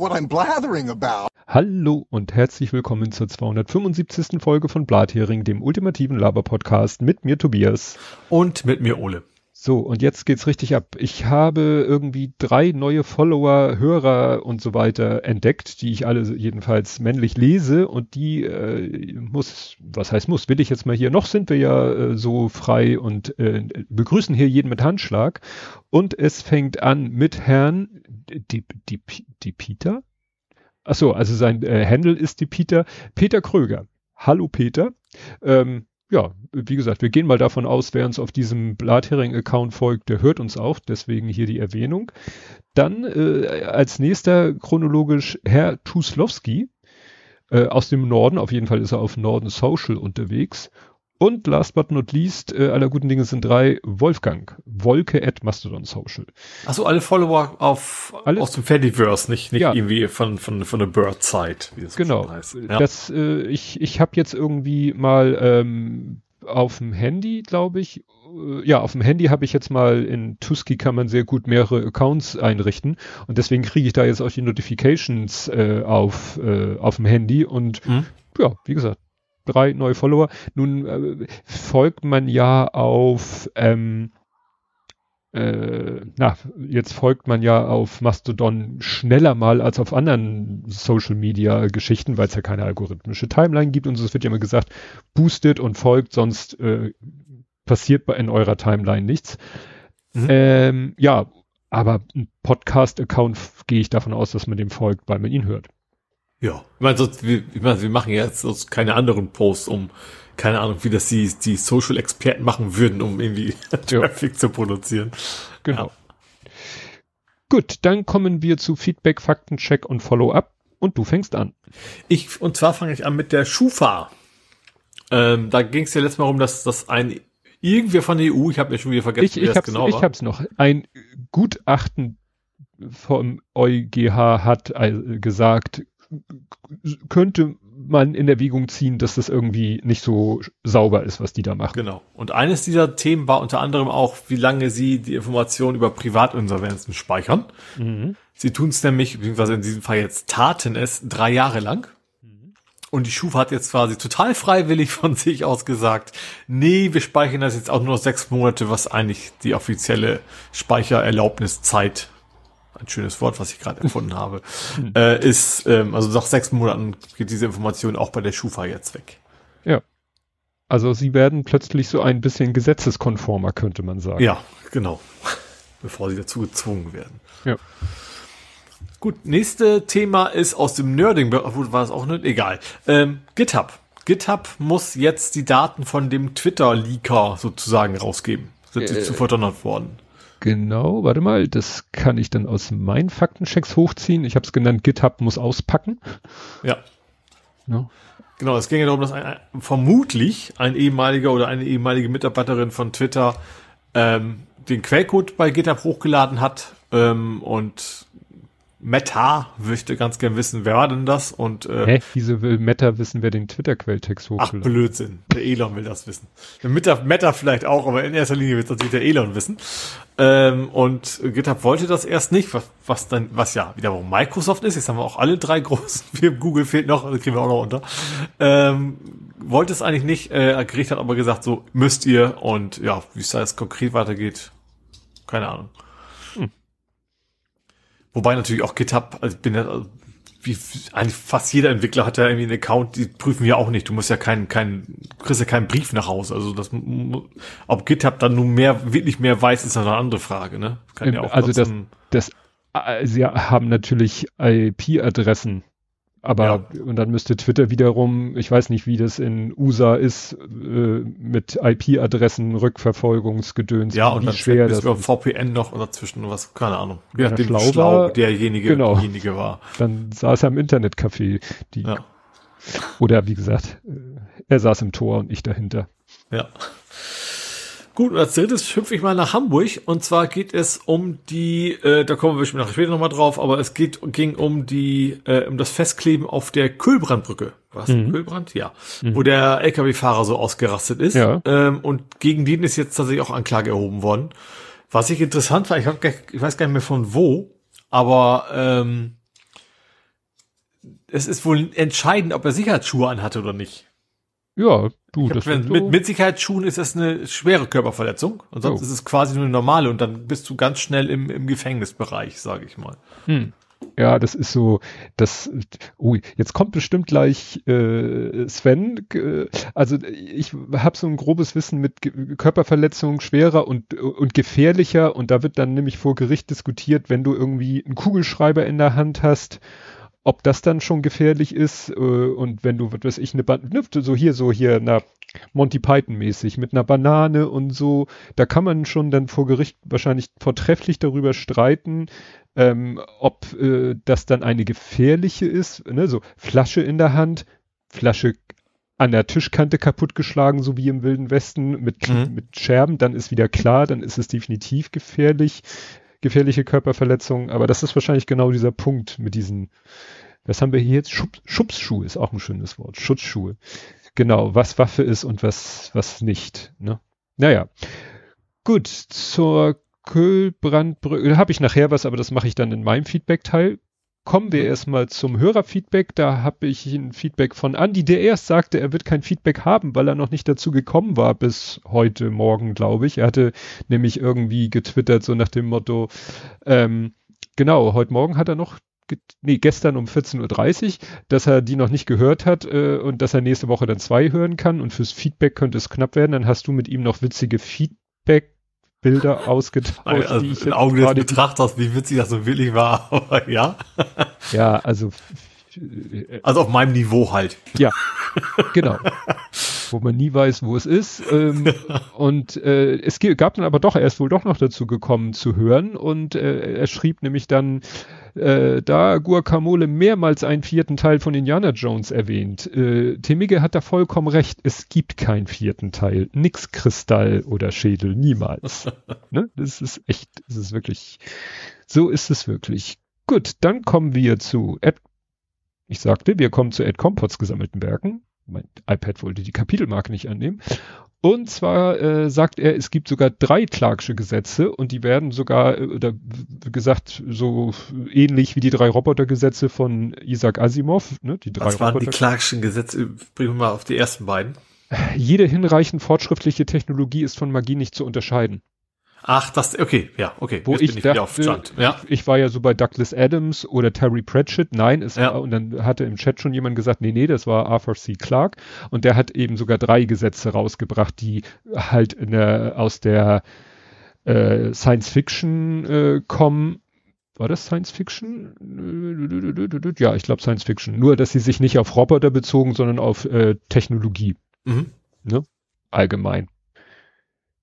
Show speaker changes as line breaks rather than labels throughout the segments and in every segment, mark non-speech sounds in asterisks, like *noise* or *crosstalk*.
what I'm blathering about.
Hallo und herzlich willkommen zur 275. Folge von Blathering, dem ultimativen Laber-Podcast mit mir Tobias.
Und mit mir Ole.
So, und jetzt geht's richtig ab. Ich habe irgendwie drei neue Follower, Hörer und so weiter entdeckt, die ich alle jedenfalls männlich lese und die äh, muss, was heißt muss, will ich jetzt mal hier, noch sind wir ja äh, so frei und äh, begrüßen hier jeden mit Handschlag und es fängt an mit Herrn die, die, die Peter? Ach so, also sein äh, ist die Peter, Peter Kröger. Hallo Peter. Ähm, ja, wie gesagt, wir gehen mal davon aus, wer uns auf diesem Blathering-Account folgt, der hört uns auch, deswegen hier die Erwähnung. Dann äh, als nächster chronologisch Herr Tuslowski äh, aus dem Norden, auf jeden Fall ist er auf Norden Social unterwegs. Und last but not least, äh, aller guten Dinge sind drei, Wolfgang, Wolke at Mastodon Social.
Achso, alle Follower auf,
Alles?
aus dem Fediverse, nicht, nicht
Ja.
irgendwie von, von, von der Bird-Side, wie das so
Genau.
schön heißt. Ja.
Das, äh, ich ich habe jetzt irgendwie mal ähm, auf dem Handy, glaube ich, äh, ja, auf dem Handy habe ich jetzt mal in Tusky kann man sehr gut mehrere Accounts einrichten und deswegen kriege ich da jetzt auch die Notifications äh, auf äh, auf dem Handy und
Hm?
ja, wie gesagt, drei neue Follower. Nun äh, folgt man ja auf ähm, äh, na, jetzt folgt man ja auf Mastodon schneller mal als auf anderen Social Media Geschichten, weil es ja keine algorithmische Timeline gibt und so. Es wird ja immer gesagt, boostet und folgt, sonst äh, passiert in eurer Timeline nichts.
Mhm.
Ähm, ja, aber ein Podcast-Account gehe ich davon aus, dass man dem folgt, weil man ihn hört.
Ja. Ich meine, sonst, wir, ich meine, wir machen ja jetzt sonst keine anderen Posts, um, keine Ahnung, wie das die, die Social-Experten machen würden, um irgendwie *laughs* Traffic zu produzieren.
Genau. Gut, dann kommen wir zu Feedback, Faktencheck und Follow-up und du fängst an.
Ich, und zwar fange ich an mit der Schufa. Ähm, da ging es ja letztes Mal um, dass das ein irgendwer von der EU, ich habe mir schon wieder vergessen,
Ich, ich, hab's,
genau
ich hab's noch. Ein Gutachten vom EuGH hat äh, gesagt, könnte man in Erwägung ziehen, dass das irgendwie nicht so sauber ist, was die da machen.
Genau. Und eines dieser Themen war unter anderem auch, wie lange Sie die Informationen über Privatinsolvenzen speichern.
Mhm.
Sie tun es nämlich, beziehungsweise in diesem Fall jetzt taten es drei Jahre lang. Und die Schufa hat jetzt quasi total freiwillig von *laughs* sich aus gesagt, nee, wir speichern das jetzt auch nur noch sechs Monate, was eigentlich die offizielle Speichererlaubniszeit, ein schönes Wort, was ich gerade erfunden habe, *laughs* äh, ist, ähm, also nach sechs Monaten geht diese Information auch bei der Schufa jetzt weg.
Ja. Also sie werden plötzlich so ein bisschen gesetzeskonformer, könnte man sagen.
Ja, genau. *laughs* Bevor sie dazu gezwungen werden.
Ja.
Gut, nächste Thema ist aus dem Nerding, obwohl war es auch nicht, egal. Ähm, GitHub. GitHub muss jetzt die Daten von dem Twitter-Leaker sozusagen rausgeben. Sind sie
Äh.
zu verdonnert worden.
Genau, warte mal, das kann ich dann aus meinen Faktenchecks hochziehen. Ich habe es genannt, GitHub muss auspacken.
Ja.
Ja.
Genau, es ging ja darum, dass ein, ein, vermutlich ein ehemaliger oder eine ehemalige Mitarbeiterin von Twitter ähm, den Quellcode bei GitHub hochgeladen hat ähm, und Meta möchte ganz gern wissen, wer war denn das? Und äh,
Hä? Wieso will Meta wissen, wer den Twitter-Quelltext
ach
hochgeladen
Blödsinn, der Elon will das wissen. Der Meta, Meta vielleicht auch, aber in erster Linie will es natürlich der Elon wissen. Ähm, und GitHub wollte das erst nicht, was, was dann, was ja wiederum Microsoft ist. Jetzt haben wir auch alle drei großen. *laughs* Wir, Google fehlt noch, also kriegen wir auch noch unter. Ähm, wollte es eigentlich nicht. Äh, Gericht hat aber gesagt, so müsst ihr. Und ja, wie es da jetzt konkret weitergeht, keine Ahnung. Wobei natürlich auch GitHub, also ich bin ja, also wie eigentlich fast jeder Entwickler hat ja irgendwie einen Account, die prüfen wir auch nicht. Du musst ja keinen, keinen, kriegst ja keinen Brief nach Hause. Also das, ob GitHub dann nun mehr, wirklich mehr weiß, ist eine andere Frage, ne? Kann ja auch
also das, das, äh, sie haben natürlich IP-Adressen, aber
Ja.
und dann müsste Twitter wiederum, ich weiß nicht, wie das in USA ist, äh, mit IP-Adressen, Rückverfolgungsgedöns,
ja, und
wie
dann
schwer das
über. VPN noch oder zwischen was, keine Ahnung.
Er
nachdem,
schlau
wie schlau
war,
derjenige,
genau.
diejenige war.
Dann saß er im Internetcafé, die,
Ja.
oder wie gesagt, äh, er saß im Tor und ich dahinter.
Ja. Gut, und als drittes hüpfe ich mal nach Hamburg. Und zwar geht es um die, äh, da kommen wir nachher später nochmal drauf, aber es geht, ging um die, äh, um das Festkleben auf der Kühlbrandbrücke. Was? Kühlbrand? Ja. Wo der LKW-Fahrer so ausgerastet ist.
Ja.
Ähm, und gegen den ist jetzt tatsächlich auch Anklage erhoben worden. Was ich interessant war, ich, hab, ich weiß gar nicht mehr von wo, aber ähm, es ist wohl entscheidend, ob er Sicherheitsschuhe anhatte oder nicht.
Ja, du,
Glaub,
das
wenn, mit,
so,
mit Sicherheitsschuhen ist das eine schwere Körperverletzung und sonst
Oh.
ist es quasi nur eine normale und dann bist du ganz schnell im, im Gefängnisbereich, sage ich mal.
hm. Ja, das ist so, das, oh, jetzt kommt bestimmt gleich äh, Sven. Äh, also ich habe so ein grobes Wissen mit Ge Körperverletzungen schwerer und, und gefährlicher und da wird dann nämlich vor Gericht diskutiert, wenn du irgendwie einen Kugelschreiber in der Hand hast, ob das dann schon gefährlich ist äh, und wenn du, was weiß ich, eine ba ne, so hier, so hier, na, Monty Python mäßig mit einer Banane und so, da kann man schon dann vor Gericht wahrscheinlich vortrefflich darüber streiten, ähm, ob äh, das dann eine gefährliche ist, ne, so Flasche in der Hand, Flasche an der Tischkante kaputtgeschlagen, so wie im Wilden Westen mit,
Mhm.
mit Scherben, dann ist wieder klar, dann ist es definitiv gefährlich, gefährliche Körperverletzung, aber das ist wahrscheinlich genau dieser Punkt mit diesen, was haben wir hier jetzt? Schub, Schubsschuhe ist auch ein schönes Wort, Schutzschuhe. Genau, was Waffe ist und was, was nicht. Ne? Naja. Gut, zur Kölbrandbrücke habe ich nachher was, aber das mache ich dann in meinem Feedback-Teil. Kommen wir erstmal zum Hörerfeedback. Da habe ich ein Feedback von Andy, der erst sagte, er wird kein Feedback haben, weil er noch nicht dazu gekommen war bis heute Morgen, glaube ich. Er hatte nämlich irgendwie getwittert, so nach dem Motto, ähm, genau, heute Morgen hat er noch, nee, gestern um 14.30 Uhr, dass er die noch nicht gehört hat äh, und dass er nächste Woche dann zwei hören kann und fürs Feedback könnte es knapp werden. Dann hast du mit ihm noch witzige Feedback-Bilder ausgetauscht,
Also,
die ich
in
jetzt
Augen des Betrachters, wie witzig das so wirklich war, *laughs* aber ja.
Ja, also
Also auf meinem Niveau halt.
Ja, genau. wo man nie weiß, wo es ist. Ähm, *laughs* und äh, es gab dann aber doch, er ist wohl doch noch dazu gekommen zu hören und äh, er schrieb nämlich dann, äh, da Guacamole mehrmals einen vierten Teil von Indiana Jones erwähnt. Äh, Timige hat da vollkommen recht, es gibt keinen vierten Teil. Nix Kristall oder Schädel, niemals. *laughs* ne? Das ist echt, das ist wirklich, so ist es wirklich. Gut, dann kommen wir zu Ed ich sagte, wir kommen zu Ed Compots gesammelten Werken. Mein iPad wollte die Kapitelmarke nicht annehmen. Und zwar äh, sagt er, es gibt sogar drei Clarksche Gesetze und die werden sogar, äh, oder gesagt, so ähnlich wie die drei Robotergesetze von Isaac Asimov. Ne, die drei
Was waren die
Roboter.
Clarkschen Gesetze? Bringen wir mal auf die ersten beiden.
Jede hinreichend fortschrittliche Technologie ist von Magie nicht zu unterscheiden.
Ach, das, okay, ja, okay.
Wo
Jetzt
ich
bin ich wieder
dachte.
Ja.
ich war ja so bei Douglas Adams oder Terry Pratchett. Nein, es
Ja.
war, und dann hatte im Chat schon jemand gesagt, nee, nee, das war Arthur C. Clarke. Und der hat eben sogar drei Gesetze rausgebracht, die halt der, aus der äh, Science Fiction äh, kommen. War das Science Fiction? Ja, ich glaube Science Fiction. Nur, dass sie sich nicht auf Roboter bezogen, sondern auf äh, Technologie
Mhm.
allgemein.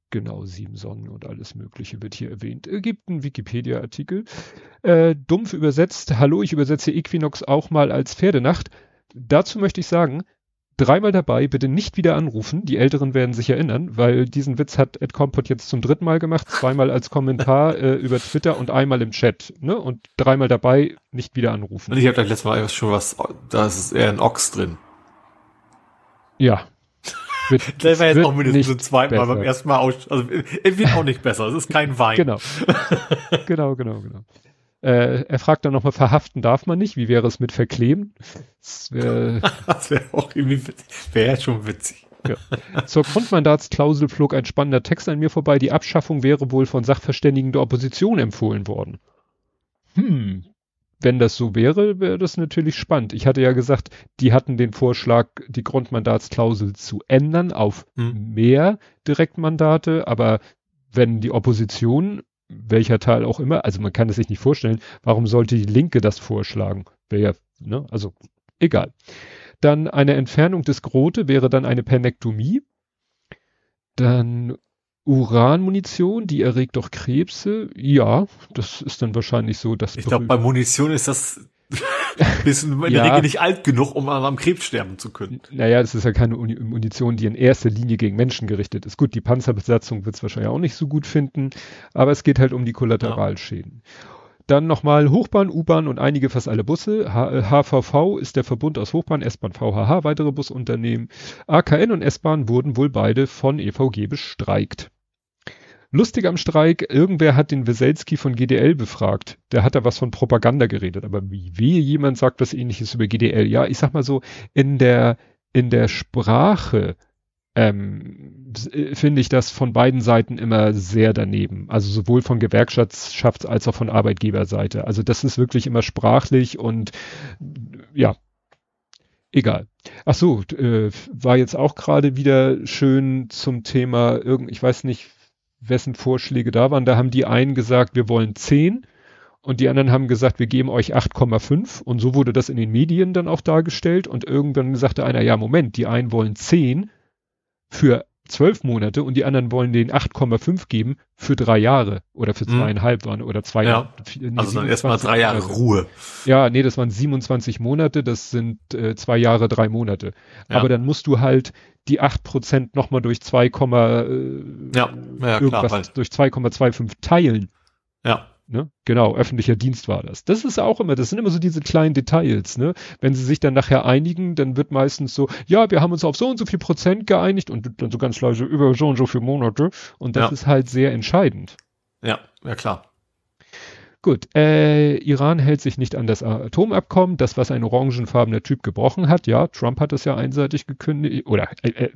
Genau, sieben Sonnen und alles Mögliche wird hier erwähnt. Es gibt einen Wikipedia-Artikel. Äh, dumpf übersetzt, hallo, ich übersetze Equinox auch mal als Pferdenacht. Dazu möchte ich sagen, dreimal dabei, bitte nicht wieder anrufen. Die Älteren werden sich erinnern, weil diesen Witz hat Ed Compot jetzt zum dritten Mal gemacht, zweimal als Kommentar *laughs* äh, über Twitter und einmal im Chat. Ne? Und dreimal dabei, nicht wieder anrufen.
Und ich habe gleich letztes Mal schon was, da ist eher ein Ochs drin.
Ja. Wird, *laughs*
Der war jetzt
wird
auch mindestens
nicht
ein zweites Mal beim ersten Mal aus, also er wird auch nicht besser. Es ist kein Wein.
Genau. *laughs* genau, genau, genau. Äh, er fragt dann nochmal, verhaften darf man nicht. Wie wäre es mit verkleben? Das wär, *laughs*
Das wäre auch irgendwie, wäre schon witzig.
zur Grundmandatsklausel flog ein spannender Text an mir vorbei. Die Abschaffung wäre wohl von Sachverständigen der Opposition empfohlen worden. Hm. Wenn das so wäre, wäre das natürlich spannend. Ich hatte ja gesagt, die hatten den Vorschlag, die Grundmandatsklausel zu ändern auf
Hm.
mehr Direktmandate, aber wenn die Opposition, welcher Teil auch immer, also man kann es sich nicht vorstellen, warum sollte die Linke das vorschlagen? Wäre ja, ne, also egal. Dann eine Entfernung des Grote wäre dann eine Pernektomie. Dann Uranmunition, die erregt doch Krebse. Ja, das ist dann wahrscheinlich so, dass
Ich glaube, bei Munition ist das *laughs* bisschen in der
Ja.
Regel nicht alt genug, um am Krebs sterben zu können.
Naja, das ist ja keine Uni Munition, die in erster Linie gegen Menschen gerichtet ist. Gut, die Panzerbesatzung wird es wahrscheinlich auch nicht so gut finden, aber es geht halt um die Kollateralschäden. Dann nochmal Hochbahn, U-Bahn und einige, fast alle Busse. H äh, HVV ist der Verbund aus Hochbahn, S-Bahn, VHH, weitere Busunternehmen. AKN und S-Bahn wurden wohl beide von EVG bestreikt. Lustig am Streik, irgendwer hat den Weselski von GDL befragt. Der hat da was von Propaganda geredet, aber wie wehe jemand sagt was ähnliches über GDL. Ja, ich sag mal so, in der, in der Sprache ähm, finde ich das von beiden Seiten immer sehr daneben. Also sowohl von Gewerkschafts- als auch von Arbeitgeberseite. Also das ist wirklich immer sprachlich und ja, egal. Ach so, äh, war jetzt auch gerade wieder schön zum Thema irgend, ich weiß nicht, wessen Vorschläge da waren. Da haben die einen gesagt, wir wollen 10 und die anderen haben gesagt, wir geben euch 8,5 und so wurde das in den Medien dann auch dargestellt und irgendwann sagte einer, ja Moment, die einen wollen 10 für zwölf Monate und die anderen wollen den 8,5 geben für drei Jahre oder für hm. zweieinhalb waren oder zwei
ja. Nee, also dann erstmal drei Jahre Monate. Ruhe.
Ja, nee, das waren 27 Monate, das sind äh, zwei Jahre, drei Monate. Ja. Aber dann musst du halt die 8% nochmal durch 2, äh, ja. ja, irgendwas klar, halt. durch 2,25 teilen.
Ja.
Ne? Genau, öffentlicher Dienst war das. Das ist auch immer, das sind immer so diese kleinen Details. Ne? Wenn sie sich dann nachher einigen, dann wird meistens so, ja, wir haben uns auf so und so viel Prozent geeinigt und dann so ganz leise über so und so viele Monate. Und das ja. ist halt sehr entscheidend.
Ja, ja klar.
Gut, äh, Iran hält sich nicht an das Atomabkommen, das, was ein orangenfarbener Typ gebrochen hat. Ja, Trump hat es ja einseitig gekündigt. Oder äh, äh,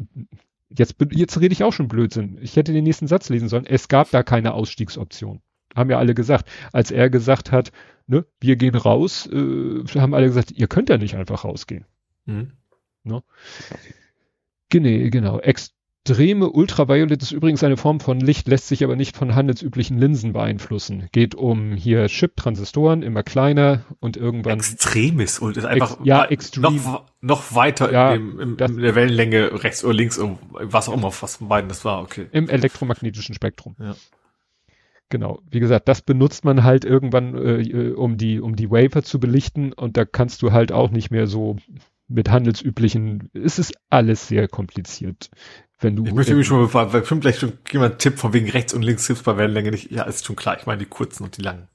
jetzt, jetzt rede ich auch schon Blödsinn. Ich hätte den nächsten Satz lesen sollen. Es gab da keine Ausstiegsoption haben ja alle gesagt, als er gesagt hat, ne, wir gehen raus, äh, haben alle gesagt, ihr könnt ja nicht einfach rausgehen. Mhm. Ne? Genau, genau. Extreme Ultraviolet ist übrigens eine Form von Licht, lässt sich aber nicht von handelsüblichen Linsen beeinflussen. Geht um hier Chip-Transistoren, immer kleiner und irgendwann.
Extremes Ult ist einfach
Ex ja, extrem.
Noch, noch weiter ja, im, im, in der Wellenlänge rechts oder links, was auch immer, was von beiden das war, okay.
Im elektromagnetischen Spektrum. Ja. Genau, wie gesagt, das benutzt man halt irgendwann, äh, um die, um die Wafer zu belichten und da kannst du halt auch nicht mehr so mit handelsüblichen, es ist alles sehr kompliziert. Wenn du,
ich möchte mich schon mal, weil vielleicht schon jemand Tipp von wegen rechts und links Tipps bei Wellenlänge nicht, ja, ist schon klar, ich meine die kurzen und die langen.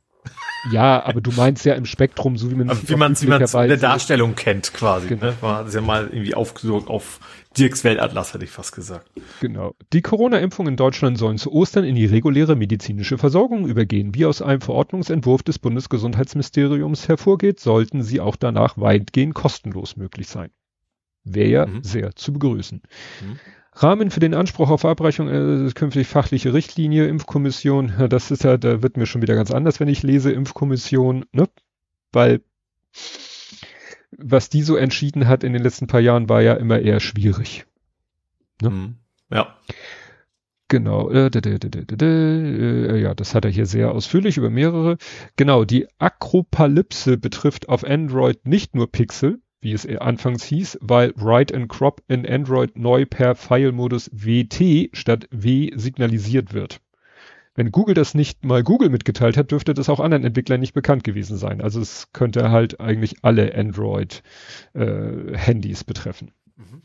Ja, aber du meinst ja im Spektrum, so wie man
es wie man es in der Darstellung kennt, quasi. Genau. Ne? War das ja mal irgendwie aufgesucht auf Dirks Weltatlas, hätte ich fast gesagt.
Genau. Die Corona-Impfungen in Deutschland sollen zu Ostern in die reguläre medizinische Versorgung übergehen. Wie aus einem Verordnungsentwurf des Bundesgesundheitsministeriums hervorgeht, sollten sie auch danach weitgehend kostenlos möglich sein. Wäre ja mhm. sehr zu begrüßen. Mhm. Rahmen für den Anspruch auf Verabreichung äh, künftig fachliche Richtlinie, Impfkommission, das ist ja, da wird mir schon wieder ganz anders, wenn ich lese, Impfkommission, ne? Weil was die so entschieden hat in den letzten paar Jahren, war ja immer eher schwierig.
Ne? Mhm. Ja.
Genau, äh, äh, ja, das hat er hier sehr ausführlich über mehrere. Genau, die Akropalypse betrifft auf Android nicht nur Pixel, wie es anfangs hieß, weil Write and Crop in Android neu per File-Modus WT statt W signalisiert wird. Wenn Google das nicht mal Google mitgeteilt hat, dürfte das auch anderen Entwicklern nicht bekannt gewesen sein. Also es könnte halt eigentlich alle Android-Handys äh, betreffen. Mhm.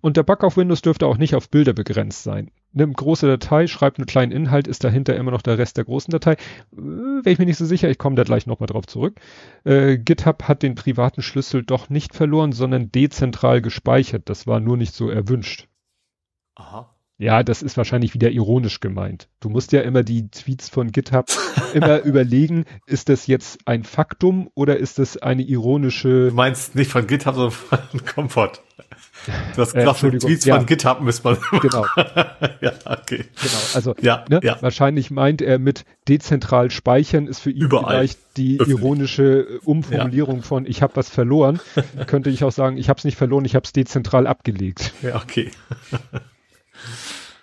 Und der Bug auf Windows dürfte auch nicht auf Bilder begrenzt sein. Nimm große Datei, schreib einen kleinen Inhalt, ist dahinter immer noch der Rest der großen Datei. Äh, Wäre ich mir nicht so sicher, ich komme da gleich nochmal drauf zurück. Äh, GitHub hat den privaten Schlüssel doch nicht verloren, sondern dezentral gespeichert. Das war nur nicht so erwünscht. Aha. Ja, das ist wahrscheinlich wieder ironisch gemeint. Du musst ja immer die Tweets von GitHub *laughs* immer überlegen, ist das jetzt ein Faktum oder ist das eine ironische.
Du meinst nicht von GitHub, sondern von *laughs* Comfort. Du hast gesagt, äh, Tweets ja. von GitHub müsste man.
Genau. *laughs*
ja, okay.
Genau. Also ja, ne, ja. wahrscheinlich meint er mit dezentral speichern ist für ihn Überall. vielleicht die Öffentlich. ironische Umformulierung ja. von ich habe was verloren. Könnte ich auch sagen, ich habe es nicht verloren, ich habe es dezentral abgelegt.
Ja, okay.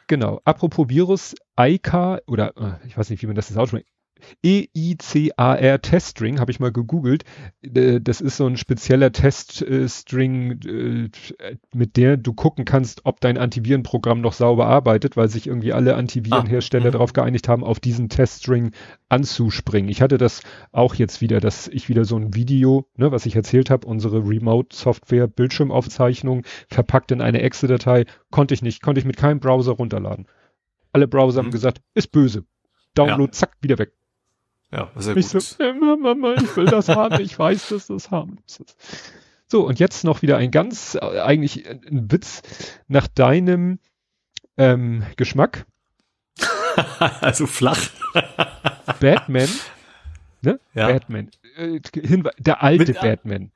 Genau. Apropos Virus, ICAR oder äh, ich weiß nicht, wie man das jetzt ausspricht. EICAR Teststring, habe ich mal gegoogelt. Äh, das ist so ein spezieller Teststring, äh, mit der du gucken kannst, ob dein Antivirenprogramm noch sauber arbeitet, weil sich irgendwie alle Antivirenhersteller ah, darauf geeinigt haben, auf diesen Teststring anzuspringen. Ich hatte das auch jetzt wieder, dass ich wieder so ein Video, ne, was ich erzählt habe, unsere Remote-Software Bildschirmaufzeichnung verpackt in eine Exe-Datei, konnte ich nicht, konnte ich mit keinem Browser runterladen. Alle Browser mhm. haben gesagt, ist böse. Download, ja. zack, wieder weg.
Ja, sehr ich gut. So,
Mama, ich will das haben, ich weiß, dass das harmlos ist. So, und jetzt noch wieder ein ganz, äh, eigentlich ein Witz nach deinem ähm, Geschmack. *laughs*
also flach.
Batman, ne?
Ja.
Batman. Äh, der alte
Mit-
Batman.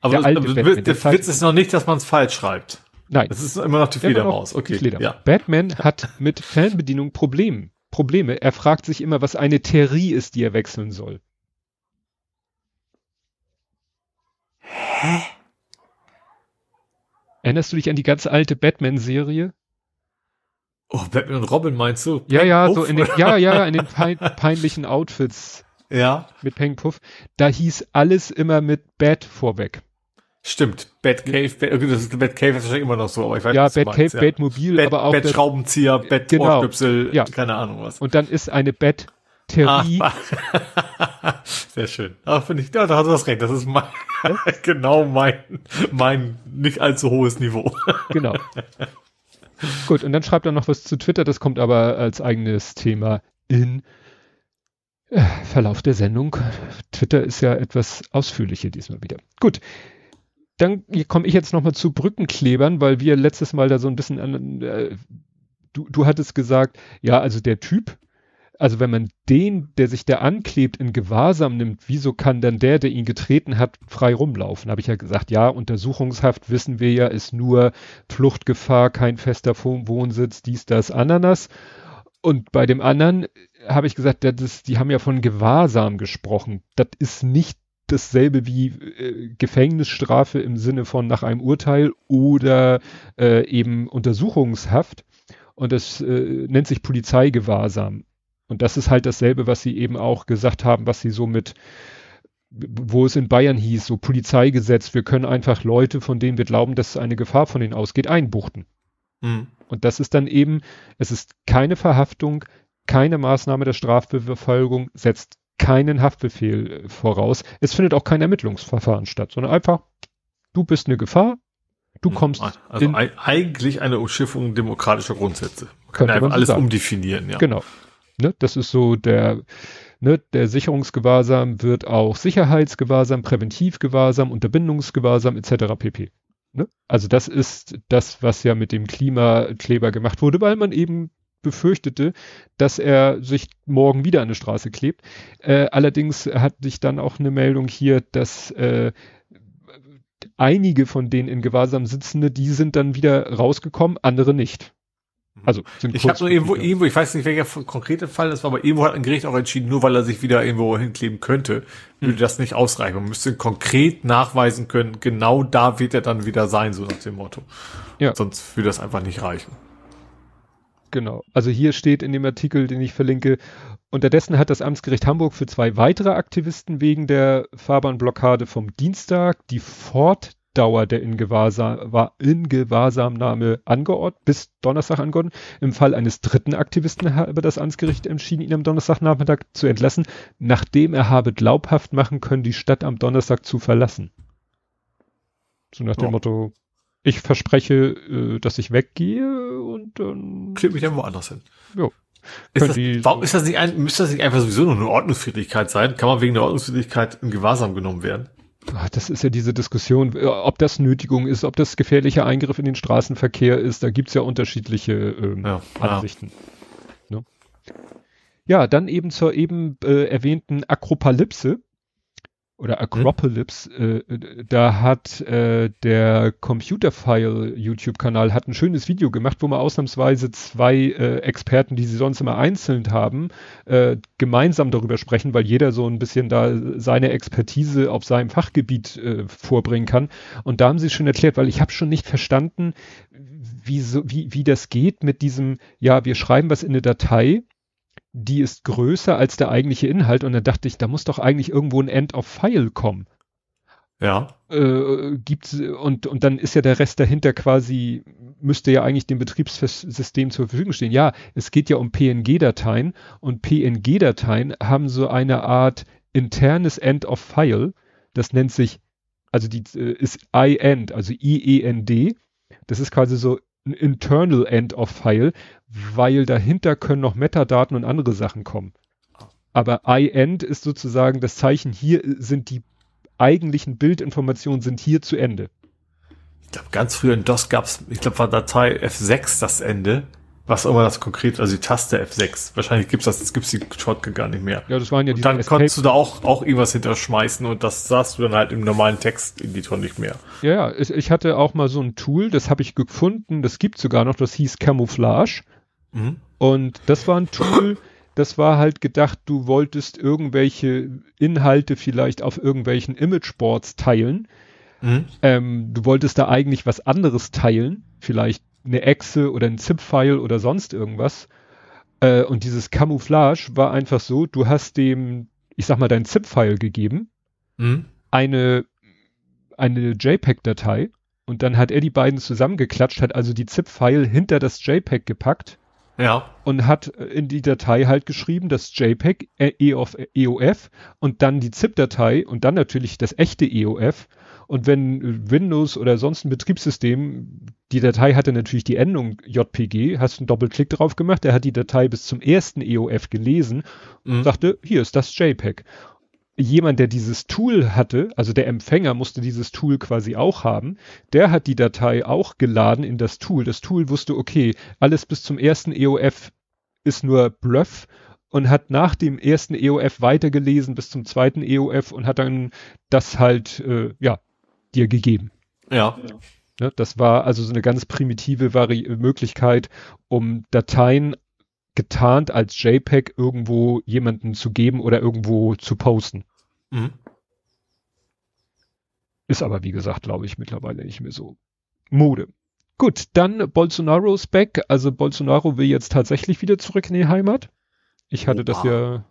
Aber
Der alte Batman,
der,
der
Witz ist noch nicht, dass man es falsch schreibt.
Nein.
Das ist immer noch die Fledermaus. Okay.
die Fledermaus.
Ja.
Batman hat mit Fernbedienung Problem, Probleme. Er fragt sich immer, was eine Theorie ist, die er wechseln soll. Erinnerst du dich an die ganz alte Batman-Serie?
Oh, Batman und Robin meinst du?
Ja, ja,
Puff?
so in den, ja, ja, in den pein, peinlichen Outfits
Ja,
mit Peng Puff. Da hieß alles immer mit Bat vorweg.
Stimmt. Batcave, Bat, das ist Batcave ist wahrscheinlich immer noch so, aber ich weiß
Ja,
was du
Batcave,
meinst, ja.
Batmobil,
Bat,
aber auch
Bat-Schraubenzieher, bat
Genau.
Ohrstöpsel,
Ja.
keine Ahnung was.
und dann ist eine Bat-Theorie.
Ah, *laughs* sehr schön. Ah, finde ich, ja, da hast du das recht. Das ist mein, *laughs* genau mein, mein nicht allzu hohes Niveau. *laughs*
Genau. Gut, und dann schreibt er noch was zu Twitter, das kommt aber als eigenes Thema in äh, Verlauf der Sendung. Twitter ist ja etwas ausführlicher diesmal wieder. Gut. Dann komme ich jetzt nochmal zu Brückenklebern, weil wir letztes Mal da so ein bisschen an, äh, du, du hattest gesagt, ja, also der Typ, also wenn man den, der sich da anklebt, in Gewahrsam nimmt, wieso kann dann der, der ihn getreten hat, frei rumlaufen? Habe ich ja gesagt, ja, Untersuchungshaft wissen wir ja, ist nur Fluchtgefahr, kein fester Wohn- Wohnsitz, dies, das, Ananas. Und bei dem anderen habe ich gesagt, das die haben ja von Gewahrsam gesprochen. Das ist nicht dasselbe wie äh, Gefängnisstrafe im Sinne von nach einem Urteil oder äh, eben Untersuchungshaft. Und das äh, nennt sich Polizeigewahrsam. Und das ist halt dasselbe, was sie eben auch gesagt haben, was sie so mit, wo es in Bayern hieß, so Polizeigesetz, wir können einfach Leute, von denen wir glauben, dass eine Gefahr von denen ausgeht, einbuchten.
Hm.
Und das ist dann eben, es ist keine Verhaftung, keine Maßnahme der Strafverfolgung, setzt keinen Haftbefehl äh, voraus. Es findet auch kein Ermittlungsverfahren statt, sondern einfach, du bist eine Gefahr, du kommst
Also eigentlich eine Umschiffung demokratischer Grundsätze. Man kann einfach alles
sagen.
umdefinieren, ja.
Genau. Ne, das ist so der, ne, der Sicherungsgewahrsam wird auch Sicherheitsgewahrsam, Präventivgewahrsam, Unterbindungsgewahrsam etc. pp. Ne? Also das ist das, was ja mit dem Klimakleber gemacht wurde, weil man eben befürchtete, dass er sich morgen wieder an eine Straße klebt. Äh, allerdings hatte ich dann auch eine Meldung hier, dass äh, einige von denen in Gewahrsam Sitzende, die sind dann wieder rausgekommen, andere nicht. Also sind
Ich habe nur irgendwo, irgendwo, ich weiß nicht, welcher konkrete Fall das war, aber irgendwo hat ein Gericht auch entschieden, nur weil er sich wieder irgendwo hinkleben könnte, würde das nicht ausreichen. Man müsste konkret nachweisen können, genau da wird er dann wieder sein, so nach dem Motto.
Ja.
Sonst würde das einfach nicht reichen.
Genau. Also hier steht in dem Artikel, den ich verlinke, unterdessen hat das Amtsgericht Hamburg für zwei weitere Aktivisten wegen der Fahrbahnblockade vom Dienstag die Fortdauer der Ingewahrsam, Ingewahrsamnahme angeordnet, bis Donnerstag angeordnet. Im Fall eines dritten Aktivisten habe das Amtsgericht entschieden, ihn am Donnerstagnachmittag zu entlassen, nachdem er habe glaubhaft machen können, die Stadt am Donnerstag zu verlassen. So nach dem
Ja.
Motto, ich verspreche, äh, dass ich weggehe und dann
Klebt mich dann woanders hin.
Jo.
Ist das,
die-
warum ist das nicht ein, müsste das nicht einfach sowieso nur eine Ordnungswidrigkeit sein? Kann man wegen der Ordnungswidrigkeit in Gewahrsam genommen werden?
Ah, Das ist ja diese Diskussion, äh, ob das Nötigung ist, ob das gefährlicher Eingriff in den Straßenverkehr ist. Da gibt's ja unterschiedliche ähm,
Ja, ja.
Ansichten. Ne? Ja, dann eben zur eben äh, erwähnten Akropalypse oder Acropolis. Äh, äh, da hat äh, der Computerfile YouTube-Kanal hat ein schönes Video gemacht, wo man ausnahmsweise zwei äh, Experten, die sie sonst immer einzeln haben, äh, gemeinsam darüber sprechen, weil jeder so ein bisschen da seine Expertise auf seinem Fachgebiet äh, vorbringen kann. Und da haben sie schon erklärt, weil ich habe schon nicht verstanden, wie, so, wie, wie das geht mit diesem, ja, wir schreiben was in eine Datei, die ist größer als der eigentliche Inhalt. Und dann dachte ich, da muss doch eigentlich irgendwo ein End of File kommen
Ja.
äh, gibt's und und dann ist ja der Rest dahinter quasi müsste ja eigentlich dem Betriebssystem zur Verfügung stehen. Ja, es geht ja um PNG-Dateien und PNG-Dateien haben so eine Art internes End of File. Das nennt sich also die äh, ist IEND, also IEND. Das ist quasi so ein internal End of File, weil dahinter können noch Metadaten und andere Sachen kommen. Aber IEND ist sozusagen das Zeichen, hier sind die eigentlichen Bildinformationen sind hier zu Ende.
Ich glaube, ganz früher in DOS gab's, ich glaube, war Datei F6 das Ende. Was immer das konkret, also die Taste F6. Wahrscheinlich gibt's das, gibt's die Shortcut gar nicht mehr.
Ja, das waren ja diese
dann
Escape-
konntest du da auch, auch irgendwas hinterschmeißen und das sahst du dann halt im normalen Texteditor nicht mehr.
Ja, ja, ich, hatte auch mal so ein Tool, das habe ich gefunden, das gibt sogar noch, das hieß Camouflage.
Mhm.
Und das war ein Tool, das war halt gedacht, du wolltest irgendwelche Inhalte vielleicht auf irgendwelchen Imageboards teilen.
Mhm.
Ähm, du wolltest da eigentlich was anderes teilen, vielleicht eine Exe oder ein ZIP-File oder sonst irgendwas. Äh, und dieses Camouflage war einfach so, du hast dem, ich sag mal, dein ZIP-File gegeben,
Mhm.
eine, eine JPEG-Datei und dann hat er die beiden zusammengeklatscht, hat also die ZIP-File hinter das JPEG gepackt
Ja.
und hat äh, in die Datei halt geschrieben, das JPEG, äh, EOF, EOF und dann die ZIP-Datei und dann natürlich das echte EOF. Und wenn äh, Windows oder sonst ein Betriebssystem, die Datei hatte natürlich die Endung JPG, hast einen Doppelklick drauf gemacht, er hat die Datei bis zum ersten EOF gelesen und
Mhm.
sagte, hier ist das JPEG. Jemand, der dieses Tool hatte, also der Empfänger musste dieses Tool quasi auch haben, der hat die Datei auch geladen in das Tool. Das Tool wusste, okay, alles bis zum ersten EOF ist nur Bluff und hat nach dem ersten EOF weitergelesen bis zum zweiten EOF und hat dann das halt, äh, ja, dir gegeben.
Ja.
Ne? Das war also so eine ganz primitive Vari Möglichkeit, um Dateien getarnt als JPEG irgendwo jemanden zu geben oder irgendwo zu posten.
Mhm.
Ist aber, wie gesagt, glaube ich, mittlerweile nicht mehr so Mode. Gut, dann Bolsonaro's back. Also Bolsonaro will jetzt tatsächlich wieder zurück in die Heimat. Ich hatte das
Opa.
ja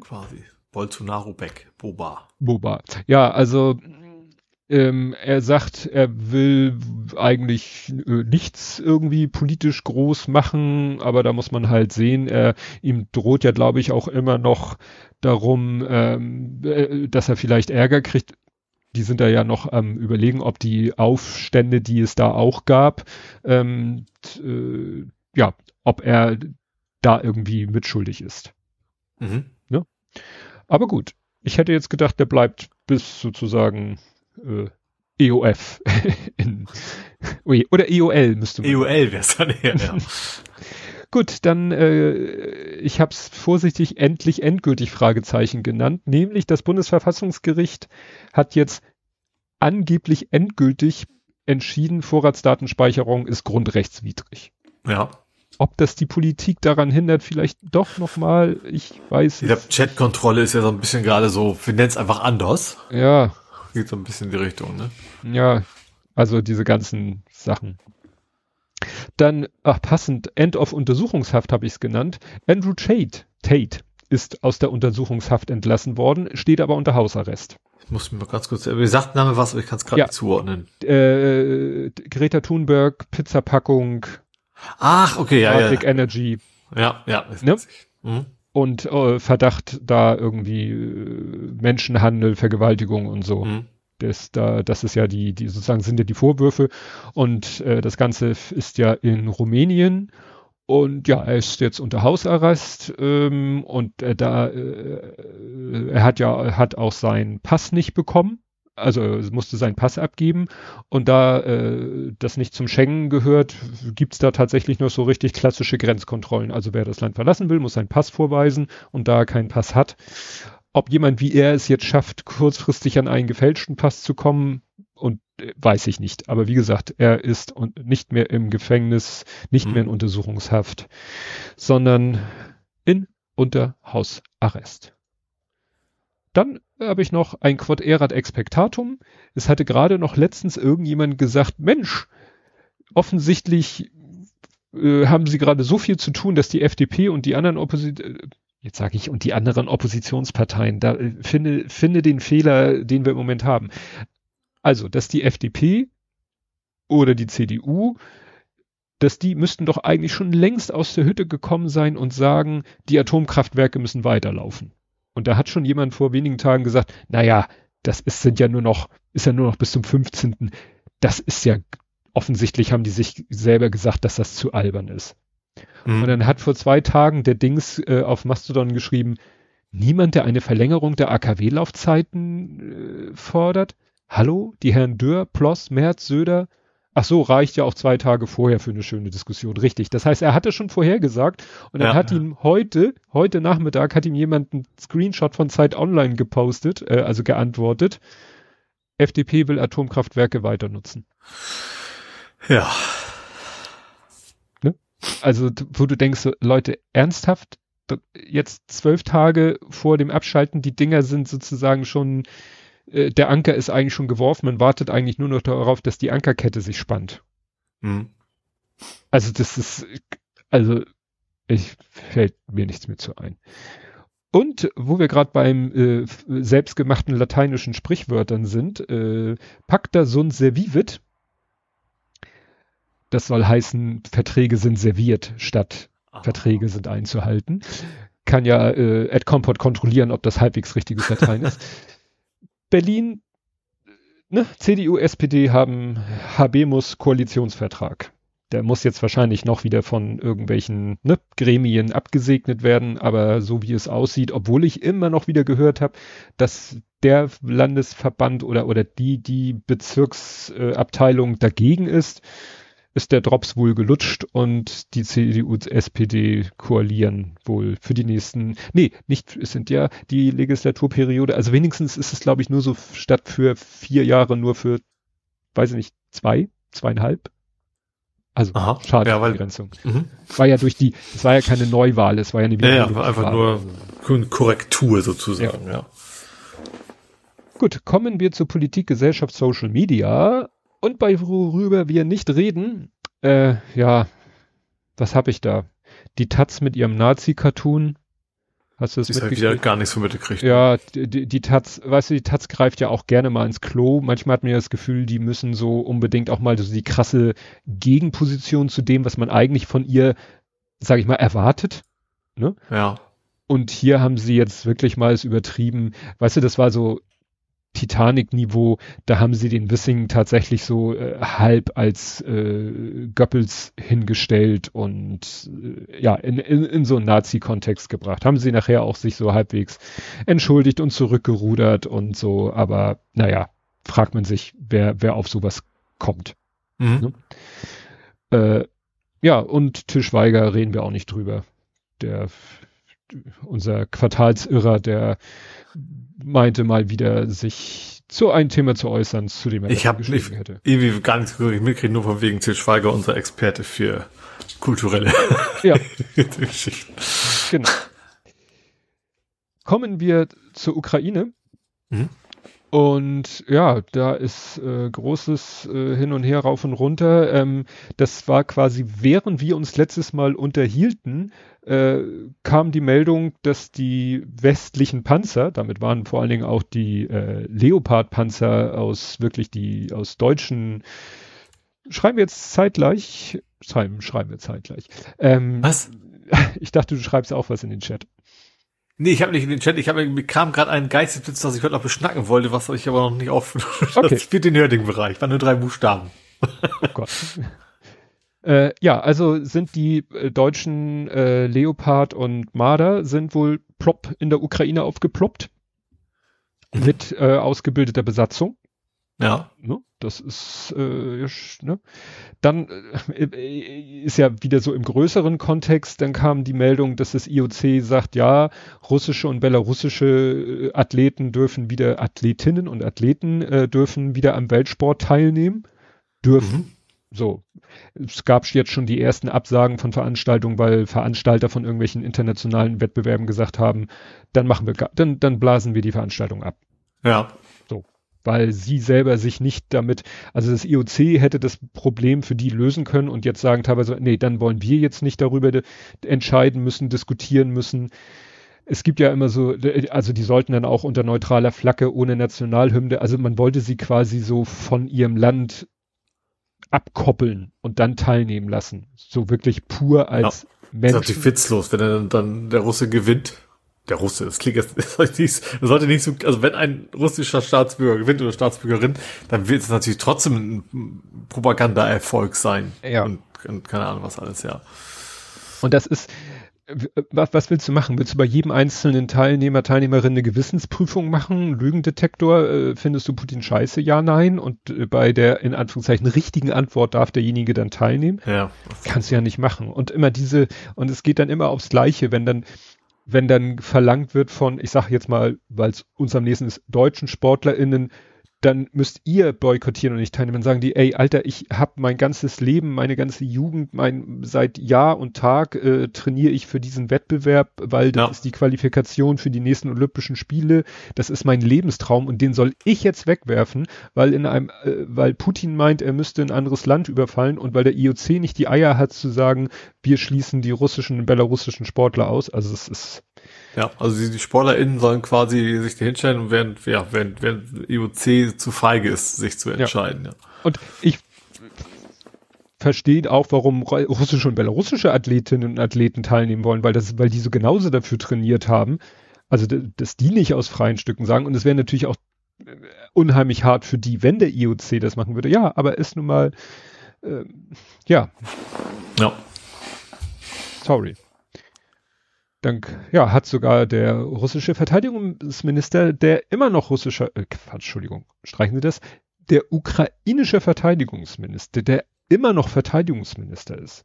Quasi. Bolsonaro back. Boba.
Boba. Ja, also ähm, er sagt, er will eigentlich äh, nichts irgendwie politisch groß machen, aber da muss man halt sehen, er, ihm droht ja, glaube ich, auch immer noch darum, ähm, äh, dass er vielleicht Ärger kriegt. Die sind da ja noch am überlegen, ob die Aufstände, die es da auch gab, ähm, äh, ja, ob er da irgendwie mitschuldig ist.
Mhm.
Aber gut, ich hätte jetzt gedacht, der bleibt bis sozusagen äh, EOF *laughs* in, Ui, oder EOL müsste man.
EOL wär's dann eher, ja. *laughs*
Gut, dann äh, ich habe es vorsichtig endlich endgültig Fragezeichen genannt, nämlich das Bundesverfassungsgericht hat jetzt angeblich endgültig entschieden, Vorratsdatenspeicherung ist grundrechtswidrig.
ja.
Ob das die Politik daran hindert, vielleicht doch nochmal, ich weiß
Ich glaube, Chatkontrolle ist ja so ein bisschen gerade so, wir nennen es einfach anders.
Ja,
Geht so ein bisschen in die Richtung, ne?
Ja, also diese ganzen Sachen. Dann, ach passend, End of Untersuchungshaft habe ich es genannt. Andrew Tate, Tate ist aus der Untersuchungshaft entlassen worden, steht aber unter Hausarrest.
Ich muss mir mal ganz kurz, mir sagt Name was, aber ich kann es gerade
Ja.
nicht zuordnen.
Äh, Greta Thunberg, Pizzapackung,
Ach, okay, ja,
Arctic
ja.
Energy
Ja, ja. ist
Ne?
Mhm.
Und äh, Verdacht da irgendwie äh, Menschenhandel, Vergewaltigung und so.
Mhm.
Das, da, das ist ja die, die sozusagen sind ja die Vorwürfe und äh, das Ganze ist ja in Rumänien und ja, er ist jetzt unter Hausarrest ähm, und äh, da äh, er hat ja hat auch seinen Pass nicht bekommen, also er musste seinen Pass abgeben und da äh, das nicht zum Schengen gehört, gibt's da tatsächlich noch so richtig klassische Grenzkontrollen. Also wer das Land verlassen will, muss seinen Pass vorweisen und da er keinen Pass hat, ob jemand wie er es jetzt schafft, kurzfristig an einen gefälschten Pass zu kommen, und äh, weiß ich nicht. Aber wie gesagt, er ist und nicht mehr im Gefängnis, nicht
Mhm.
mehr in Untersuchungshaft, sondern in Unterhausarrest. Dann habe ich noch ein Quod erat expectatum. Es hatte gerade noch letztens irgendjemand gesagt, Mensch, offensichtlich äh, haben sie gerade so viel zu tun, dass die FDP und die anderen Opposition, jetzt sage ich, und die anderen Oppositionsparteien, da äh, finde, finde den Fehler, den wir im Moment haben. Also, dass die FDP oder die CDU, dass die müssten doch eigentlich schon längst aus der Hütte gekommen sein und sagen, die Atomkraftwerke müssen weiterlaufen. Und da hat schon jemand vor wenigen Tagen gesagt, naja, das ist, sind ja nur noch, ist ja nur noch bis zum 15. Das ist ja, offensichtlich haben die sich selber gesagt, dass das zu albern ist.
Mhm.
Und dann hat vor zwei Tagen der Dings äh, auf Mastodon geschrieben, niemand, der eine Verlängerung der AKW-Laufzeiten äh, fordert. Hallo, die Herren Dürr, Ploss, Merz, Söder, Ach so, reicht ja auch zwei Tage vorher für eine schöne Diskussion. Richtig. Das heißt, er hatte schon vorher gesagt und dann ja, hat ihm heute, heute Nachmittag hat ihm jemand einen Screenshot von Zeit Online gepostet, äh, also geantwortet. FDP will Atomkraftwerke weiter nutzen.
Ja.
Ne? Also, wo du denkst, Leute, ernsthaft? Jetzt zwölf Tage vor dem Abschalten, die Dinger sind sozusagen schon äh, der Anker ist eigentlich schon geworfen, man wartet eigentlich nur noch darauf, dass die Ankerkette sich spannt. Mhm. Also das ist, also ich fällt mir nichts mehr zu ein. Und wo wir gerade beim äh, selbstgemachten lateinischen Sprichwörtern sind, äh, pacta sunt servivit. Das soll heißen, Verträge sind serviert statt Aha. Verträge sind einzuhalten. Kann ja äh, Comport kontrollieren, ob das halbwegs richtiges Latein ist. *laughs* Berlin, ne, CDU, SPD haben Habemus Koalitionsvertrag. Der muss jetzt wahrscheinlich noch wieder von irgendwelchen ne, Gremien abgesegnet werden, aber so wie es aussieht, obwohl ich immer noch wieder gehört habe, dass der Landesverband oder, oder die, die Bezirksabteilung dagegen ist, ist der Drops wohl gelutscht und die CDU SPD koalieren wohl für die nächsten, nee, nicht, es sind ja die Legislaturperiode, also wenigstens ist es, glaube ich, nur so statt für vier Jahre nur für, weiß ich nicht, zwei, zweieinhalb. Also Aha, schade ja, weil, Begrenzung. Mhm. War ja durch die, es war ja keine Neuwahl, es war ja eine
Ja, ja einfach nur Korrektur sozusagen, ja. ja.
Gut, kommen wir zur Politik, Gesellschaft, Social Media. Und bei worüber wir nicht reden, äh, ja, was habe ich da? Die Taz mit ihrem Nazi-Cartoon.
Hast du das halt wieder gar nichts von mitgekriegt.
Ja, die, die Taz, weißt du, die Taz greift ja auch gerne mal ins Klo. Manchmal hat man ja das Gefühl, die müssen so unbedingt auch mal so die krasse Gegenposition zu dem, was man eigentlich von ihr, sag ich mal, erwartet. Ne?
Ja.
Und hier haben sie jetzt wirklich mal es übertrieben. Weißt du, das war so, Titanic-Niveau, da haben sie den Wissing tatsächlich so äh, halb als äh, Goebbels hingestellt und äh, ja, in, in, in so einen Nazi-Kontext gebracht. Haben sie nachher auch sich so halbwegs entschuldigt und zurückgerudert und so, aber naja, fragt man sich, wer, wer auf sowas kommt. Mhm. Ne? Äh, ja, und Tischweiger reden wir auch nicht drüber. Der unser Quartalsirrer, der meinte mal wieder, sich zu einem Thema zu äußern, zu dem er
ich hab nicht, hätte. irgendwie gar nichts mitgekriegt, nur von wegen Til Schweiger, unser Experte für kulturelle
ja. *laughs* Geschichten. Genau. Kommen wir zur Ukraine. Mhm. Und ja, da ist äh, großes äh, Hin und Her rauf und runter. Ähm, das war quasi, während wir uns letztes Mal unterhielten, äh, kam die Meldung, dass die westlichen Panzer, damit waren vor allen Dingen auch die äh, Leopard-Panzer aus wirklich die aus deutschen, schreiben wir jetzt zeitgleich, schreiben, schreiben wir zeitgleich. Ähm,
was? *laughs*
Ich dachte, du schreibst auch was in den Chat.
Nee, ich habe nicht in den Chat, ich habe mir kam gerade ein Geistesblitz, das ich heute noch beschnacken wollte, was ich aber noch nicht auf. *laughs* Okay. Das spielt den Nerding-Bereich, waren nur drei Buchstaben. Oh Gott. *laughs*
äh, ja, also sind die äh, deutschen äh, Leopard und Marder sind wohl plopp in der Ukraine aufgeploppt. Mhm. Mit äh, ausgebildeter Besatzung.
Ja.
Ne? Das ist, äh, ne? Dann äh, ist ja wieder so im größeren Kontext, dann kam die Meldung, dass das IOC sagt, ja, russische und belarussische äh, Athleten dürfen wieder, Athletinnen und Athleten äh, dürfen wieder am Weltsport teilnehmen. Dürfen. Mhm. So. Es gab jetzt schon die ersten Absagen von Veranstaltungen, weil Veranstalter von irgendwelchen internationalen Wettbewerben gesagt haben, dann machen wir, dann, dann blasen wir die Veranstaltung ab.
Ja
weil sie selber sich nicht damit, also das IOC hätte das Problem für die lösen können und jetzt sagen teilweise, nee, dann wollen wir jetzt nicht darüber entscheiden müssen, diskutieren müssen. Es gibt ja immer so, also die sollten dann auch unter neutraler Flagge ohne Nationalhymne, also man wollte sie quasi so von ihrem Land abkoppeln und dann teilnehmen lassen. So wirklich pur als ja,
Mensch. Das ist natürlich witzlos, wenn dann, dann der Russe gewinnt der Russe, das klingt jetzt, *laughs* das sollte nicht, so, also wenn ein russischer Staatsbürger gewinnt oder Staatsbürgerin, dann wird es natürlich trotzdem ein Propagandaerfolg sein.
Ja.
Und, und keine Ahnung was alles, ja.
Und das ist, was, was willst du machen? Willst du bei jedem einzelnen Teilnehmer, Teilnehmerin eine Gewissensprüfung machen? Lügendetektor? Äh, findest du Putin scheiße? Ja, nein. Und äh, bei der in Anführungszeichen richtigen Antwort darf derjenige dann teilnehmen?
Ja.
Kannst du ja nicht machen. Und immer diese, und es geht dann immer aufs Gleiche, wenn dann, wenn dann verlangt wird von, ich sage jetzt mal, weil es uns am nächsten ist, deutschen SportlerInnen, dann müsst ihr boykottieren und nicht teilnehmen. Dann sagen die, ey, Alter, ich habe mein ganzes Leben, meine ganze Jugend, mein seit Jahr und Tag äh, trainiere ich für diesen Wettbewerb, weil das ja. ist die Qualifikation für die nächsten Olympischen Spiele. Das ist mein Lebenstraum und den soll ich jetzt wegwerfen, weil in einem, äh, weil Putin meint, er müsste ein anderes Land überfallen und weil der IOC nicht die Eier hat zu sagen, wir schließen die russischen und belarussischen Sportler aus. Also es ist
ja, also die, die SportlerInnen sollen quasi sich da hinstellen und während, ja, während, während IOC zu feige ist, sich zu entscheiden. Ja. ja.
Und ich verstehe auch, warum russische und belarussische Athletinnen und Athleten teilnehmen wollen, weil das, weil die so genauso dafür trainiert haben. Also, dass die nicht aus freien Stücken sagen. Und es wäre natürlich auch äh, unheimlich hart für die, wenn der IOC das machen würde. Ja, aber ist nun mal, äh, ja.
Ja.
Sorry. Dann ja, hat sogar der russische Verteidigungsminister, der immer noch russischer, äh, Entschuldigung, streichen Sie das, der ukrainische Verteidigungsminister, der immer noch Verteidigungsminister ist.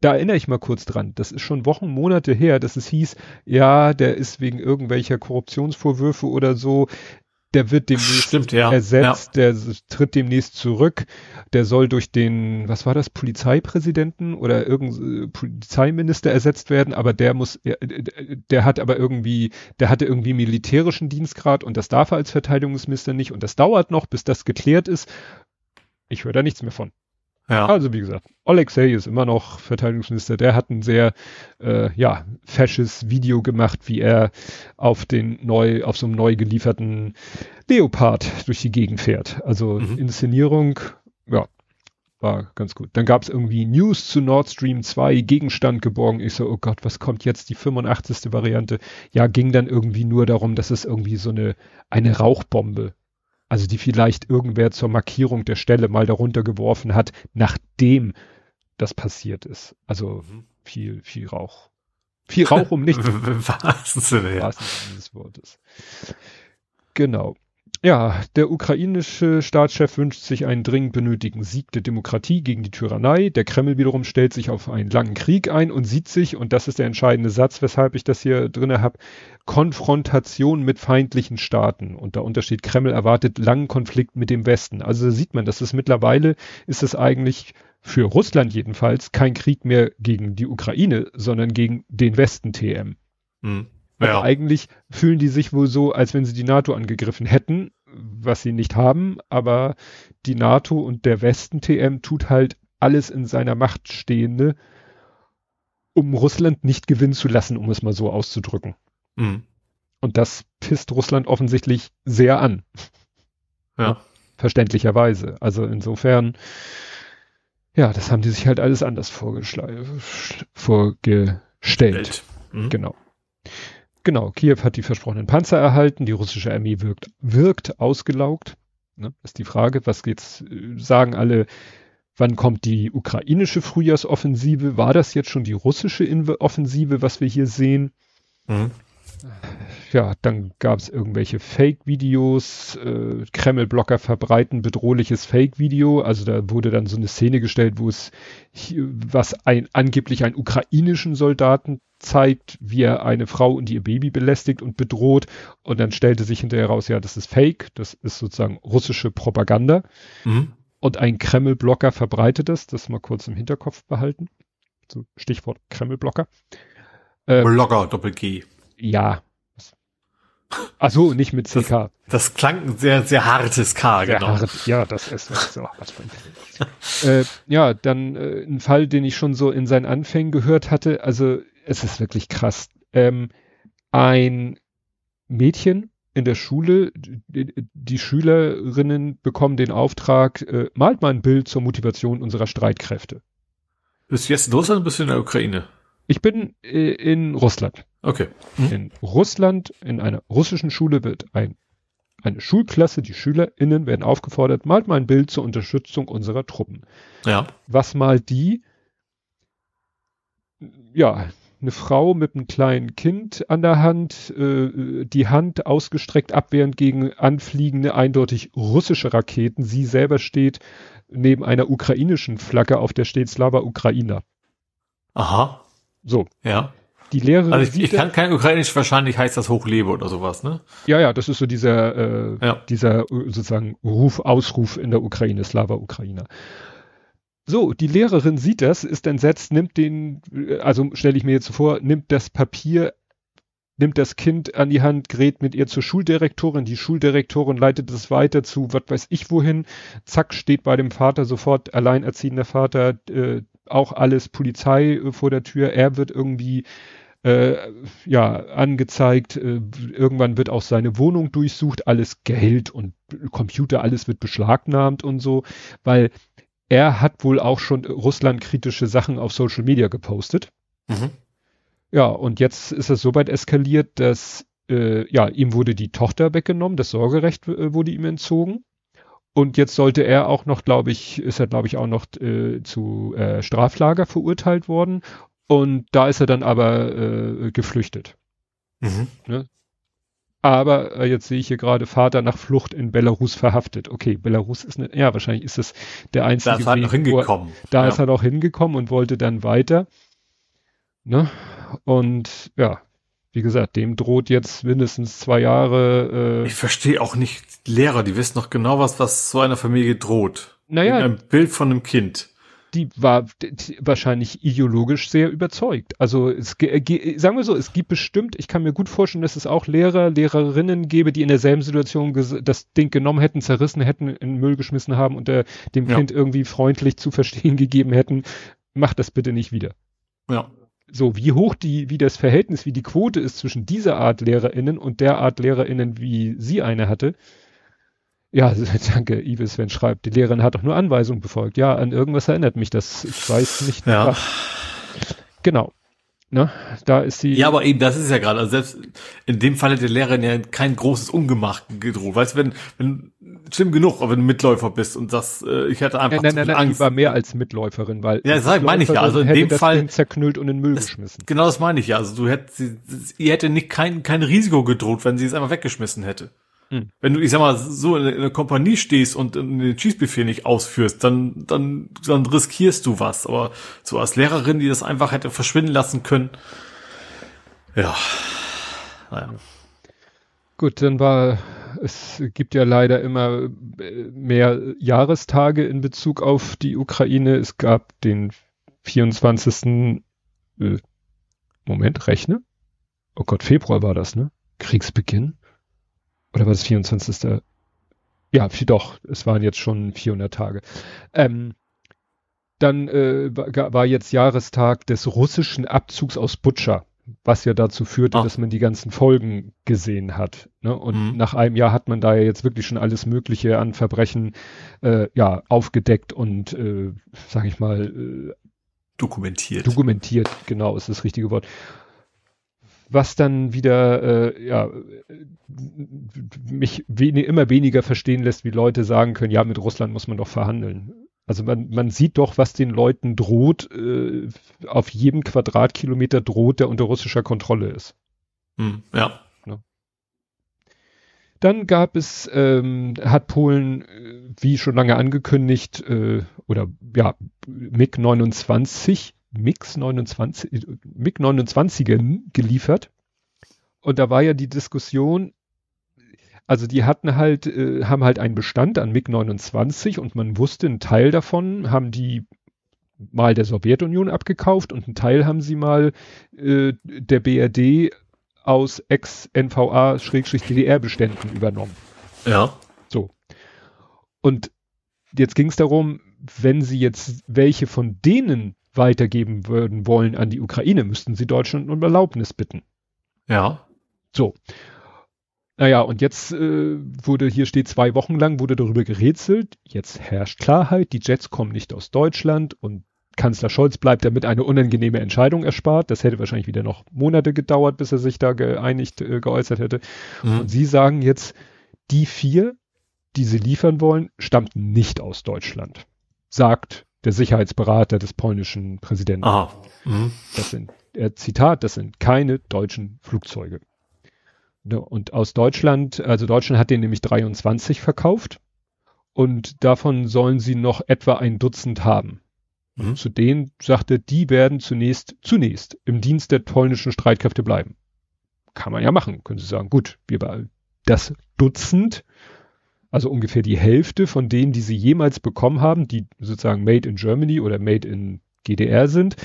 Da erinnere ich mal kurz dran. Das ist schon Wochen, Monate her, dass es hieß, ja, der ist wegen irgendwelcher Korruptionsvorwürfe oder so der wird demnächst
Stimmt, ja.
ersetzt, ja. der tritt demnächst zurück, der soll durch den, was war das, Polizeipräsidenten oder irgendein äh, Polizeiminister ersetzt werden, aber der muss, der hat aber irgendwie, der hatte irgendwie militärischen Dienstgrad und das darf er als Verteidigungsminister nicht und das dauert noch, bis das geklärt ist. Ich höre da nichts mehr von. Ja. Also wie gesagt, Alexei ist immer noch Verteidigungsminister. Der hat ein sehr äh, ja fesches Video gemacht, wie er auf den neu auf so einem neu gelieferten Leopard durch die Gegend fährt. Also mhm. Inszenierung, ja, war ganz gut. Dann gab es irgendwie News zu Nord Stream 2, Gegenstand geborgen. Ich so, oh Gott, was kommt jetzt? Die 85. Variante. Ja, ging dann irgendwie nur darum, dass es irgendwie so eine, eine Rauchbombe also die vielleicht irgendwer zur Markierung der Stelle mal darunter geworfen hat, nachdem das passiert ist. Also mhm. viel, viel Rauch. Viel Rauch um *laughs* nichts.
Was Sinne, ja.
des Wortes. Genau. Ja, der ukrainische Staatschef wünscht sich einen dringend benötigten Sieg der Demokratie gegen die Tyrannei. Der Kreml wiederum stellt sich auf einen langen Krieg ein und sieht sich, und das ist der entscheidende Satz, weshalb ich das hier drinne habe, Konfrontation mit feindlichen Staaten. Und darunter steht, Kreml erwartet langen Konflikt mit dem Westen. Also sieht man, dass es mittlerweile ist es eigentlich für Russland jedenfalls kein Krieg mehr gegen die Ukraine, sondern gegen den Westen TM. Mhm. Ja. Aber eigentlich fühlen die sich wohl so, als wenn sie die NATO angegriffen hätten, was sie nicht haben, aber die NATO und der Westen TM tut halt alles in seiner Macht Stehende, um Russland nicht gewinnen zu lassen, um es mal so auszudrücken. Mhm. Und das pisst Russland offensichtlich sehr an.
Ja.
Verständlicherweise. Also insofern, ja, das haben die sich halt alles anders vorgestellt. Mhm. Genau. Genau, Kiew hat die versprochenen Panzer erhalten, die russische Armee wirkt, wirkt ausgelaugt. Ne, ist die Frage, was geht's, sagen alle, wann kommt die ukrainische Frühjahrsoffensive? War das jetzt schon die russische Offensive, was wir hier sehen? Mhm ja, dann gab es irgendwelche Fake-Videos, äh, Kreml-Blocker verbreiten bedrohliches Fake-Video, also da wurde dann so eine Szene gestellt, wo es, was ein, angeblich einen ukrainischen Soldaten zeigt, wie er eine Frau und ihr Baby belästigt und bedroht und dann stellte sich hinterher raus, ja, das ist Fake, das ist sozusagen russische Propaganda mhm. und ein Kreml-Blocker verbreitet das, das mal kurz im Hinterkopf behalten, so Stichwort Kreml-Blocker.
Ähm, Blogger, Doppel-G
ja. Ach so, nicht mit CK.
Das, das klang ein sehr, sehr hartes K, sehr genau. Hart,
ja, das ist so. Äh, ja, dann äh, ein Fall, den ich schon so in seinen Anfängen gehört hatte. Also es ist wirklich krass. Ähm, ein Mädchen in der Schule, die, die Schülerinnen bekommen den Auftrag, äh, malt mal ein Bild zur Motivation unserer Streitkräfte.
Bist du jetzt in Russland oder bist du in der Ukraine?
Ich bin äh, in Russland.
Okay.
Mhm. In Russland, in einer russischen Schule wird ein, eine Schulklasse, die SchülerInnen werden aufgefordert, malt mal ein Bild zur Unterstützung unserer Truppen.
Ja.
Was malt die? Ja, eine Frau mit einem kleinen Kind an der Hand, äh, die Hand ausgestreckt abwehrend gegen anfliegende, eindeutig russische Raketen. Sie selber steht neben einer ukrainischen Flagge, auf der steht Slava Ukraina.
Aha.
So.
Ja.
Die Lehrerin.
Also ich, ich kann kein Ukrainisch, wahrscheinlich heißt das Hochlebe oder sowas, ne?
Ja, ja, das ist so dieser, äh,
Ja.
dieser äh, sozusagen Ruf, Ausruf in der Ukraine, Slava Ukrainer. So, die Lehrerin sieht das, ist entsetzt, nimmt den, äh, also stelle ich mir jetzt vor, nimmt das Papier, nimmt das Kind an die Hand, gerät mit ihr zur Schuldirektorin, die Schuldirektorin leitet es weiter zu, was weiß ich wohin, zack, steht bei dem Vater sofort, alleinerziehender Vater, äh, auch alles Polizei äh, vor der Tür, er wird irgendwie äh, ja, angezeigt. Äh, irgendwann wird auch seine Wohnung durchsucht, alles Geld und Computer, alles wird beschlagnahmt und so, weil er hat wohl auch schon russlandkritische Sachen auf Social Media gepostet.
Mhm.
Ja, und jetzt ist es so weit eskaliert, dass äh, ja, ihm wurde die Tochter weggenommen, das Sorgerecht äh, wurde ihm entzogen. Und jetzt sollte er auch noch, glaube ich, ist er, glaube ich, auch noch äh, zu äh, Straflager verurteilt worden. Und da ist er dann aber äh, geflüchtet.
Mhm.
Aber äh, jetzt sehe ich hier gerade Vater nach Flucht in Belarus verhaftet. Okay, Belarus ist eine, ja, wahrscheinlich ist das der einzige
Da ist halt
Weg,
noch
er-
hingekommen.
da
ja.
ist er noch hingekommen und wollte dann weiter. Ne? Und ja, wie gesagt, dem droht jetzt mindestens zwei Jahre. Äh,
Ich verstehe auch nicht Lehrer, die wissen doch genau, was, was so einer Familie droht.
naja,
Ein Bild von einem Kind.
Die war wahrscheinlich ideologisch sehr überzeugt. Also es, ge- ge- sagen wir so, es gibt bestimmt, ich kann mir gut vorstellen, dass es auch Lehrer, Lehrerinnen gäbe, die in derselben Situation das Ding genommen hätten, zerrissen hätten, in den Müll geschmissen haben und äh, dem
Ja.
Kind irgendwie freundlich zu verstehen *laughs* gegeben hätten, mach das bitte nicht wieder.
Ja.
So, wie hoch die, wie das Verhältnis, wie die Quote ist zwischen dieser Art LehrerInnen und der Art LehrerInnen, wie sie eine hatte. Ja, *laughs* danke, Ive Sven schreibt, die Lehrerin hat doch nur Anweisungen befolgt. Ja, an irgendwas erinnert mich das. Ich weiß nicht.
Ja.
Genau. Ne? Da ist sie.
Ja, aber eben, das ist ja gerade, also selbst in dem Fall hätte der Lehrerin ja kein großes Ungemach gedroht. Weißt du, wenn, wenn, schlimm genug, aber wenn du Mitläufer bist und das, äh, ich hätte einfach
nein, nein, nein, nein, die
Angst.
war mehr als Mitläuferin, weil
Ja, sag- meine ich ja, also in dem
das
Fall-
Ding zerknüllt und in den Müll
Das-
geschmissen.
Genau das meine ich ja. Also du hättest, ihr hätte nicht kein, kein Risiko gedroht, wenn sie es einfach weggeschmissen hätte.
Hm.
Wenn du, ich sag mal, so in, in einer Kompanie stehst und den Schießbefehl nicht ausführst, dann, dann, dann riskierst du was. Aber so als Lehrerin, die das einfach hätte verschwinden lassen können, ja. Naja.
Gut, dann war, es gibt ja leider immer äh, mehr Jahrestage in Bezug auf die Ukraine. Es gab den 24. Äh, Moment, rechne. Oh Gott, Februar war das, ne? Kriegsbeginn? Oder war das 24. Ja, doch, es waren jetzt schon 400 Tage. Ähm, dann äh, war jetzt Jahrestag des russischen Abzugs aus Butscha, was ja dazu führte,
Ah.
dass man die ganzen Folgen gesehen hat. Ne? Und
Mhm.
nach einem Jahr hat man da ja jetzt wirklich schon alles Mögliche an Verbrechen äh, ja aufgedeckt und, äh, sag ich mal, äh,
Dokumentiert.
dokumentiert. Genau, ist das richtige Wort. Was dann wieder äh, ja, mich wen immer weniger verstehen lässt, wie Leute sagen können, ja, mit Russland muss man doch verhandeln. Also man, man sieht doch, was den Leuten droht. Äh, auf jedem Quadratkilometer droht, der unter russischer Kontrolle ist.
Hm, ja.
Dann gab es, ähm, hat Polen, äh, wie schon lange angekündigt, äh, oder ja, MiG 29, MiX 29, äh, MiG 29er geliefert. Und da war ja die Diskussion, also die hatten halt, äh, haben halt einen Bestand an MiG 29 und man wusste, ein Teil davon haben die mal der Sowjetunion abgekauft und einen Teil haben sie mal äh, der BRD aus Ex-NVA-DDR-Beständen übernommen.
Ja.
So. Und jetzt ging es darum, wenn sie jetzt welche von denen weitergeben würden wollen an die Ukraine, müssten sie Deutschland um Erlaubnis bitten.
Ja.
So. Naja, und jetzt äh, wurde, hier steht zwei Wochen lang, wurde darüber gerätselt. Jetzt herrscht Klarheit, die Jets kommen nicht aus Deutschland und Kanzler Scholz bleibt damit eine unangenehme Entscheidung erspart. Das hätte wahrscheinlich wieder noch Monate gedauert, bis er sich da geeinigt, äh, geäußert hätte.
Mhm.
Und Sie sagen jetzt, die vier, die Sie liefern wollen, stammten nicht aus Deutschland. Sagt der Sicherheitsberater des polnischen Präsidenten.
Aha. Mhm.
Das sind, äh, Zitat, das sind keine deutschen Flugzeuge. Ne, Und aus Deutschland, also Deutschland hat den nämlich 23 verkauft und davon sollen sie noch etwa ein Dutzend haben.
Mhm.
Zu denen sagte, die werden zunächst, zunächst im Dienst der polnischen Streitkräfte bleiben. Kann man ja machen, können Sie sagen, gut, wir das Dutzend, also ungefähr die Hälfte von denen, die sie jemals bekommen haben, die sozusagen made in Germany oder made in GDR sind,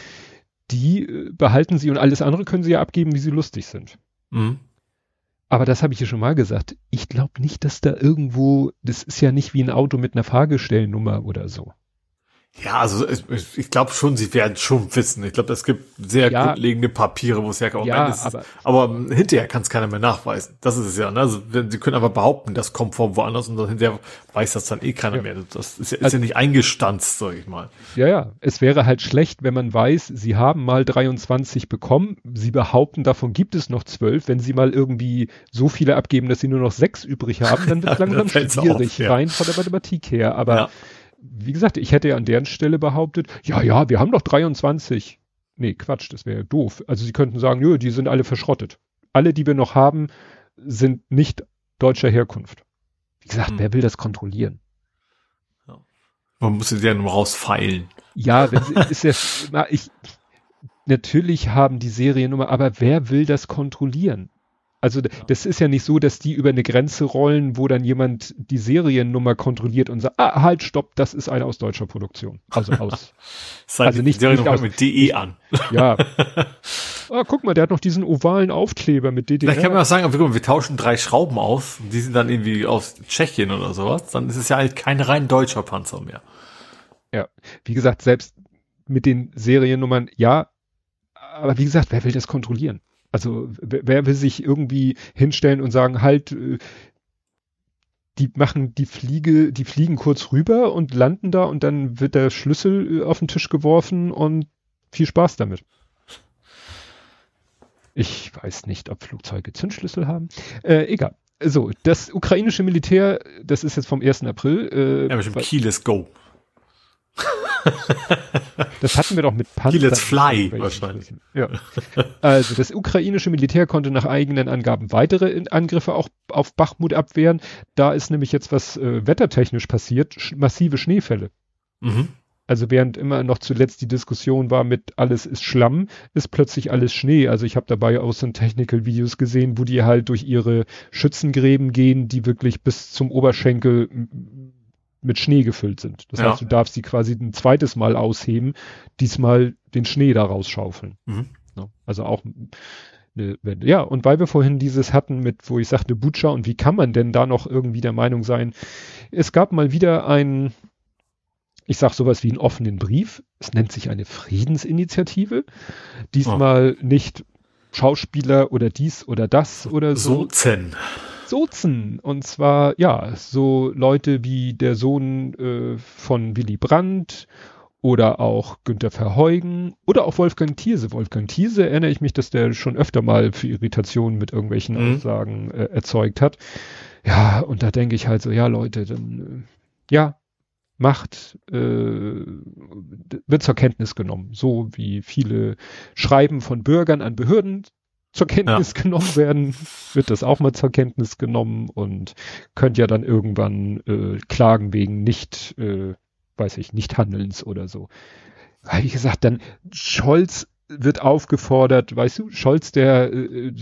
die äh, behalten sie und alles andere können sie ja abgeben, wie sie lustig sind.
Mhm.
Aber das habe ich ja schon mal gesagt. Ich glaube nicht, dass da irgendwo, das ist ja nicht wie ein Auto mit einer Fahrgestellnummer oder so.
Ja, also ich, ich glaube schon, sie werden schon wissen. Ich glaube, es gibt sehr
Ja.
grundlegende Papiere, wo es herkommt.
Ja,
ist
aber-
aber hinterher kann es keiner mehr nachweisen. Das ist es ja. Ne? Also sie können aber behaupten, das kommt von woanders und dann hinterher weiß das dann eh keiner
Ja.
mehr. Das ist ja, ist
Also-
ja nicht eingestanzt, sag ich mal.
Ja, ja. Es wäre halt schlecht, wenn man weiß, sie haben mal 23 bekommen. Sie behaupten, davon gibt es noch 12. Wenn sie mal irgendwie so viele abgeben, dass sie nur noch sechs übrig haben, dann *laughs* wird es langsam schwierig,
auf,
rein von der Mathematik her. Aber. Wie gesagt, ich hätte ja an deren Stelle behauptet, ja, ja, wir haben doch 23. Nee, Quatsch, das wäre ja doof. Also sie könnten sagen, nö, die sind alle verschrottet. Alle, die wir noch haben, sind nicht deutscher Herkunft. Wie gesagt,
Hm.
wer will das kontrollieren?
Man muss sie ja nur rausfeilen.
Ja, wenn sie, ist ja, na, *laughs* ich, natürlich haben die Seriennummer, aber wer will das kontrollieren? Also das ist ja nicht so, dass die über eine Grenze rollen, wo dann jemand die Seriennummer kontrolliert und sagt, ah, halt, stopp, das ist eine aus deutscher Produktion. Also aus, *laughs* Also nicht- nicht aus-
mit DE an.
ja. *laughs* Ah, guck mal, der hat noch diesen ovalen Aufkleber mit DDR.
Vielleicht kann man auch sagen, wir, tauschen drei Schrauben aus, die sind dann irgendwie aus Tschechien oder sowas, dann ist es ja halt kein rein deutscher Panzer mehr.
Ja, wie gesagt, selbst mit den Seriennummern, ja, aber wie gesagt, wer will das kontrollieren? Also wer, will sich irgendwie hinstellen und sagen, halt, äh, die machen die Fliege, die fliegen kurz rüber und landen da und dann wird der Schlüssel äh, auf den Tisch geworfen und viel Spaß damit. Ich weiß nicht, ob Flugzeuge Zündschlüssel haben. Äh, egal. So, das ukrainische Militär, das ist jetzt vom 1. April. Äh,
Ja, bestimmt is go. *laughs*
Das hatten wir doch mit Panzer.
Let's Fly wahrscheinlich.
Ja. Also das ukrainische Militär konnte nach eigenen Angaben weitere Angriffe auch auf Bachmut abwehren. Da ist nämlich jetzt was äh, wettertechnisch passiert, sch massive Schneefälle.
Mhm.
Also während immer noch zuletzt die Diskussion war mit alles ist Schlamm, ist plötzlich alles Schnee. Also ich habe dabei auch so ein Technical Videos gesehen, wo die halt durch ihre Schützengräben gehen, die wirklich bis zum Oberschenkel mit Schnee gefüllt sind. Das
Ja.
heißt, du darfst sie quasi ein zweites Mal ausheben, diesmal den Schnee da rausschaufeln.
Mhm.
Also auch eine Wende. Ja, und weil wir vorhin dieses hatten mit, wo ich sagte, Butcher und wie kann man denn da noch irgendwie der Meinung sein? Es gab mal wieder ein, ich sag sowas wie einen offenen Brief. Es nennt sich eine Friedensinitiative. Diesmal nicht Schauspieler oder dies oder das oder so.
Sozen.
Sozen. Und zwar, ja, so Leute wie der Sohn äh, von Willy Brandt oder auch Günter Verheugen oder auch Wolfgang Thierse. Wolfgang Thierse erinnere ich mich, dass der schon öfter mal für Irritationen mit irgendwelchen
Mhm.
Aussagen äh, erzeugt hat. Ja, und da denke ich halt so, ja Leute, dann, äh, ja, Macht äh, wird zur Kenntnis genommen, so wie viele Schreiben von Bürgern an Behörden zur Kenntnis genommen werden, wird das auch mal zur Kenntnis genommen und könnt ja dann irgendwann äh, klagen wegen nicht, äh, weiß ich, nicht Handelns oder so. Weil, Wie gesagt, dann Scholz wird aufgefordert, weißt du, Scholz, der äh,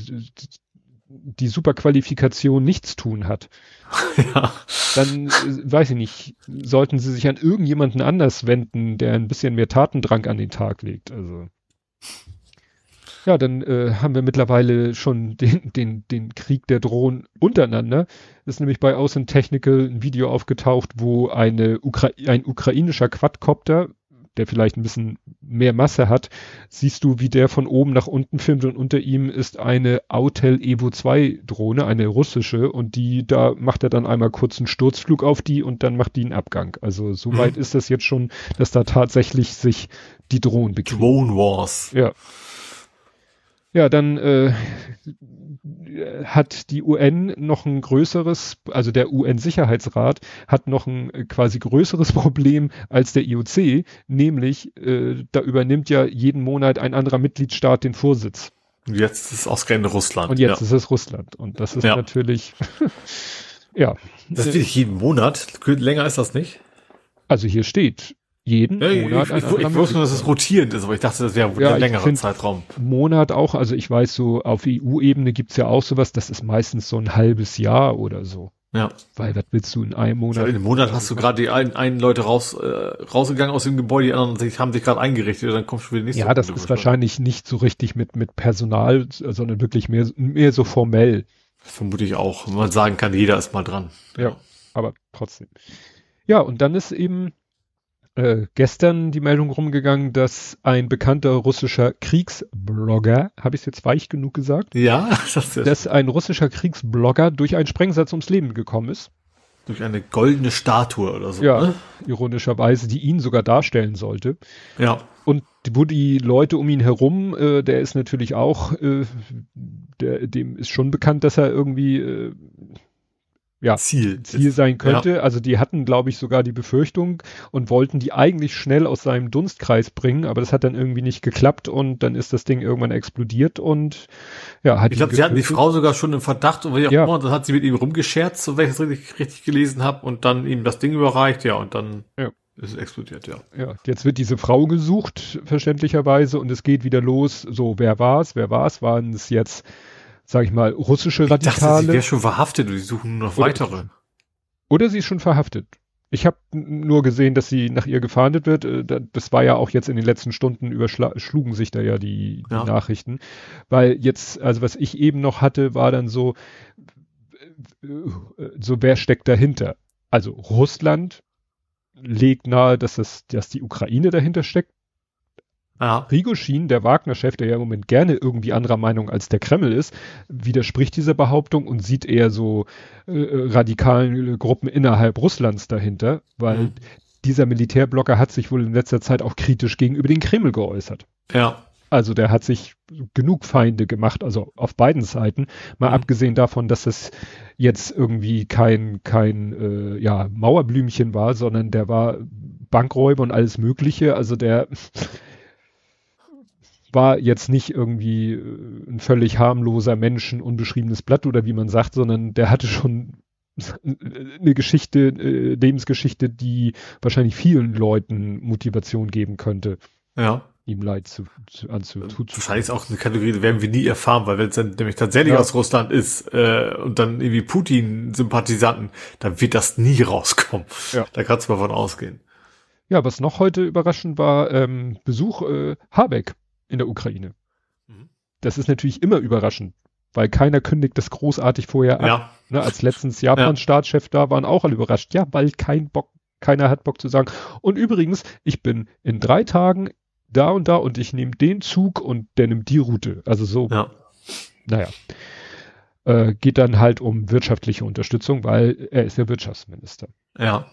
die Superqualifikation nichts tun hat, *laughs*
ja.
dann äh, weiß ich nicht, sollten sie sich an irgendjemanden anders wenden, der ein bisschen mehr Tatendrang an den Tag legt. Also ja, dann äh, haben wir mittlerweile schon den, den, den Krieg der Drohnen untereinander. ist nämlich bei Außen Technical ein Video aufgetaucht, wo eine Ukra ein ukrainischer Quadcopter, der vielleicht ein bisschen mehr Masse hat, siehst du, wie der von oben nach unten filmt und unter ihm ist eine Autel Evo 2 Drohne, eine russische und die, da macht er dann einmal kurz einen Sturzflug auf die und dann macht die einen Abgang. Also so
Mhm.
weit ist das jetzt schon, dass da tatsächlich sich die Drohnen bekriegen.
Drone Wars.
Ja. Ja, dann äh, hat die UN noch ein größeres, also der UN-Sicherheitsrat hat noch ein äh, quasi größeres *laughs* Problem als der IOC, nämlich äh, da übernimmt ja jeden Monat ein anderer Mitgliedstaat den Vorsitz.
Und jetzt ist es ausgerechnet Russland.
Und jetzt ja. ist es Russland. Und das ist ja. natürlich, *laughs*
ja. Das ist wirklich jeden Monat. Länger ist das nicht?
Also hier steht, jeden
ja, Monat. Ich, ich, ich, ich wusste nur, dass es rotierend ist, aber ich dachte, das wäre ja, ein längerer Zeitraum.
Monat auch, also ich weiß so, auf EU-Ebene gibt's ja auch sowas, das ist meistens so ein halbes Jahr oder so.
Ja.
Weil was willst du in einem Monat?
in einem Monat hast du gerade die einen, einen Leute raus, äh, rausgegangen aus dem Gebäude, die anderen haben sich gerade eingerichtet, dann kommst du wieder
nicht Ja, das ist wahrscheinlich nicht so richtig mit, mit Personal, sondern wirklich mehr, mehr so formell.
Vermute ich auch. Man sagen kann, jeder ist mal dran.
Ja, aber trotzdem. Ja, und dann ist eben äh, gestern die Meldung rumgegangen, dass ein bekannter russischer Kriegsblogger, habe ich es jetzt weich genug gesagt?
Ja, *laughs*
das ist dass ein russischer Kriegsblogger durch einen Sprengsatz ums Leben gekommen ist.
Durch eine goldene Statue oder so.
Ja, ne? ironischerweise, die ihn sogar darstellen sollte.
Ja.
Und wo die Leute um ihn herum, äh, der ist natürlich auch, äh, der, dem ist schon bekannt, dass er irgendwie äh, ja, Ziel, Ziel sein könnte. Ja. Also die hatten, glaube ich, sogar die Befürchtung und wollten die eigentlich schnell aus seinem Dunstkreis bringen, aber das hat dann irgendwie nicht geklappt und dann ist das Ding irgendwann explodiert und ja, hat
Ich glaube, sie hatten die Frau sogar schon im Verdacht und ja. immer, dann hat sie mit ihm rumgescherzt, so wenn ich es richtig, richtig gelesen habe und dann ihm das Ding überreicht, ja, und dann ja. ist es explodiert, ja.
Ja, jetzt wird diese Frau gesucht, verständlicherweise, und es geht wieder los, so, wer war's, wer war's, waren es jetzt sag ich mal, russische Radikale. Ich dachte, sie
wäre schon verhaftet und die suchen noch oder, weitere.
Oder sie ist schon verhaftet. Ich habe nur gesehen, dass sie nach ihr gefahndet wird. Äh, das war ja auch jetzt in den letzten Stunden überschlugen sich da ja die, die ja. Nachrichten. Weil jetzt, also was ich eben noch hatte, war dann so, so wer steckt dahinter? Also Russland legt nahe, dass das, dass die Ukraine dahinter steckt. Ja. Prigozhin, der Wagner-Chef, der ja im Moment gerne irgendwie anderer Meinung als der Kreml ist, widerspricht dieser Behauptung und sieht eher so äh, radikalen Gruppen innerhalb Russlands dahinter, weil mhm. dieser Militärblocker hat sich wohl in letzter Zeit auch kritisch gegenüber den Kreml geäußert.
Ja.
Also der hat sich genug Feinde gemacht, also auf beiden Seiten. Mal mhm. abgesehen davon, dass es jetzt irgendwie kein kein äh, ja Mauerblümchen war, sondern der war Bankräuber und alles Mögliche. Also der war jetzt nicht irgendwie äh, ein völlig harmloser Mensch, ein unbeschriebenes Blatt oder wie man sagt, sondern der hatte schon *laughs* eine Geschichte, äh, Lebensgeschichte, die wahrscheinlich vielen Leuten Motivation geben könnte.
Ja.
Ihm Leid zu, zu, anzu,
Wahrscheinlich ist auch eine Kategorie, die werden wir nie erfahren, weil wenn es dann nämlich tatsächlich ja. aus Russland ist äh, und dann irgendwie Putin-Sympathisanten, dann wird das nie rauskommen. Ja. Da kannst du mal von ausgehen.
Ja, was noch heute überraschend war, ähm, Besuch äh, Habeck in der Ukraine. Mhm. Das ist natürlich immer überraschend, weil keiner kündigt das großartig vorher
an. Ja.
Ne, als letztens Japans ja. Staatschef da waren auch alle überrascht. Ja, weil kein Bock, keiner hat Bock zu sagen. Und übrigens, ich bin in drei Tagen da und da und ich nehme den Zug und der nimmt die Route. Also so.
Ja.
Naja. Äh, geht dann halt um wirtschaftliche Unterstützung, weil er ist ja Wirtschaftsminister.
Ja.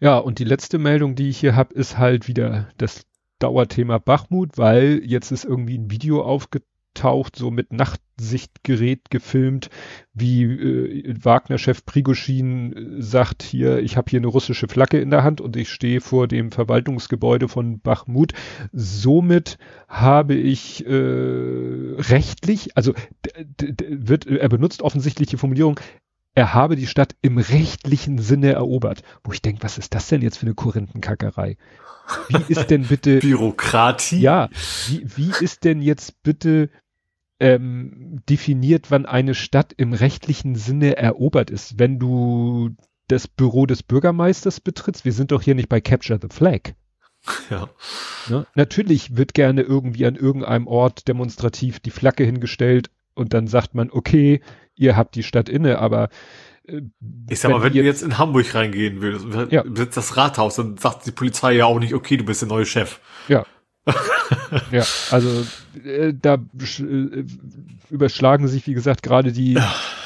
Ja, und die letzte Meldung, die ich hier habe, ist halt wieder das Dauerthema Bachmut, weil jetzt ist irgendwie ein Video aufgetaucht, so mit Nachtsichtgerät gefilmt, wie äh, Wagner-Chef Prigoschin äh, sagt hier, ich habe hier eine russische Flagge in der Hand und ich stehe vor dem Verwaltungsgebäude von Bachmut. Somit habe ich äh, rechtlich, also wird, er benutzt offensichtlich die Formulierung, er habe die Stadt im rechtlichen Sinne erobert. Wo ich denke, was ist das denn jetzt für eine Korinthenkackerei? Wie ist denn bitte *laughs*
Bürokratie?
Ja, wie, wie ist denn jetzt bitte ähm, definiert, wann eine Stadt im rechtlichen Sinne erobert ist? Wenn du das Büro des Bürgermeisters betrittst, wir sind doch hier nicht bei Capture the Flag. *laughs*
Ja.
Ne? Natürlich wird gerne irgendwie an irgendeinem Ort demonstrativ die Flagge hingestellt und dann sagt man, okay, ihr habt die Stadt inne, aber
äh, ich sag mal, wenn, du jetzt in Hamburg reingehen willst, ja. besitzt das Rathaus, dann sagt die Polizei ja auch nicht, okay, du bist der neue Chef.
Ja. *laughs* ja, also äh, da äh, überschlagen sich, wie gesagt, gerade die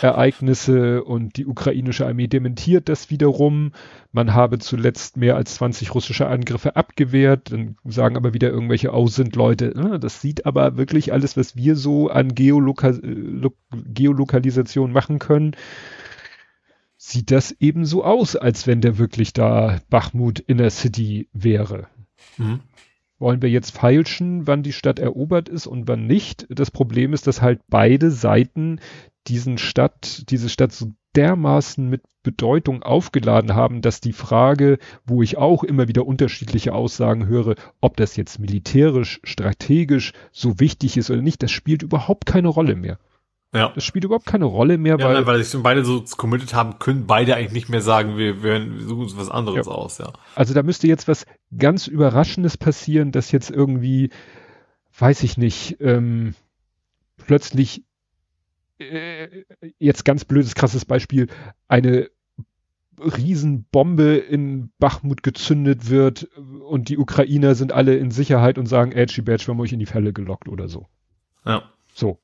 Ereignisse und die ukrainische Armee dementiert das wiederum. Man habe zuletzt mehr als 20 russische Angriffe abgewehrt, dann sagen aber wieder irgendwelche, oh, sind Leute, äh, das sieht aber wirklich alles, was wir so an Geoloka Geolokalisation machen können, sieht das eben so aus, als wenn der wirklich da Bachmut in der City wäre. Mhm. Wollen wir jetzt feilschen, wann die Stadt erobert ist und wann nicht? Das Problem ist, dass halt beide Seiten diesen Stadt, diese Stadt so dermaßen mit Bedeutung aufgeladen haben, dass die Frage, wo ich auch immer wieder unterschiedliche Aussagen höre, ob das jetzt militärisch, strategisch so wichtig ist oder nicht, das spielt überhaupt keine Rolle mehr. Ja. Das spielt überhaupt keine Rolle mehr,
ja, weil. Nein, weil sich beide so committed haben, können beide eigentlich nicht mehr sagen, wir, wir suchen uns was anderes ja. aus, ja.
Also da müsste jetzt was ganz Überraschendes passieren, dass jetzt irgendwie, weiß ich nicht, ähm, plötzlich, äh, jetzt ganz blödes, krasses Beispiel, eine Riesenbombe in Bachmut gezündet wird und die Ukrainer sind alle in Sicherheit und sagen, Edgy Badge, wir haben euch in die Fälle gelockt oder so. Ja. So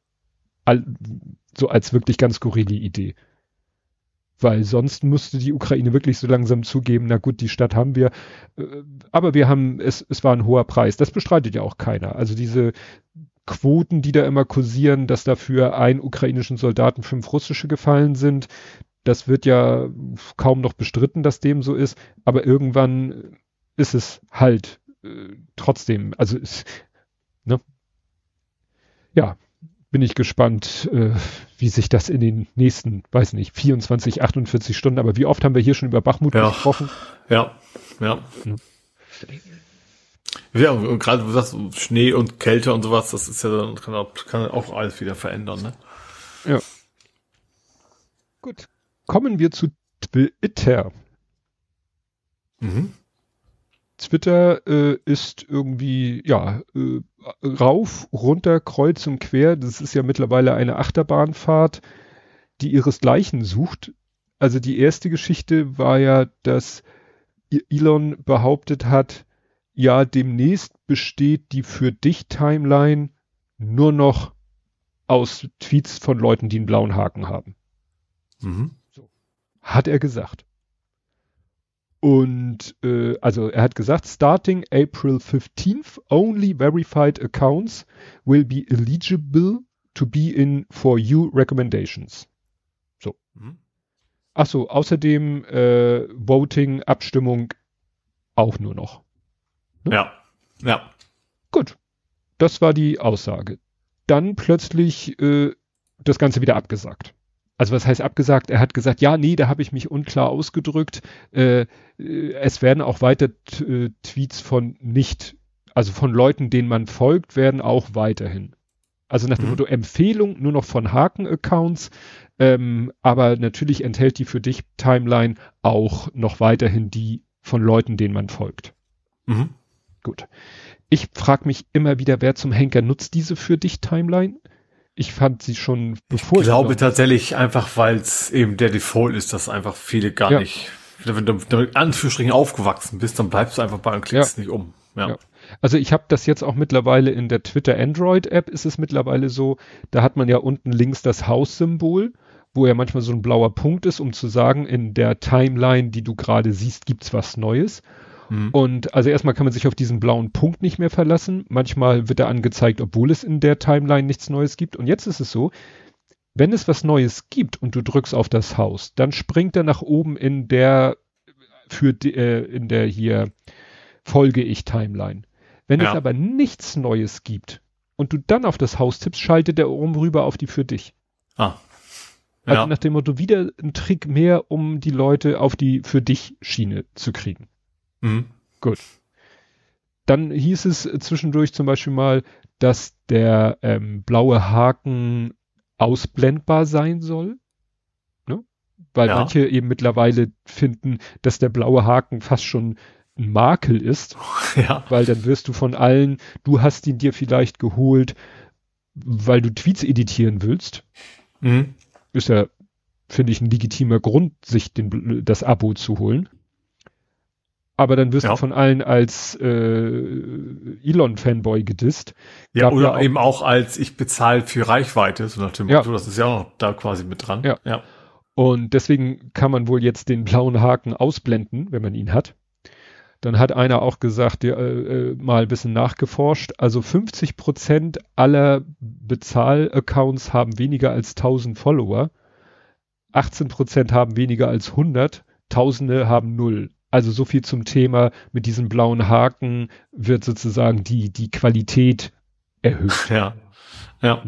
so als wirklich ganz skurrile Idee. Weil sonst müsste die Ukraine wirklich so langsam zugeben, na gut, die Stadt haben wir, äh, aber wir haben, es, es war ein hoher Preis. Das bestreitet ja auch keiner. Also diese Quoten, die da immer kursieren, dass dafür ein ukrainischen Soldaten fünf russische gefallen sind, das wird ja kaum noch bestritten, dass dem so ist, aber irgendwann ist es halt äh, trotzdem, also ist, ne? Ja, bin ich gespannt, äh, wie sich das in den nächsten, weiß nicht, 24, 48 Stunden, aber wie oft haben wir hier schon über Bachmut
ja.
gesprochen?
Ja, ja. ja. Ja, und gerade du sagst, Schnee und Kälte und sowas, das ist ja dann, kann auch, kann auch alles wieder verändern, ne?
Ja. Gut. Kommen wir zu Twitter. Mhm. Twitter äh, ist irgendwie, ja, äh, rauf, runter, kreuz und quer. Das ist ja mittlerweile eine Achterbahnfahrt, die ihresgleichen sucht. Also die erste Geschichte war ja, dass Elon behauptet hat, ja, demnächst besteht die für dich Timeline nur noch aus Tweets von Leuten, die einen blauen Haken haben. Mhm. So. Hat er gesagt. Und äh, also er hat gesagt, starting April 15th, only verified accounts will be eligible to be in for you recommendations. So. Mhm. Ach so, außerdem äh, Voting, Abstimmung auch nur noch.
Ne? Ja, ja.
Gut, das war die Aussage. Dann plötzlich äh, das Ganze wieder abgesagt also was heißt abgesagt? Er hat gesagt, ja, nee, da habe ich mich unklar ausgedrückt. Äh, äh es werden auch weiter äh, Tweets von nicht, also von Leuten, denen man folgt, werden auch weiterhin. Also nach dem mhm. Motto Empfehlung nur noch von Haken-Accounts, ähm, aber natürlich enthält die für dich Timeline auch noch weiterhin die von Leuten, denen man folgt. Mhm. Gut. Ich frage mich immer wieder, wer zum Henker nutzt diese für dich Timeline? Ich fand sie schon
bevor. Ich glaube tatsächlich einfach, weil es eben der Default ist, dass einfach viele gar ja. nicht, wenn du mit Anführungsstrichen aufgewachsen bist, dann bleibst du einfach bei und klickst ja. nicht um. Ja. ja.
Also ich habe das jetzt auch mittlerweile in der Twitter Android App ist es mittlerweile so, da hat man ja unten links das Haussymbol, wo ja manchmal so ein blauer Punkt ist, um zu sagen, in der Timeline, die du gerade siehst, gibt's was Neues. Mhm. Und also erstmal kann man sich auf diesen blauen Punkt nicht mehr verlassen. Manchmal wird er angezeigt, obwohl es in der Timeline nichts Neues gibt. Und jetzt ist es so, wenn es was Neues gibt und du drückst auf das Haus, dann springt er nach oben in der für die, äh, in der hier folge ich Timeline. Wenn ja. es aber nichts Neues gibt und du dann auf das Haus tippst, schaltet er oben rüber auf die für dich. Ah. Also ja. Also nach dem Motto wieder ein Trick mehr, um die Leute auf die für dich Schiene zu kriegen. Mhm. Gut. Dann hieß es zwischendurch zum Beispiel mal, dass der ähm, blaue Haken ausblendbar sein soll. Ne? Weil ja. manche eben mittlerweile finden, dass der blaue Haken fast schon ein Makel ist. *laughs* Ja. Weil dann wirst du von allen, du hast ihn dir vielleicht geholt, weil du Tweets editieren willst. Mhm. Ist ja, finde ich, ein legitimer Grund, sich den, das Abo zu holen. Aber dann wirst
Ja.
du von allen als äh, Elon-Fanboy gedisst.
Ja,
Gab
oder
ja auch-
eben auch als ich bezahle für Reichweite, so nach dem
Ja.
Motto, das ist ja auch noch da quasi mit dran.
Ja.
ja.
Und deswegen kann man wohl jetzt den blauen Haken ausblenden, wenn man ihn hat. Dann hat einer auch gesagt, der, äh, äh, mal ein bisschen nachgeforscht, also 50 Prozent aller Bezahl-Accounts haben weniger als 1000 Follower. 18 Prozent haben weniger als 100. Tausende haben null. Also so viel zum Thema, mit diesem blauen Haken wird sozusagen die, die Qualität erhöht.
Ja. Ja.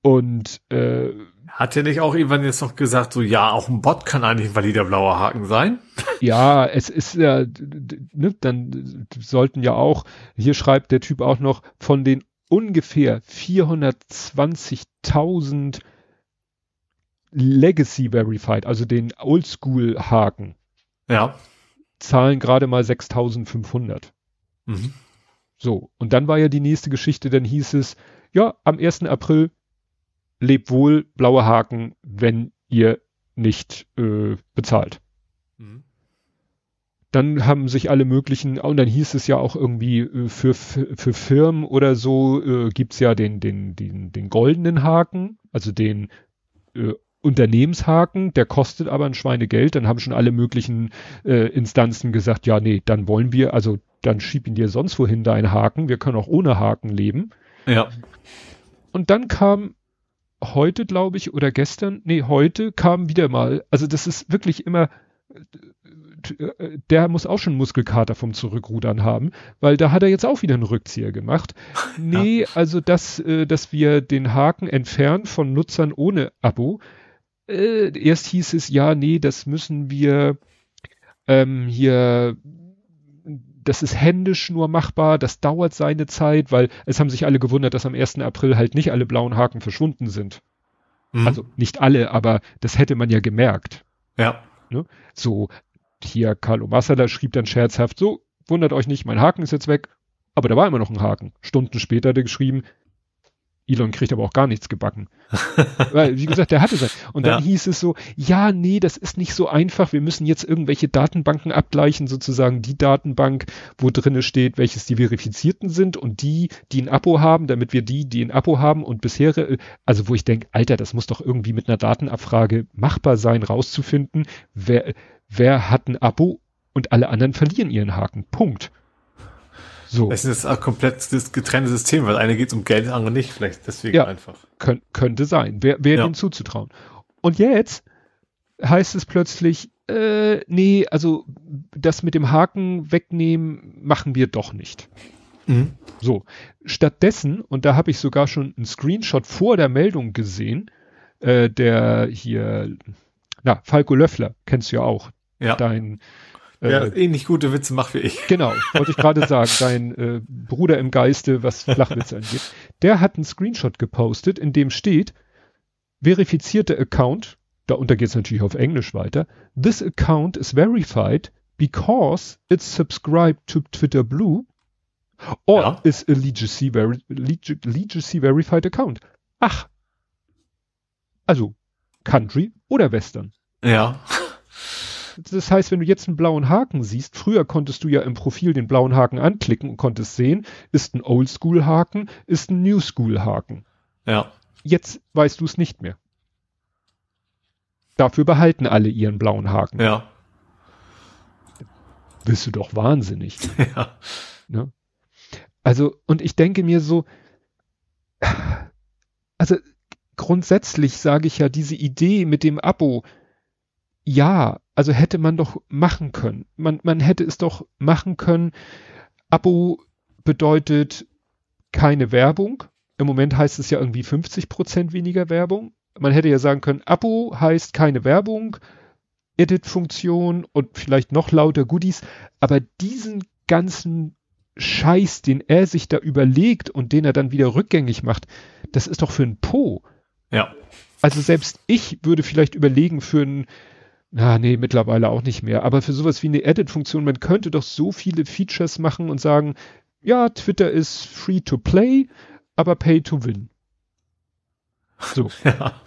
Und äh,
Hat er nicht auch irgendwann jetzt noch gesagt, so ja, auch ein Bot kann eigentlich ein valider blauer Haken sein? *laughs*
Ja, es ist ja, ne, dann sollten ja auch, hier schreibt der Typ auch noch, von den ungefähr 420.000 Legacy Verified, also den Oldschool Haken,
Ja.
zahlen gerade mal 6.500.
Mhm.
So, und dann war ja die nächste Geschichte, dann hieß es, ja, am 1. April lebt wohl, blaue Haken, wenn ihr nicht äh, bezahlt.
Mhm.
dann haben sich alle möglichen, und dann hieß es ja auch irgendwie äh, für, für, Firmen oder so äh, gibt's ja den, den, den, den goldenen Haken, also den äh, Unternehmenshaken, der kostet aber ein Schweinegeld. Dann haben schon alle möglichen äh, Instanzen gesagt, ja, nee, dann wollen wir, also dann schieb ihn dir sonst wohin deinen Haken, wir können auch ohne Haken leben.
Ja.
Und dann kam heute, glaube ich, oder gestern, nee, heute kam wieder mal, also das ist wirklich immer, der muss auch schon Muskelkater vom Zurückrudern haben, weil da hat er jetzt auch wieder einen Rückzieher gemacht. *laughs* Nee, also dass, äh, dass wir den Haken entfernen von Nutzern ohne Abo. Äh, erst hieß es, ja, nee, das müssen wir ähm, hier, das ist händisch nur machbar, das dauert seine Zeit, weil es haben sich alle gewundert, dass am 1. April halt nicht alle blauen Haken verschwunden sind.
Mhm.
Also nicht alle, aber das hätte man ja gemerkt.
ja.
So, hier Carlo Massala schrieb dann scherzhaft, so, wundert euch nicht, mein Haken ist jetzt weg, aber da war immer noch ein Haken. Stunden später hat er geschrieben, Elon kriegt aber auch gar nichts gebacken. *laughs* Weil, wie gesagt, der hatte sein. Und dann
Ja.
hieß es so, ja, nee, das ist nicht so einfach. Wir müssen jetzt irgendwelche Datenbanken abgleichen, sozusagen die Datenbank, wo drinne steht, welches die verifizierten sind und die, die ein Abo haben, damit wir die, die ein Abo haben und bisher, äh, also wo ich denke, Alter, das muss doch irgendwie mit einer Datenabfrage machbar sein, rauszufinden, wer, wer hat ein Abo und alle anderen verlieren ihren Haken. Punkt. So.
Das ist ein komplett das getrennte System, weil eine geht um Geld, andere nicht. Vielleicht deswegen
Ja.
einfach.
Kön könnte sein. Wer, wer
Ja.
dem zuzutrauen. Und jetzt heißt es plötzlich, äh, nee, also das mit dem Haken wegnehmen machen wir doch nicht.
Mhm.
So, stattdessen, und da habe ich sogar schon einen Screenshot vor der Meldung gesehen, äh, der hier, na, Falco Löffler, kennst du ja auch,
Ja.
dein, äh,
Wer ähnlich gute Witze macht wie ich.
Genau, wollte ich gerade sagen, *laughs* dein äh, Bruder im Geiste, was Flachwitze angeht. Der hat einen Screenshot gepostet, in dem steht, verifizierte Account, darunter geht es natürlich auf Englisch weiter, this account is verified because it's subscribed to Twitter Blue or
Ja.
is a legacy, leg legacy verified account. Ach, also Country oder Western.
Ja.
Das heißt, wenn du jetzt einen blauen Haken siehst, früher konntest du ja im Profil den blauen Haken anklicken und konntest sehen, ist ein Oldschool-Haken, ist ein Newschool-Haken.
Ja.
Jetzt weißt du es nicht mehr. Dafür behalten alle ihren blauen Haken.
Ja.
Bist du doch wahnsinnig. *laughs*
Ja.
Ne? Also, und ich denke mir so, also grundsätzlich sage ich ja, diese Idee mit dem Abo, ja, also hätte man doch machen können. Man, man hätte es doch machen können. Abo bedeutet keine Werbung. Im Moment heißt es ja irgendwie 50 Prozent weniger Werbung. Man hätte ja sagen können, Abo heißt keine Werbung, Edit-Funktion und vielleicht noch lauter Goodies. Aber diesen ganzen Scheiß, den er sich da überlegt und den er dann wieder rückgängig macht, das ist doch für ein Po.
Ja.
Also selbst ich würde vielleicht überlegen für ein, na nee, mittlerweile auch nicht mehr, aber für sowas wie eine Edit-Funktion, man könnte doch so viele Features machen und sagen, ja, Twitter ist free to play, aber pay to win. So, *laughs*
Ja.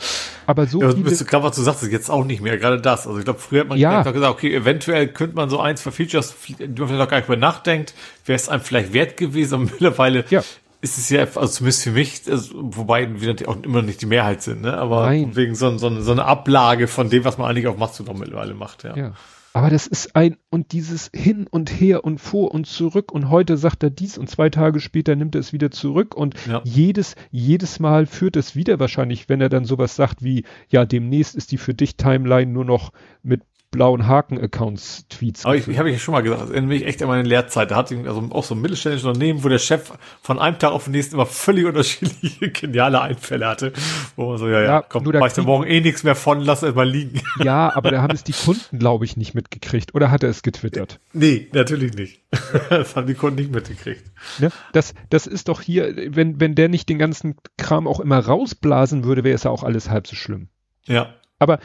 Aber so
Ja,
viele,
gerade was du sagst, ist jetzt auch nicht mehr, gerade das. Also ich glaube, früher hat man
Ja.
einfach gesagt, okay, eventuell könnte man so ein, zwei Features, die man vielleicht auch gar nicht mehr nachdenkt, wäre es einem vielleicht wert gewesen, aber *laughs* mittlerweile
Ja.
Ist es ja, also zumindest für mich, also, wobei wir natürlich auch immer nicht die Mehrheit sind, ne? aber
Nein.
wegen so, so, so eine Ablage von dem, was man eigentlich auf Mastodon mittlerweile macht, ja.
Ja. Aber das ist ein, und dieses Hin und Her und vor und zurück und heute sagt er dies und zwei Tage später nimmt er es wieder zurück und
Ja.
jedes, jedes Mal führt es wieder wahrscheinlich, wenn er dann sowas sagt wie, ja, demnächst ist die für dich Timeline nur noch mit blauen Haken-Accounts Tweets.
Aber ich, ich habe ja schon mal gesagt, das erinnert mich echt an meine Lehrzeit. Da hatte ich also auch so ein mittelständisches Unternehmen, wo der Chef von einem Tag auf den nächsten immer völlig unterschiedliche *laughs* geniale Einfälle hatte. Wo man so, ja, ja,
Ja,
komm, mach ich da
kriegen-
morgen eh nichts mehr von, lass es mal liegen. *laughs*
ja, aber da haben es die Kunden, glaube ich, nicht mitgekriegt. Oder hat er es getwittert?
nee, natürlich nicht. *laughs* das haben die Kunden nicht mitgekriegt.
Ne? Das, das ist doch hier, wenn, wenn der nicht den ganzen Kram auch immer rausblasen würde, wäre es ja auch alles halb so schlimm.
Ja.
Aber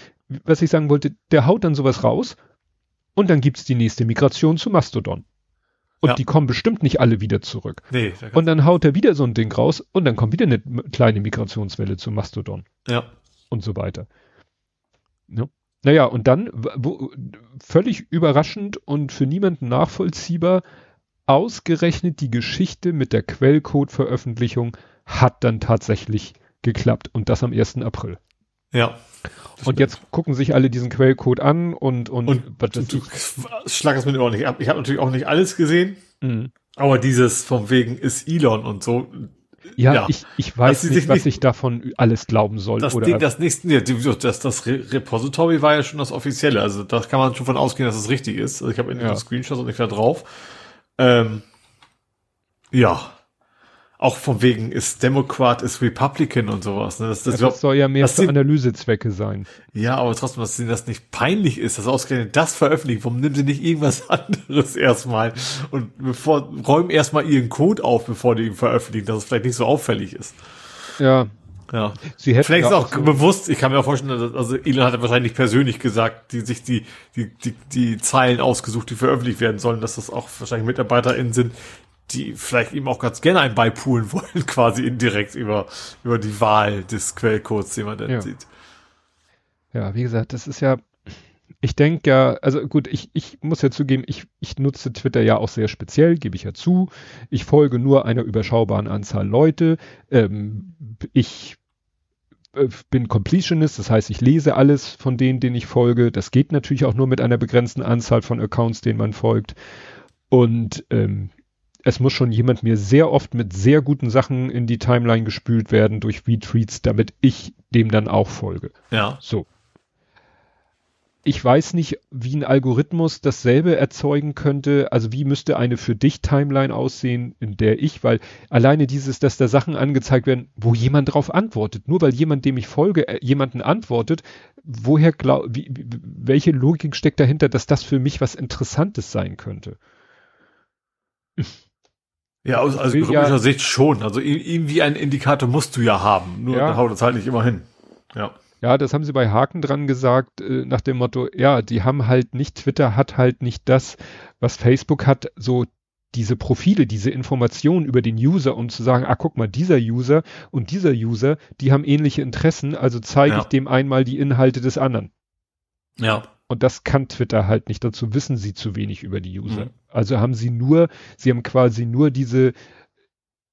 was ich sagen wollte, der haut dann sowas raus und dann gibt's die nächste Migration zu Mastodon. Und
Ja.
die kommen bestimmt nicht alle wieder zurück.
Nee, da
Und dann haut er wieder so ein Ding raus und dann kommt wieder eine kleine Migrationswelle zu Mastodon
ja.
und so weiter. Ne? Naja, und dann, wo, völlig überraschend und für niemanden nachvollziehbar, ausgerechnet die Geschichte mit der Quellcode-Veröffentlichung hat dann tatsächlich geklappt und das am 1. April.
Ja.
Und jetzt gucken sich alle diesen Quellcode an und, und,
Und
was
du, schlag es mir auch nicht ab. Ich habe natürlich auch nicht alles gesehen,
Mhm.
aber dieses von wegen ist Elon und so,
Ja,
Ja.
ich, ich weiß nicht, was
nicht-
ich davon alles glauben soll.
das
oder
Ding, das nächste, nee, das, das Re Repository war ja schon das offizielle, also da kann man schon von ausgehen, dass es richtig ist. Also ich habe in
Ja.
den Screenshots und ich da drauf. Ähm, ja. Auch von wegen ist Democrat, ist Republican und sowas. Ne? Das, das,
das, soll ja mehr für Analysezwecke sein.
Ja, aber trotzdem, dass ihnen das nicht peinlich ist, dass ausgerechnet das veröffentlicht. Warum nehmen sie nicht irgendwas *laughs* anderes erstmal und bevor, räumen erstmal ihren Code auf, bevor die ihn veröffentlichen, dass es vielleicht nicht so auffällig ist.
Ja,
Ja.
sie hätten
Vielleicht ist auch
so-
bewusst, ich kann mir auch vorstellen, dass, also Elon hat ja wahrscheinlich persönlich gesagt, die sich die, die, die, die Zeilen ausgesucht, die veröffentlicht werden sollen, dass das auch wahrscheinlich MitarbeiterInnen sind, die vielleicht ihm auch ganz gerne einen beipulen *laughs* wollen, quasi indirekt über, über die Wahl des Quellcodes, den man dann
Ja.
sieht.
Ja, wie gesagt, das ist ja, ich denke ja, also gut, ich, ich muss ja zugeben, ich, ich nutze Twitter ja auch sehr speziell, gebe ich ja zu. Ich folge nur einer überschaubaren Anzahl Leute. Ähm, ich äh, bin Completionist, das heißt, ich lese alles von denen, denen ich folge. Das geht natürlich auch nur mit einer begrenzten Anzahl von Accounts, denen man folgt. Und ähm, es muss schon jemand mir sehr oft mit sehr guten Sachen in die Timeline gespült werden durch Retweets, damit ich dem dann auch folge.
Ja.
So. Ich weiß nicht, wie ein Algorithmus dasselbe erzeugen könnte. Also wie müsste eine für dich Timeline aussehen, in der ich, weil alleine dieses, dass da Sachen angezeigt werden, wo jemand drauf antwortet. Nur weil jemand, dem ich folge, äh, jemanden antwortet, woher glaub, wie, wie, welche Logik steckt dahinter, dass das für mich was Interessantes sein könnte?
Ja, aus
will
algorithmischer
ja-
Sicht schon. Also irgendwie einen Indikator musst du ja haben. Nur
Ja.
haut das halt nicht immer hin. Ja.
Ja, das haben sie bei Haken dran gesagt, äh, nach dem Motto, ja, die haben halt nicht, Twitter hat halt nicht das, was Facebook hat, so diese Profile, diese Informationen über den User, um zu sagen, ah, guck mal, dieser User und dieser User, die haben ähnliche Interessen, also zeige
Ja.
ich dem einmal die Inhalte des anderen.
Ja.
Und das kann Twitter halt nicht, dazu wissen sie zu wenig über die User.
Mhm.
Also haben sie nur, sie haben quasi nur diese,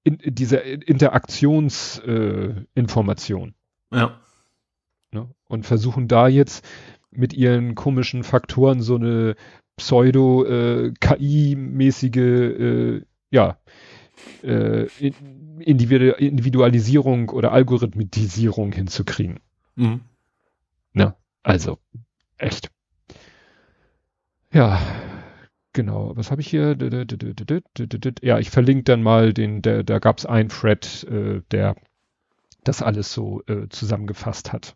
in, diese Interaktionsinformation. Äh,
Ja.
ne? und versuchen da jetzt mit ihren komischen Faktoren so eine pseudo äh, äh, ja äh, in- Individu Individualisierung oder Algorithmisierung hinzukriegen.
Mhm.
Ne? Also echt. Ja, genau. Was habe ich hier? Ja, ich verlinke dann mal den, der, da gab es einen Thread, äh, der das alles so äh, zusammengefasst hat.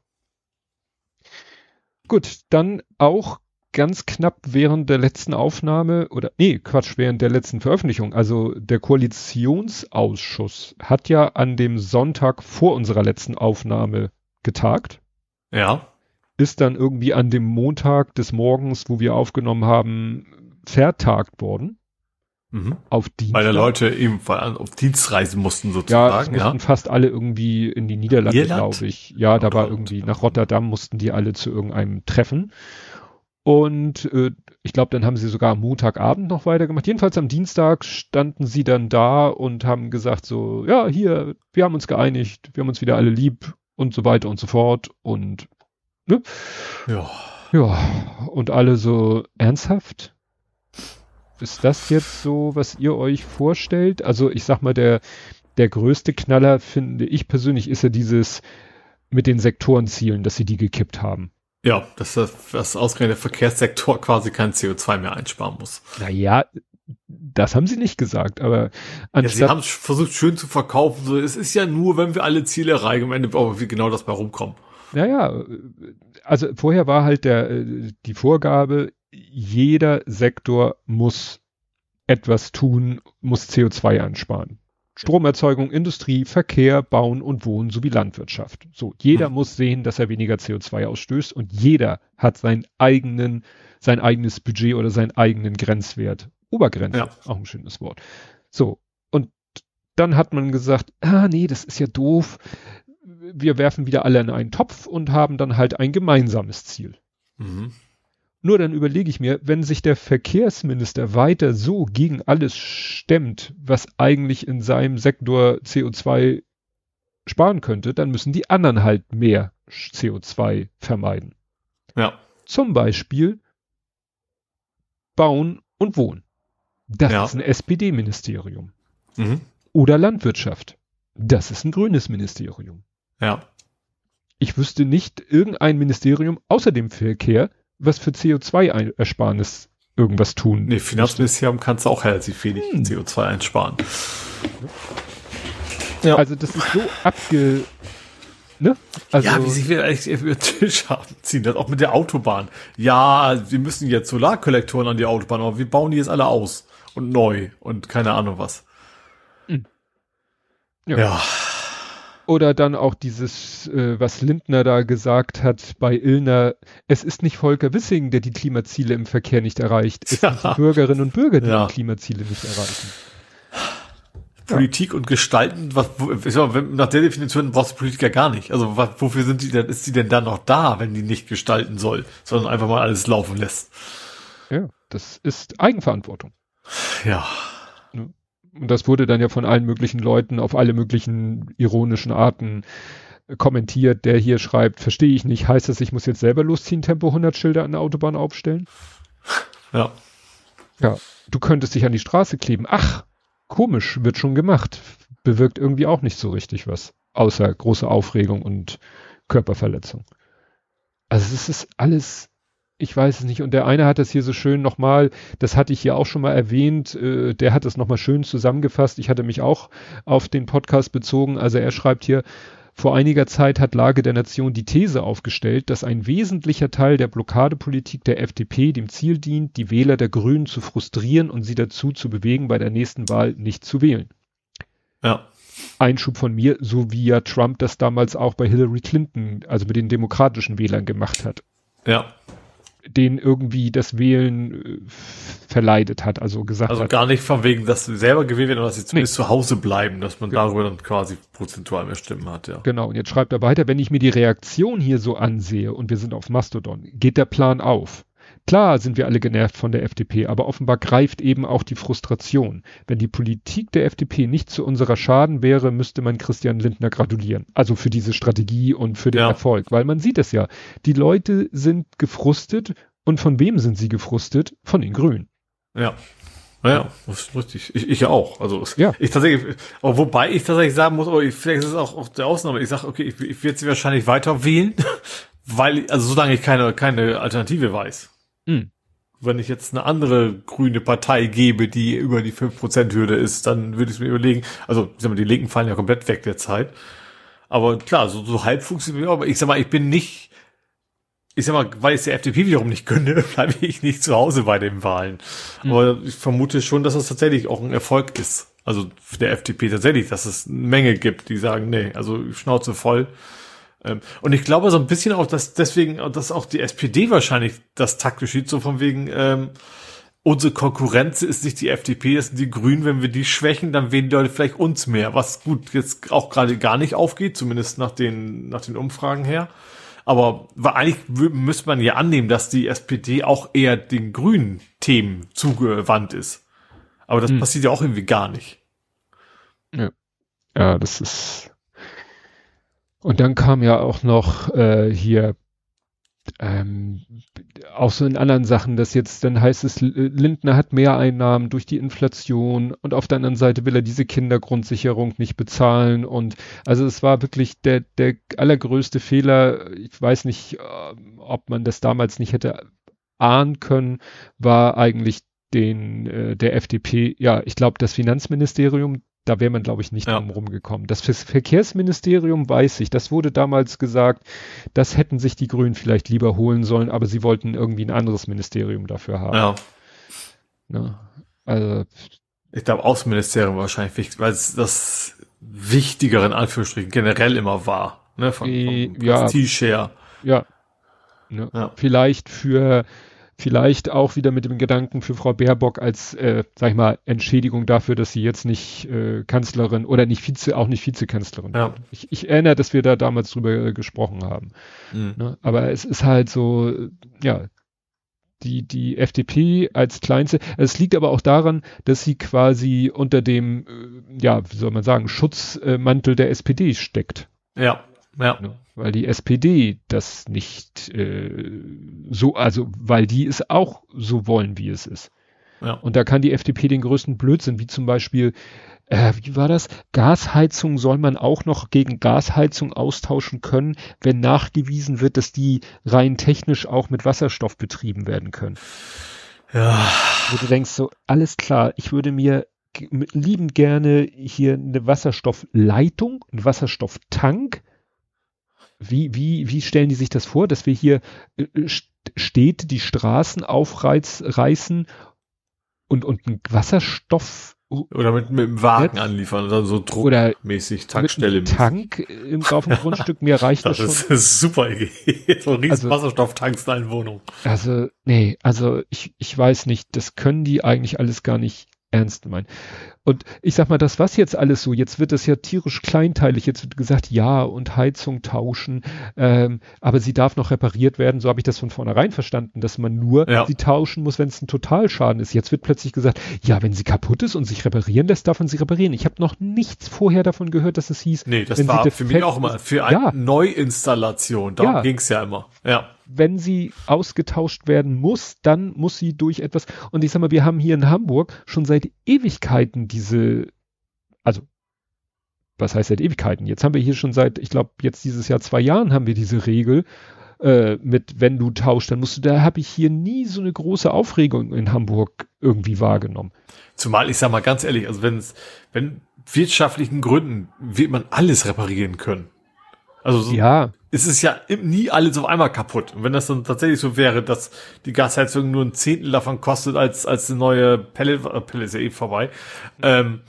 Gut, dann auch ganz knapp während der letzten Aufnahme oder nee, Quatsch, während der letzten Veröffentlichung. Also der Koalitionsausschuss hat ja an dem Sonntag vor unserer letzten Aufnahme getagt
Ja.
Ist dann irgendwie an dem Montag des Morgens, wo wir aufgenommen haben, vertagt worden.
Mhm.
Auf Dienstag.
Weil da Leute eben auf Dienstreisen mussten
Ja, es
sozusagen.
mussten fast alle irgendwie in die Niederlande, glaube ich. Ja, da war
Oder-
irgendwie nach Rotterdam mussten die alle zu irgendeinem Treffen. Und äh, ich glaube, dann haben sie sogar am Montagabend noch weitergemacht. Jedenfalls am Dienstag standen sie dann da und haben gesagt so, ja, hier, wir haben uns geeinigt, wir haben uns wieder alle lieb und so weiter und so fort. Und
Ja.
ja, und alle so ernsthaft? Ist das jetzt so, was ihr euch vorstellt? Also ich sag mal, der, der größte Knaller, finde ich persönlich, ist ja dieses mit den Sektorenzielen, dass sie die gekippt haben.
Ja, dass das, ausgerechnet der Verkehrssektor quasi kein CO2 mehr einsparen muss.
Naja, das haben sie nicht gesagt, aber
Ja, sie haben versucht schön zu verkaufen. So, es ist ja nur, wenn wir alle Ziele erreichen, am Ende aber wie genau das bei rumkommen.
Naja, also vorher war halt der, äh, die Vorgabe, jeder Sektor muss etwas tun, muss CO2 einsparen. Stromerzeugung, Industrie, Verkehr, Bauen und Wohnen sowie Landwirtschaft. So, jeder
Hm.
muss sehen, dass er weniger CO2 ausstößt und jeder hat seinen eigenen, sein eigenes Budget oder seinen eigenen Grenzwert. Obergrenze,
Ja.
auch ein schönes Wort. So, und dann hat man gesagt, ah nee, das ist ja doof. Wir werfen wieder alle in einen Topf und haben dann halt ein gemeinsames Ziel.
Mhm.
Nur dann überlege ich mir, wenn sich der Verkehrsminister weiter so gegen alles stemmt, was eigentlich in seinem Sektor CO2 sparen könnte, dann müssen die anderen halt mehr CO2 vermeiden.
Ja.
Zum Beispiel Bauen und Wohnen. Das
Ja.
ist ein SPD-Ministerium.
Mhm.
Oder Landwirtschaft. Das ist ein grünes Ministerium.
Ja.
Ich wüsste nicht irgendein Ministerium außer dem Verkehr, was für CO2-Ersparnis irgendwas tun.
Nee, Finanzministerium kannst du auch relativ wenig
Hm.
CO2 einsparen. Ja.
Also das ist so abge... Ne? Also,
ja, wie sich wir eigentlich über den Tisch haben ziehen, das auch mit der Autobahn. Ja, wir müssen jetzt Solarkollektoren an die Autobahn, aber wir bauen die jetzt alle aus und neu und keine Ahnung was.
Hm.
Ja.
Ja. Oder dann auch dieses, äh, was Lindner da gesagt hat bei Illner, es ist nicht Volker Wissing, der die Klimaziele im Verkehr nicht erreicht. Es sind
Ja.
die Bürgerinnen und Bürger, die
Ja.
die Klimaziele nicht erreichen.
Politik und Gestalten, was, wenn, nach der Definition brauchst du Politiker gar nicht. Also was, wofür sind die denn, ist die denn dann noch da, wenn die nicht gestalten soll, sondern einfach mal alles laufen lässt?
Ja, das ist Eigenverantwortung.
Ja.
Und das wurde dann ja von allen möglichen Leuten auf alle möglichen ironischen Arten kommentiert. Der hier schreibt, verstehe ich nicht, heißt das, ich muss jetzt selber losziehen, Tempo 100 Schilder an der Autobahn aufstellen?
Ja.
Ja, du könntest dich an die Straße kleben. Ach, komisch, wird schon gemacht. Bewirkt irgendwie auch nicht so richtig was. Außer große Aufregung und Körperverletzung. Also es ist alles, ich weiß es nicht. Und der eine hat das hier so schön nochmal, das hatte ich hier auch schon mal erwähnt, äh, der hat das nochmal schön zusammengefasst. Ich hatte mich auch auf den Podcast bezogen. Also er schreibt hier, vor einiger Zeit hat Lage der Nation die These aufgestellt, dass ein wesentlicher Teil der Blockadepolitik der FDP dem Ziel dient, die Wähler der Grünen zu frustrieren und sie dazu zu bewegen, bei der nächsten Wahl nicht zu wählen.
Ja.
Einschub von mir, so wie ja Trump das damals auch bei Hillary Clinton, also mit den demokratischen Wählern gemacht hat,
Ja.
Denen irgendwie das Wählen äh, verleidet hat, also gesagt
Also
hat,
gar nicht von wegen, dass sie selber gewählt werden, oder dass sie zumindest zu Hause bleiben, dass man darüber dann quasi prozentual mehr Stimmen hat, ja.
Genau, und jetzt schreibt er weiter, wenn ich mir die Reaktion hier so ansehe und wir sind auf Mastodon, geht der Plan auf. Klar sind wir alle genervt von der FDP, aber offenbar greift eben auch die Frustration. Wenn die Politik der FDP nicht zu unserer Schaden wäre, müsste man Christian Lindner gratulieren. Also für diese Strategie und für den
Ja.
Erfolg. Weil man sieht es ja. Die Leute sind gefrustet. Und von wem sind sie gefrustet? Von den Grünen.
Ja. Naja, das ist richtig. Ich, ich auch. Also
Ja.
ich tatsächlich, wobei ich tatsächlich sagen muss, ich, vielleicht ist es auch, auch der Ausnahme. Ich sage, okay, ich, ich werde sie wahrscheinlich weiter wählen, *laughs* weil, also solange ich keine, keine Alternative weiß.
Hm.
Wenn ich jetzt eine andere grüne Partei gebe, die über die 5%-Hürde ist, dann würde ich mir überlegen, also ich sag mal, die Linken fallen ja komplett weg derzeit. Aber klar, so, so halb funktioniert, aber ich sag mal, ich bin nicht, ich sag mal, weil ich es der FDP wiederum nicht gönne, *laughs* bleibe ich nicht zu Hause bei den Wahlen. Aber ich vermute schon, dass das tatsächlich auch ein Erfolg ist. Also der FDP tatsächlich, dass es eine Menge gibt, die sagen, nee, also Schnauze voll. Ähm, Und ich glaube so ein bisschen auch, dass deswegen, dass auch die SPD wahrscheinlich das taktisch sieht, so von wegen, ähm, unsere Konkurrenz ist nicht die FDP, das sind die Grünen. Wenn wir die schwächen, dann wählen die Leute vielleicht uns mehr. Was gut jetzt auch gerade gar nicht aufgeht, zumindest nach den, nach den Umfragen her. Aber eigentlich müsste man ja annehmen, dass die SPD auch eher den grünen Themen zugewandt ist. Aber das hm. passiert ja auch irgendwie gar nicht.
Ja. ja, das ist. Und dann kam ja auch noch äh, hier ähm, auch so in anderen Sachen, dass jetzt dann heißt es, Lindner hat mehr Einnahmen durch die Inflation und auf der anderen Seite will er diese Kindergrundsicherung nicht bezahlen und also es war wirklich der, der allergrößte Fehler. Ich weiß nicht, ähm, ob man das damals nicht hätte ahnen können, war eigentlich den äh, der FDP, ja, ich glaube, das Finanzministerium da wäre man, glaube ich, nicht ja. drum rumgekommen. Das Verkehrsministerium weiß ich, das wurde damals gesagt, das hätten sich die Grünen vielleicht lieber holen sollen, aber sie wollten irgendwie ein anderes Ministerium dafür haben. Ja.
Ne? Also. Ich glaube, Außenministerium wahrscheinlich wichtig, weil es das Wichtigere in Anführungsstrichen generell immer war, ne, von,
äh, vom Prestige her. Ja. Ne? ja. Vielleicht für Vielleicht auch wieder mit dem Gedanken für Frau Baerbock als, äh, sag ich mal, Entschädigung dafür, dass sie jetzt nicht äh, Kanzlerin oder nicht Vize, auch nicht Vizekanzlerin ja. Ich, ich erinnere, dass wir da damals drüber äh, gesprochen haben. Mhm. Ne? Aber es ist halt so, ja, die, die FDP als kleinste. Es liegt aber auch daran, dass sie quasi unter dem, äh, ja, wie soll man sagen, Schutzmantel der SPD steckt.
Ja, ja.
Ne? weil die SPD das nicht äh, so, also weil die es auch so wollen, wie es ist. Ja. Und da kann die FDP den größten Blödsinn, wie zum Beispiel, äh, wie war das? Gasheizung soll man auch noch gegen Gasheizung austauschen können, wenn nachgewiesen wird, dass die rein technisch auch mit Wasserstoff betrieben werden können. Ja. Wo du denkst so, alles klar, ich würde mir liebend gerne hier eine Wasserstoffleitung, einen Wasserstofftank, wie, wie, wie stellen die sich das vor, dass wir hier äh, Städte die Straßen aufreißen und, und ein Wasserstoff
oder mit, mit dem Wagen ja, anliefern oder so druckmäßig Tankstelle.
Mit Tank im, auf dem Grundstück, mir *laughs* reicht das,
das schon. Das ist super Idee. *laughs* so ein riesen also, Wasserstofftanks in Wohnung.
Also, nee, also ich, ich weiß nicht, das können die eigentlich alles gar nicht ernst meinen. Und ich sag mal, das was jetzt alles so, jetzt wird das ja tierisch kleinteilig, jetzt wird gesagt, ja, und Heizung tauschen, ähm, aber sie darf noch repariert werden, so habe ich das von vornherein verstanden, dass man nur ja. sie tauschen muss, wenn es ein Totalschaden ist. Jetzt wird plötzlich gesagt, ja, wenn sie kaputt ist und sich reparieren lässt, darf man sie reparieren. Ich habe noch nichts vorher davon gehört, dass es hieß.
Nee, das war für mich auch immer, für eine ja. Neuinstallation, darum ja. ging's ja immer. Ja
wenn sie ausgetauscht werden muss, dann muss sie durch etwas. Und ich sag mal, wir haben hier in Hamburg schon seit Ewigkeiten diese, also was heißt seit Ewigkeiten? Jetzt haben wir hier schon seit, ich glaube, jetzt dieses Jahr zwei Jahren haben wir diese Regel äh, mit, wenn du tauschst, dann musst du, da habe ich hier nie so eine große Aufregung in Hamburg irgendwie wahrgenommen.
Zumal ich sag mal ganz ehrlich, also wenn es, wenn wirtschaftlichen Gründen wird man alles reparieren können. Also so,
ja.
es ist ja nie alles auf einmal kaputt. Und wenn das dann tatsächlich so wäre, dass die Gasheizung nur ein Zehntel davon kostet als als eine neue Pellet, äh, Pellet ist ja eh vorbei, ähm,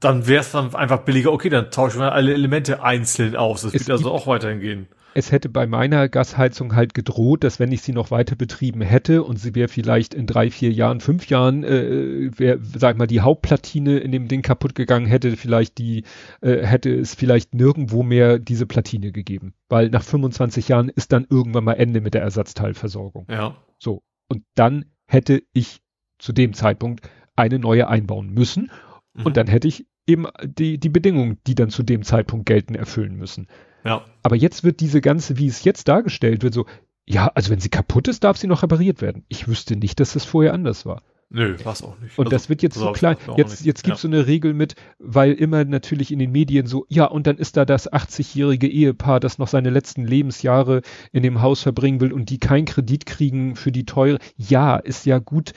dann wäre es dann einfach billiger. Okay, dann tauschen wir alle Elemente einzeln aus. Das es wird also auch weiterhin gehen
es hätte bei meiner Gasheizung halt gedroht, dass wenn ich sie noch weiter betrieben hätte und sie wäre vielleicht in drei, vier Jahren, fünf Jahren, äh, wäre, sag mal, die Hauptplatine in dem Ding kaputt gegangen, hätte vielleicht die, äh, hätte es vielleicht nirgendwo mehr diese Platine gegeben. Weil nach 25 Jahren ist dann irgendwann mal Ende mit der Ersatzteilversorgung.
Ja.
So. Und dann hätte ich zu dem Zeitpunkt eine neue einbauen müssen. Mhm. Und dann hätte ich eben die, die Bedingungen, die dann zu dem Zeitpunkt gelten, erfüllen müssen.
Ja.
Aber jetzt wird diese ganze, wie es jetzt dargestellt wird, so, ja, also wenn sie kaputt ist, darf sie noch repariert werden. Ich wüsste nicht, dass das vorher anders war.
Nö, was auch nicht.
Und also, das wird jetzt so klein. Jetzt, jetzt gibt's ja. so eine Regel mit, weil immer natürlich in den Medien so, ja, und dann ist da das 80-jährige Ehepaar, das noch seine letzten Lebensjahre in dem Haus verbringen will und die keinen Kredit kriegen für die teure. Ja, ist ja gut.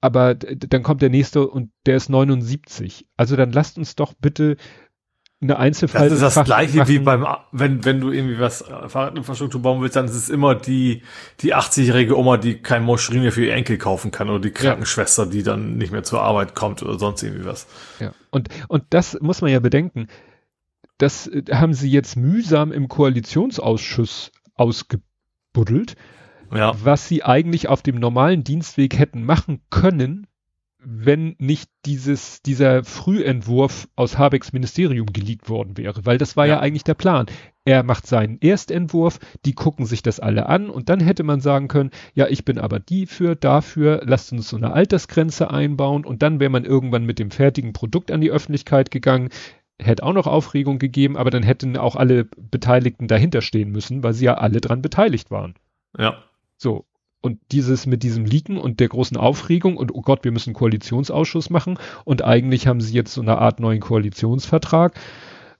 Aber dann kommt der nächste und der ist 79. Also dann lasst uns doch bitte eine Einzelfall.
Das ist das gleiche machen. wie beim, wenn, wenn du irgendwie was äh, Fahrradinfrastruktur bauen willst, dann ist es immer die, die 80-jährige Oma, die kein Moschrin mehr für ihr Enkel kaufen kann oder die Krankenschwester, die dann nicht mehr zur Arbeit kommt oder sonst irgendwie was.
Ja. Und, und das muss man ja bedenken. Das äh, haben sie jetzt mühsam im Koalitionsausschuss ausgebuddelt. Ja. Was sie eigentlich auf dem normalen Dienstweg hätten machen können, wenn nicht dieses, dieser Frühentwurf aus Habecks Ministerium geleakt worden wäre, weil das war ja. ja. eigentlich der Plan. Er macht seinen Erstentwurf, die gucken sich das alle an und dann hätte man sagen können, ja, ich bin aber die für, dafür, lasst uns so eine Altersgrenze einbauen und dann wäre man irgendwann mit dem fertigen Produkt an die Öffentlichkeit gegangen, hätte auch noch Aufregung gegeben, aber dann hätten auch alle Beteiligten dahinter stehen müssen, weil sie ja alle dran beteiligt waren.
Ja.
So, und dieses mit diesem Leaken und der großen Aufregung und oh Gott, wir müssen einen Koalitionsausschuss machen und eigentlich haben sie jetzt so eine Art neuen Koalitionsvertrag.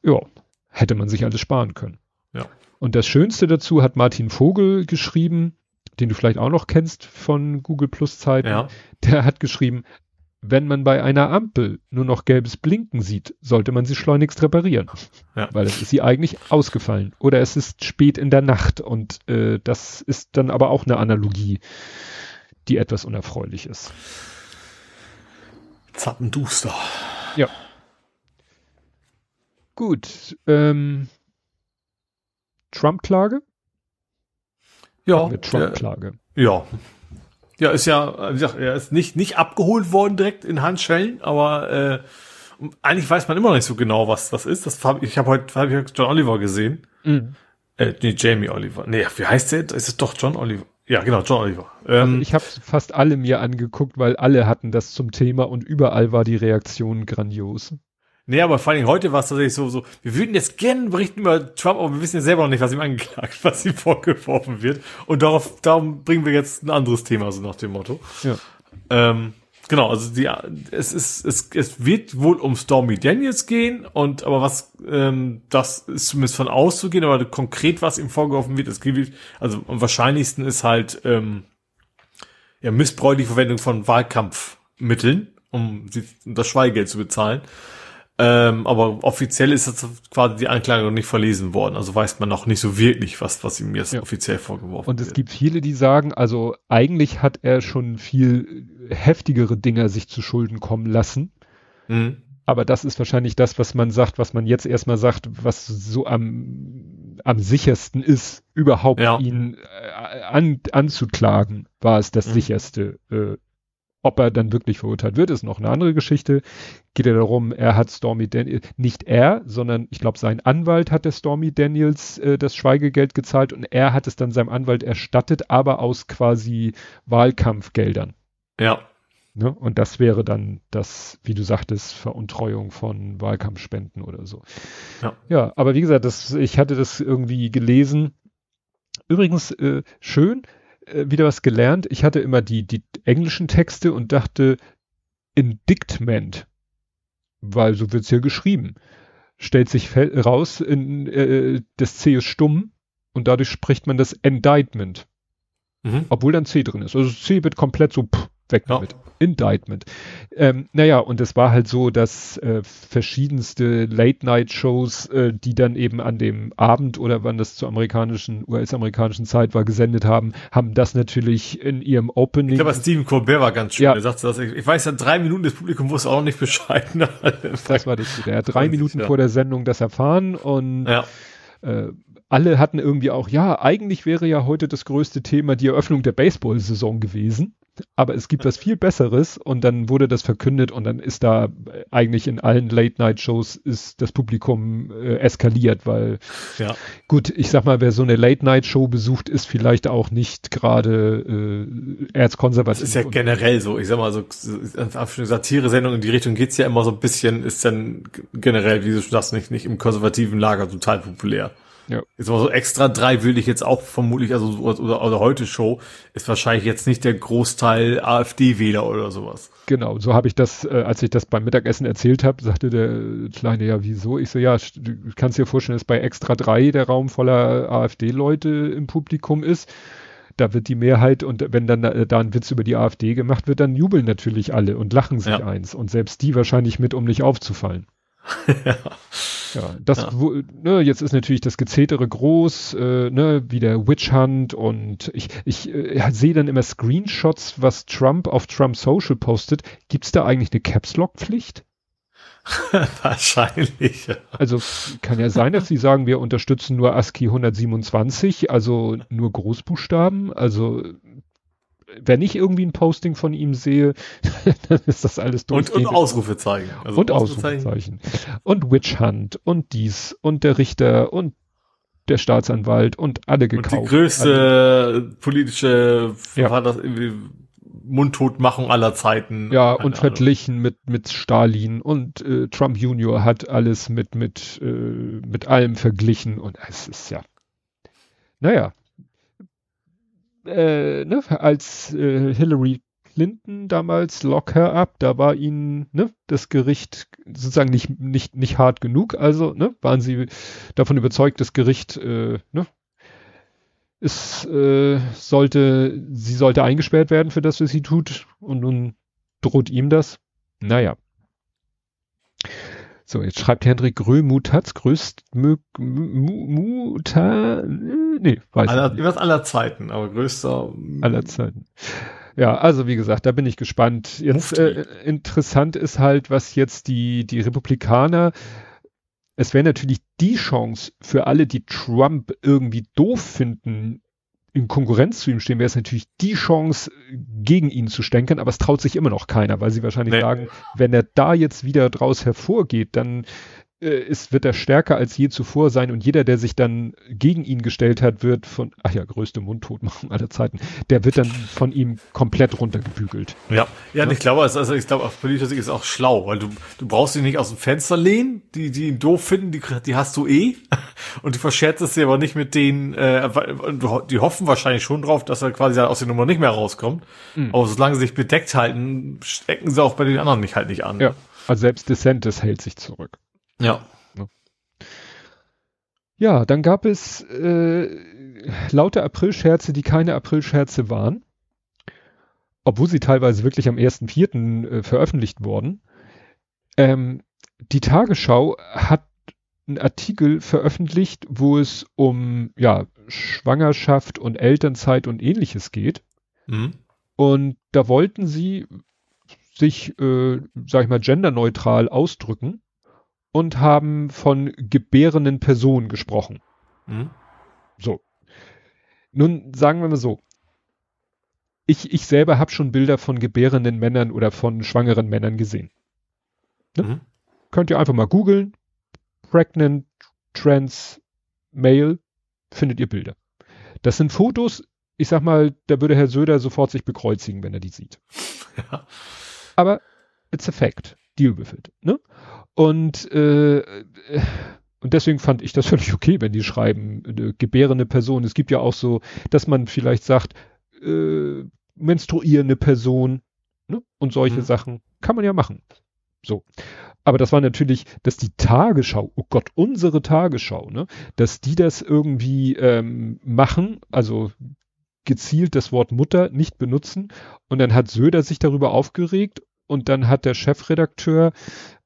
Ja, hätte man sich alles sparen können.
Ja.
Und das Schönste dazu hat Martin Vogel geschrieben, den du vielleicht auch noch kennst von Google Plus Zeiten. Ja. Der hat geschrieben, wenn man bei einer Ampel nur noch gelbes Blinken sieht, sollte man sie schleunigst reparieren. Ja. Weil es ist sie eigentlich ausgefallen. Oder es ist spät in der Nacht und äh, das ist dann aber auch eine Analogie, die etwas unerfreulich ist.
Zappenduster.
Ja. Gut. Ähm, Trump-Klage?
Ja.
Trump-Klage.
Ja. Ja, ist ja, wie gesagt, er ist nicht, nicht abgeholt worden direkt in Handschellen, aber äh, eigentlich weiß man immer noch nicht so genau, was das ist. Das hab, ich habe heute hab ich John Oliver gesehen. Mhm. Äh, nee, Jamie Oliver. Nee, wie heißt der? Ist es doch John Oliver? Ja, genau, John Oliver.
Ähm, also ich habe fast alle mir angeguckt, weil alle hatten das zum Thema und überall war die Reaktion grandios.
Nee, aber vor allem heute war es tatsächlich so, so, wir würden jetzt gerne berichten über Trump, aber wir wissen ja selber noch nicht, was ihm angeklagt, *laughs* was ihm vorgeworfen wird. Und darauf, darum bringen wir jetzt ein anderes Thema, so nach dem Motto.
Ja.
Ähm, genau, also die, es ist, es, es wird wohl um Stormy Daniels gehen und, aber was, ähm, das ist zumindest von auszugehen, aber konkret, was ihm vorgeworfen wird, es gibt, also am wahrscheinlichsten ist halt, ähm, ja, missbräuchliche Verwendung von Wahlkampfmitteln, um, sie, um das Schweigegeld zu bezahlen. Ähm, aber offiziell ist das quasi die Anklage noch nicht verlesen worden. Also weiß man noch nicht so wirklich, was, was ihm jetzt ja. offiziell vorgeworfen
wird. Und es gibt viele, die sagen, also eigentlich hat er schon viel heftigere Dinger sich zu Schulden kommen lassen. Mhm. Aber das ist wahrscheinlich das, was man sagt, was man jetzt erstmal sagt, was so am, am sichersten ist, überhaupt ja. ihn äh, an, anzuklagen, war es das mhm. sicherste. Äh, ob er dann wirklich verurteilt wird, ist noch eine andere Geschichte. Geht ja darum, er hat Stormy Daniels, nicht er, sondern ich glaube, sein Anwalt hat der Stormy Daniels äh, das Schweigegeld gezahlt und er hat es dann seinem Anwalt erstattet, aber aus quasi Wahlkampfgeldern.
Ja.
Ne? Und das wäre dann das, wie du sagtest, Veruntreuung von Wahlkampfspenden oder so. Ja, ja aber wie gesagt, das, ich hatte das irgendwie gelesen. Übrigens, äh, schön, wieder was gelernt. Ich hatte immer die, die englischen Texte und dachte Indictment, weil so wird's hier geschrieben. Stellt sich raus, in, äh, das C ist stumm und dadurch spricht man das Indictment. Mhm. Obwohl dann C drin ist. Also C wird komplett so pff, weg ja. damit. Indictment. Ähm, naja, und es war halt so, dass äh, verschiedenste Late-Night-Shows, äh, die dann eben an dem Abend oder wann das zur amerikanischen, US-amerikanischen Zeit war, gesendet haben, haben das natürlich in ihrem Opening. Ich
glaube, Stephen Colbert war ganz schön. Ja. Er sagte das, ich, ich weiß ja, drei Minuten des Publikum wusste auch noch nicht Bescheid. *laughs*
das war das. Er hat drei Minuten ja. vor der Sendung das erfahren und ja. äh, alle hatten irgendwie auch, ja, eigentlich wäre ja heute das größte Thema die Eröffnung der Baseball-Saison gewesen aber es gibt was viel Besseres und dann wurde das verkündet und dann ist da eigentlich in allen Late-Night-Shows ist das Publikum äh, eskaliert, weil ja. gut, ich sag mal, wer so eine Late-Night-Show besucht, ist vielleicht auch nicht gerade äh, erzkonservativ.
Das ist ja generell so, ich sag mal, so eine Satire-Sendung in die Richtung geht's ja immer so ein bisschen, ist dann generell, wie du schon sagst, nicht, nicht im konservativen Lager total populär. Ja. Jetzt mal so extra drei würde ich jetzt auch vermutlich, also oder, oder heute Show, ist wahrscheinlich jetzt nicht der Großteil AfD-Wähler oder sowas.
Genau, so habe ich das, äh, als ich das beim Mittagessen erzählt habe, sagte der Kleine, ja, wieso? Ich so, ja, du kannst dir vorstellen, dass bei extra drei der Raum voller AfD-Leute im Publikum ist. Da wird die Mehrheit und wenn dann äh, da ein Witz über die AfD gemacht wird, dann jubeln natürlich alle und lachen sich ja. eins und selbst die wahrscheinlich mit, um nicht aufzufallen. *laughs* ja. Ja, das, ja. Wo, ne, jetzt ist natürlich das Gezetere groß, äh, ne, wie der Witch Hunt und ich, ich äh, sehe dann immer Screenshots, was Trump auf Trump Social postet. Gibt's da eigentlich eine Caps Lock Pflicht? *laughs*
Wahrscheinlich. Ja.
Also kann ja sein, dass sie sagen, wir unterstützen nur ASCII 127, also nur Großbuchstaben. Also wenn ich irgendwie ein Posting von ihm sehe, *laughs* dann ist das alles
Und, und Ausrufezeichen.
Also und Ausrufezeichen. Und Witch Hunt und dies und der Richter und der Staatsanwalt und alle gekauft. Und
die größte alle. politische ja. das Mundtotmachung aller Zeiten.
Ja, und verglichen mit, mit Stalin und äh, Trump Junior hat alles mit, mit, äh, mit allem verglichen und es ist ja, naja, äh, ne, als äh, Hillary Clinton damals Lock her up, da war ihnen ne, das Gericht sozusagen nicht, nicht, nicht hart genug, also ne, waren sie davon überzeugt, das Gericht äh, ne, es äh, sollte, sie sollte eingesperrt werden für das, was sie tut und nun droht ihm das. Naja. So, jetzt schreibt Hendrik Grömuth hat's größt Muta,
nee, weiß aller, nicht. Was aller Zeiten, aber größter
aller Zeiten. Ja, also wie gesagt, da bin ich gespannt. Jetzt äh, interessant ist halt, was jetzt die die Republikaner es wäre natürlich die Chance für alle, die Trump irgendwie doof finden, in Konkurrenz zu ihm stehen, wäre es natürlich die Chance, gegen ihn zu stänkern, aber es traut sich immer noch keiner, weil sie wahrscheinlich nee. sagen, wenn er da jetzt wieder draus hervorgeht, dann ist, wird er stärker als je zuvor sein und jeder, der sich dann gegen ihn gestellt hat, wird von, ach ja, größte Mundtotmachung *laughs* aller Zeiten, der wird dann von ihm komplett runtergebügelt.
Ja, ja, ja? und ich glaube, also ich glaube, auf politischer Sicht ist auch schlau, weil du, du brauchst ihn nicht aus dem Fenster lehnen, die, die ihn doof finden, die, die hast du eh *laughs* und du verscherzt es dir aber nicht mit denen, äh, die hoffen wahrscheinlich schon drauf, dass er quasi aus der Nummer nicht mehr rauskommt, mhm. aber solange sie sich bedeckt halten, stecken sie auch bei den anderen nicht halt nicht an.
Ja, also selbst DeSantis hält sich zurück.
Ja.
Ja, dann gab es äh, lauter Aprilscherze, die keine Aprilscherze waren, obwohl sie teilweise wirklich am 1.4. Äh, veröffentlicht wurden. Ähm, die Tagesschau hat einen Artikel veröffentlicht, wo es um ja, Schwangerschaft und Elternzeit und ähnliches geht. Mhm. Und da wollten sie sich, äh, sag ich mal, genderneutral ausdrücken und haben von gebärenden Personen gesprochen. Mhm. So. Nun sagen wir mal so. Ich, ich selber habe schon Bilder von gebärenden Männern oder von schwangeren Männern gesehen. Ne? Mhm. Könnt ihr einfach mal googeln. Pregnant, Trans, Male, findet ihr Bilder. Das sind Fotos, ich sag mal, da würde Herr Söder sofort sich bekreuzigen, wenn er die sieht. *laughs* Ja. Aber it's a fact. Deal with it. Ne? Und, äh, und deswegen fand ich das *laughs* völlig okay, wenn die schreiben, eine gebärende Person. Es gibt ja auch so, dass man vielleicht sagt, äh, menstruierende Person ne? und solche mhm. Sachen kann man ja machen. So. Aber das war natürlich, dass die Tagesschau, oh Gott, unsere Tagesschau, ne, dass die das irgendwie ähm, machen, also gezielt das Wort Mutter nicht benutzen. Und dann hat Söder sich darüber aufgeregt und dann hat der Chefredakteur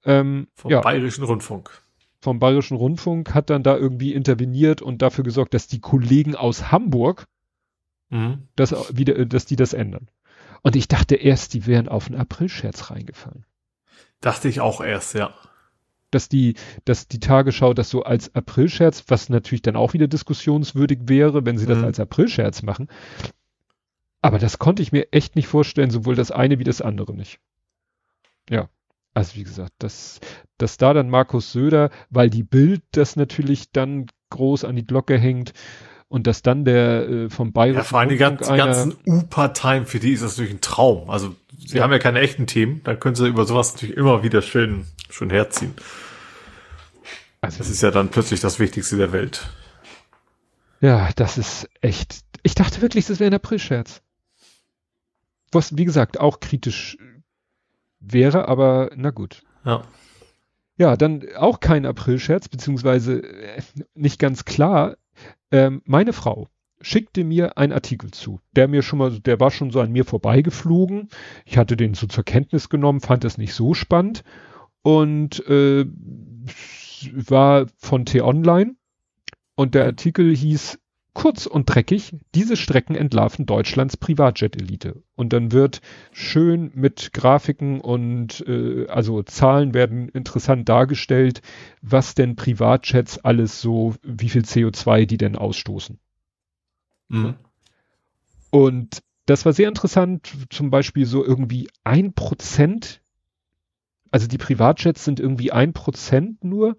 ähm, vom ja, Bayerischen Rundfunk.
Vom Bayerischen Rundfunk hat dann da irgendwie interveniert und dafür gesorgt, dass die Kollegen aus Hamburg, mhm. das wieder, dass die das ändern. Und ich dachte erst, die wären auf einen Aprilscherz reingefallen.
Dachte ich auch erst, ja.
Dass die, dass die Tagesschau das so als Aprilscherz, was natürlich dann auch wieder diskussionswürdig wäre, wenn sie das mhm. als Aprilscherz machen. Aber das konnte ich mir echt nicht vorstellen, sowohl das eine wie das andere nicht. Ja. Also wie gesagt, dass, dass da dann Markus Söder, weil die Bild das natürlich dann groß an die Glocke hängt und dass dann der äh, vom Bayern. Ja,
vor allem die ganzen, ganzen U-Parteien, für die ist das natürlich ein Traum. Also sie ja. haben ja keine echten Themen, dann können sie über sowas natürlich immer wieder schön, schön herziehen. Also das ist ja dann plötzlich das Wichtigste der Welt.
Ja, das ist echt. Ich dachte wirklich, das wäre ein Aprilscherz. Was, wie gesagt, auch kritisch wäre, aber na gut.
Ja.
Ja, dann auch kein Aprilscherz, beziehungsweise äh, nicht ganz klar. Ähm, meine Frau schickte mir einen Artikel zu, der mir schon mal, der war schon so an mir vorbeigeflogen. Ich hatte den so zur Kenntnis genommen, fand es nicht so spannend und äh, war von T-Online und der Artikel hieß kurz und dreckig, diese Strecken entlarven Deutschlands Privatjet-Elite. Und dann wird schön mit Grafiken und äh, also Zahlen werden interessant dargestellt, was denn Privatjets alles so, wie viel CO2 die denn ausstoßen. Mhm. Und das war sehr interessant, zum Beispiel so irgendwie ein Prozent, also die Privatjets sind irgendwie ein Prozent nur.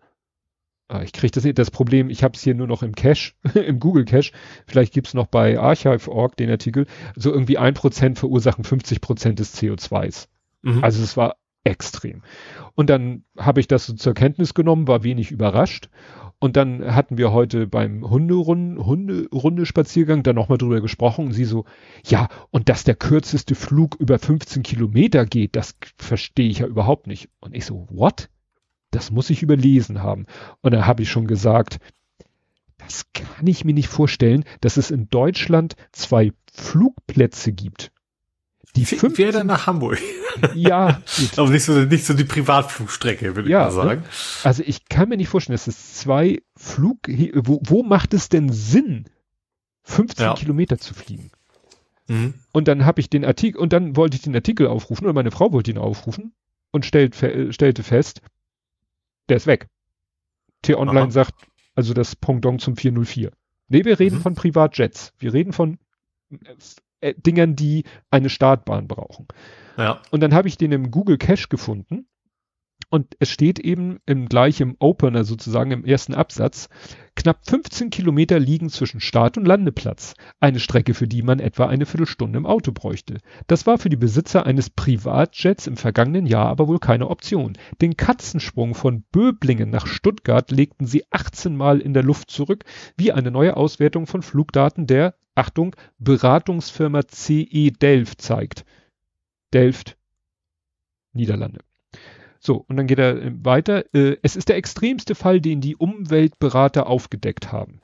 Ah, ich kriege das das Problem, ich habe es hier nur noch im Cache, *laughs* im Google Cache, vielleicht gibt's noch bei Archive.org den Artikel, so irgendwie ein Prozent verursachen 50 Prozent des CO2s. Mhm. Also es war extrem. Und dann habe ich das so zur Kenntnis genommen, war wenig überrascht und dann hatten wir heute beim Hunderunde, Hunde, Spaziergang dann nochmal drüber gesprochen und sie so, ja, und dass der kürzeste Flug über 15 Kilometer geht, das verstehe ich ja überhaupt nicht. Und ich so, what? Das muss ich überlesen haben. Und da habe ich schon gesagt, das kann ich mir nicht vorstellen, dass es in Deutschland zwei Flugplätze gibt.
Die fünf wäre dann nach Hamburg. *laughs*
Ja. *laughs*
Aber nicht so, nicht so die Privatflugstrecke, würde ja, ich mal sagen. Ne?
Also ich kann mir nicht vorstellen, dass es zwei Flug, wo, wo macht es denn Sinn, 15 ja. Kilometer zu fliegen? Mhm. Und dann habe ich den Artikel, und dann wollte ich den Artikel aufrufen, oder meine Frau wollte ihn aufrufen und stellt, stellte fest, der ist weg. T-Online sagt, also das Pendant zum 404. Nee, wir reden mhm. von Privatjets. Wir reden von äh, Dingern, die eine Startbahn brauchen. Ja. Und dann habe ich den im Google Cache gefunden und es steht eben im gleichen Opener sozusagen im ersten Absatz, knapp 15 Kilometer liegen zwischen Start- und Landeplatz. Eine Strecke, für die man etwa eine Viertelstunde im Auto bräuchte. Das war für die Besitzer eines Privatjets im vergangenen Jahr aber wohl keine Option. Den Katzensprung von Böblingen nach Stuttgart legten sie 18 Mal in der Luft zurück, wie eine neue Auswertung von Flugdaten der, Achtung, Beratungsfirma CE Delft zeigt. Delft, Niederlande. So, und dann geht er äh, weiter. Äh, es ist der extremste Fall, den die Umweltberater aufgedeckt haben.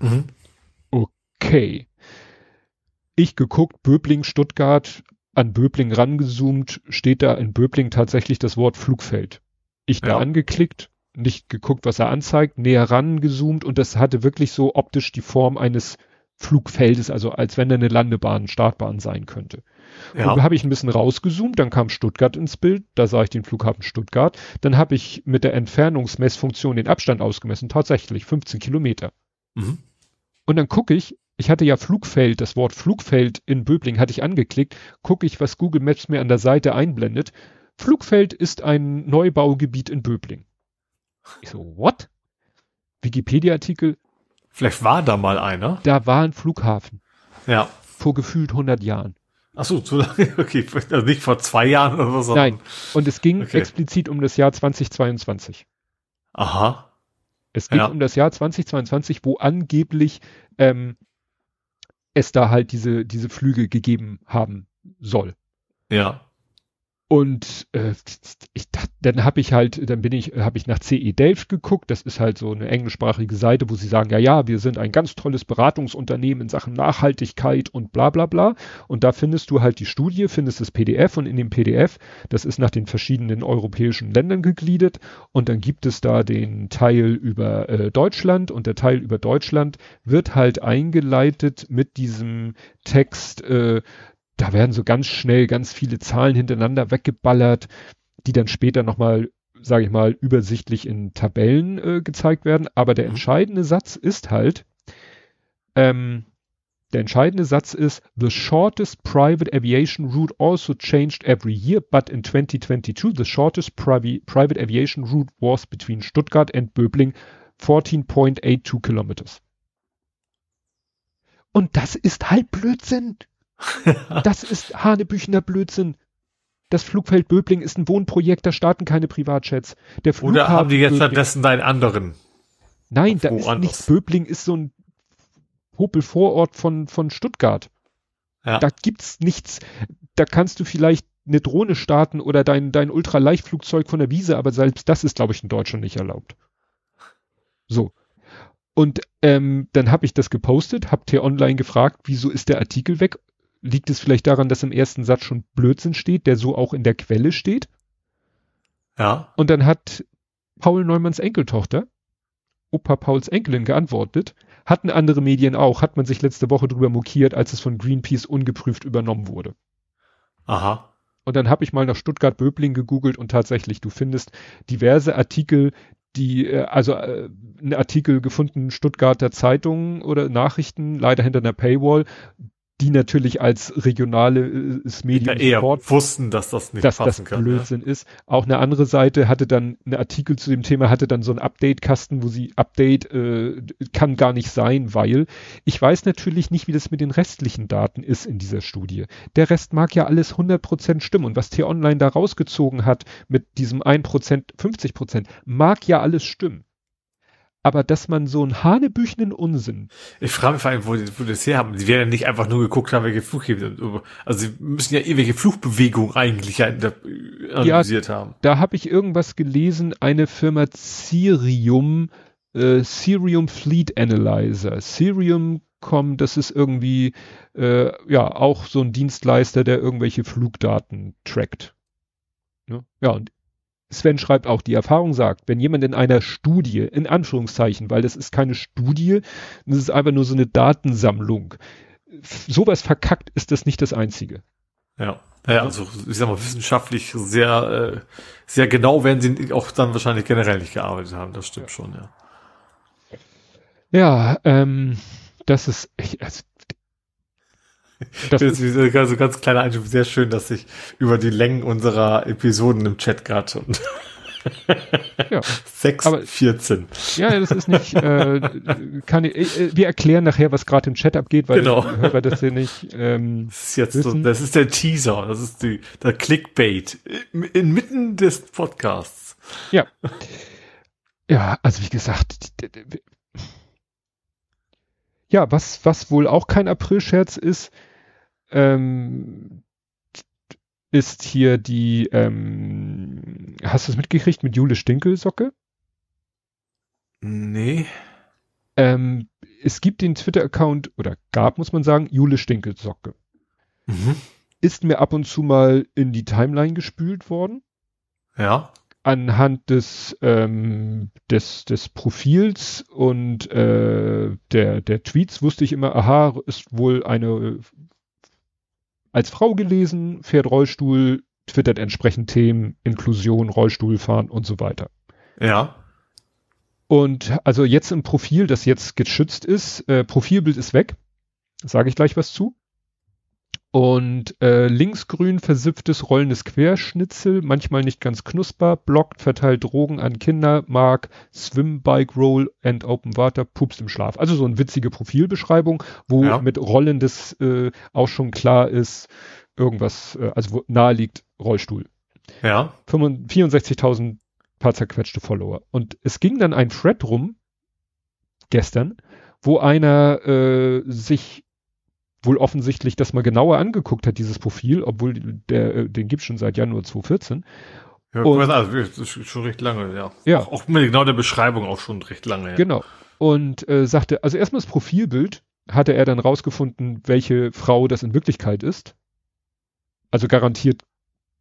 Mhm. Okay. Ich geguckt, Böbling, Stuttgart, an Böbling rangezoomt, steht da in Böbling tatsächlich das Wort Flugfeld. Ich da ja. angeklickt, nicht geguckt, was er anzeigt, näher rangezoomt und das hatte wirklich so optisch die Form eines Flugfeldes, also als wenn da eine Landebahn, Startbahn sein könnte. Ja. Habe ich ein bisschen rausgezoomt, dann kam Stuttgart ins Bild, da sah ich den Flughafen Stuttgart. Dann habe ich mit der Entfernungsmessfunktion den Abstand ausgemessen, tatsächlich 15 Kilometer. Mhm. Und dann gucke ich, ich hatte ja Flugfeld, das Wort Flugfeld in Böbling hatte ich angeklickt, gucke ich, was Google Maps mir an der Seite einblendet. Flugfeld ist ein Neubaugebiet in Böbling. Ich so, what? Wikipedia-Artikel.
Vielleicht war da mal einer.
Da war ein Flughafen.
Ja.
Vor gefühlt 100 Jahren.
Ach so, zu lange, *laughs* okay, also nicht vor zwei Jahren oder so.
Nein, und es ging okay. explizit um das Jahr 2022.
Aha.
Es ging ja. um das Jahr 2022, wo angeblich ähm, es da halt diese, diese Flüge gegeben haben soll.
Ja.
Und äh, ich, dann habe ich halt, dann bin ich, habe ich nach CE Delft geguckt. Das ist halt so eine englischsprachige Seite, wo sie sagen, ja, ja, wir sind ein ganz tolles Beratungsunternehmen in Sachen Nachhaltigkeit und bla bla bla. Und da findest du halt die Studie, findest das PDF und in dem PDF, das ist nach den verschiedenen europäischen Ländern gegliedert. Und dann gibt es da den Teil über äh, Deutschland und der Teil über Deutschland wird halt eingeleitet mit diesem Text, äh, da werden so ganz schnell ganz viele Zahlen hintereinander weggeballert, die dann später nochmal, sage ich mal, übersichtlich in Tabellen äh, gezeigt werden. Aber der mhm. entscheidende Satz ist halt, ähm, der entscheidende Satz ist, the shortest private aviation route also changed every year, but in 2022 the shortest privi private aviation route was between Stuttgart and Böbling 14.82 kilometers. Und das ist halt Blödsinn. *laughs* das ist hanebüchener Blödsinn. Das Flugfeld Böbling ist ein Wohnprojekt, da starten keine Privatjets. Der
Flughafen Oder haben die jetzt Böbling, stattdessen einen anderen?
Nein, da ist nichts. Böbling ist so ein Popelvorort von, von Stuttgart. Ja. Da gibt's nichts. Da kannst du vielleicht eine Drohne starten oder dein, dein Ultraleichtflugzeug von der Wiese, aber selbst das ist, glaube ich, in Deutschland nicht erlaubt. So. Und ähm, dann habe ich das gepostet, hab T-Online gefragt, wieso ist der Artikel weg? Liegt es vielleicht daran, dass im ersten Satz schon Blödsinn steht, der so auch in der Quelle steht?
Ja.
Und dann hat Paul Neumanns Enkeltochter, Opa Pauls Enkelin, geantwortet, hatten andere Medien auch, hat man sich letzte Woche drüber mokiert, als es von Greenpeace ungeprüft übernommen wurde.
Aha.
Und dann habe ich mal nach Stuttgart-Böbling gegoogelt und tatsächlich, du findest diverse Artikel, die, äh, also äh, ein Artikel gefunden, Stuttgarter Zeitungen oder Nachrichten, leider hinter einer Paywall, die natürlich als regionales Medium
ja, eher wussten, dass das nicht
dass passen das kann. Blödsinn ja. ist. Auch eine andere Seite hatte dann einen Artikel zu dem Thema, hatte dann so einen Update-Kasten, wo sie Update äh, kann gar nicht sein, weil ich weiß natürlich nicht, wie das mit den restlichen Daten ist in dieser Studie. Der Rest mag ja alles 100% stimmen und was T-Online da rausgezogen hat mit diesem 1%, 50%, mag ja alles stimmen aber dass man so einen hanebüchenen Unsinn.
Ich frage mich vor allem, wo die, wo die das her haben. Sie werden ja nicht einfach nur geguckt haben, welche Flughebel, also sie müssen ja irgendwelche Flugbewegungen eigentlich analysiert ja, haben.
Da habe ich irgendwas gelesen, eine Firma Cirium, äh, Cirium Fleet Analyzer. Cirium.com, das ist irgendwie, äh, ja, auch so ein Dienstleister, der irgendwelche Flugdaten trackt. Ja, ja und Sven schreibt auch, die Erfahrung sagt, wenn jemand in einer Studie, in Anführungszeichen, weil das ist keine Studie, das ist einfach nur so eine Datensammlung, sowas verkackt, ist das nicht das Einzige.
Ja. Ja, also ich sag mal, wissenschaftlich sehr, äh, sehr genau werden sie auch dann wahrscheinlich generell nicht gearbeitet haben, das stimmt schon, ja.
Ja, ähm, das ist, ich, also,
das ist also ganz kleiner Einschub, sehr schön, dass ich über die Längen unserer Episoden im Chat gerade und ja. 6, aber, 14.
Ja, das ist nicht, äh, kann ich, äh, wir erklären nachher, was gerade im Chat abgeht, weil
genau.
die Hörer das hier nicht ähm,
Das ist jetzt so, das ist der Teaser, das ist die, der Clickbait inmitten des Podcasts.
Ja. Ja, also wie gesagt, ja, was, was wohl auch kein Aprilscherz ist, ähm, ist hier die, ähm, hast du es mitgekriegt mit Jule Stinkelsocke?
Nee.
Ähm, es gibt den Twitter-Account, oder gab, muss man sagen, Jule Stinkelsocke. Mhm. Ist mir ab und zu mal in die Timeline gespült worden.
Ja.
Anhand des, ähm, des, des Profils und äh, der, der Tweets wusste ich immer, aha, ist wohl eine als Frau gelesen, fährt Rollstuhl, twittert entsprechend Themen, Inklusion, Rollstuhlfahren und so weiter.
Ja.
Und also jetzt im Profil, das jetzt geschützt ist, äh, Profilbild ist weg. Sage ich gleich was zu. Und äh, linksgrün versifftes rollendes Querschnitzel, manchmal nicht ganz knusper, blockt, verteilt Drogen an Kinder, mag Swim, Bike, Roll and Open Water, pupst im Schlaf. Also so eine witzige Profilbeschreibung, wo ja. mit rollendes äh, auch schon klar ist, irgendwas, äh, also wo nahe liegt Rollstuhl.
Ja.
64.000 paar zerquetschte Follower. Und es ging dann ein Thread rum, gestern, wo einer äh, sich wohl offensichtlich das mal genauer angeguckt hat, dieses Profil, obwohl der, äh, den gibt schon seit Januar 2014.
Ja, und, also, das ist schon recht lange, ja.
Ja.
Auch, auch mit genau der Beschreibung auch schon recht lange. Ja.
Genau. Und äh, sagte, also erstmal das Profilbild hatte er dann rausgefunden, welche Frau das in Wirklichkeit ist. Also garantiert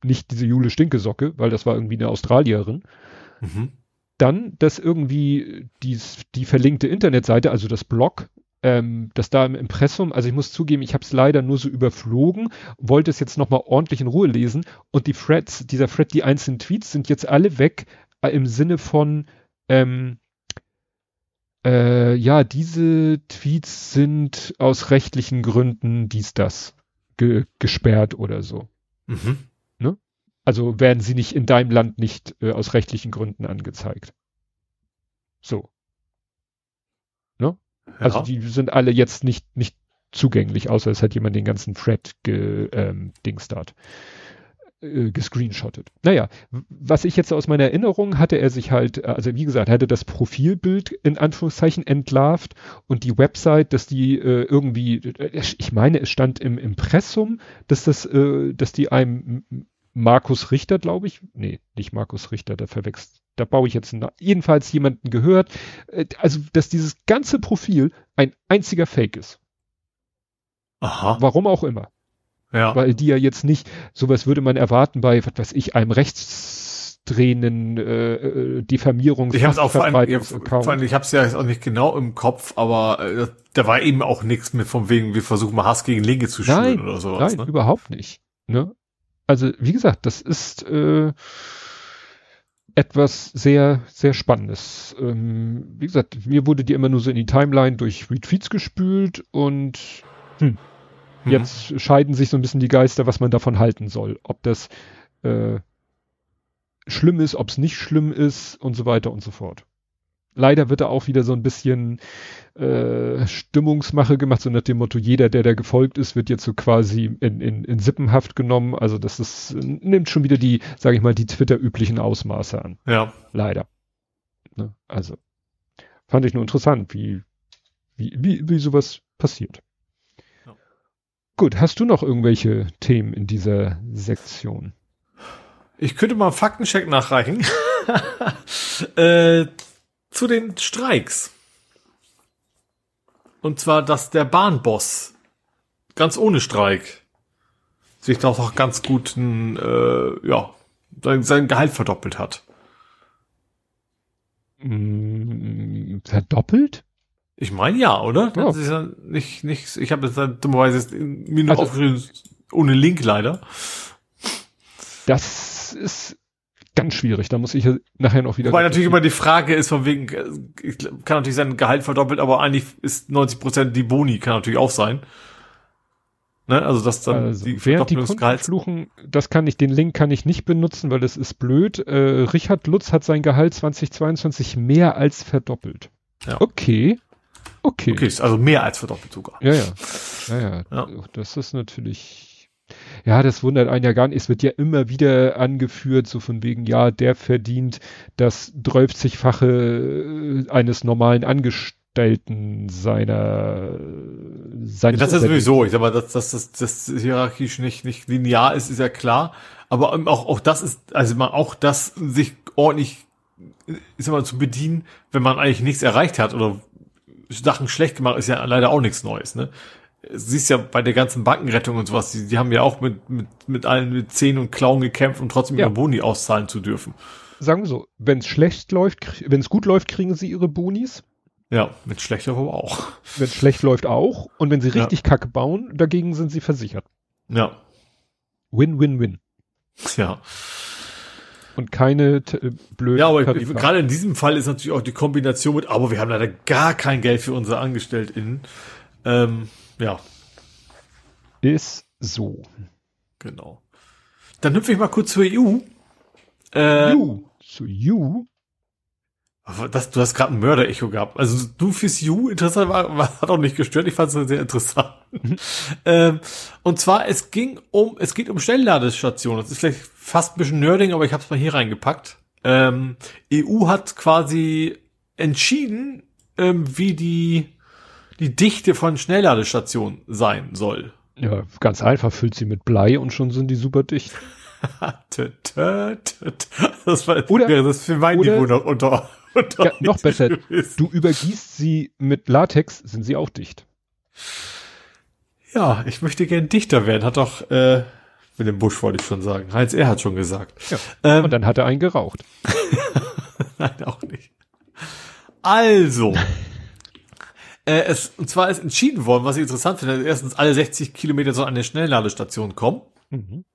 nicht diese Jule Stinkesocke, weil das war irgendwie eine Australierin. Mhm. Dann, dass irgendwie die, die verlinkte Internetseite, also das Blog, ähm, dass da im Impressum, also ich muss zugeben, ich habe es leider nur so überflogen, wollte es jetzt nochmal ordentlich in Ruhe lesen und die Threads, dieser Thread, die einzelnen Tweets sind jetzt alle weg äh, im Sinne von, ähm, äh, ja, diese Tweets sind aus rechtlichen Gründen dies, das ge gesperrt oder so. Mhm. Ne? Also werden sie nicht in deinem Land nicht äh, aus rechtlichen Gründen angezeigt. So. Also ja. die sind alle jetzt nicht, nicht zugänglich, außer es hat jemand den ganzen Thread ge, ähm, Dingstart äh, gescreenshottet. Naja, was ich jetzt aus meiner Erinnerung hatte er sich halt, also wie gesagt, hatte das Profilbild in Anführungszeichen entlarvt und die Website, dass die äh, irgendwie, äh, ich meine, es stand im Impressum, dass das, äh, dass die einem Markus Richter, glaube ich, nee, nicht Markus Richter, da verwechselt, da baue ich jetzt jedenfalls jemanden gehört, äh, also dass dieses ganze Profil ein einziger Fake ist.
Aha.
Warum auch immer.
Ja.
Weil die ja jetzt nicht, sowas würde man erwarten bei, was weiß ich, einem rechtsdrehenden äh, äh Diffamierungs-
Ich habe es auch vor allem, ich, vor allem, ich habe es ja jetzt auch nicht genau im Kopf, aber äh, da war eben auch nichts mit von wegen, wir versuchen mal Hass gegen Linke zu schüren oder sowas.
Nein, ne? überhaupt nicht. Ne? Also wie gesagt, das ist äh, etwas sehr, sehr Spannendes. Ähm, wie gesagt, mir wurde die immer nur so in die Timeline durch Retweets gespült und hm, Mhm. Jetzt scheiden sich so ein bisschen die Geister, was man davon halten soll. Ob das äh, schlimm ist, ob es nicht schlimm ist und so weiter und so fort. Leider wird da auch wieder so ein bisschen äh, Stimmungsmache gemacht, so nach dem Motto, jeder, der da gefolgt ist, wird jetzt so quasi in, in, in Sippenhaft genommen. Also das ist, nimmt schon wieder die, sage ich mal, die Twitter-üblichen Ausmaße an.
Ja.
Leider. Ne? Also fand ich nur interessant, wie, wie, wie, wie sowas passiert. Ja. Gut, hast du noch irgendwelche Themen in dieser Sektion?
Ich könnte mal einen Faktencheck nachreichen. *laughs* äh, zu den Streiks. Und zwar, dass der Bahnboss ganz ohne Streik sich doch auch ganz gut ein, äh, ja, sein, sein Gehalt verdoppelt hat.
Mm, verdoppelt?
Ich meine ja, oder?
Ja.
Das ist ja nicht, nicht, ich habe jetzt halt dummerweise mir nur
Also-
aufgeschrieben, ohne Link leider.
Das ist ganz schwierig. Da muss ich ja nachher noch wieder.
Wobei natürlich immer die Frage ist von wegen, kann natürlich sein Gehalt verdoppelt, aber eigentlich ist 90 Prozent die Boni, kann natürlich auch sein. Ne? Also dass dann
also,
die
während die Kunden fluchen, das kann ich, den Link kann ich nicht benutzen, weil das ist blöd. Äh, Richard Lutz hat sein Gehalt 2022 mehr als verdoppelt.
Ja.
Okay. Okay.
Okay, also mehr als verdoppelt sogar.
Ja, ja. Ja, ja.
Ja.
Das ist natürlich. Ja, das wundert einen ja gar nicht. Es wird ja immer wieder angeführt, so von wegen, ja, der verdient das 30-fache eines normalen Angestellten seiner, seines
Das ist sowieso, ich sag mal, dass, dass das, das hierarchisch nicht, nicht linear ist, ist ja klar. Aber ähm, auch, auch das ist, also man auch das sich ordentlich, ist immer zu bedienen, wenn man eigentlich nichts erreicht hat oder Sachen schlecht gemacht, ist ja leider auch nichts Neues, ne? Siehst ja bei der ganzen Bankenrettung und sowas, die, die haben ja auch mit, mit, mit allen mit Zähnen und Klauen gekämpft, um trotzdem
Ja.
ihre Boni auszahlen zu dürfen.
Sagen wir so, wenn es schlecht läuft, wenn es gut läuft, kriegen sie ihre Bonis.
Ja, mit schlechter aber auch.
Wenn es schlecht läuft, auch. Und wenn sie
Ja.
richtig Kacke bauen, dagegen sind sie versichert.
Ja,
Win, win, win.
ja.
Und keine äh, blöden
Ja, aber ich, gerade in diesem Fall ist natürlich auch die Kombination mit, aber wir haben leider gar kein Geld für unsere AngestelltInnen. Ähm, ja,
ist so.
genau. Dann hüpfe ich mal kurz zur EU. Äh,
you. Zu you.
aber das, du hast gerade ein Mörder-Echo gehabt. Also du fürs EU, interessant war, war hat auch nicht gestört. Ich fand es sehr interessant. *laughs* ähm, und zwar, es ging um, es geht um Schnellladestationen. Das ist vielleicht fast ein bisschen Nerding, aber ich habe es mal hier reingepackt. Ähm, EU hat quasi entschieden, ähm, wie die, die Dichte von Schnellladestationen sein soll.
Ja, ganz einfach, füllt sie mit Blei und schon sind die super dicht. *laughs*
Das war,
Oder-
wäre das für mein
oder-
Niveau noch unter, *laughs* unter
Ja, noch besser.
gewesen.
Du übergießt sie mit Latex, sind sie auch dicht.
Ja, ich möchte gern Dichter werden, hat doch, äh, mit dem Busch wollte ich schon sagen. Heinz er hat schon gesagt.
Ja.
Ähm,
Und dann hat er einen geraucht. *laughs*
Nein, auch nicht. Also, äh, es, und zwar ist entschieden worden, was ich interessant finde, dass erstens alle 60 Kilometer soll eine Schnellladestation kommen.
Mhm.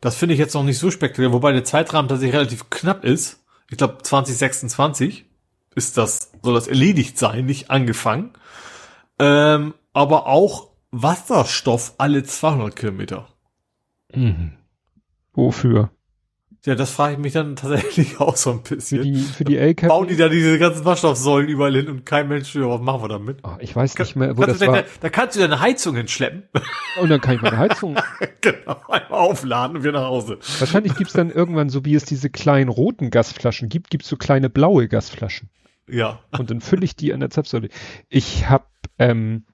Das finde ich jetzt noch nicht so spektakulär, wobei der Zeitrahmen tatsächlich relativ knapp ist. Ich glaube 2026 ist das, soll das erledigt sein, nicht angefangen. Ähm, aber auch Wasserstoff alle 200 Kilometer.
Mhm. Wofür?
Ja, das frage ich mich dann tatsächlich *laughs* auch so ein
Für
bisschen.
die, für die LKW?
Bauen die da diese ganzen Wasserstoffsäulen überall hin und kein Mensch, was machen wir damit?
Oh, ich weiß nicht mehr, wo
Kannst
das war.
da, da kannst du deine Heizung hinschleppen.
Und dann kann ich meine Heizung. *laughs*
genau, einmal aufladen und wieder nach Hause.
Wahrscheinlich gibt's dann irgendwann, so wie es diese kleinen roten Gasflaschen gibt, gibt's so kleine blaue Gasflaschen.
Ja.
Und dann fülle ich die an der Zapfsäule. Ich hab, ähm,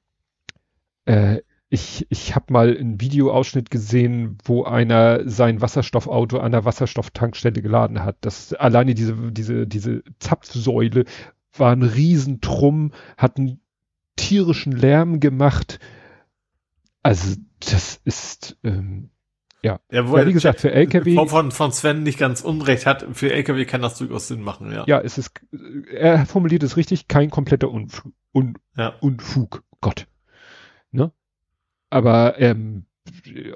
äh, ich, ich hab mal einen Videoausschnitt gesehen, wo einer sein Wasserstoffauto an der Wasserstofftankstelle geladen hat. Das alleine diese, diese, diese Zapfsäule war ein Riesentrumm, hat einen tierischen Lärm gemacht. Also, das ist, ähm,
Ja,
ja, wie gesagt, für LKW,
Von, von, von Sven nicht ganz unrecht hat, für LKW kann das durchaus Sinn machen, ja.
ja, es ist, er formuliert es richtig, kein kompletter Unfug. Un,
Ja.
Unfug. Gott. Aber, ähm,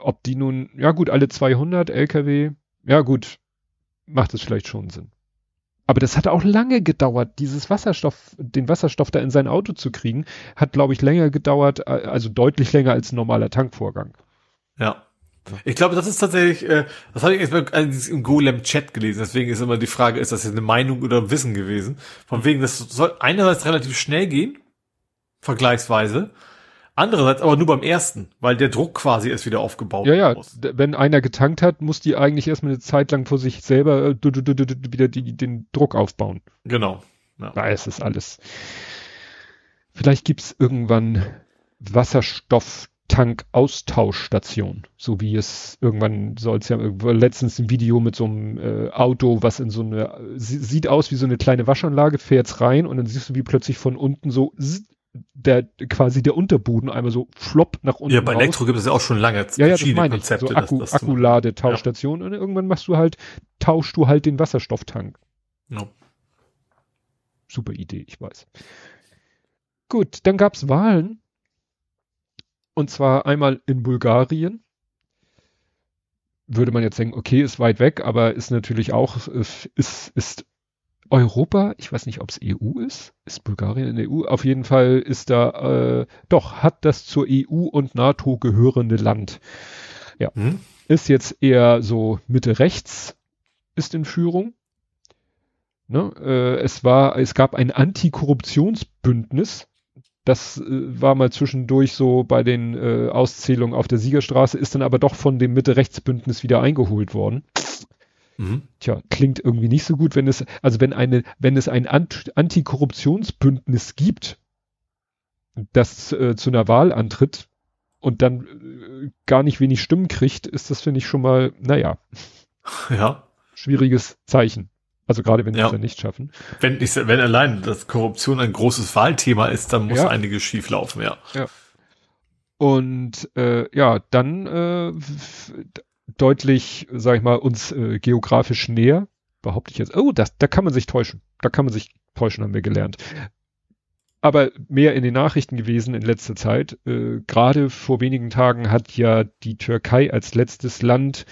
ob die nun, ja gut, alle 200 LKW, ja gut, macht es vielleicht schon Sinn. Aber das hat auch lange gedauert, dieses Wasserstoff, den Wasserstoff da in sein Auto zu kriegen, hat, glaube ich, länger gedauert, äh, also deutlich länger als ein normaler Tankvorgang.
Ja. Ich glaube, das ist tatsächlich, äh, das habe ich jetzt mal im Golem-Chat gelesen, deswegen ist immer die Frage, ist das jetzt eine Meinung oder Wissen gewesen? Von wegen, das soll einerseits relativ schnell gehen, vergleichsweise, Andererseits aber nur beim ersten, weil der Druck quasi erst wieder aufgebaut
ja, ja. muss. Wenn einer getankt hat, muss die eigentlich erstmal eine Zeit lang vor sich selber äh, wieder die, den Druck aufbauen.
Genau.
Ja. Es ist alles. Vielleicht gibt's irgendwann Wasserstofftank-Austauschstation, so wie es irgendwann soll es ja letztens ein Video mit so einem äh, Auto, was in so eine sieht aus wie so eine kleine Waschanlage, fährt's rein und dann siehst du, wie plötzlich von unten so der quasi der Unterboden einmal so flop nach unten.
Ja, bei Elektro gibt es ja auch schon lange
ja, ja, das meine ich. So Akku, Akkuladetauschstation ja. und irgendwann machst du halt, tauschst du halt den Wasserstofftank. Ja. Super Idee, ich weiß. Gut, dann gab's Wahlen. Und zwar einmal in Bulgarien. Würde man jetzt denken, okay, ist weit weg, aber ist natürlich auch, ist, ist Europa, ich weiß nicht, ob es EU ist, ist Bulgarien in der EU, auf jeden Fall ist da, äh, doch, hat das zur EU und NATO gehörende Land. Ja, hm? ist jetzt eher so Mitte rechts, ist in Führung. Ne? Äh, es war, es gab ein Antikorruptionsbündnis, das äh, war mal zwischendurch so bei den äh, Auszählungen auf der Siegerstraße, ist dann aber doch von dem Mitte-Rechts-Bündnis wieder eingeholt worden. Mhm. Tja, klingt irgendwie nicht so gut, wenn es, also wenn eine, wenn es ein Ant Antikorruptionsbündnis gibt, das äh, zu einer Wahl antritt und dann äh, gar nicht wenig Stimmen kriegt, ist das, finde ich, schon mal, naja. *laughs*
Ja.
Schwieriges Zeichen. Also gerade wenn ja. es nicht schaffen.
Wenn, ich, wenn allein das Korruption ein großes Wahlthema ist, dann muss ja. einiges schief laufen, ja.
ja. Und äh, ja, dann äh, deutlich, sag ich mal, uns äh, geografisch näher, behaupte ich jetzt. Oh, das, da kann man sich täuschen. Da kann man sich täuschen, haben wir gelernt. Aber mehr in den Nachrichten gewesen in letzter Zeit. Äh, Gerade vor wenigen Tagen hat ja die Türkei als letztes Land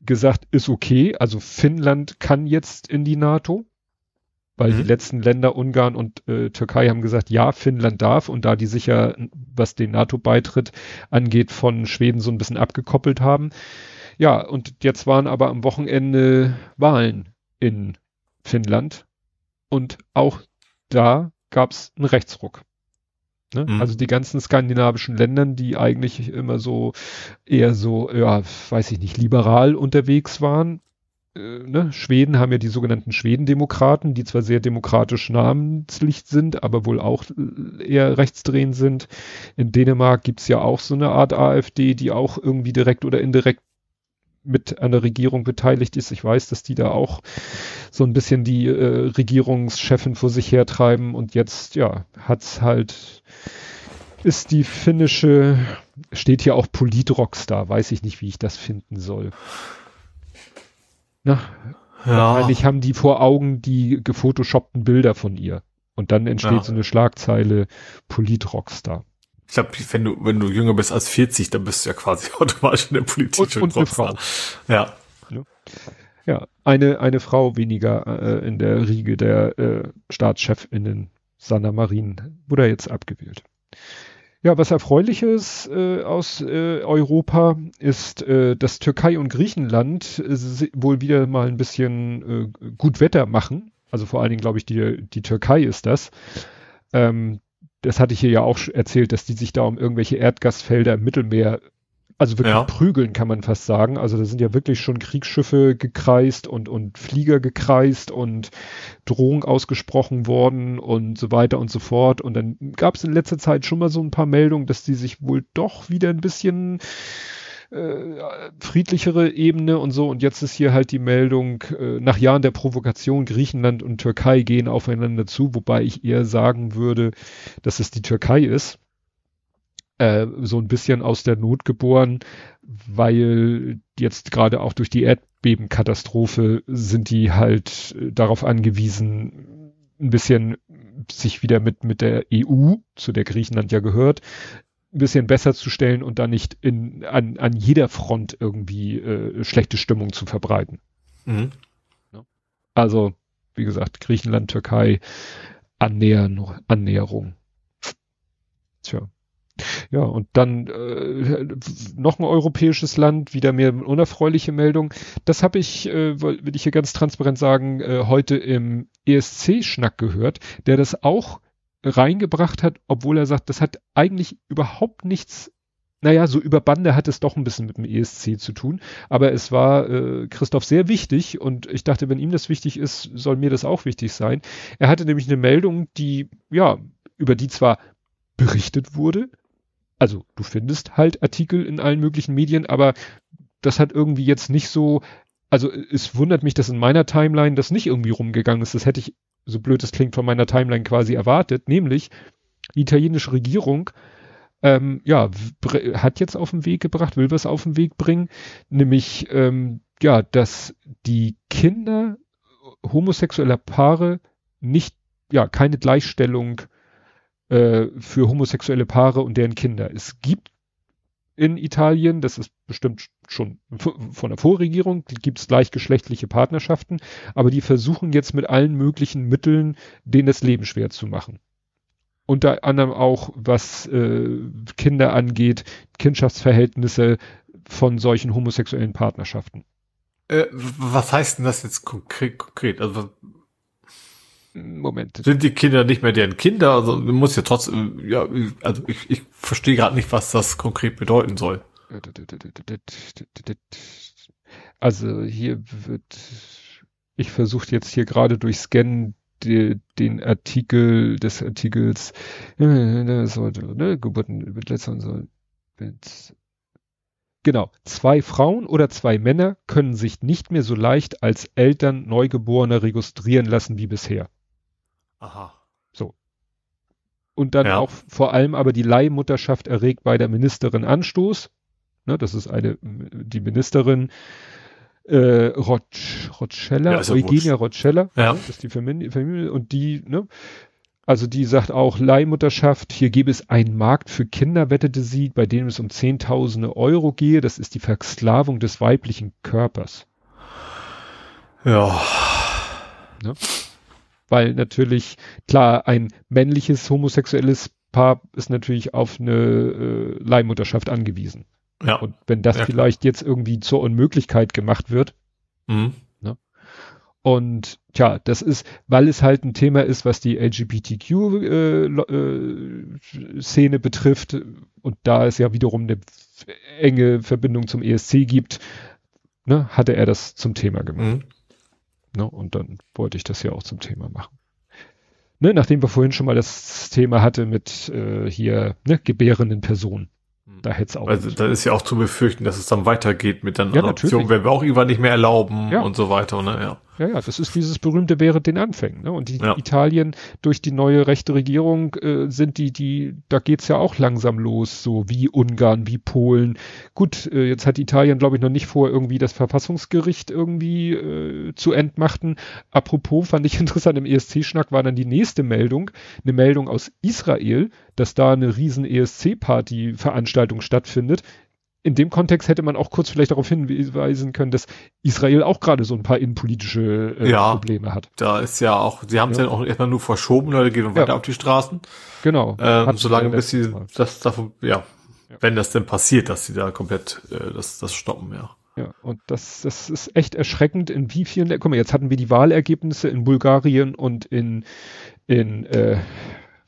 gesagt, ist okay. Also Finnland kann jetzt in die NATO weil mhm. die letzten Länder, Ungarn und äh, Türkei, haben gesagt, ja, Finnland darf und da die sicher, was den NATO-Beitritt angeht, von Schweden so ein bisschen abgekoppelt haben. Ja, und jetzt waren aber am Wochenende Wahlen in Finnland und auch da gab es einen Rechtsruck. Ne? Mhm. Also die ganzen skandinavischen Ländern, die eigentlich immer so eher so, ja, weiß ich nicht, liberal unterwegs waren, äh, ne, Schweden haben ja die sogenannten Schwedendemokraten, die zwar sehr demokratisch namenslich sind, aber wohl auch eher rechtsdrehend sind. In Dänemark gibt's ja auch so eine Art AfD, die auch irgendwie direkt oder indirekt mit an der Regierung beteiligt ist. Ich weiß, dass die da auch so ein bisschen die äh, Regierungschefin vor sich hertreiben und jetzt, ja, hat's halt, ist die finnische, steht hier auch Politrockstar, weiß ich nicht, wie ich das finden soll. Na, ja. Wahrscheinlich haben die vor Augen die gefotoshoppten Bilder von ihr. Und dann entsteht ja. so eine Schlagzeile Politrockstar.
Ich glaube, wenn du, wenn du jünger bist als 40, dann bist du ja quasi *laughs* automatisch in der Politik
und, schon und eine Frau. Ja. Ja, eine, eine Frau weniger äh, in der Riege der äh, Staatschefinnen, Sanna Marin, wurde jetzt abgewählt. Ja, was erfreuliches äh, aus äh, Europa ist, äh, dass Türkei und Griechenland äh, wohl wieder mal ein bisschen äh, gut Wetter machen. Also vor allen Dingen, glaube ich, die, die Türkei ist das. Ähm, das hatte ich hier ja auch erzählt, dass die sich da um irgendwelche Erdgasfelder im Mittelmeer also wirklich ja. prügeln, kann man fast sagen. Also da sind ja wirklich schon Kriegsschiffe gekreist und, und Flieger gekreist und Drohung ausgesprochen worden und so weiter und so fort. Und dann gab es in letzter Zeit schon mal so ein paar Meldungen, dass die sich wohl doch wieder ein bisschen äh, friedlichere Ebene und so. Und jetzt ist hier halt die Meldung, äh, nach Jahren der Provokation, Griechenland und Türkei gehen aufeinander zu, wobei ich eher sagen würde, dass es die Türkei ist äh, so ein bisschen aus der Not geboren, weil jetzt gerade auch durch die Erdbebenkatastrophe sind die halt äh, darauf angewiesen, ein bisschen sich wieder mit, mit der EU, zu der Griechenland ja gehört, ein bisschen besser zu stellen und da nicht in, an, an jeder Front irgendwie äh, schlechte Stimmung zu verbreiten. Mhm. Also wie gesagt, Griechenland, Türkei, Annähern, Annäherung. Tja. Ja, und dann äh, noch ein europäisches Land, wieder mehr unerfreuliche Meldung. Das habe ich, äh, will ich hier ganz transparent sagen, äh, heute im ESC-Schnack gehört, der das auch reingebracht hat, obwohl er sagt, das hat eigentlich überhaupt nichts naja, so über Bande hat es doch ein bisschen mit dem ESC zu tun. Aber es war äh, Christoph sehr wichtig und ich dachte, wenn ihm das wichtig ist, soll mir das auch wichtig sein. Er hatte nämlich eine Meldung, die, ja, über die zwar berichtet wurde, also du findest halt Artikel in allen möglichen Medien, aber das hat irgendwie jetzt nicht so, also es wundert mich, dass in meiner Timeline das nicht irgendwie rumgegangen ist. Das hätte ich, so blöd es klingt, von meiner Timeline quasi erwartet, nämlich die italienische Regierung ähm, ja, hat jetzt auf den Weg gebracht, will was auf den Weg bringen, nämlich ähm, ja, dass die Kinder homosexueller Paare nicht, ja, keine Gleichstellung äh, für homosexuelle Paare und deren Kinder. Es gibt in Italien, das ist bestimmt schon von der Vorregierung, gibt es gleichgeschlechtliche Partnerschaften, aber die versuchen jetzt mit allen möglichen Mitteln, denen das Leben schwer zu machen. Unter anderem auch, was äh, Kinder angeht, Kindschaftsverhältnisse von solchen homosexuellen Partnerschaften.
Äh, was heißt denn das jetzt konkret? konkret? Also
Moment.
Sind die Kinder nicht mehr deren Kinder? Also muss ja trotzdem, ja, also ich, ich verstehe gerade nicht, was das konkret bedeuten soll.
Also hier wird, ich versuche jetzt hier gerade durch Scannen die, den Artikel des Artikels, sollte, ne, Geburten mit letzteren soll, Genau. Zwei Frauen oder zwei Männer können sich nicht mehr so leicht als Eltern Neugeborener registrieren lassen wie bisher.
Aha.
So. Und dann ja. auch vor allem aber die Leihmutterschaft erregt bei der Ministerin Anstoß. Ne, das ist eine, die Ministerin äh, Roc Roccella, ja, Eugenia Roccella,
ja.
das ist die Familie, Familie und die, ne, also die sagt auch Leihmutterschaft, hier gäbe es einen Markt für Kinder, wettete sie, bei dem es um Zehntausende Euro gehe, das ist die Versklavung des weiblichen Körpers.
Ja.
Ne? Weil natürlich, klar, ein männliches homosexuelles Paar ist natürlich auf eine äh, Leihmutterschaft angewiesen.
Ja.
Und wenn das
ja,
vielleicht jetzt irgendwie zur Unmöglichkeit gemacht wird,
mhm.
ne? Und tja, das ist, weil es halt ein Thema ist, was die LGBTQ-Szene äh, äh, betrifft und da es ja wiederum eine enge Verbindung zum ESC gibt, ne, hatte er das zum Thema gemacht. Mhm. Ne? Und dann wollte ich das ja auch zum Thema machen. Ne? Nachdem wir vorhin schon mal das Thema hatte mit äh, hier ne, gebärenden Personen. Da hätte es auch.
Also da ist ja auch zu befürchten, dass es dann weitergeht mit der
ja, Adoption,
werden wir auch irgendwann nicht mehr erlauben ja. und so weiter, ne? Ja.
Ja, ja, das ist dieses berühmte während den Anfängen. Ne? Und die ja. Italien durch die neue rechte Regierung äh, sind die, die, da geht's ja auch langsam los, so wie Ungarn, wie Polen. Gut, äh, jetzt hat Italien, glaube ich, noch nicht vor, irgendwie das Verfassungsgericht irgendwie äh, zu entmachten. Apropos, fand ich *laughs* interessant, im ESC-Schnack war dann die nächste Meldung, eine Meldung aus Israel, dass da eine riesen ESC-Party-Veranstaltung stattfindet in dem Kontext hätte man auch kurz vielleicht darauf hinweisen können, dass Israel auch gerade so ein paar innenpolitische äh, ja, Probleme hat.
Da ist ja auch, sie haben es ja. ja auch erstmal nur verschoben, Leute gehen weiter ja. auf die Straßen.
Genau.
Ähm, solange bis sie das davon, ja, ja, wenn das denn passiert, dass sie da komplett äh, das, das stoppen, ja.
Ja, und das, das ist echt erschreckend, in wie vielen, guck mal, jetzt hatten wir die Wahlergebnisse in Bulgarien und in, in äh,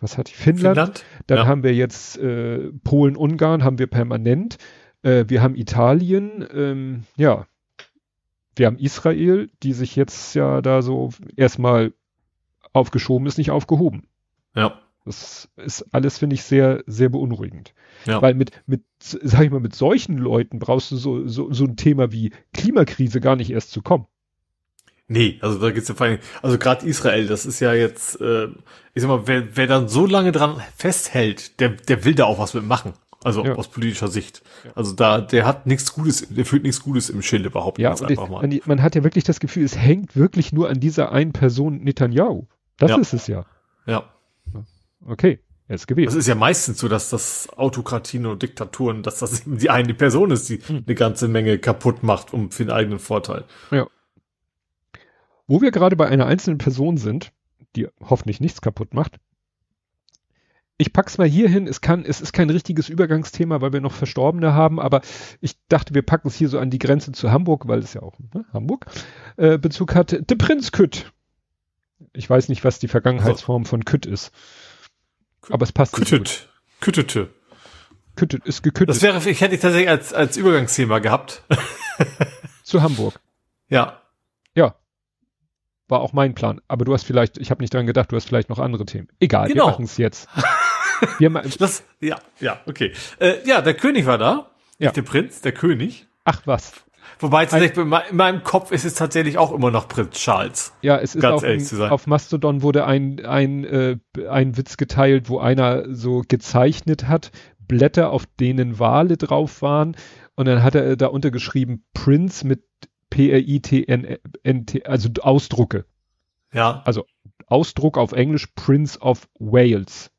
was hat die Finnland? Finnland? Dann ja. haben wir jetzt äh, Polen, Ungarn haben wir permanent. Äh, wir haben Italien, ähm, ja. Wir haben Israel, die sich jetzt ja da so erstmal aufgeschoben ist, nicht aufgehoben.
Ja.
Das ist alles, finde ich, sehr, sehr beunruhigend.
Ja.
Weil mit, mit, sag ich mal, mit solchen Leuten brauchst du so, so, so ein Thema wie Klimakrise gar nicht erst zu kommen.
Nee, also da geht's ja vor allem, also gerade Israel, das ist ja jetzt, äh, ich sag mal, wer, wer dann so lange dran festhält, der, der will da auch was mitmachen. Also ja. aus politischer Sicht. Ja. Also da, der hat nichts Gutes, der fühlt nichts Gutes im Schilde, behaupten
ja, einfach mal. Man, man, hat ja wirklich das Gefühl, es hängt wirklich nur an dieser einen Person Netanyahu. Das
ja.
ist es ja.
Ja.
Okay. Er ist gewählt.
Das ist ja meistens so, dass das Autokratien und Diktaturen, dass das eben die eine Person ist, die hm. eine ganze Menge kaputt macht, um für den eigenen Vorteil.
Ja. Wo wir gerade bei einer einzelnen Person sind, die hoffentlich nichts kaputt macht. Ich pack's mal hier hin. Es kann, es ist kein richtiges Übergangsthema, weil wir noch Verstorbene haben, aber ich dachte, wir packen es hier so an die Grenze zu Hamburg, weil es ja auch ne, Hamburg äh, Bezug hat. De Prinz Kütt. Ich weiß nicht, was die Vergangenheitsform von Kütt ist. Aber es passt.
Küttet. Küttete.
Küttet ist geküttet.
Das wäre, ich hätte ich tatsächlich als, als Übergangsthema gehabt. *laughs* *laughs*
zu Hamburg.
Ja.
Ja. War auch mein Plan. Aber du hast vielleicht, ich habe nicht dran gedacht, du hast vielleicht noch andere Themen. Egal,
Genau.
wir machen es jetzt. *laughs* wir ma *laughs*
Das, ja, ja, okay. Äh, ja, der König war da.
Ja.
Nicht der Prinz, der König.
Ach was.
Wobei tatsächlich in me- in meinem Kopf ist es tatsächlich auch immer noch Prinz Charles.
Ja, es ist
ehrlich
ein,
zu sein.
auf Mastodon wurde ein, ein, äh, ein Witz geteilt, wo einer so gezeichnet hat, Blätter, auf denen Wale drauf waren. Und dann hat er da untergeschrieben Prince mit P-R-I-T-N-T, also Ausdrucke.
Ja.
Ausdruck auf Englisch Prince of Wales.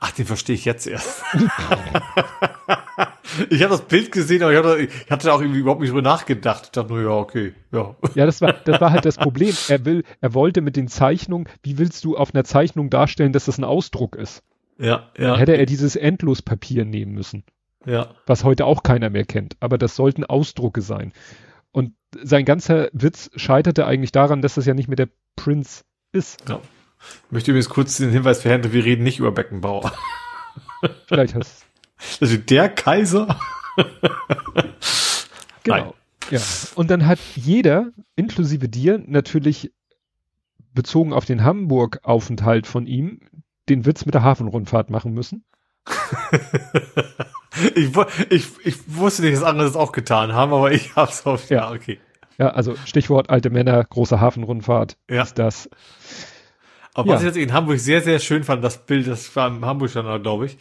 Ach, den verstehe ich jetzt erst. *laughs* ich habe das Bild gesehen, aber ich hatte, ich hatte auch irgendwie überhaupt nicht drüber nachgedacht. Ich dachte nur, ja, okay, ja.
Ja, das war, das war halt das *laughs* Problem. Er will, er wollte mit den Zeichnungen, wie willst du auf einer Zeichnung darstellen, dass das ein Ausdruck ist?
Ja,
Dann
ja,
hätte er dieses Endlospapier nehmen müssen.
ja.
was heute auch keiner mehr kennt. Aber das sollten Ausdrucke sein. Und sein ganzer Witz scheiterte eigentlich daran, dass das ja nicht mehr der Prinz ist.
Ich möchte übrigens kurz den Hinweis verhängen, wir reden nicht über Beckenbauer.
Vielleicht hast
Also der Kaiser.
genau.
Nein.
Ja. Und dann hat jeder, inklusive dir, natürlich bezogen auf den Hamburg-Aufenthalt von ihm, den Witz mit der Hafenrundfahrt machen müssen. *laughs*
ich, ich, ich wusste nicht, dass andere das auch getan haben, aber ich hab's auf.
Ja.
okay.
Ja, also Stichwort alte Männer, große Hafenrundfahrt
Ja.
ist das.
Aber
Ja.
was ich jetzt in Hamburg sehr, sehr schön fand, das Bild, das war im Hamburg Standard, glaube ich.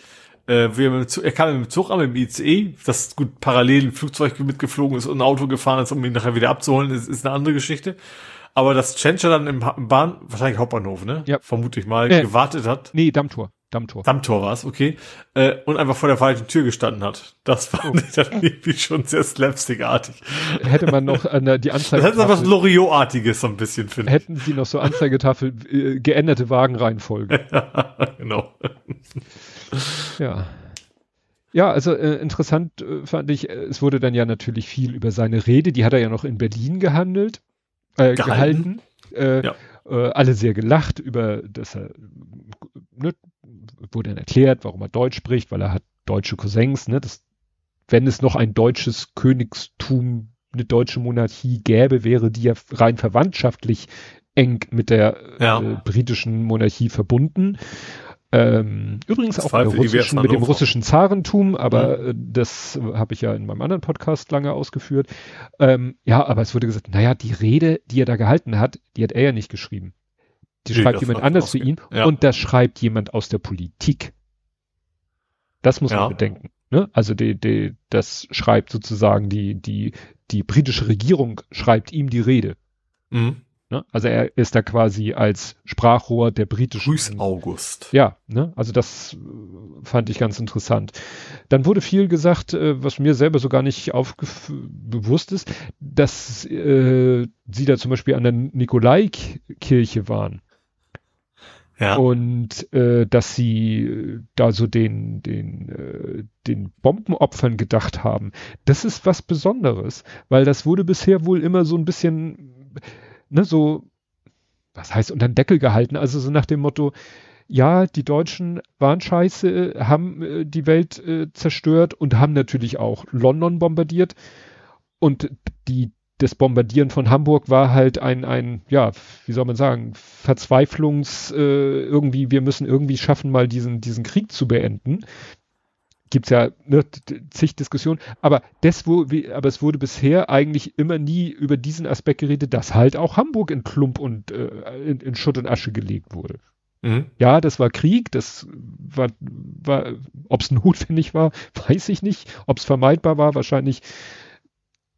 Äh, wie er, mit dem Zug, er kam mit dem Zug an, mit dem ICE, das gut parallel ein Flugzeug mitgeflogen ist und ein Auto gefahren ist, um ihn nachher wieder abzuholen, ist, ist eine andere Geschichte. Aber dass Tschentscher dann im, Ha- im Bahn, wahrscheinlich Hauptbahnhof, ne?
Ja.
Vermute ich mal,
Äh.
gewartet hat.
Nee, Dammtor. Dammtor.
Dammtor war es, okay. Äh, und einfach vor der falschen Tür gestanden hat. Das fand
Oh.
ich dann irgendwie schon sehr slapstickartig.
Hätte man noch der, die
Das hat was
Anzeigetafel,
Loriot-artiges so ein bisschen, finde ich.
hätten sie noch so Anzeigetafel, äh, geänderte Wagenreihenfolge. *laughs*
genau.
Ja. Ja, also äh, interessant äh, fand ich, äh, es wurde dann ja natürlich viel über seine Rede, die hat er ja noch in Berlin gehandelt, äh, gehalten.
Gehalten.
Äh,
Ja.
äh, alle sehr gelacht über, dass er, ne, wurde dann erklärt, warum er Deutsch spricht, weil er hat deutsche Cousins, ne, das, wenn es noch ein deutsches Königstum, eine deutsche Monarchie gäbe, wäre die ja rein verwandtschaftlich eng mit der
Ja.
äh, britischen Monarchie verbunden. Ähm, übrigens auch russischen, mit dem russischen Zarentum, aber äh, das äh, habe ich ja in meinem anderen Podcast lange ausgeführt. Ähm, ja, aber es wurde gesagt, naja, die Rede, die er da gehalten hat, die hat er ja nicht geschrieben. Die
Nee,
schreibt jemand anders für
ausge-
ihn
Ja.
und das schreibt jemand aus der Politik. Das muss
Ja.
man bedenken. Ne? Also die, die, das schreibt sozusagen die, die, die britische Regierung schreibt ihm die Rede.
Mhm.
Ne? Also er ist da quasi als Sprachrohr der britischen
Grüß August.
ja, ne? Also das äh, fand ich ganz interessant. Dann wurde viel gesagt, äh, was mir selber so gar nicht bewusst ist, dass äh, sie da zum Beispiel an der Nikolaikirche waren
Ja.
und äh, dass sie äh, da so den den äh, den Bombenopfern gedacht haben. Das ist was Besonderes, weil das wurde bisher wohl immer so ein bisschen ne so was heißt unter den Deckel gehalten, also so nach dem Motto ja, die Deutschen waren scheiße, haben äh, die Welt äh, zerstört und haben natürlich auch London bombardiert. Und die, das Bombardieren von Hamburg war halt ein, ein, ja, wie soll man sagen, Verzweiflungs, äh, irgendwie, wir müssen irgendwie schaffen, mal diesen, diesen Krieg zu beenden. Gibt's ja ne, zig Diskussionen, aber das wo, wie, aber es wurde bisher eigentlich immer nie über diesen Aspekt geredet, dass halt auch Hamburg in Klump und äh, in, in Schutt und Asche gelegt wurde.
Mhm.
Ja, das war Krieg, das war, war ob es notwendig war, *laughs* weiß ich nicht. Ob es vermeidbar war, wahrscheinlich,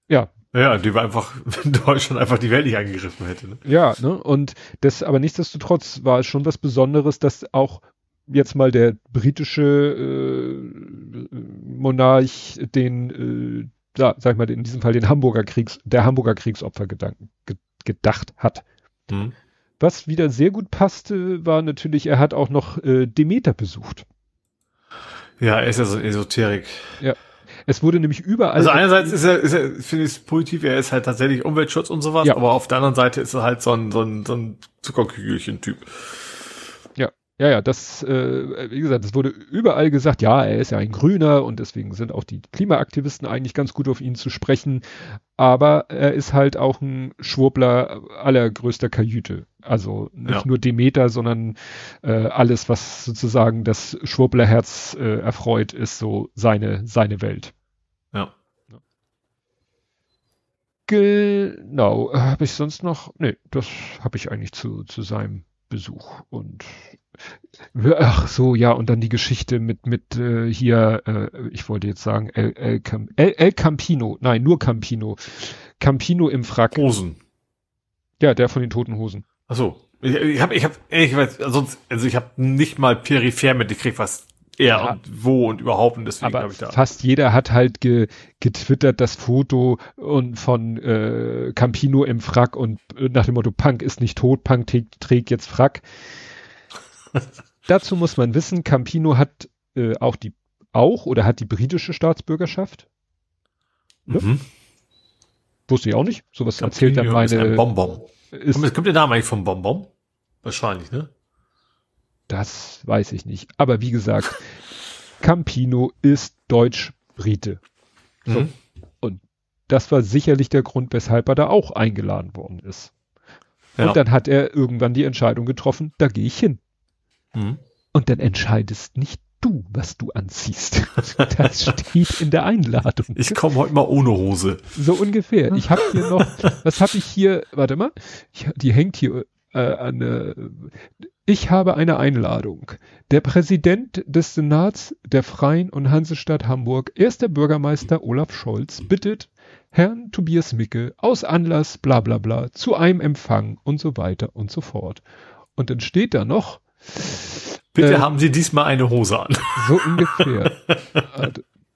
ja,
Ja, die war einfach, *laughs* wenn Deutschland einfach die Welt nicht angegriffen hätte. Ne?
ja, ne? Und das, aber nichtsdestotrotz war es schon was Besonderes, dass auch jetzt mal der britische äh, Monarch den, äh, ja, sag ich mal, in diesem Fall den Hamburger Kriegs, der Hamburger Kriegsopfer Gedanken gedacht hat. Mhm. Was wieder sehr gut passte, war natürlich, er hat auch noch äh, Demeter besucht.
Ja, er ist ja so Esoterik.
Ja. Es wurde nämlich überall.
Also einerseits ist er, ist er finde ich es positiv, er ist halt tatsächlich Umweltschutz und sowas, ja. aber auf der anderen Seite ist er halt so ein, so ein, so ein Zuckerkügelchen-Typ.
Ja, ja, das, äh, wie gesagt, es wurde überall gesagt, ja, er ist ja ein Grüner und deswegen sind auch die Klimaaktivisten eigentlich ganz gut auf ihn zu sprechen. Aber er ist halt auch ein Schwurbler allergrößter Kajüte. Also nicht ja. nur Demeter, sondern äh, alles, was sozusagen das Schwurblerherz äh, erfreut, ist so seine, seine Welt.
Ja.
Genau. Habe ich sonst noch? Nee, das habe ich eigentlich zu, zu seinem Besuch. Und Ach so, ja, und dann die Geschichte mit, mit äh, hier, äh, ich wollte jetzt sagen, El, El, Cam, El, El Campino, nein, nur Campino. Campino im Frack.
Hosen.
Ja, der von den toten Hosen.
Ach so. Ich, ich habe, ich hab, ehrlich gesagt, sonst, also ich habe nicht mal peripher mitgekriegt, was er ja, und wo und überhaupt und deswegen
habe ich da. Fast jeder hat halt ge, getwittert das Foto und von äh, Campino im Frack und äh, nach dem Motto Punk ist nicht tot, Punk trägt jetzt Frack. Dazu muss man wissen, Campino hat äh, auch die auch oder hat die britische Staatsbürgerschaft.
Ne? Mhm.
Wusste ich auch nicht. Sowas Campino erzählt dann meine. Ist ein
Bonbon. Ist, kommt, kommt der Name eigentlich vom Bonbon? Wahrscheinlich, ne?
Das weiß ich nicht. Aber wie gesagt, Campino ist Deutsch-Brite. So. Mhm. Und das war sicherlich der Grund, weshalb er da auch eingeladen worden ist. Ja. Und dann hat er irgendwann die Entscheidung getroffen, da gehe ich hin. Mhm. Und dann entscheidest nicht du, was du anziehst. *laughs* Das steht in der Einladung.
Ich komme heute mal ohne Hose.
So ungefähr. Ich habe hier noch, was habe ich hier, warte mal, ich, die hängt hier äh, eine, ich habe eine Einladung. Der Präsident des Senats der Freien und Hansestadt Hamburg, erster Bürgermeister Olaf Scholz, bittet Herrn Tobias Micke aus Anlass bla bla bla zu einem Empfang und so weiter und so fort. Und dann steht da noch,
Bitte äh, haben Sie diesmal eine Hose an. *laughs*
So ungefähr.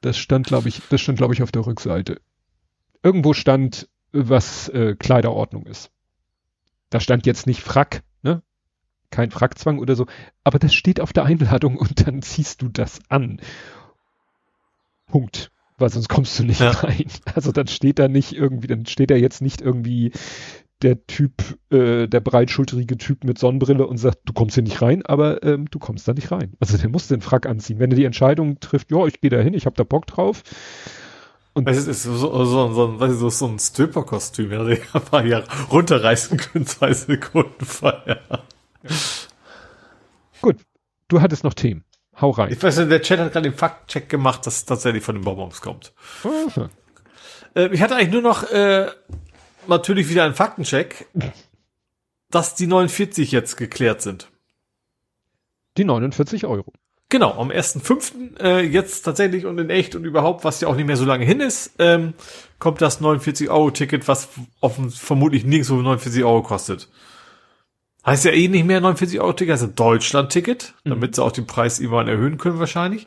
das stand, glaube ich, das stand, glaube ich, auf der Rückseite. Irgendwo stand, was äh, Kleiderordnung ist. Da stand jetzt nicht Frack, ne? Kein Frackzwang oder so. Aber das steht auf der Einladung und dann ziehst du das an. Punkt. Weil sonst kommst du nicht ja. rein. Also dann steht da nicht irgendwie, dann steht da jetzt nicht irgendwie der Typ, äh, der breitschulterige Typ mit Sonnenbrille und sagt, du kommst hier nicht rein, aber ähm, du kommst da nicht rein. Also der muss den Frack anziehen. Wenn er die Entscheidung trifft, ja, ich gehe da hin, ich habe da Bock drauf.
Und es ist so, so, so, so, so ein Stripper-Kostüm, ja, den ein paar Jahre runterreißen können, zwei Sekunden vorher. Ja.
Gut, du hattest noch Themen. Hau rein.
Ich weiß nicht, der Chat hat gerade den Faktcheck gemacht, dass es tatsächlich von den Bonbons kommt. Okay. Äh, ich hatte eigentlich nur noch äh, natürlich wieder ein Faktencheck, dass die 49 jetzt geklärt sind.
Die 49 Euro.
Genau, am 1.5. Äh, jetzt tatsächlich und in echt und überhaupt, was ja auch nicht mehr so lange hin ist, ähm, kommt das 49-Euro-Ticket, was offen, vermutlich nirgendwo 49 Euro kostet. Heißt ja eh nicht mehr 49 Euro Ticket, heißt ein Deutschland-Ticket, mhm. damit sie auch den Preis irgendwann erhöhen können wahrscheinlich.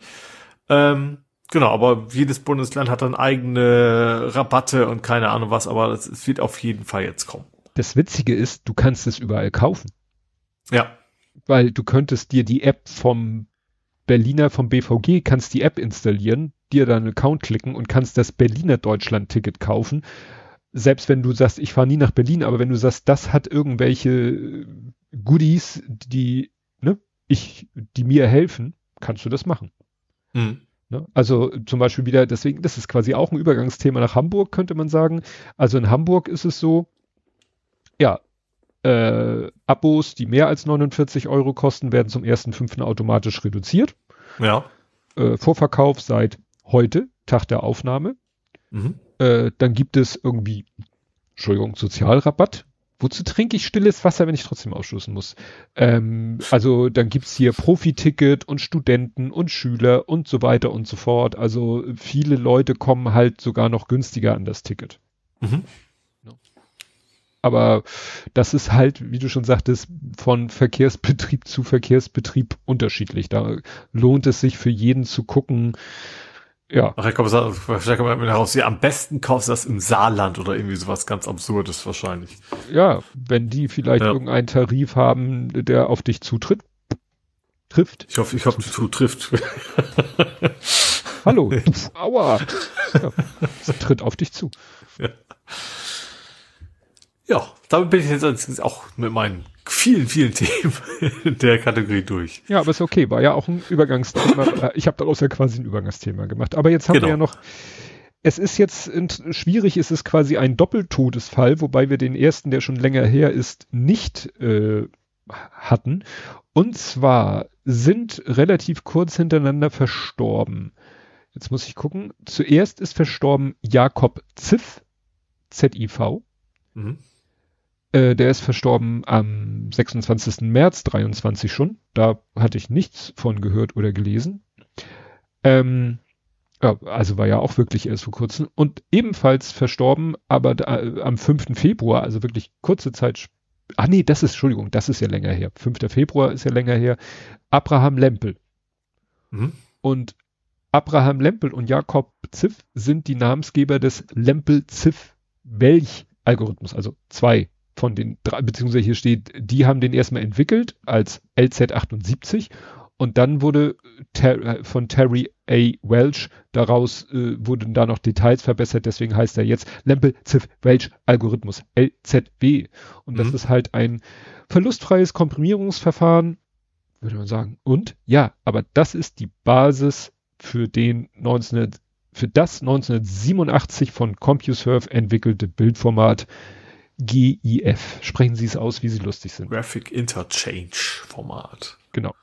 Ähm, Genau, aber jedes Bundesland hat dann eigene Rabatte und keine Ahnung was, aber es wird auf jeden Fall jetzt kommen.
Das Witzige ist, du kannst es überall kaufen.
Ja.
Weil du könntest dir die App vom Berliner, vom BVG, kannst die App installieren, dir deinen Account klicken und kannst das Berliner Deutschland-Ticket kaufen. Selbst wenn du sagst, ich fahre nie nach Berlin, aber wenn du sagst, das hat irgendwelche Goodies, die, ne, ich, die mir helfen, kannst du das machen. Mhm. Ne? Also zum Beispiel wieder, deswegen, das ist quasi auch ein Übergangsthema nach Hamburg, könnte man sagen. Also in Hamburg ist es so, ja, äh, Abos, die mehr als 49 Euro kosten, werden zum 1.5. automatisch reduziert.
Ja.
Äh, Vorverkauf seit heute, Tag der Aufnahme. Mhm. Äh, dann gibt es irgendwie, Entschuldigung, Sozialrabatt Wozu trinke ich stilles Wasser, wenn ich trotzdem ausstoßen muss? Ähm, also dann gibt's hier Profiticket und Studenten und Schüler und so weiter und so fort. Also viele Leute kommen halt sogar noch günstiger an das Ticket. Mhm. Aber das ist halt, wie du schon sagtest, von Verkehrsbetrieb zu Verkehrsbetrieb unterschiedlich. Da lohnt es sich für jeden zu gucken, Ja.
Vielleicht kommt man heraus, ja, am besten kaufst du das im Saarland oder irgendwie sowas ganz Absurdes wahrscheinlich.
Ja, wenn die vielleicht
Ja.
irgendeinen Tarif haben, der auf dich zutritt, trifft.
Ich hoffe, ich hoffe, du trifft.
Hallo. *laughs* Aua. Ja, es tritt auf dich zu.
Ja, damit bin ich jetzt auch mit meinen vielen, vielen *laughs* Themen der Kategorie durch.
Ja, aber ist okay, war ja auch ein Übergangsthema. *laughs* Äh, Ich habe daraus ja quasi ein Übergangsthema gemacht. Aber jetzt haben
Genau.
wir ja noch, es ist jetzt schwierig, es ist quasi ein Doppeltodesfall, wobei wir den ersten, der schon länger her ist, nicht äh, hatten. Und zwar sind relativ kurz hintereinander verstorben. Jetzt muss ich gucken. Zuerst ist verstorben Jakob Ziff, Z-I-V.
Mhm.
Äh, der ist verstorben am 26. März 23 schon. Da hatte ich nichts von gehört oder gelesen. Ähm, ja, also war ja auch wirklich erst vor kurzem. Und ebenfalls verstorben, aber da, äh, am 5. Februar, also wirklich kurze Zeit. Ah nee, das ist, Entschuldigung, das ist ja länger her. 5. Februar ist ja länger her. Abraham Lempel.
Mhm.
Und Abraham Lempel und Jakob Ziff sind die Namensgeber des Lempel-Ziff-Welch-Algorithmus, also zwei von den drei, beziehungsweise hier steht, die haben den erstmal entwickelt als LZ78 und dann wurde Ter äh, von Terry A. Welch daraus äh, wurden da noch Details verbessert, deswegen heißt er jetzt Lempel-Ziff-Welch-Algorithmus, LZW. Und das
Mhm.
ist halt ein verlustfreies Komprimierungsverfahren, würde man sagen. Und ja, aber das ist die Basis für den 19, für das 1987 von CompuServe entwickelte Bildformat GIF. Sprechen Sie es aus, wie Sie lustig sind.
Graphic Interchange Format.
Genau.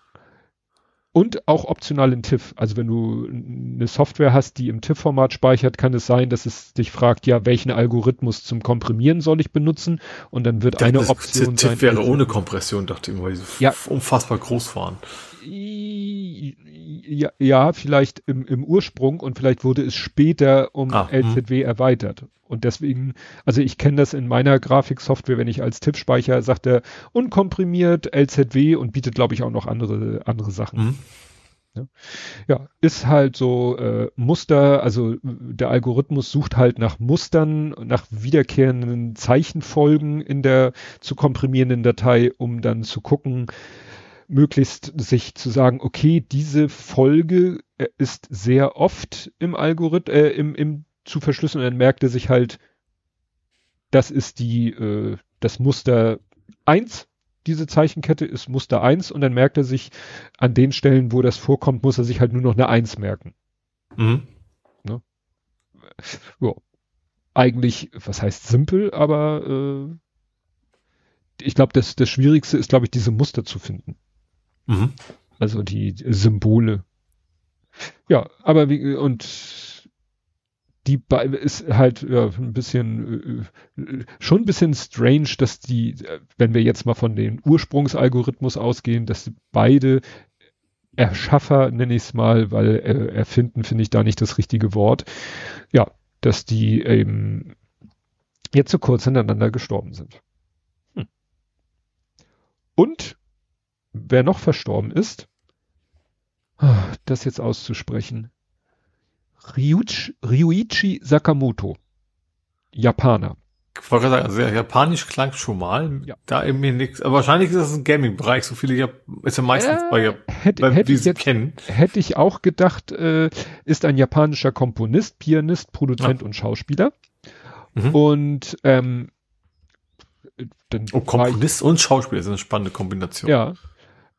Und auch optional in TIFF. Also wenn du eine Software hast, die im TIFF-Format speichert, kann es sein, dass es dich fragt, ja, welchen Algorithmus zum Komprimieren soll ich benutzen? Und dann wird eine
das,
Option
das
sein.
Tipp wäre ohne Kompression, dachte ich immer, so
Ja.
unfassbar groß waren.
Ja, ja vielleicht im, im Ursprung und vielleicht wurde es später um
Ah,
LZW erweitert. Und deswegen, also ich kenne das in meiner Grafiksoftware, wenn ich als Tipp speichere, sagt er unkomprimiert LZW und bietet, glaube ich, auch noch andere, andere Sachen.
Mhm.
Ja, ist halt so äh, Muster, also äh, der Algorithmus sucht halt nach Mustern, nach wiederkehrenden Zeichenfolgen in der zu komprimierenden Datei, um dann zu gucken, möglichst sich zu sagen, okay, diese Folge äh, ist sehr oft im Algorithmus, äh, im, im zu verschlüsseln und dann merkt er sich halt, das ist die, äh, das Muster eins diese Zeichenkette ist Muster 1 und dann merkt er sich, an den Stellen, wo das vorkommt, muss er sich halt nur noch eine 1 merken.
Mhm.
Ja. Eigentlich, was heißt simpel, aber äh, ich glaube, das, das Schwierigste ist, glaube ich, diese Muster zu finden.
Mhm.
Also die Symbole. Ja, aber wie, und die ist halt ja, ein bisschen äh, schon ein bisschen strange, dass die, wenn wir jetzt mal von dem Ursprungsalgorithmus ausgehen, dass beide Erschaffer, nenne ich es mal, weil äh, erfinden finde ich da nicht das richtige Wort, ja, dass die eben jetzt so kurz hintereinander gestorben sind. Hm. Und wer noch verstorben ist, ah, das jetzt auszusprechen, Ryuichi, Ryuichi Sakamoto, Japaner.
Ich wollte sagen, also ja, japanisch klang schon mal.
Ja.
Da irgendwie nichts. Aber wahrscheinlich ist das ein Gaming-Bereich. So viele Jap ist ja meistens
Äh,
bei, Jap
Hätte,
bei
hätte ich
sie
jetzt
kennen.
hätte ich auch gedacht, äh, ist ein japanischer Komponist, Pianist, Produzent und Schauspieler.
Mhm.
Und ähm, dann
Oh,
war ich-
Komponist und Schauspieler ist eine spannende Kombination.
Ja.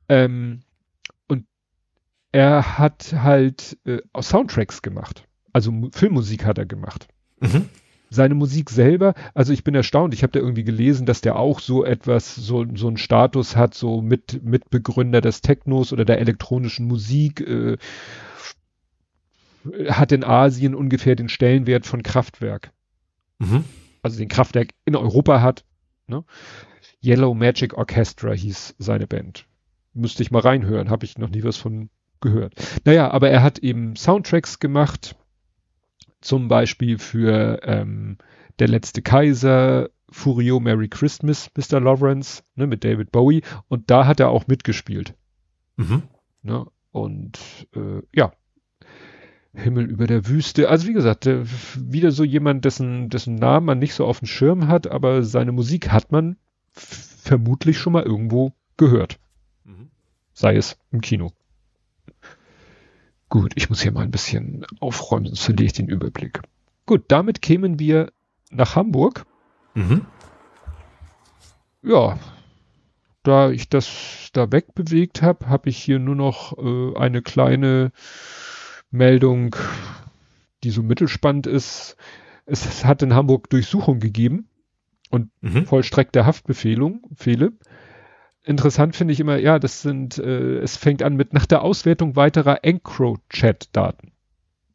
Ähm, und er hat halt äh, auch Soundtracks gemacht. Also Mu- Filmmusik hat er gemacht.
Mhm.
Seine Musik selber, also ich bin erstaunt, ich habe da irgendwie gelesen, dass der auch so etwas, so, so einen Status hat, so mit Mitbegründer des Technos oder der elektronischen Musik, äh, hat in Asien ungefähr den Stellenwert von Kraftwerk.
Mhm.
Also den Kraftwerk in Europa hat. Ne? Yellow Magic Orchestra hieß seine Band. Müsste ich mal reinhören, habe ich noch nie was von gehört. Naja, aber er hat eben Soundtracks gemacht, zum Beispiel für ähm, Der letzte Kaiser, Furio Merry Christmas, Mr. Lawrence, ne, mit David Bowie. Und da hat er auch mitgespielt.
Mhm.
Ne? Und äh, ja, Himmel über der Wüste. Also wie gesagt, äh, wieder so jemand, dessen, dessen Namen man nicht so auf dem Schirm hat, aber seine Musik hat man vermutlich schon mal irgendwo gehört. Sei es im Kino. Gut, ich muss hier mal ein bisschen aufräumen, sonst verliere ich den Überblick. Gut, damit kämen wir nach Hamburg. Mhm. Ja, da ich das da wegbewegt habe, habe ich hier nur noch äh, eine kleine Meldung, die so mittelspannend ist. Es hat in Hamburg Durchsuchung gegeben und mhm. vollstreckte Haftbefehlung, Fehle. Interessant finde ich immer, ja, das sind, äh, es fängt an mit nach der Auswertung weiterer EncroChat-Daten.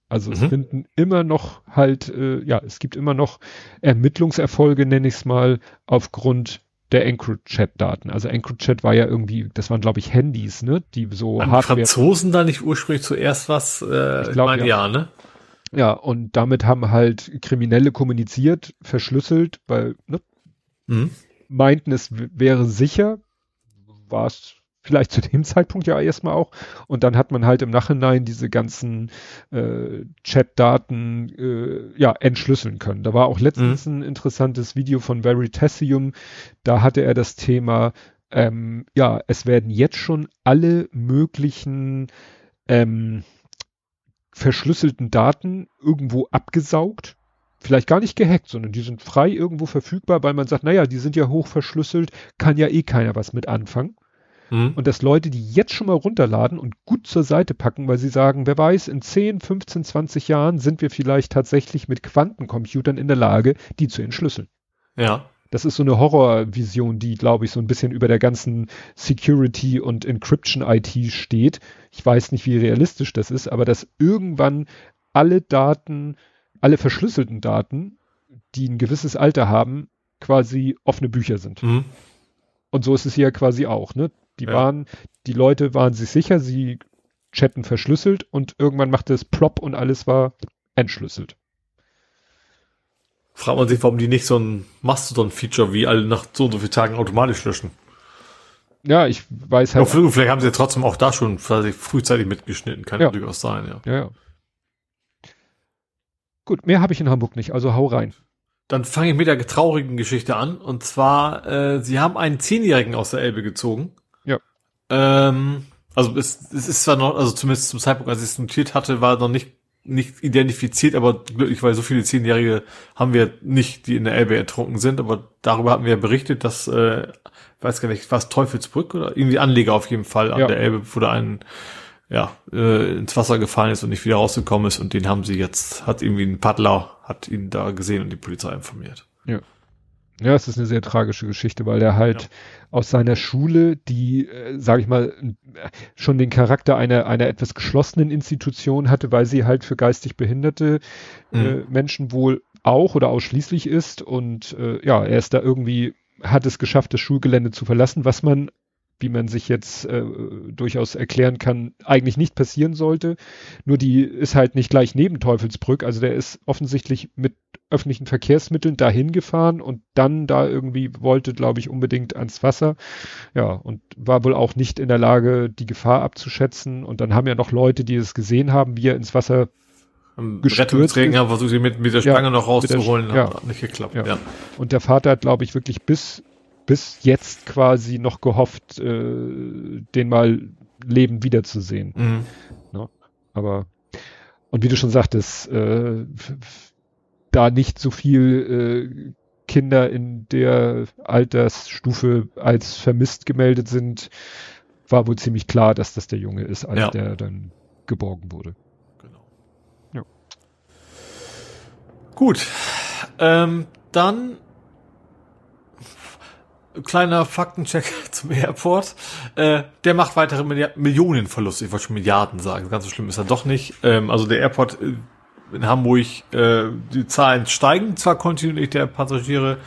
Also mhm. es finden immer noch halt, äh, ja, es gibt immer noch Ermittlungserfolge, nenne ich es mal, aufgrund der EncroChat-Daten. Also EncroChat war ja irgendwie, das waren glaube ich Handys, ne, die so
Haben Hardware. Franzosen da nicht ursprünglich zuerst was? Äh, ich glaube ja. ja, ne?
Ja, und damit haben halt Kriminelle kommuniziert, verschlüsselt, weil ne, mhm. meinten es wäre sicher, war es vielleicht *laughs* zu dem Zeitpunkt ja erstmal auch. Und dann hat man halt im Nachhinein diese ganzen äh, Chat-Daten äh, ja entschlüsseln können. Da war auch letztens mhm. ein interessantes Video von Veritasium. Da hatte er das Thema, ähm, ja, es werden jetzt schon alle möglichen ähm, verschlüsselten Daten irgendwo abgesaugt. Vielleicht gar nicht gehackt, sondern die sind frei irgendwo verfügbar, weil man sagt, naja, die sind ja hoch verschlüsselt, kann ja eh keiner was mit anfangen. Mhm. Und dass Leute die jetzt schon mal runterladen und gut zur Seite packen, weil sie sagen, wer weiß, in 10, 15, 20 Jahren sind wir vielleicht tatsächlich mit Quantencomputern in der Lage, die zu entschlüsseln.
Ja.
Das ist so eine Horrorvision, die, glaube ich, so ein bisschen über der ganzen Security und Encryption IT steht. Ich weiß nicht, wie realistisch das ist, aber dass irgendwann alle Daten, alle verschlüsselten Daten, die ein gewisses Alter haben, quasi offene Bücher sind. Mhm. Und so ist es hier quasi auch, ne? Die ja. waren, die Leute waren sich sicher, sie chatten verschlüsselt und irgendwann machte es plopp und alles war entschlüsselt.
Fragt man sich, warum die nicht so ein Mastodon-Feature wie alle nach so und so vielen Tagen automatisch löschen.
Ja, ich weiß
halt. Ja, vielleicht haben sie ja trotzdem auch da schon frühzeitig mitgeschnitten, kann ja. durchaus sein, ja.
Ja, ja. Gut, mehr habe ich in Hamburg nicht, also hau rein.
Dann fange ich mit der traurigen Geschichte an. Und zwar, äh, sie haben einen Zehnjährigen aus der Elbe gezogen. Ähm, also es, es ist zwar noch, also zumindest zum Zeitpunkt, als ich es notiert hatte, war noch nicht nicht identifiziert, aber glücklich, weil so viele Zehnjährige haben wir nicht, die in der Elbe ertrunken sind, aber darüber hatten wir berichtet, dass, äh, weiß gar nicht, was Teufelsbrück oder irgendwie Anleger auf jeden Fall an ja. der Elbe, wo da ein, ja, äh, ins Wasser gefallen ist und nicht wieder rausgekommen ist und den haben sie jetzt, hat irgendwie ein Paddler, hat ihn da gesehen und die Polizei informiert.
Ja. Ja, es ist eine sehr tragische Geschichte, weil er halt ja. aus seiner Schule, die, äh, sage ich mal, schon den Charakter einer, einer etwas geschlossenen Institution hatte, weil sie halt für geistig behinderte äh, mhm. äh, Menschen wohl auch oder ausschließlich ist. Und äh, ja, er ist da irgendwie, hat es geschafft, das Schulgelände zu verlassen, was man wie man sich jetzt äh, durchaus erklären kann, eigentlich nicht passieren sollte. Nur die ist halt nicht gleich neben Teufelsbrück. Also der ist offensichtlich mit öffentlichen Verkehrsmitteln dahin gefahren und dann da irgendwie wollte, glaube ich, unbedingt ans Wasser. Ja, und war wohl auch nicht in der Lage, die Gefahr abzuschätzen. Und dann haben ja noch Leute, die es gesehen haben, wie er ins Wasser
Rettungsträger haben versucht, sie mit, mit der Spange ja, noch rauszuholen, der,
ja, hat nicht geklappt. Ja. Und der Vater hat, glaube ich, wirklich bis bis jetzt quasi noch gehofft, äh, den mal leben wiederzusehen. Mhm. Ne? Aber und wie du schon sagtest, äh, da nicht so viel äh, Kinder in der Altersstufe als vermisst gemeldet sind, war wohl ziemlich klar, dass das der Junge ist, als ja. der dann geborgen wurde. Genau.
Ja. Gut. Ähm, dann kleiner Faktencheck *laughs* zum Airport. Äh, der macht weitere Milliard Millionenverluste. Ich wollte schon Milliarden sagen. Ganz so schlimm ist er doch nicht. Ähm, also der Airport äh, in Hamburg, äh, die Zahlen steigen zwar kontinuierlich der Passagiere,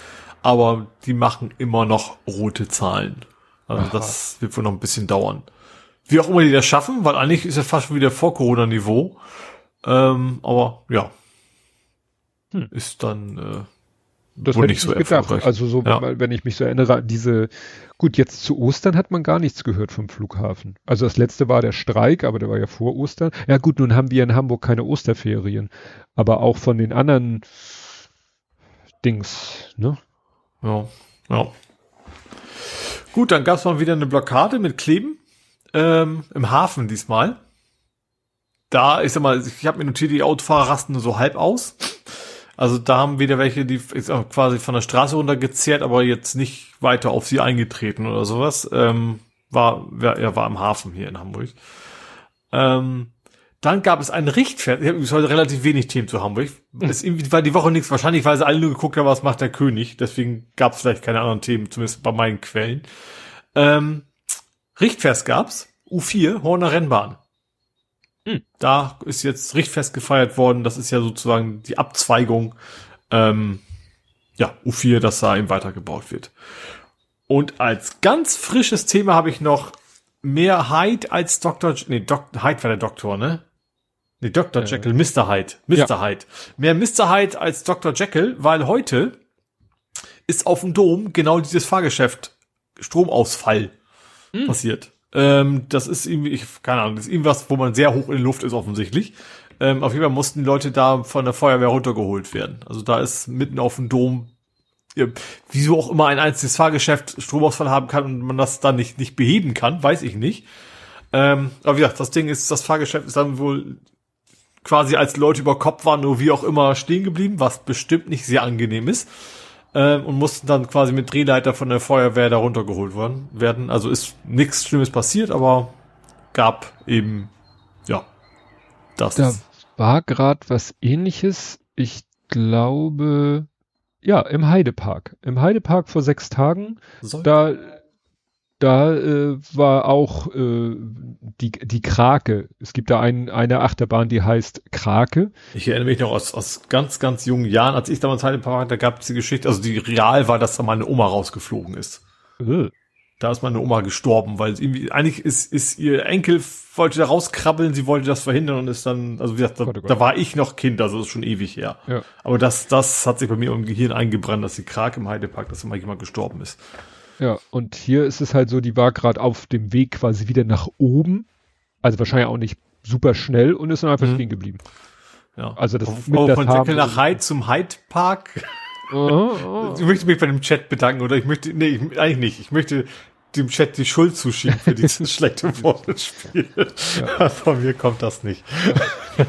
aber die machen immer noch rote Zahlen. Also Aha. das wird wohl noch ein bisschen dauern. Wie auch immer die das schaffen, weil eigentlich ist er fast schon wieder vor Corona-Niveau. Ähm, aber ja. Hm. Ist dann äh,
Das hätte
nicht
ich
so
nicht gedacht. Also so,
Ja.
wenn- ich mich so erinnere, diese, gut, jetzt zu Ostern hat man gar nichts gehört vom Flughafen. Also das letzte war der Streik, aber der war ja vor Ostern. Ja gut, nun haben wir in Hamburg keine Osterferien. Aber auch von den anderen Dings, ne?
Ja, ja. Gut, dann gab es mal wieder eine Blockade mit Kleben ähm, im Hafen diesmal. Da, ich sag mal, ich habe mir notiert, die Autofahrer rasten nur so halb aus. Also da haben wieder welche, die sag, mal, quasi von der Straße runtergezerrt, aber jetzt nicht weiter auf sie eingetreten oder sowas. Ähm, war, er war im Hafen hier in Hamburg. Ähm, dann gab es einen Richtfest. Ich habe heute relativ wenig Themen zu Hamburg. Es irgendwie war die Woche nichts. Wahrscheinlich, weil sie alle nur geguckt haben, was macht der König. Deswegen gab es vielleicht keine anderen Themen, zumindest bei meinen Quellen. Ähm, Richtfest gab's. U4, Horner Rennbahn.
Hm.
Da ist jetzt Richtfest gefeiert worden. Das ist ja sozusagen die Abzweigung. Ähm, ja, U4, dass da eben weitergebaut wird. Und als ganz frisches Thema habe ich noch mehr Hyde als Dr. Nee, Dok Hyde war der Doktor, ne? Nee, Dr.
Äh.
Jekyll, Mr. Hyde. Mr. Hyde. Mehr Mr. Hyde als Dr. Jekyll, weil heute ist auf dem Dom genau dieses Fahrgeschäft Stromausfall
Hm.
passiert. Ähm, das ist irgendwie, ich, keine Ahnung, das ist irgendwas, wo man sehr hoch in der Luft ist offensichtlich. Ähm, auf jeden Fall mussten die Leute da von der Feuerwehr runtergeholt werden. Also da ist mitten auf dem Dom, ja, wieso auch immer ein einziges Fahrgeschäft Stromausfall haben kann und man das dann nicht, nicht beheben kann, weiß ich nicht. Ähm, aber wie gesagt, das Ding ist, das Fahrgeschäft ist dann wohl quasi als Leute über Kopf waren, nur wie auch immer stehen geblieben, was bestimmt nicht sehr angenehm ist. Ähm, und mussten dann quasi mit Drehleiter von der Feuerwehr da runtergeholt worden, werden. Also ist nichts Schlimmes passiert, aber gab eben, ja, das.
Da war gerade was ähnliches. Ich glaube, ja, im Heidepark. Im Heidepark vor sechs Tagen.
soll-
Da, da äh, war auch äh, die, die Krake. Es gibt da ein, eine Achterbahn, die heißt Krake.
Ich erinnere mich noch aus, aus ganz, ganz jungen Jahren, als ich damals Heidepark war, da gab es die Geschichte, also die real war, dass da meine Oma rausgeflogen ist.
Äh,
Da ist meine Oma gestorben, weil sie irgendwie, eigentlich ist, ist ihr Enkel wollte da rauskrabbeln, sie wollte das verhindern und ist dann, also wie gesagt, da,
Gott, oh Gott.
da war ich noch Kind, also das ist schon ewig her.
Ja.
Aber das, das hat sich bei mir im Gehirn eingebrannt, dass die Krake im Heidepark, dass immer jemand gestorben ist.
Ja, und hier ist es halt so, die war gerade auf dem Weg quasi wieder nach oben. Also wahrscheinlich auch nicht super schnell und ist dann einfach
Mhm.
stehen geblieben.
Ja.
Also das
Auf-
mit
auf
der
von Jekyll nach Hyde zum Hyde Park. *laughs*
Oh, oh.
Ich möchte mich bei dem Chat bedanken oder ich möchte, nee, ich, eigentlich nicht. Ich möchte dem Chat die Schuld zuschieben für dieses *laughs* schlechte Wortspiel. *laughs* Von mir kommt das nicht.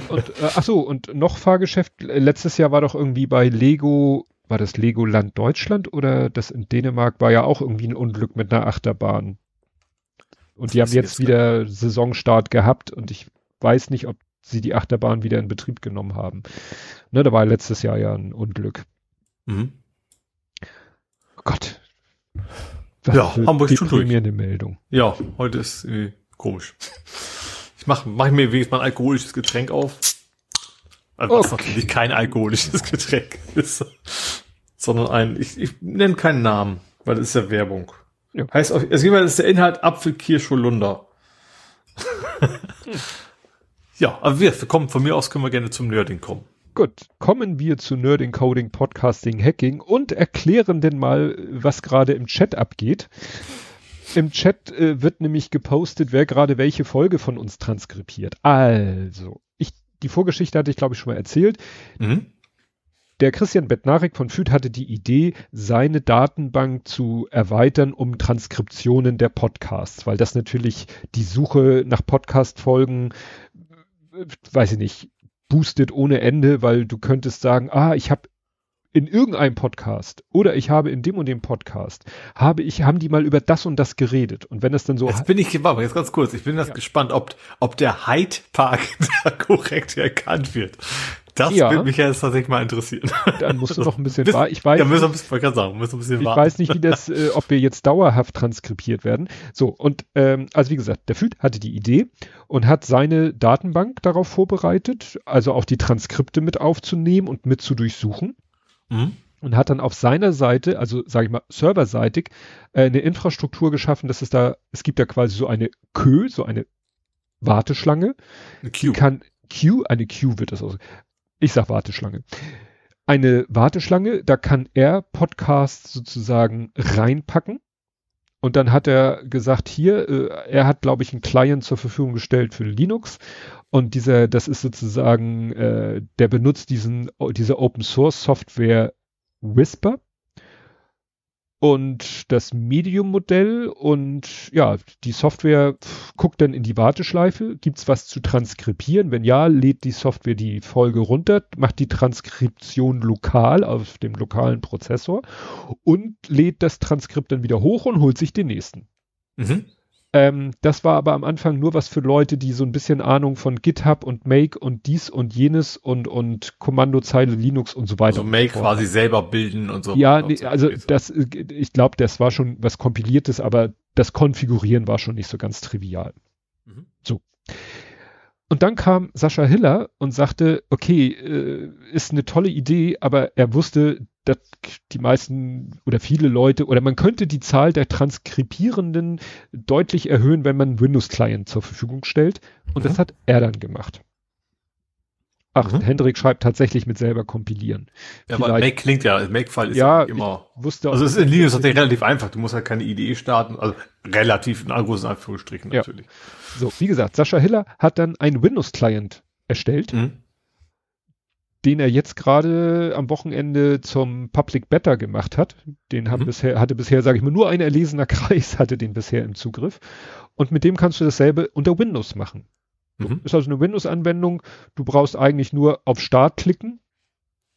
Und, äh, ach so, und noch Fahrgeschäft. Letztes Jahr war doch irgendwie bei Lego, war das Legoland Deutschland oder das in Dänemark war ja auch irgendwie ein Unglück mit einer Achterbahn. Und die haben jetzt wieder Saisonstart gehabt und ich weiß nicht, ob sie die Achterbahn wieder in Betrieb genommen haben. Ne, da war letztes Jahr ja ein Unglück.
Mhm.
Oh Gott.
Ja,
für
Hamburg ist schon durch.
deprimierende Meldung.
Ja, heute ist irgendwie komisch. Ich mache mach mir wenigstens mal ein alkoholisches Getränk auf. Also was
Okay.
natürlich kein alkoholisches Getränk ist, sondern ein, ich, ich nenne keinen Namen, weil das ist ja Werbung.
Ja.
Heißt auch, es gibt ist der Inhalt Apfel, Kirsch, Holunder. *laughs* ja, aber wir, wir kommen, von mir aus können wir gerne zum Nerding kommen.
Gut, kommen wir zu Nerding, Coding, Podcasting, Hacking und erklären denn mal, was gerade im Chat abgeht. Im Chat äh, wird nämlich gepostet, wer gerade welche Folge von uns transkribiert. Also, die Vorgeschichte hatte ich glaube ich schon mal erzählt.
Mhm.
Der Christian Bettnarek von FÜD hatte die Idee, seine Datenbank zu erweitern um Transkriptionen der Podcasts, weil das natürlich die Suche nach Podcast-Folgen, äh, weiß ich nicht, boostet ohne Ende, weil du könntest sagen, ah, ich habe in irgendeinem Podcast oder ich habe in dem und dem Podcast, habe ich, haben die mal über das und das geredet. Und wenn es dann so,
Jetzt bin ich, warte, jetzt ganz kurz, ich bin jetzt gespannt, ob, ob der Hyde Park *laughs* da korrekt erkannt wird. Das
Ja.
würde mich jetzt tatsächlich mal interessieren.
dann musst du noch ein bisschen,
Bis-
wa- ich weiß,
Ja, müssen wir ein bisschen, sagen, müssen ein bisschen
Ich
warten.
weiß nicht, wie das, *laughs* äh, ob wir jetzt dauerhaft transkribiert werden. So, und ähm, also wie gesagt, der Füd hatte die Idee und hat seine Datenbank darauf vorbereitet, also auch die Transkripte mit aufzunehmen und mit zu durchsuchen
Mhm.
und hat dann auf seiner Seite, also sage ich mal serverseitig, äh, eine Infrastruktur geschaffen, dass es da, es gibt da quasi so eine Queue, so eine Warteschlange,
Eine
die
Q.
kann Queue, eine Queue wird das aus. Ich sag Warteschlange. eine Warteschlange, da kann er Podcasts sozusagen reinpacken. Und dann hat er gesagt, hier, äh, er hat, glaube ich, einen Client zur Verfügung gestellt für Linux. Und dieser, das ist sozusagen, äh, der benutzt diesen, diese Open Source Software Whisper und das Medium-Modell und ja, die Software guckt dann in die Warteschleife, gibt's was zu transkribieren? Wenn ja, lädt die Software die Folge runter, macht die Transkription lokal auf dem lokalen Prozessor und lädt das Transkript dann wieder hoch und holt sich den nächsten. Mhm. Ähm, das war aber am Anfang nur was für Leute, die so ein bisschen Ahnung von GitHub und Make und dies und jenes und, und Kommandozeile Linux und so weiter.
Also Make quasi selber bilden und so.
Ja, nee, also das, ich glaube, das war schon was Kompiliertes, aber das Konfigurieren war schon nicht so ganz trivial. Mhm. So. Und dann kam Sascha Hiller und sagte, okay, äh, ist eine tolle Idee, aber er wusste, dass die meisten oder viele Leute oder man könnte die Zahl der Transkribierenden deutlich erhöhen, wenn man Windows-Client zur Verfügung stellt. Und mhm. das hat er dann gemacht. Ach, mhm. Hendrik schreibt tatsächlich mit selber kompilieren.
Ja, Vielleicht, aber Make klingt ja, Make-File ist
ja,
immer.
Wusste
also es ist in Linux tatsächlich relativ einfach. Du musst halt keine IDE starten, also relativ in großen Anführungsstrichen natürlich.
Ja. So, wie gesagt, Sascha Hiller hat dann einen Windows-Client erstellt. Mhm den er jetzt gerade am Wochenende zum Public Beta gemacht hat. Den mhm. bisher, hatte bisher, sage ich mal, nur ein erlesener *laughs* Kreis hatte den bisher im Zugriff. Und mit dem kannst du dasselbe unter Windows machen. Mhm. Ist also eine Windows-Anwendung. Du brauchst eigentlich nur auf Start klicken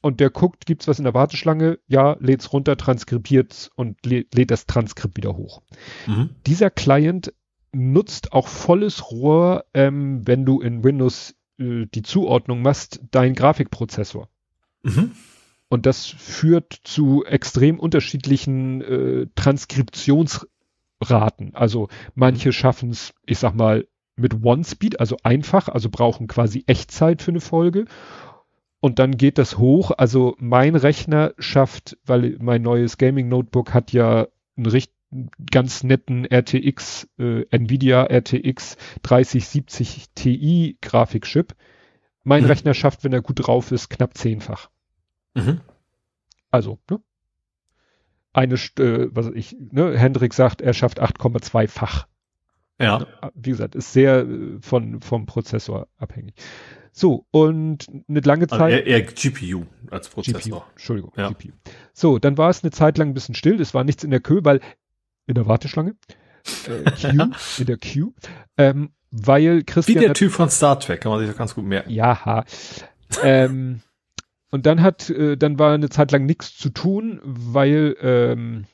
und der guckt, gibt's was in der Warteschlange? Ja, lädt's runter, transkribiert's und lädt das Transkript wieder hoch. Mhm. Dieser Client nutzt auch volles Rohr, ähm, wenn du in Windows äh, die Zuordnung machst, dein Grafikprozessor. Mhm. Und das führt zu extrem unterschiedlichen äh, Transkriptionsraten. Also manche schaffen es, ich sag mal, mit One-Speed, also einfach, also brauchen quasi Echtzeit für eine Folge. Und dann geht das hoch. Also mein Rechner schafft, weil mein neues Gaming Notebook hat ja einen richtig ganz netten RTX, äh, Nvidia RTX 3070 Ti Grafikchip. Mein mhm. Rechner schafft, wenn er gut drauf ist, knapp zehnfach. Mhm. Also, ne? Eine, äh, was ich, ne, Hendrik sagt, er schafft 8,2-fach. Ja. Wie gesagt, ist sehr äh, von, vom Prozessor abhängig. So, und eine lange also Zeit.
Also eher, eher GPU als Prozessor.
GPU, Entschuldigung, ja. GPU. So, dann war es eine Zeit lang ein bisschen still, es war nichts in der Kö, weil in der Warteschlange. Äh, *laughs* Q, in der Q. Ähm, weil Christian.
Wie der Typ von Star Trek, kann man sich das ganz gut merken.
Ja. ähm, und dann hat, äh, dann war eine Zeit lang nichts zu tun, weil ähm,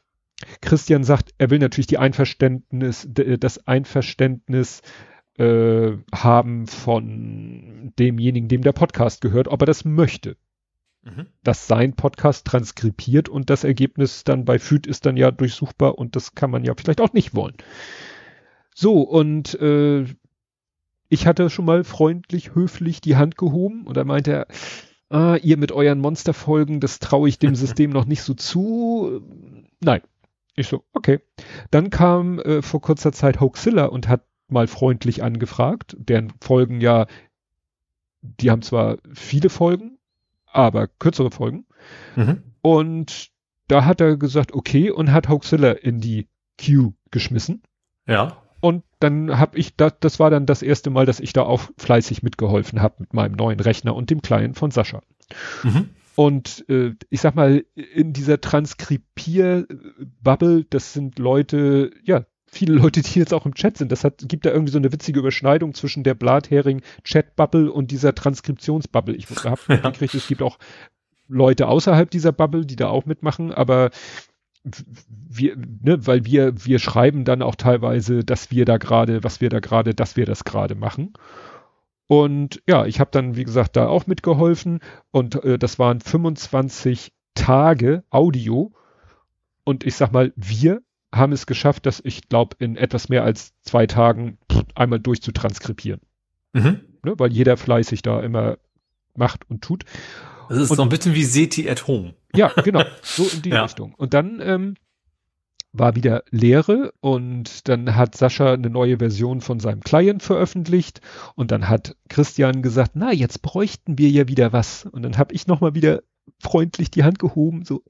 Christian sagt, er will natürlich die Einverständnis, das Einverständnis äh, haben von demjenigen, dem der Podcast gehört, ob er das möchte mhm. dass sein Podcast transkribiert und das Ergebnis dann bei FÜD ist dann ja durchsuchbar und das kann man ja vielleicht auch nicht wollen. So, und äh, ich hatte schon mal freundlich, höflich die Hand gehoben und er meinte er, ah, ihr mit euren Monsterfolgen, das traue ich dem *laughs* System noch nicht so zu. Nein. Ich so, okay. Dann kam äh, vor kurzer Zeit Hoaxilla und hat mal freundlich angefragt, deren Folgen ja, die haben zwar viele Folgen, aber kürzere Folgen. Mhm. Und da hat er gesagt, okay, und hat Hoaxilla in die Queue geschmissen.
Ja.
Und dann habe ich, das, das war dann das erste Mal, dass ich da auch fleißig mitgeholfen habe mit meinem neuen Rechner und dem Client von Sascha. Mhm. Und äh, ich sag mal, in dieser Transkripier-Bubble, das sind Leute, ja, viele Leute, die jetzt auch im Chat sind. Das hat, gibt da irgendwie so eine witzige Überschneidung zwischen der Blathering-Chat-Bubble und dieser Transkriptions-Bubble. Ich habe *laughs* ja. gekriegt, es gibt auch Leute außerhalb dieser Bubble, die da auch mitmachen, aber wir, ne, weil wir, wir schreiben dann auch teilweise, dass wir da gerade, was wir da gerade, dass wir das gerade machen. Und ja, ich habe dann, wie gesagt, da auch mitgeholfen und äh, das waren 25 Tage Audio. Und ich sag mal, wir haben es geschafft, dass ich glaube, in etwas mehr als zwei Tagen einmal durchzutranskribieren. Mhm. Ne, weil jeder fleißig da immer macht und tut.
Das ist und, so ein bisschen wie SETI at home.
Ja, genau, *laughs* so in die ja. Richtung. Und dann ähm, war wieder Lehre und dann hat Sascha eine neue Version von seinem Client veröffentlicht und dann hat Christian gesagt, na, jetzt bräuchten wir ja wieder was. Und dann habe ich nochmal wieder freundlich die Hand gehoben, so,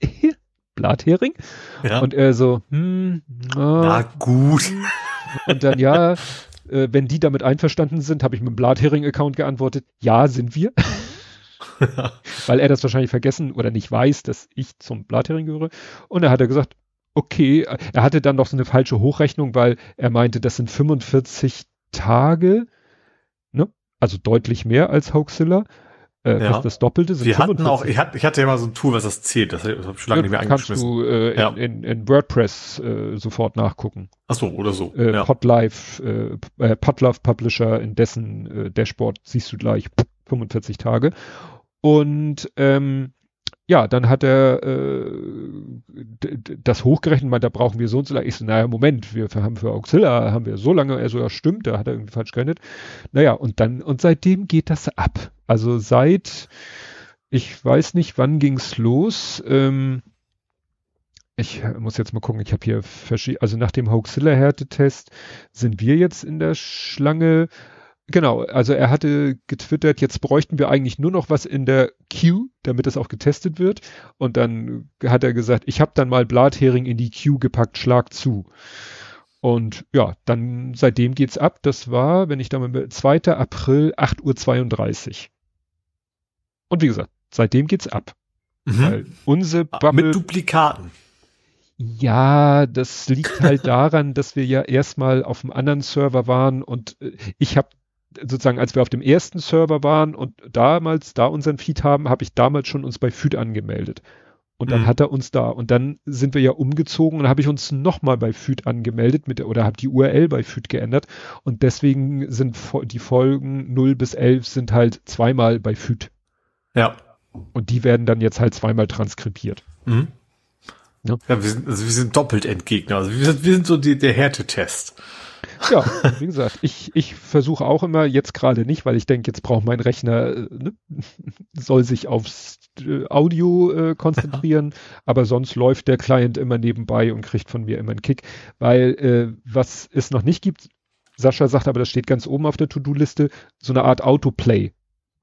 Blathering.
Ja.
Und er so, hm,
Na
ah,
gut.
und dann ja, äh, wenn die damit einverstanden sind, habe ich mit dem Blathering-Account geantwortet, ja, sind wir. *laughs* Weil er das wahrscheinlich vergessen oder nicht weiß, dass ich zum Blathering gehöre. Und er hat er gesagt, okay, er hatte dann noch so eine falsche Hochrechnung, weil er meinte, das sind 45 Tage, ne? Also deutlich mehr als Hoaxilla. Äh,
Ja.
fast das Doppelte sind
Wir hatten
45.
auch, ich hatte, ich hatte ja mal so ein Tool, was das zählt. Das habe ich schon lange nicht mehr
kannst
angeschmissen.
du äh,
Ja.
in, in, in WordPress äh, sofort nachgucken.
Ach so, oder so.
Äh,
ja.
Podlife, äh, äh, Podlove Publisher, in dessen äh, Dashboard siehst du gleich 45 Tage. Und ähm, ja, dann hat er äh, das hochgerechnet, meint, da brauchen wir so und so lange. Ich so, naja, Moment, wir haben für Auxilla, haben wir so lange, er so, ja stimmt, da hat er irgendwie falsch gerechnet. Naja, und dann, und seitdem geht das ab. Also seit, ich weiß nicht, wann ging's los, ähm, ich muss jetzt mal gucken, ich habe hier verschiedene, also nach dem Hoaxilla-Härtetest sind wir jetzt in der Schlange. Genau, also er hatte getwittert, jetzt bräuchten wir eigentlich nur noch was in der Queue, damit es auch getestet wird. Und dann hat er gesagt, ich habe dann mal Blathering in die Queue gepackt, schlag zu. Und ja, dann seitdem geht's ab. Das war, wenn ich da mal 2. April 8.32 Uhr. Und wie gesagt, seitdem geht's ab.
Mhm.
Weil unsere
Ah,
Bubble.
Mit Duplikaten.
Ja, das liegt halt daran, dass wir ja erstmal auf einem anderen Server waren und äh, ich habe sozusagen, als wir auf dem ersten Server waren und damals da unseren Feed haben, habe ich damals schon uns bei Feed angemeldet. Und dann
Mhm.
hat er uns da und dann sind wir ja umgezogen und habe ich uns nochmal bei Feed angemeldet mit der, oder habe die URL bei Feed geändert und deswegen sind die Folgen 0 bis 11 sind halt zweimal bei Feed
Ja.
und die werden dann jetzt halt zweimal transkribiert.
Mhm.
Ja.
Ja, wir sind, also wir sind doppelt Endgegner. Also wir sind, wir sind so die, der Härtetest.
Ja, wie gesagt, ich, ich versuche auch immer, jetzt gerade nicht, weil ich denke, jetzt braucht mein Rechner, äh, ne, *laughs* soll sich aufs äh, Audio äh, konzentrieren, aber sonst läuft der Client immer nebenbei und kriegt von mir immer einen Kick, weil äh, was es noch nicht gibt, Sascha sagt aber, das steht ganz oben auf der To-Do-Liste, so eine Art Autoplay,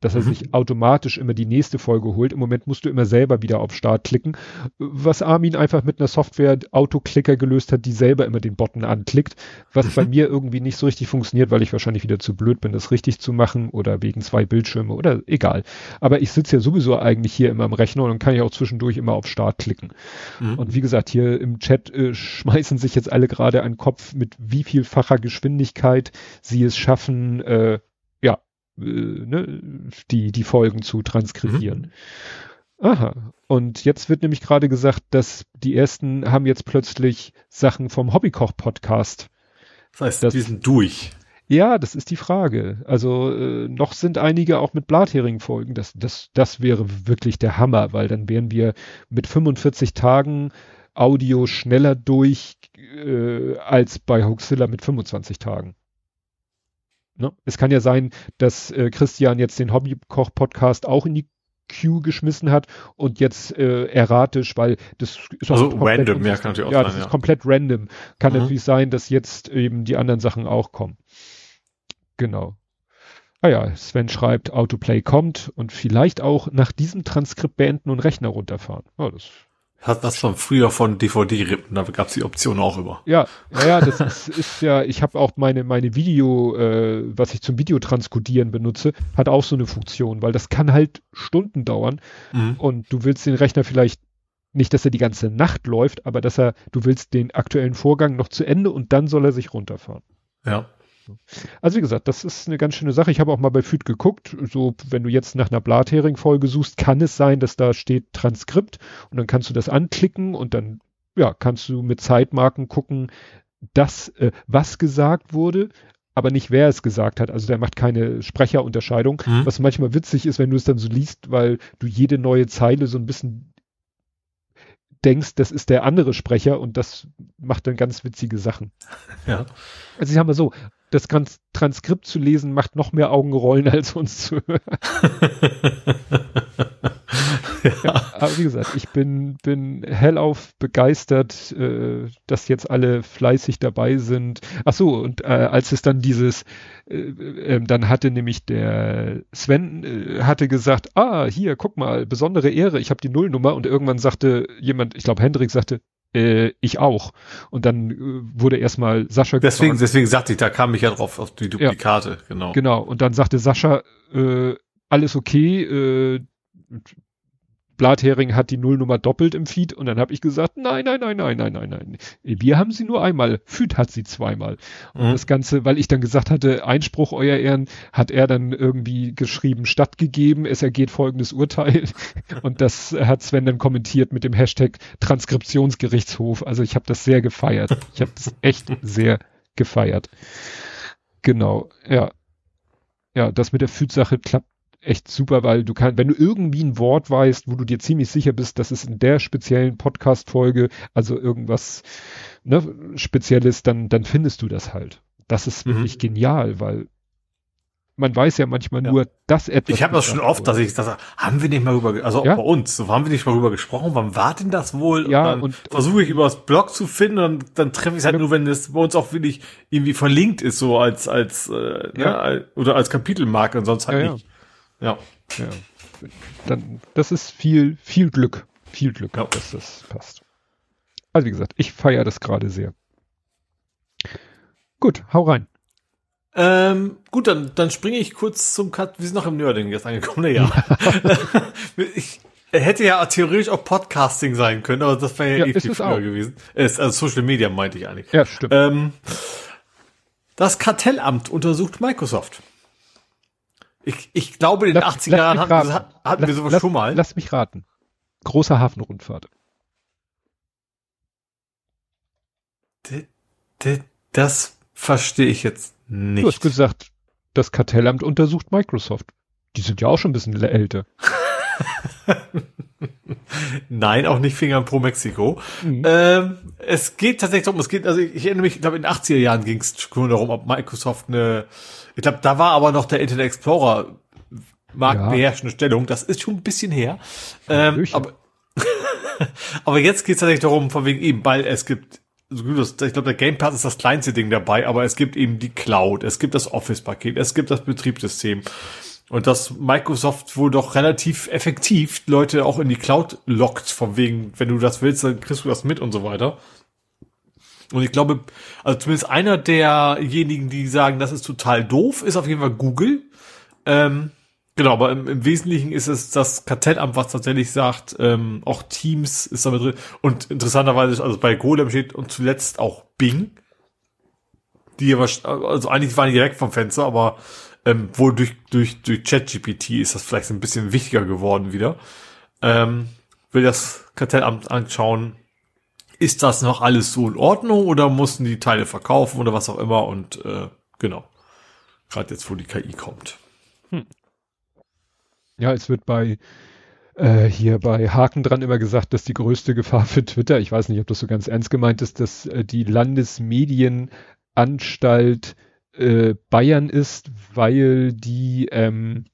dass er
Mhm.
sich automatisch immer die nächste Folge holt. Im Moment musst du immer selber wieder auf Start klicken, was Armin einfach mit einer Software Autoklicker gelöst hat, die selber immer den Button anklickt, was bei mir irgendwie nicht so richtig funktioniert, weil ich wahrscheinlich wieder zu blöd bin, das richtig zu machen oder wegen zwei Bildschirme oder egal. Aber ich sitze ja sowieso eigentlich hier immer am Rechner und dann kann ich auch zwischendurch immer auf Start klicken.
Mhm.
Und wie gesagt, hier im Chat äh, schmeißen sich jetzt alle gerade einen Kopf, mit wie vielfacher Geschwindigkeit sie es schaffen, äh, ja, äh, ne, die, die Folgen zu transkribieren. Aha. Und jetzt wird nämlich gerade gesagt, dass die ersten haben jetzt plötzlich Sachen vom Hobbykoch-Podcast.
Das heißt,
das-
die sind durch.
Ja, das ist die Frage. Also äh, noch sind einige auch mit Blathering-Folgen. Das, das, das wäre wirklich der Hammer, weil dann wären wir mit 45 Tagen Audio schneller durch äh, als bei Hoaxilla mit 25 Tagen. Ne? Es kann ja sein, dass äh, Christian jetzt den Hobbykoch-Podcast auch in die Queue geschmissen hat und jetzt äh, erratisch, weil das ist auch
Also
komplett
random, ja, kann natürlich auch
ja,
sein,
das
ja.
ist komplett random. Kann
Mhm.
natürlich sein, dass jetzt eben die anderen Sachen auch kommen. Genau. Ah ja, Sven schreibt, Autoplay kommt und vielleicht auch nach diesem Transkript beenden und Rechner runterfahren. Ja, das,
Hat das schon früher von DVD-Rippen, da gab es die Option auch immer.
ja, ja, ja, das ist, *laughs* ist ja, ich habe auch meine, meine Video, äh, was ich zum Videotranskodieren benutze, hat auch so eine Funktion, weil das kann halt Stunden dauern
Mhm.
und du willst den Rechner vielleicht nicht, dass er die ganze Nacht läuft, aber dass er, du willst den aktuellen Vorgang noch zu Ende und dann soll er sich runterfahren.
Ja.
Also wie gesagt, das ist eine ganz schöne Sache. Ich habe auch mal bei Feed geguckt. So, wenn du jetzt nach einer Blathering-Folge suchst, kann es sein, dass da steht Transkript und dann kannst du das anklicken und dann, ja, kannst du mit Zeitmarken gucken, das, äh, was gesagt wurde, aber nicht wer es gesagt hat. Also der macht keine Sprecherunterscheidung,
Mhm.
was manchmal witzig ist, wenn du es dann so liest, weil du jede neue Zeile so ein bisschen denkst, das ist der andere Sprecher und das macht dann ganz witzige Sachen. *laughs*
Ja.
Also ich sag mal so, das Trans Transkript zu lesen macht noch mehr Augenrollen *laughs* als uns zu hören. *laughs* *laughs*
ja.
aber wie gesagt, ich bin, bin hellauf begeistert, äh, dass jetzt alle fleißig dabei sind. Ach so, und äh, als es dann dieses, äh, äh, dann hatte nämlich der Sven äh, hatte gesagt, ah, hier, guck mal, besondere Ehre, ich habe die Nullnummer und irgendwann sagte jemand, ich glaube Hendrik sagte, äh, ich auch. Und dann wurde erstmal Sascha
Deswegen, deswegen sagte ich, da kam ich ja drauf auf die Duplikate, ja, genau.
Genau. Und dann sagte Sascha, alles okay, äh, Blathering hat die Nullnummer doppelt im Feed und dann habe ich gesagt, nein, nein, nein, nein, nein, nein, nein. Wir haben sie nur einmal, Feed hat sie zweimal. Und mhm. das Ganze, weil ich dann gesagt hatte, Einspruch, euer Ehren, hat er dann irgendwie geschrieben, stattgegeben, es ergeht folgendes Urteil. *laughs* und das hat Sven dann kommentiert mit dem Hashtag Transkriptionsgerichtshof. Also ich habe das sehr gefeiert. Ich habe das echt sehr gefeiert. Genau, ja. Ja, das mit der Feed-Sache klappt echt super, weil du kannst, wenn du irgendwie ein Wort weißt, wo du dir ziemlich sicher bist, dass es in der speziellen Podcast-Folge, also irgendwas ne, Spezielles, dann, dann findest du das halt. Das ist mhm. wirklich genial, weil man weiß ja manchmal ja. nur, dass etwas.
Ich habe das schon oft, dass ich das haben wir nicht mal rüber, also ja? bei uns, so haben wir nicht mal rüber gesprochen. Wann war denn das wohl?
Ja, und dann
versuche ich über das Blog zu finden und dann treffe ich es halt ja. nur, wenn es bei uns auch wirklich irgendwie verlinkt ist, so als als äh, ja. ne, oder als Kapitelmarke und sonst halt nicht. Ja. ja.
Dann, das ist viel, viel Glück. Viel Glück, ja. dass das passt. Also wie gesagt, ich feiere das gerade sehr. Gut, hau rein.
Ähm, gut, dann, dann springe ich kurz zum Cut. Wir sind noch im Nerding jetzt angekommen. Ja. *laughs* ich hätte ja theoretisch auch Podcasting sein können, aber das wäre ja, ja eh viel früher auch. gewesen. Es, also Social Media meinte ich eigentlich.
Ja, stimmt.
Ähm, das Kartellamt untersucht Microsoft. Ich, ich glaube, in den lass, 80er Jahren hatten, wir, hatten wir sowas
lass,
schon mal.
Lass mich raten. Großer Hafenrundfahrt.
Das verstehe ich jetzt nicht.
Du hast gesagt, das Kartellamt untersucht Microsoft. Die sind ja auch schon ein bisschen älter. *laughs*
Nein, auch nicht Fingern pro Mexiko. Mhm. Ähm, es geht tatsächlich darum, es geht, also ich, ich erinnere mich, ich glaube in den 80er Jahren ging es schon darum, ob Microsoft eine, ich glaube, da war aber noch der Internet Explorer marktbeherrschende ja. Stellung. Das ist schon ein bisschen her. Ähm, aber, *laughs* aber jetzt geht es tatsächlich darum, von wegen eben, weil es gibt ich glaube, der Game Pass ist das kleinste Ding dabei, aber es gibt eben die Cloud, es gibt das Office-Paket, es gibt das Betriebssystem. Und dass Microsoft wohl doch relativ effektiv Leute auch in die Cloud lockt, von wegen, wenn du das willst, dann kriegst du das mit und so weiter. Und ich glaube, also zumindest einer derjenigen, die sagen, das ist total doof, ist auf jeden Fall Google. Ähm, genau, aber im, im, Wesentlichen ist es das Kartellamt, was tatsächlich sagt, ähm, auch Teams ist damit drin. Und interessanterweise, also bei Golem steht und zuletzt auch Bing. Die aber, also eigentlich waren die direkt vom Fenster, aber ähm, wohl durch, durch, durch ChatGPT ist das vielleicht ein bisschen wichtiger geworden wieder. Ähm, will das Kartellamt anschauen, ist das noch alles so in Ordnung oder mussten die Teile verkaufen oder was auch immer und äh, genau. Gerade jetzt, wo die KI kommt. Hm.
Ja, es wird bei äh, hier bei Haken dran immer gesagt, dass die größte Gefahr für Twitter, ich weiß nicht, ob das so ganz ernst gemeint ist, dass äh, die Landesmedienanstalt äh, Bayern ist, weil die ähm,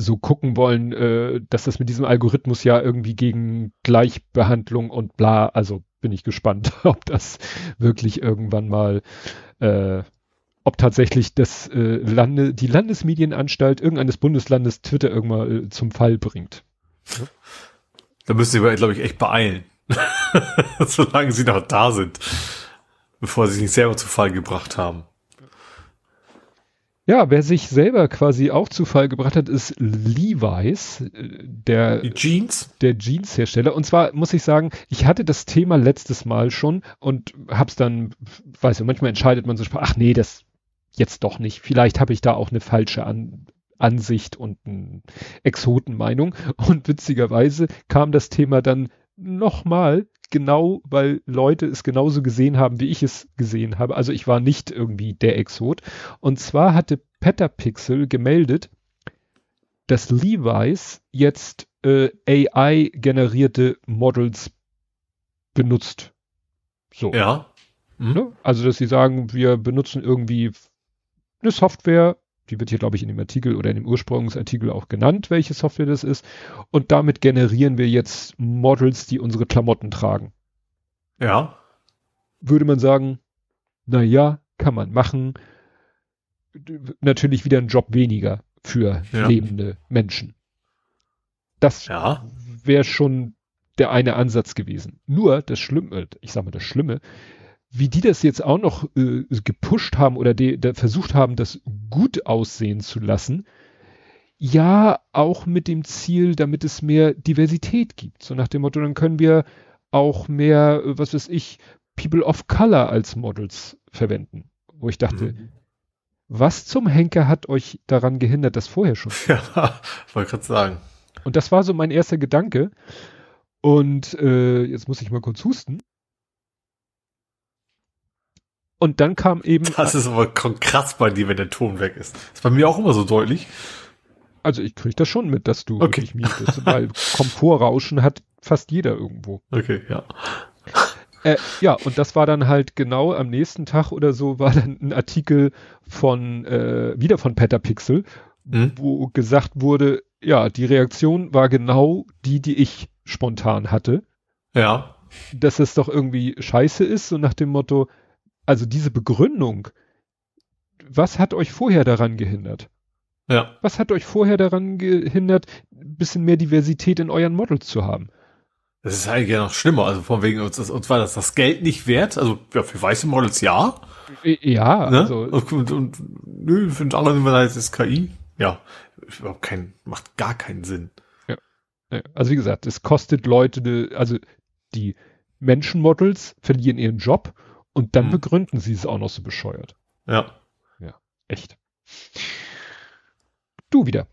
so gucken wollen, äh, dass das mit diesem Algorithmus ja irgendwie gegen Gleichbehandlung und bla, also bin ich gespannt, *laughs* ob das wirklich irgendwann mal, äh, ob tatsächlich das äh, Lande, die Landesmedienanstalt irgendeines Bundeslandes Twitter irgendwann äh, zum Fall bringt.
Da müssen sie, glaube ich, echt beeilen. *laughs* Solange sie noch da sind, bevor sie sich selber zu Fall gebracht haben.
Ja, wer sich selber quasi auch zu Fall gebracht hat, ist Levi's, äh, der
Die Jeans,
der Jeans-Hersteller. Und zwar muss ich sagen, ich hatte das Thema letztes Mal schon und hab's dann, weiß ich, manchmal entscheidet man so, ach nee, das jetzt doch nicht. Vielleicht habe ich da auch eine falsche An Ansicht und eine Exotenmeinung. Und witzigerweise kam das Thema dann nochmal genau, weil Leute es genauso gesehen haben, wie ich es gesehen habe. Also ich war nicht irgendwie der Exot. Und zwar hatte Petapixel gemeldet, dass Levi's jetzt äh, AI-generierte Models benutzt. So.
Ja.
Mhm. Ne? Also, dass sie sagen, wir benutzen irgendwie eine Software, Die wird hier, glaube ich, in dem Artikel oder in dem Ursprungsartikel auch genannt, welche Software das ist. Und damit generieren wir jetzt Models, die unsere Klamotten tragen.
Ja.
Würde man sagen, na ja, kann man machen. Natürlich wieder ein Job weniger für
Ja.
lebende Menschen. Das
Ja.
wäre schon der eine Ansatz gewesen. Nur das Schlimme, ich sag mal das Schlimme, wie die das jetzt auch noch äh, gepusht haben oder de, de, versucht haben, das gut aussehen zu lassen, ja, auch mit dem Ziel, damit es mehr Diversität gibt. So nach dem Motto, dann können wir auch mehr, äh, was weiß ich, People of Color als Models verwenden. Wo ich dachte,
Mhm.
was zum Henker hat euch daran gehindert, das vorher schon
Ja, *laughs* wollte gerade sagen.
und das war so mein erster Gedanke. Und äh, jetzt muss ich mal kurz husten. Und dann kam eben,
Das ist aber krass bei dir, wenn der Ton weg ist. ist bei mir auch immer so deutlich.
also ich kriege das schon mit, dass du
Okay.
wirklich mutest, weil Komfortrauschen hat fast jeder irgendwo.
Okay, ja.
Äh, ja, und das war dann halt genau am nächsten Tag oder so war dann ein Artikel von, äh, wieder von Petapixel,
Hm?
wo gesagt wurde, ja, die Reaktion war genau die, die ich spontan hatte.
Ja.
dass es doch irgendwie scheiße ist, so nach dem Motto, also diese Begründung, was hat euch vorher daran gehindert?
Ja.
Was hat euch vorher daran gehindert, ein bisschen mehr Diversität in euren Models zu haben?
Das ist eigentlich ja noch schlimmer. Also von wegen uns, uns war das das Geld nicht wert. Also ja, für weiße Models ja.
Äh, Ja,
Ne?
also
und, und nö, für den anderen da jetzt das KI. Ja. Überhaupt kein, macht gar keinen Sinn.
äh, also wie gesagt, es kostet Leute, also die Menschenmodels verlieren ihren Job und dann
Hm.
begründen sie es auch noch so bescheuert.
Ja.
Echt. Du wieder.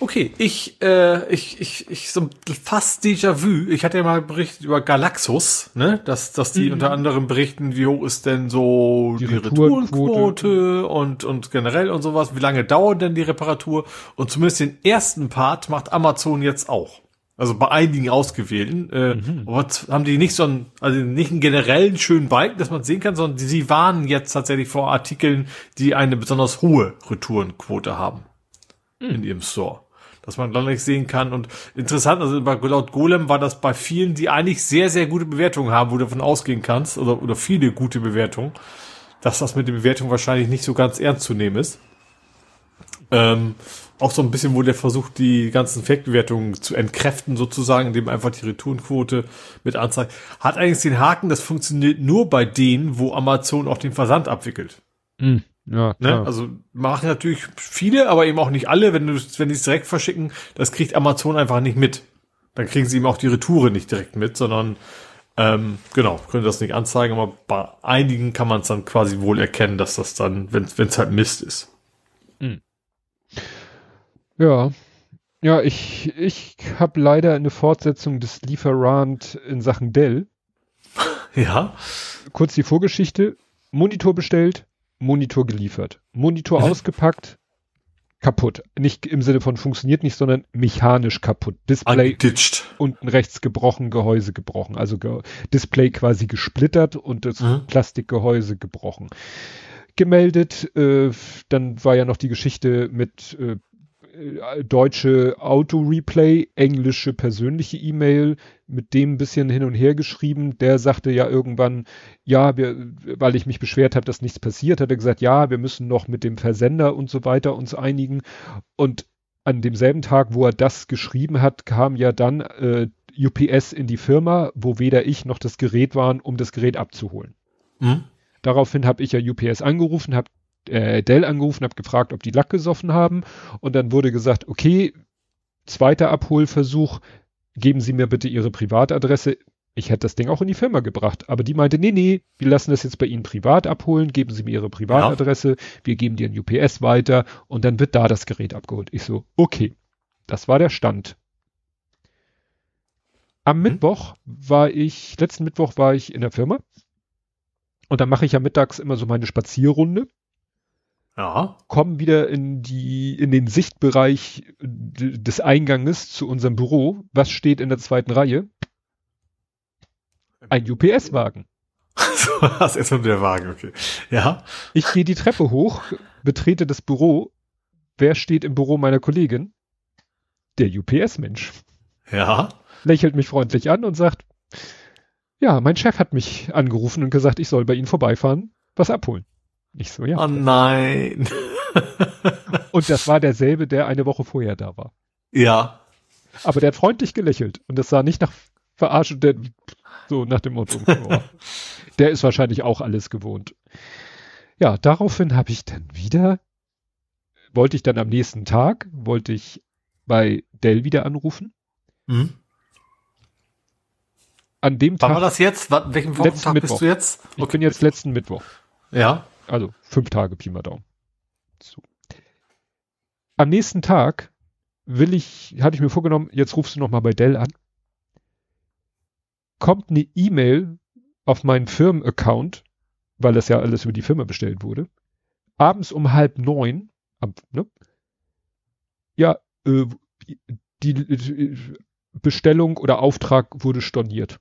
Okay, ich, äh, ich, ich, ich, so fast Déjà-vu. Ich hatte ja mal berichtet über Galaxus, ne? Dass, dass die
Mhm.
unter anderem berichten, wie hoch ist denn so
Die
die.
Retourenquote
und, und generell und sowas. Wie lange dauert denn die Reparatur? Und zumindest den ersten Part macht Amazon jetzt auch. Also bei einigen ausgewählten. Äh,
Mhm.
aber haben die nicht so einen, also nicht einen generellen schönen Balken, dass man sehen kann, sondern die, sie warnen jetzt tatsächlich vor Artikeln, die eine besonders hohe Retourenquote haben in ihrem Store. Dass man dann nicht sehen kann. Und interessant, also bei, laut Golem war das bei vielen, die eigentlich sehr, sehr gute Bewertungen haben, wo du davon ausgehen kannst, oder, oder viele gute Bewertungen, dass das mit der Bewertung wahrscheinlich nicht so ganz ernst zu nehmen ist. Ähm, auch so ein bisschen, wo der versucht, die ganzen Fake-Bewertungen zu entkräften, sozusagen, indem einfach die Retourenquote mit anzeigt. Hat eigentlich den Haken, das funktioniert nur bei denen, wo Amazon auch den Versand abwickelt.
Ja,
Ne? Also machen natürlich viele, aber eben auch nicht alle. Wenn du, wenn die es direkt verschicken, das kriegt Amazon einfach nicht mit. Dann kriegen sie eben auch die Retoure nicht direkt mit, sondern ähm, genau, können das nicht anzeigen, aber bei einigen kann man es dann quasi wohl erkennen, dass das dann, wenn es halt Mist ist.
Ja. Ja, ich, ich habe leider eine Fortsetzung des Lieferant in Sachen Dell. *laughs*
Ja.
Kurz die Vorgeschichte. Monitor bestellt, Monitor geliefert. Monitor
Mhm.
ausgepackt, kaputt. Nicht im Sinne von funktioniert nicht, sondern mechanisch kaputt. Display
Angeditscht.
unten rechts gebrochen, Gehäuse gebrochen. Also ge Display quasi gesplittert und das
Mhm.
Plastikgehäuse gebrochen. Gemeldet, äh, dann war ja noch die Geschichte mit äh, deutsche Auto-Replay, englische persönliche E-Mail, mit dem ein bisschen hin und her geschrieben. Der sagte ja irgendwann, ja, wir, weil ich mich beschwert habe, dass nichts passiert, hat er gesagt, ja, wir müssen noch mit dem Versender und so weiter uns einigen. Und an demselben Tag, wo er das geschrieben hat, kam ja dann äh, UPS in die Firma, wo weder ich noch das Gerät waren, um das Gerät abzuholen.
Mhm.
Daraufhin habe ich ja UPS angerufen, habe äh, Dell angerufen, habe gefragt, ob die Lack gesoffen haben und dann wurde gesagt, okay, zweiter Abholversuch, geben Sie mir bitte Ihre Privatadresse. Ich hätte das Ding auch in die Firma gebracht, aber die meinte, nee, nee, wir lassen das jetzt bei Ihnen privat abholen, geben Sie mir Ihre Privatadresse, wir geben dir ein UPS weiter und dann wird da das Gerät abgeholt. Ich so, okay, das war der Stand. Am Mittwoch war ich, letzten Mittwoch war ich in der Firma und dann mache ich ja mittags immer so meine Spazierrunde,
Ja.
komme wieder in die, in den Sichtbereich des Einganges zu unserem Büro. Was steht in der zweiten Reihe? Ein UPS-Wagen. *laughs*
so, das ist der Wagen, okay. Ja.
Ich gehe die Treppe hoch, betrete das Büro. Wer steht im Büro meiner Kollegin? Der UPS-Mensch.
Ja.
Lächelt mich freundlich an und sagt, ja, mein Chef hat mich angerufen und gesagt, ich soll bei Ihnen vorbeifahren, was abholen. Ich so, ja.
Oh nein. *laughs*
und das war derselbe, der eine Woche vorher da war.
Ja.
Aber der hat freundlich gelächelt und das sah nicht nach Verarschen, der, so nach dem Motto. Oh, *laughs* der ist wahrscheinlich auch alles gewohnt. Ja, daraufhin habe ich dann wieder, wollte ich dann am nächsten Tag, wollte ich bei Dell wieder anrufen. Mhm. An dem
Tag. Wann war das jetzt? Welchen
Wochentag bist du jetzt? Okay. Ich bin jetzt letzten Mittwoch.
Ja.
Also fünf Tage Pi mal Daumen. So. Am nächsten Tag will ich, hatte ich mir vorgenommen, jetzt rufst du noch mal bei Dell an. Kommt eine E-Mail auf meinen Firmenaccount, weil das ja alles über die Firma bestellt wurde. Abends um halb neun, ab, ne? Ja, äh, die, die Bestellung oder Auftrag wurde storniert.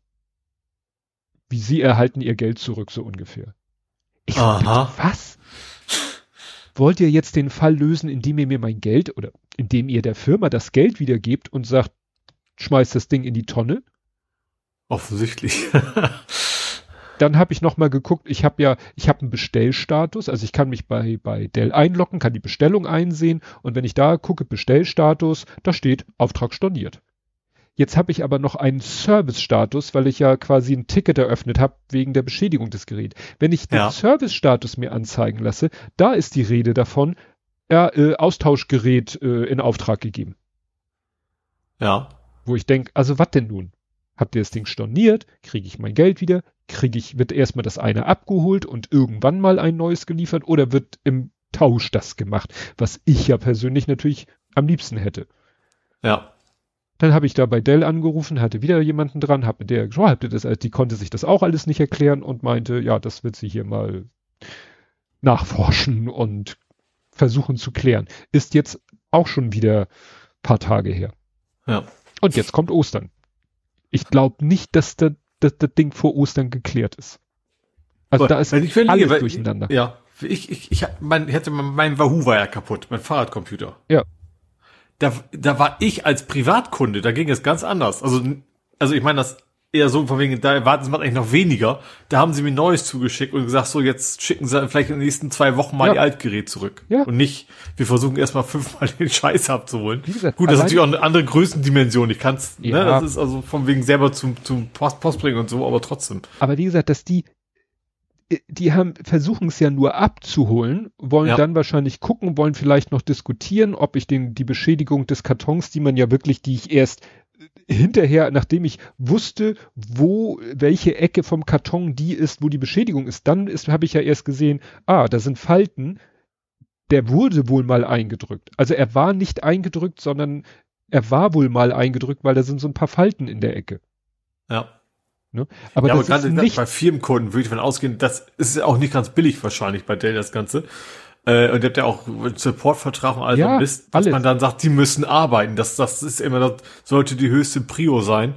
Wie Sie erhalten Ihr Geld zurück, so ungefähr. Ich Aha. Bitte, was? Wollt ihr jetzt den Fall lösen, indem ihr mir mein Geld oder indem ihr der Firma das Geld wiedergebt und sagt, schmeißt das Ding in die Tonne?
Offensichtlich. *laughs*
Dann habe ich noch mal geguckt, ich habe ja, ich habe einen Bestellstatus, also ich kann mich bei, bei Dell einloggen, kann die Bestellung einsehen und wenn ich da gucke, Bestellstatus, da steht Auftrag storniert. Jetzt habe ich aber noch einen Service-Status, weil ich ja quasi ein Ticket eröffnet habe wegen der Beschädigung des Geräts. Wenn ich den ja. Service-Status mir anzeigen lasse, da ist die Rede davon, ja, äh, Austauschgerät äh, in Auftrag gegeben.
Ja.
Wo ich denke, also was denn nun? Habt ihr das Ding storniert? Kriege ich mein Geld wieder? Kriege ich, wird erstmal das eine abgeholt und irgendwann mal ein neues geliefert oder wird im Tausch das gemacht? Was ich ja persönlich natürlich am liebsten hätte.
Ja.
Dann habe ich da bei Dell angerufen, hatte wieder jemanden dran, habe mit der gesprochen, oh, das, die konnte sich das auch alles nicht erklären und meinte, ja, das wird sie hier mal nachforschen und versuchen zu klären. Ist jetzt auch schon wieder paar Tage her.
Ja.
Und jetzt kommt Ostern. Ich glaube nicht, dass, da, dass das Ding vor Ostern geklärt ist.
Also da ist
ich
alles weil, durcheinander. Ja, ich, ich, ich, mein, ich hatte mein Wahoo war ja kaputt, mein Fahrradcomputer.
Ja
da, da war ich als Privatkunde, da ging es ganz anders. Also, also ich meine das eher so von wegen, da erwarten sie mal eigentlich noch weniger. Da haben sie mir Neues zugeschickt und gesagt, so jetzt schicken sie vielleicht in den nächsten zwei Wochen mal ja. die Altgerät zurück. Ja. Und nicht, wir versuchen erstmal *laughs* fünfmal den Scheiß abzuholen. Gesagt, Gut, das ist natürlich auch eine andere Größendimension. Ich kann's, ne, ja. ne, das ist also von wegen selber zum, zum Post, Post bringen und so, aber trotzdem.
Aber wie gesagt, dass die, die haben, versuchen es ja nur abzuholen, wollen ja. dann wahrscheinlich gucken, wollen vielleicht noch diskutieren, ob ich den, die Beschädigung des Kartons, die man ja wirklich, die ich erst hinterher, nachdem ich wusste, wo, welche Ecke vom Karton die ist, wo die Beschädigung ist, dann ist, habe ich ja erst gesehen, ah, da sind Falten, der wurde wohl mal eingedrückt. Also er war nicht eingedrückt, sondern er war wohl mal eingedrückt, weil da sind so ein paar Falten in der Ecke.
Ja.
Ne?
Aber, ja, aber gerade nicht bei Firmenkunden würde ich davon ausgehen, das ist auch nicht ganz billig wahrscheinlich bei Dell das Ganze. Äh, und ihr habt ja auch Supportvertrag und alles
ja,
Mist, dass alles. man dann sagt, die müssen arbeiten. Das, das ist immer, das sollte die höchste Prio sein.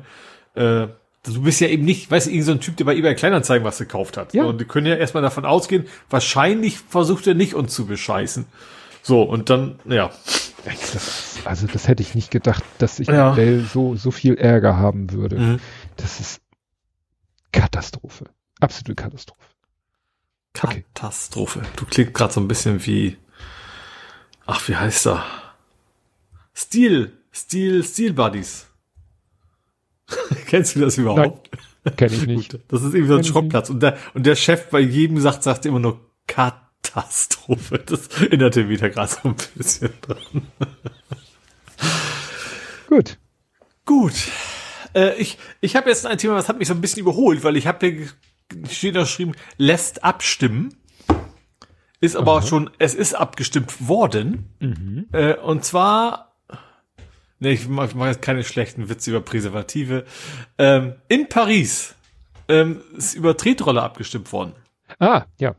Äh, du bist ja eben nicht, weißt du, irgendein so ein Typ, der bei eBay Kleinanzeigen was gekauft hat.
Ja.
Und die können ja erstmal davon ausgehen, wahrscheinlich versucht er nicht uns zu bescheißen. So, und dann, ja.
Das, also das hätte ich nicht gedacht, dass ich ja. Dell so, so viel Ärger haben würde. Mhm. Das ist Katastrophe. Absolute Katastrophe.
Katastrophe. Okay. Du klingst gerade so ein bisschen wie, ach, wie heißt er? Steel, Steel, Steel Buddies. *laughs* Kennst du das überhaupt?
Nein, kenn ich nicht. *laughs*
das ist irgendwie so ein Schrottplatz. Und der, und der Chef bei jedem sagt, sagt immer nur Katastrophe. Das erinnerte mich da gerade so ein bisschen dran.
Gut.
Gut. Äh, ich ich habe jetzt ein Thema, das hat mich so ein bisschen überholt, weil ich habe hier steht da geschrieben, lässt abstimmen. Ist aber Aha. schon, es ist abgestimmt worden. Mhm. Äh, und zwar, ne, ich mache mach jetzt keine schlechten Witze über Präservative. Ähm, in Paris ähm, ist über Tretrolle abgestimmt worden.
Ah, ja.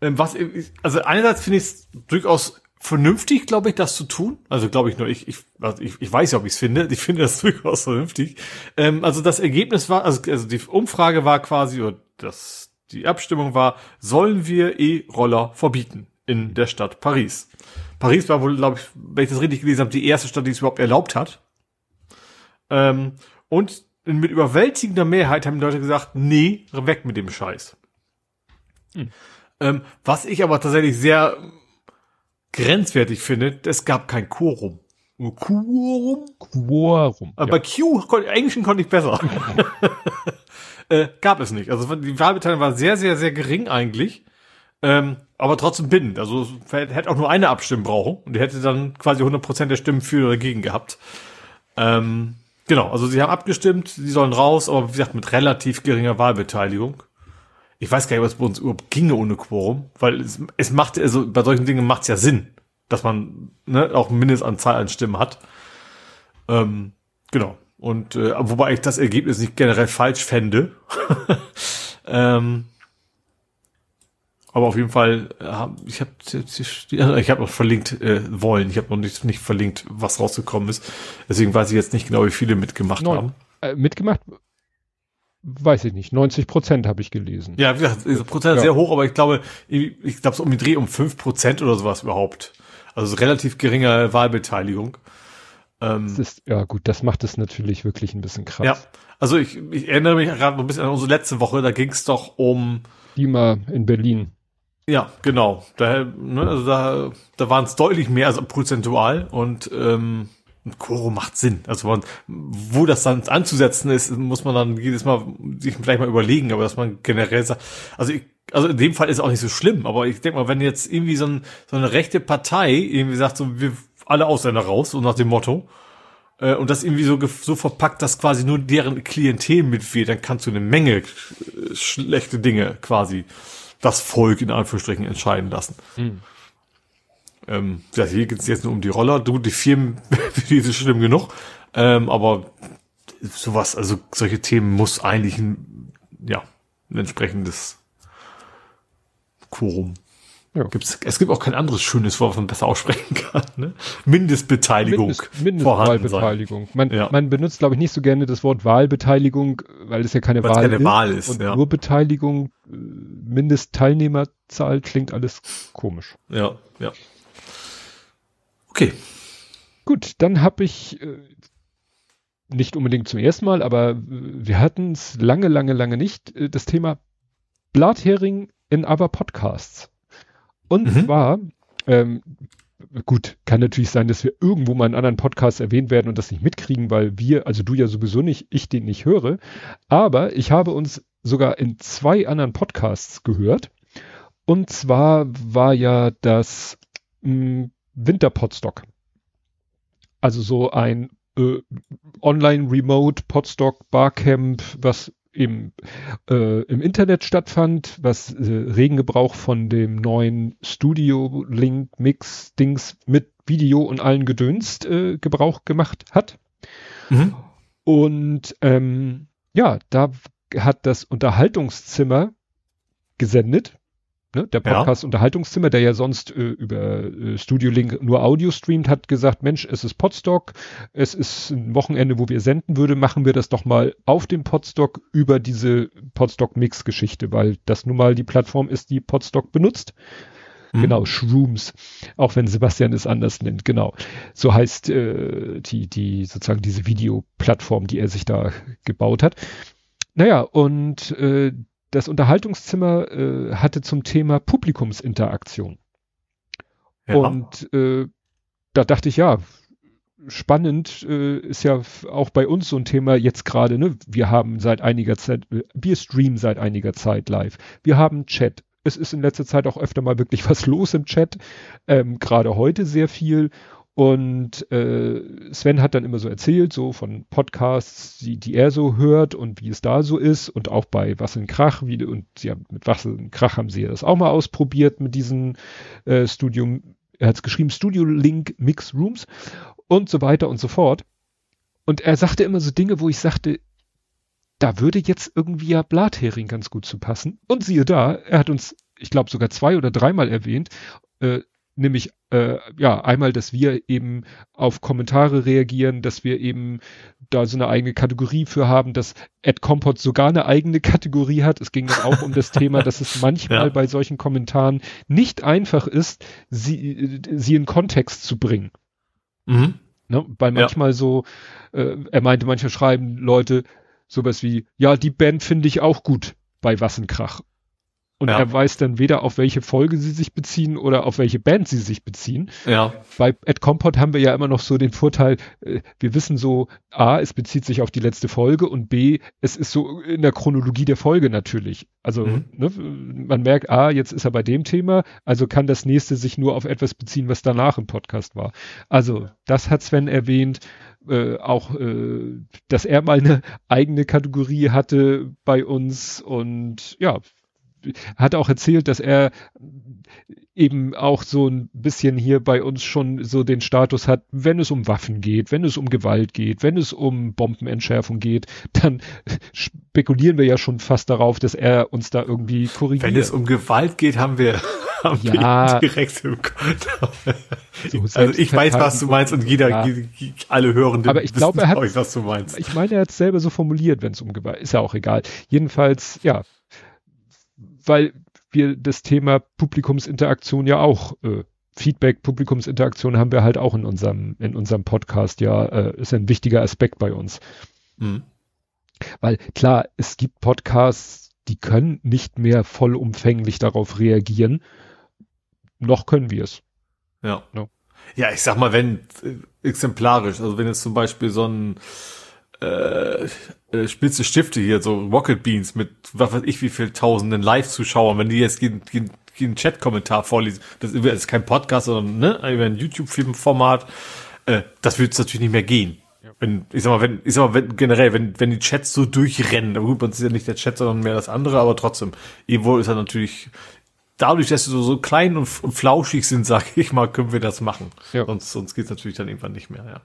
Ähm, was, also einerseits finde ich es durchaus vernünftig, glaube ich, das zu tun. Also glaube ich nur, ich, ich, also ich, ich weiß ja, ob ich es finde. Ich finde das *laughs* durchaus vernünftig. Ähm, also das Ergebnis war, also, also die Umfrage war quasi, oder das, die Abstimmung war, sollen wir E-Roller verbieten in der Stadt Paris? Paris war wohl, glaube ich, wenn ich das richtig gelesen habe, die erste Stadt, die es überhaupt erlaubt hat. Ähm, und mit überwältigender Mehrheit haben die Leute gesagt, nee, weg mit dem Scheiß. Hm. Ähm, was ich aber tatsächlich sehr grenzwertig finde, es gab kein Quorum.
Nur Quorum?
Quorum. Aber ja. bei Q, Englischen konnte ich besser. *laughs* äh, gab es nicht. Also die Wahlbeteiligung war sehr, sehr, sehr gering eigentlich. Ähm, aber trotzdem bindend. Also hätte auch nur eine Abstimmung brauchen und die hätte dann quasi 100% der Stimmen für oder dagegen gehabt. Ähm, genau, also sie haben abgestimmt, sie sollen raus, aber wie gesagt, mit relativ geringer Wahlbeteiligung ich weiß gar nicht, was bei uns überhaupt ginge ohne Quorum, weil es, es macht, also bei solchen Dingen macht es ja Sinn, dass man ne, auch eine Mindestanzahl an Stimmen hat. Ähm, genau. Und äh, wobei ich das Ergebnis nicht generell falsch fände. *laughs* ähm, aber auf jeden Fall, äh, ich habe ich habe noch verlinkt äh, wollen. Ich habe noch nicht, nicht verlinkt, was rausgekommen ist. Deswegen weiß ich jetzt nicht genau, wie viele mitgemacht Neun. haben.
Äh, mitgemacht weiß ich nicht, 90 Prozent habe ich gelesen.
Ja, wie gesagt, diese Prozent ja. sehr hoch, aber ich glaube, ich, glaube so um die Dreh um fünf Prozent oder sowas überhaupt. Also relativ geringe Wahlbeteiligung.
Ähm, das ist, ja gut, das macht es natürlich wirklich ein bisschen krass. Ja,
also ich, ich erinnere mich gerade ein bisschen an unsere letzte Woche, da ging es doch um
Klima in Berlin.
Ja, genau. Da, ne, also da, da waren es deutlich mehr als prozentual und ähm, ein Quorum macht Sinn. Also man, wo das dann anzusetzen ist, muss man dann jedes Mal sich vielleicht mal überlegen, aber dass man generell sagt, also ich, also in dem Fall ist es auch nicht so schlimm, aber ich denke mal, wenn jetzt irgendwie so, ein, so eine rechte Partei irgendwie sagt, so wir alle Ausländer raus, so nach dem Motto, äh, und das irgendwie so, so verpackt, dass quasi nur deren Klientel mitwählt, dann kannst du eine Menge schlechte Dinge quasi das Volk in Anführungsstrichen entscheiden lassen. Mhm. Ähm, ja, hier geht es jetzt nur um die Roller. Du, die Firmen, *laughs* die ist es schlimm genug. Ähm, aber sowas, also solche Themen muss eigentlich ein, ja, ein entsprechendes Quorum. Ja. Gibt's, es gibt auch kein anderes schönes Wort, was man besser aussprechen *laughs* kann. Ne? Mindestbeteiligung. Mindest,
Mindestwahlbeteiligung. Man, ja. man benutzt, glaube ich, nicht so gerne das Wort Wahlbeteiligung, weil es ja keine, Wahl,
keine ist. Wahl ist.
Und ja. nur Beteiligung, äh, Mindestteilnehmerzahl klingt alles komisch.
Ja, ja. Okay.
Gut, dann habe ich äh, nicht unbedingt zum ersten Mal, aber äh, wir hatten es lange, lange, lange nicht, äh, das Thema Blathering in aber Podcasts. Und mhm. zwar, ähm, gut, kann natürlich sein, dass wir irgendwo mal in anderen Podcasts erwähnt werden und das nicht mitkriegen, weil wir, also du ja sowieso nicht, ich den nicht höre. Aber ich habe uns sogar in zwei anderen Podcasts gehört. Und zwar war ja das mh, hm, Winter-Podstock. Also so ein äh, Online-Remote Podstock Barcamp, was äh, im Internet stattfand, was äh, Regengebrauch von dem neuen Studio Link Mix Dings mit Video und allen gedönst äh, Gebrauch gemacht hat. Mhm. Und ähm, ja, da hat das Unterhaltungszimmer gesendet ne, der Podcast ja. Unterhaltungszimmer, der ja sonst äh, über äh, Studio Link nur Audio streamt, hat gesagt, Mensch, es ist Podstock, es ist ein Wochenende, wo wir senden würde, machen wir das doch mal auf dem Podstock über diese Podstock Mix Geschichte, weil das nun mal die Plattform ist, die Podstock benutzt. Mhm. Genau, Shrooms, auch wenn Sebastian es anders nennt, genau. So heißt äh, die, die sozusagen diese Videoplattform, die er sich da gebaut hat. Naja, und äh, das Unterhaltungszimmer äh, hatte zum Thema Publikumsinteraktion. Ja. Und äh, da dachte ich, ja, spannend äh, ist ja auch bei uns so ein Thema jetzt gerade, ne? Wir haben seit einiger Zeit, äh, wir streamen seit einiger Zeit live. Wir haben Chat. Es ist in letzter Zeit auch öfter mal wirklich was los im Chat. Ähm, gerade heute sehr viel. Und äh, Sven hat dann immer so erzählt, so von Podcasts, die, die er so hört und wie es da so ist. Und auch bei Was in Krach, wie, und sie haben, mit Was in Krach haben sie das auch mal ausprobiert mit diesen äh, Studium, er hat es geschrieben, Studio Link Mix Rooms und so weiter und so fort. Und er sagte immer so Dinge, wo ich sagte, da würde jetzt irgendwie ja Blathering ganz gut zu passen. Und siehe da, er hat uns, ich glaube sogar zwei oder dreimal erwähnt, äh, nämlich äh, ja einmal, dass wir eben auf Kommentare reagieren, dass wir eben da so eine eigene Kategorie für haben, dass Ed Compot sogar eine eigene Kategorie hat. Es ging dann auch um das Thema, dass es *laughs* manchmal ja. bei solchen Kommentaren nicht einfach ist, sie, sie in Kontext zu bringen. Mhm. Ne? Weil manchmal ja. so, äh, er meinte, manchmal schreiben Leute sowas wie, ja, die Band finde ich auch gut bei Wassenkrach. Und ja. er weiß dann weder auf welche Folge sie sich beziehen oder auf welche Band sie sich beziehen.
Ja.
Bei Ed Compot haben wir ja immer noch so den Vorteil, äh, wir wissen so, A, es bezieht sich auf die letzte Folge und B, es ist so in der Chronologie der Folge natürlich. Also mhm. ne, man merkt, A, jetzt ist er bei dem Thema, also kann das nächste sich nur auf etwas beziehen, was danach im Podcast war. Also das hat Sven erwähnt. Äh, auch, äh, dass er mal eine eigene Kategorie hatte bei uns und ja, hat auch erzählt, dass er eben auch so ein bisschen hier bei uns schon so den Status hat, wenn es um Waffen geht, wenn es um Gewalt geht, wenn es um Bombenentschärfung geht, dann spekulieren wir ja schon fast darauf, dass er uns da irgendwie korrigiert.
Wenn es um Gewalt geht, haben wir, *laughs* haben
ja,
wir direkt im so *laughs* Also ich weiß, was du meinst und jeder, ja. alle Hörenden
Aber ich glaube, er hat,
was du meinst.
Ich meine, er hat es selber so formuliert, wenn es um Gewalt, ist ja auch egal. Jedenfalls, ja, weil wir das Thema Publikumsinteraktion ja auch äh, Feedback, Publikumsinteraktion haben wir halt auch in unserem, in unserem Podcast, ja, äh, ist ein wichtiger Aspekt bei uns. Mhm. Weil klar, es gibt Podcasts, die können nicht mehr vollumfänglich darauf reagieren. Noch können wir es.
Ja. No. Ja, ich sag mal, wenn äh, exemplarisch, also wenn jetzt zum Beispiel so ein äh, äh, spitze Stifte hier, so Rocket Beans mit was weiß ich wie viel tausenden Live-Zuschauern, wenn die jetzt jeden, jeden, jeden Chat-Kommentar vorlesen, das ist kein Podcast, sondern ne, über ein YouTube-Filmformat, äh, das wird es natürlich nicht mehr gehen. Wenn, ich sag mal, wenn, ich sag mal, wenn, generell, wenn, wenn die Chats so durchrennen, gut, man ist ja nicht der Chat, sondern mehr das andere, aber trotzdem, irgendwo ist er natürlich, dadurch, dass sie so, so klein und, und flauschig sind, *laughs* sage ich mal, können wir das machen. Ja. Sonst, sonst geht's natürlich dann irgendwann nicht mehr, ja.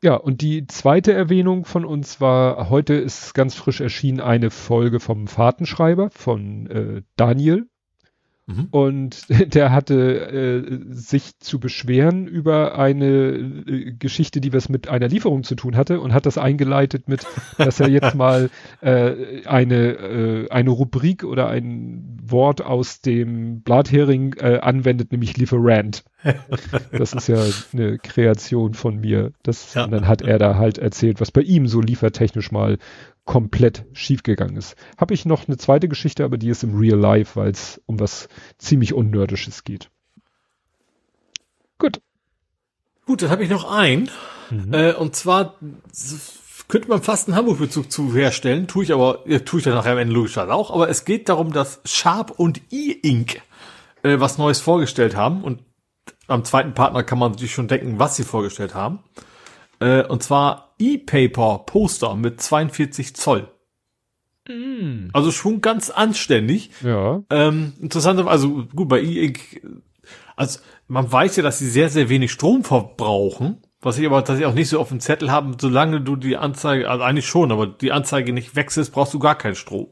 Ja, und die zweite Erwähnung von uns war, heute ist ganz frisch erschienen eine Folge vom Fahrtenschreiber von äh, Daniel. Mhm. Und *laughs* der hatte äh, sich zu beschweren über eine äh, Geschichte, die was mit einer Lieferung zu tun hatte und hat das eingeleitet mit, *laughs* dass er jetzt mal äh, eine, äh, eine Rubrik oder ein Wort aus dem Blathering äh, anwendet, nämlich Lieferant. Das ist ja eine Kreation von mir. Das, ja. Und dann hat er da halt erzählt, was bei ihm so liefertechnisch mal komplett schiefgegangen ist. Habe ich noch eine zweite Geschichte, aber die ist im Real Life, weil es um was ziemlich Unnördisches geht. Gut.
Gut, dann habe ich noch ein. Mhm. Äh, und zwar könnte man fast einen Hamburg-Bezug zu herstellen, tue ich aber, ja, tue ich dann nachher am Ende logischerweise auch, aber es geht darum, dass Sharp und E-Ink äh, was Neues vorgestellt haben und am zweiten Partner kann man sich schon denken, was sie vorgestellt haben. Äh, und zwar E-Paper Poster mit 42 Zoll. Mm. Also schon ganz anständig.
Ja.
Ähm, interessant, also gut, bei E-Ink, also man weiß ja, dass sie sehr, sehr wenig Strom verbrauchen. Was ich aber tatsächlich auch nicht so auf dem Zettel haben, solange du die Anzeige, also eigentlich schon, aber die Anzeige nicht wechselst, brauchst du gar keinen Strom.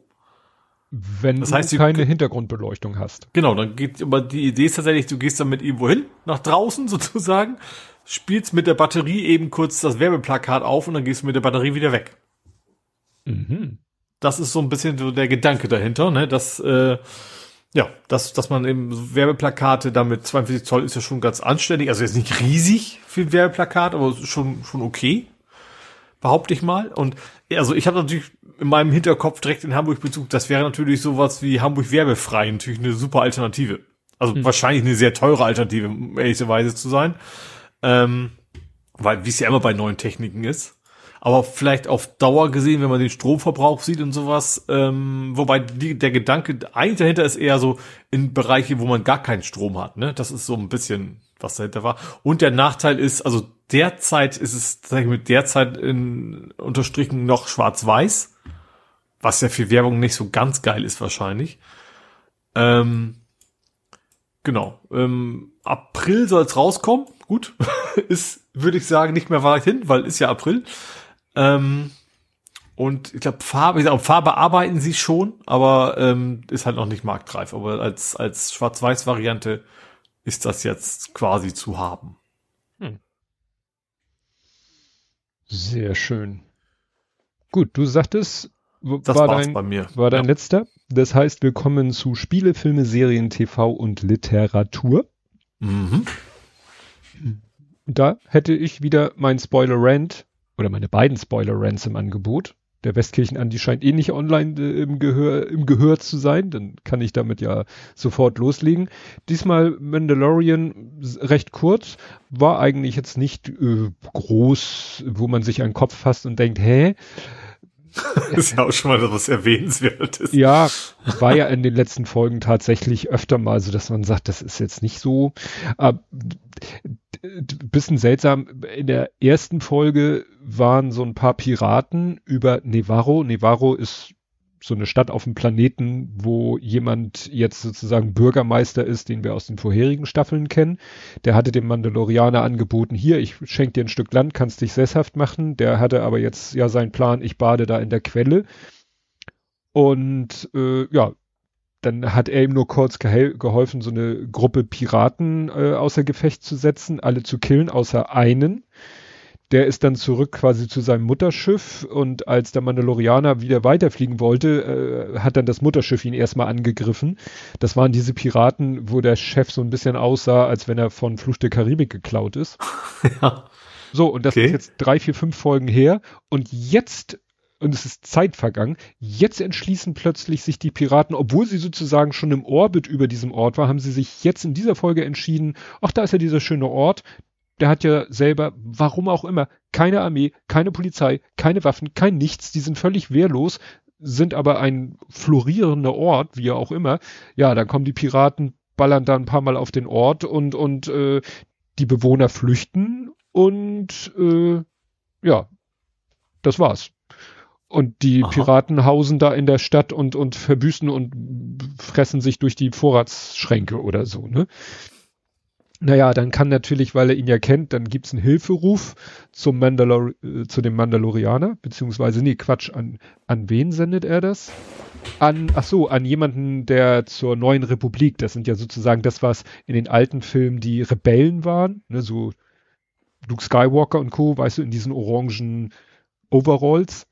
Wenn das heißt, du keine Hintergrundbeleuchtung hast.
Genau, dann geht, aber die Idee ist tatsächlich, du gehst dann mit irgendwo hin, nach draußen *laughs* sozusagen, spielst mit der Batterie eben kurz das Werbeplakat auf und dann gehst du mit der Batterie wieder weg. Mhm. Das ist so ein bisschen so der Gedanke dahinter, ne, dass, äh, ja, dass, dass man eben Werbeplakate damit 42 Zoll ist ja schon ganz anständig, also jetzt nicht riesig für ein Werbeplakat, aber schon, schon okay, behaupte ich mal. Und also ich habe natürlich in meinem Hinterkopf direkt in Hamburg Bezug, das wäre natürlich sowas wie Hamburg werbefrei, natürlich eine super Alternative. Also hm. wahrscheinlich eine sehr teure Alternative, um ehrlicherweise zu sein. Ähm, weil, wie es ja immer bei neuen Techniken ist. Aber vielleicht auf Dauer gesehen, wenn man den Stromverbrauch sieht und sowas, ähm, wobei die, der Gedanke eigentlich dahinter ist eher so in Bereiche, wo man gar keinen Strom hat. Ne? Das ist so ein bisschen, was dahinter war. Und der Nachteil ist, also derzeit ist es, sag ich mit derzeit in unterstrichen noch schwarz-weiß, was ja für Werbung nicht so ganz geil ist wahrscheinlich. Ähm, genau. Ähm, April soll es rauskommen. Gut, *laughs* ist, würde ich sagen, nicht mehr weit hin, weil ist ja April. Ähm, und ich glaube, Farbe, ich sag, Farbe arbeiten sie schon, aber ähm, ist halt noch nicht marktreif. Aber als, als Schwarz-Weiß-Variante ist das jetzt quasi zu haben.
Sehr schön. Gut, du sagtest,
Das
war dein,
bei mir.
war dein
Ja.
letzter. Das heißt, wir kommen zu Spiele, Filme, Serien, TV und Literatur.
Mhm.
Da hätte ich wieder mein Spoiler-Rant oder meine beiden Spoiler-Rants im Angebot. Der Westkirchen-Andi scheint eh nicht online äh, im, Gehör, im Gehör zu sein, dann kann ich damit ja sofort loslegen. Diesmal Mandalorian recht kurz, war eigentlich jetzt nicht äh, groß, wo man sich den Kopf fasst und denkt, hä? *laughs*
ist ja auch schon mal was Erwähnenswertes.
Ja, war ja in den letzten Folgen tatsächlich öfter mal so, dass man sagt, das ist jetzt nicht so. Aber bisschen seltsam, in der ersten Folge waren so ein paar Piraten über Nevarro. Nevarro ist so eine Stadt auf dem Planeten, wo jemand jetzt sozusagen Bürgermeister ist, den wir aus den vorherigen Staffeln kennen. Der hatte dem Mandalorianer angeboten, hier, ich schenke dir ein Stück Land, kannst dich sesshaft machen. Der hatte aber jetzt ja seinen Plan, ich bade da in der Quelle. Und äh, ja, dann hat er ihm nur kurz geholfen, so eine Gruppe Piraten äh, außer Gefecht zu setzen, alle zu killen, außer einen. Der ist dann zurück quasi zu seinem Mutterschiff und als der Mandalorianer wieder weiterfliegen wollte, äh, hat dann das Mutterschiff ihn erstmal angegriffen. Das waren diese Piraten, wo der Chef so ein bisschen aussah, als wenn er von Fluch der Karibik geklaut ist. *laughs*
Ja.
So, und das
Okay.
ist jetzt drei, vier, fünf Folgen her. Und jetzt, und es ist Zeit vergangen, jetzt entschließen plötzlich sich die Piraten, obwohl sie sozusagen schon im Orbit über diesem Ort war, haben sie sich jetzt in dieser Folge entschieden, ach, da ist ja dieser schöne Ort. Der hat ja selber, warum auch immer, keine Armee, keine Polizei, keine Waffen, kein Nichts. Die sind völlig wehrlos, sind aber ein florierender Ort, wie auch immer. Ja, dann kommen die Piraten, ballern da ein paar Mal auf den Ort und, und äh, die Bewohner flüchten und äh, ja, das war's. Und die
Aha.
Piraten hausen da in der Stadt und, und verbüßen und fressen sich durch die Vorratsschränke oder so, ne? Naja, dann kann natürlich, weil er ihn ja kennt, dann gibt's einen Hilferuf zum Mandalor äh, zu dem Mandalorianer, beziehungsweise, nee, Quatsch, an, an wen sendet er das? An, ach so, an jemanden, der zur neuen Republik, das sind ja sozusagen das, was in den alten Filmen die Rebellen waren, ne, so Luke Skywalker und Co., weißt du, in diesen orangen Overalls,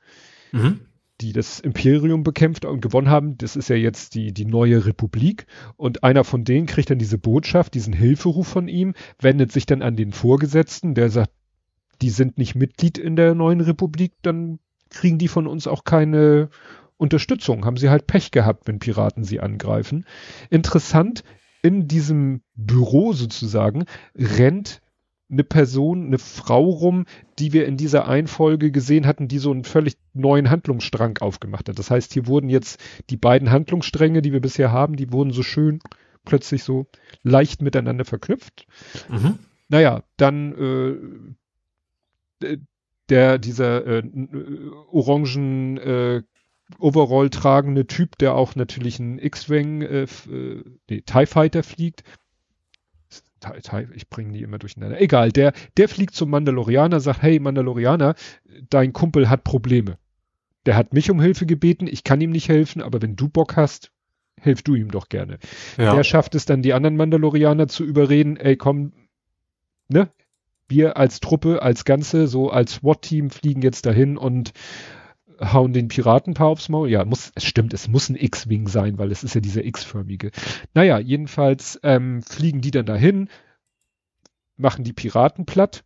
Mhm.
Die das Imperium bekämpft und gewonnen haben. Das ist ja jetzt die, die neue Republik. Und einer von denen kriegt dann diese Botschaft, diesen Hilferuf von ihm, wendet sich dann an den Vorgesetzten, der sagt, die sind nicht Mitglied in der neuen Republik, dann kriegen die von uns auch keine Unterstützung. Haben sie halt Pech gehabt, wenn Piraten sie angreifen. Interessant, in diesem Büro sozusagen rennt eine Person, eine Frau rum, die wir in dieser Einfolge gesehen hatten, die so einen völlig neuen Handlungsstrang aufgemacht hat. Das heißt, hier wurden jetzt die beiden Handlungsstränge, die wir bisher haben, die wurden so schön plötzlich so leicht miteinander verknüpft.
Mhm.
Naja, dann äh, der, dieser äh, äh, orangen äh, Overall tragende Typ, der auch natürlich einen X-Wing, äh, äh, nee, TIE Fighter fliegt. Ich bringe die immer durcheinander. Egal, der, der fliegt zum Mandalorianer, sagt, hey Mandalorianer, dein Kumpel hat Probleme. Der hat mich um Hilfe gebeten, ich kann ihm nicht helfen, aber wenn du Bock hast, hilf du ihm doch gerne.
Ja.
Der schafft es dann, die anderen Mandalorianer zu überreden, ey, komm, ne? Wir als Truppe, als Ganze, so als SWAT-Team fliegen jetzt dahin und hauen den Piraten ein paar aufs Maul. Ja, muss, es stimmt, es muss ein X-Wing sein, weil es ist ja dieser X-förmige. Naja, jedenfalls ähm, fliegen die dann dahin, machen die Piraten platt.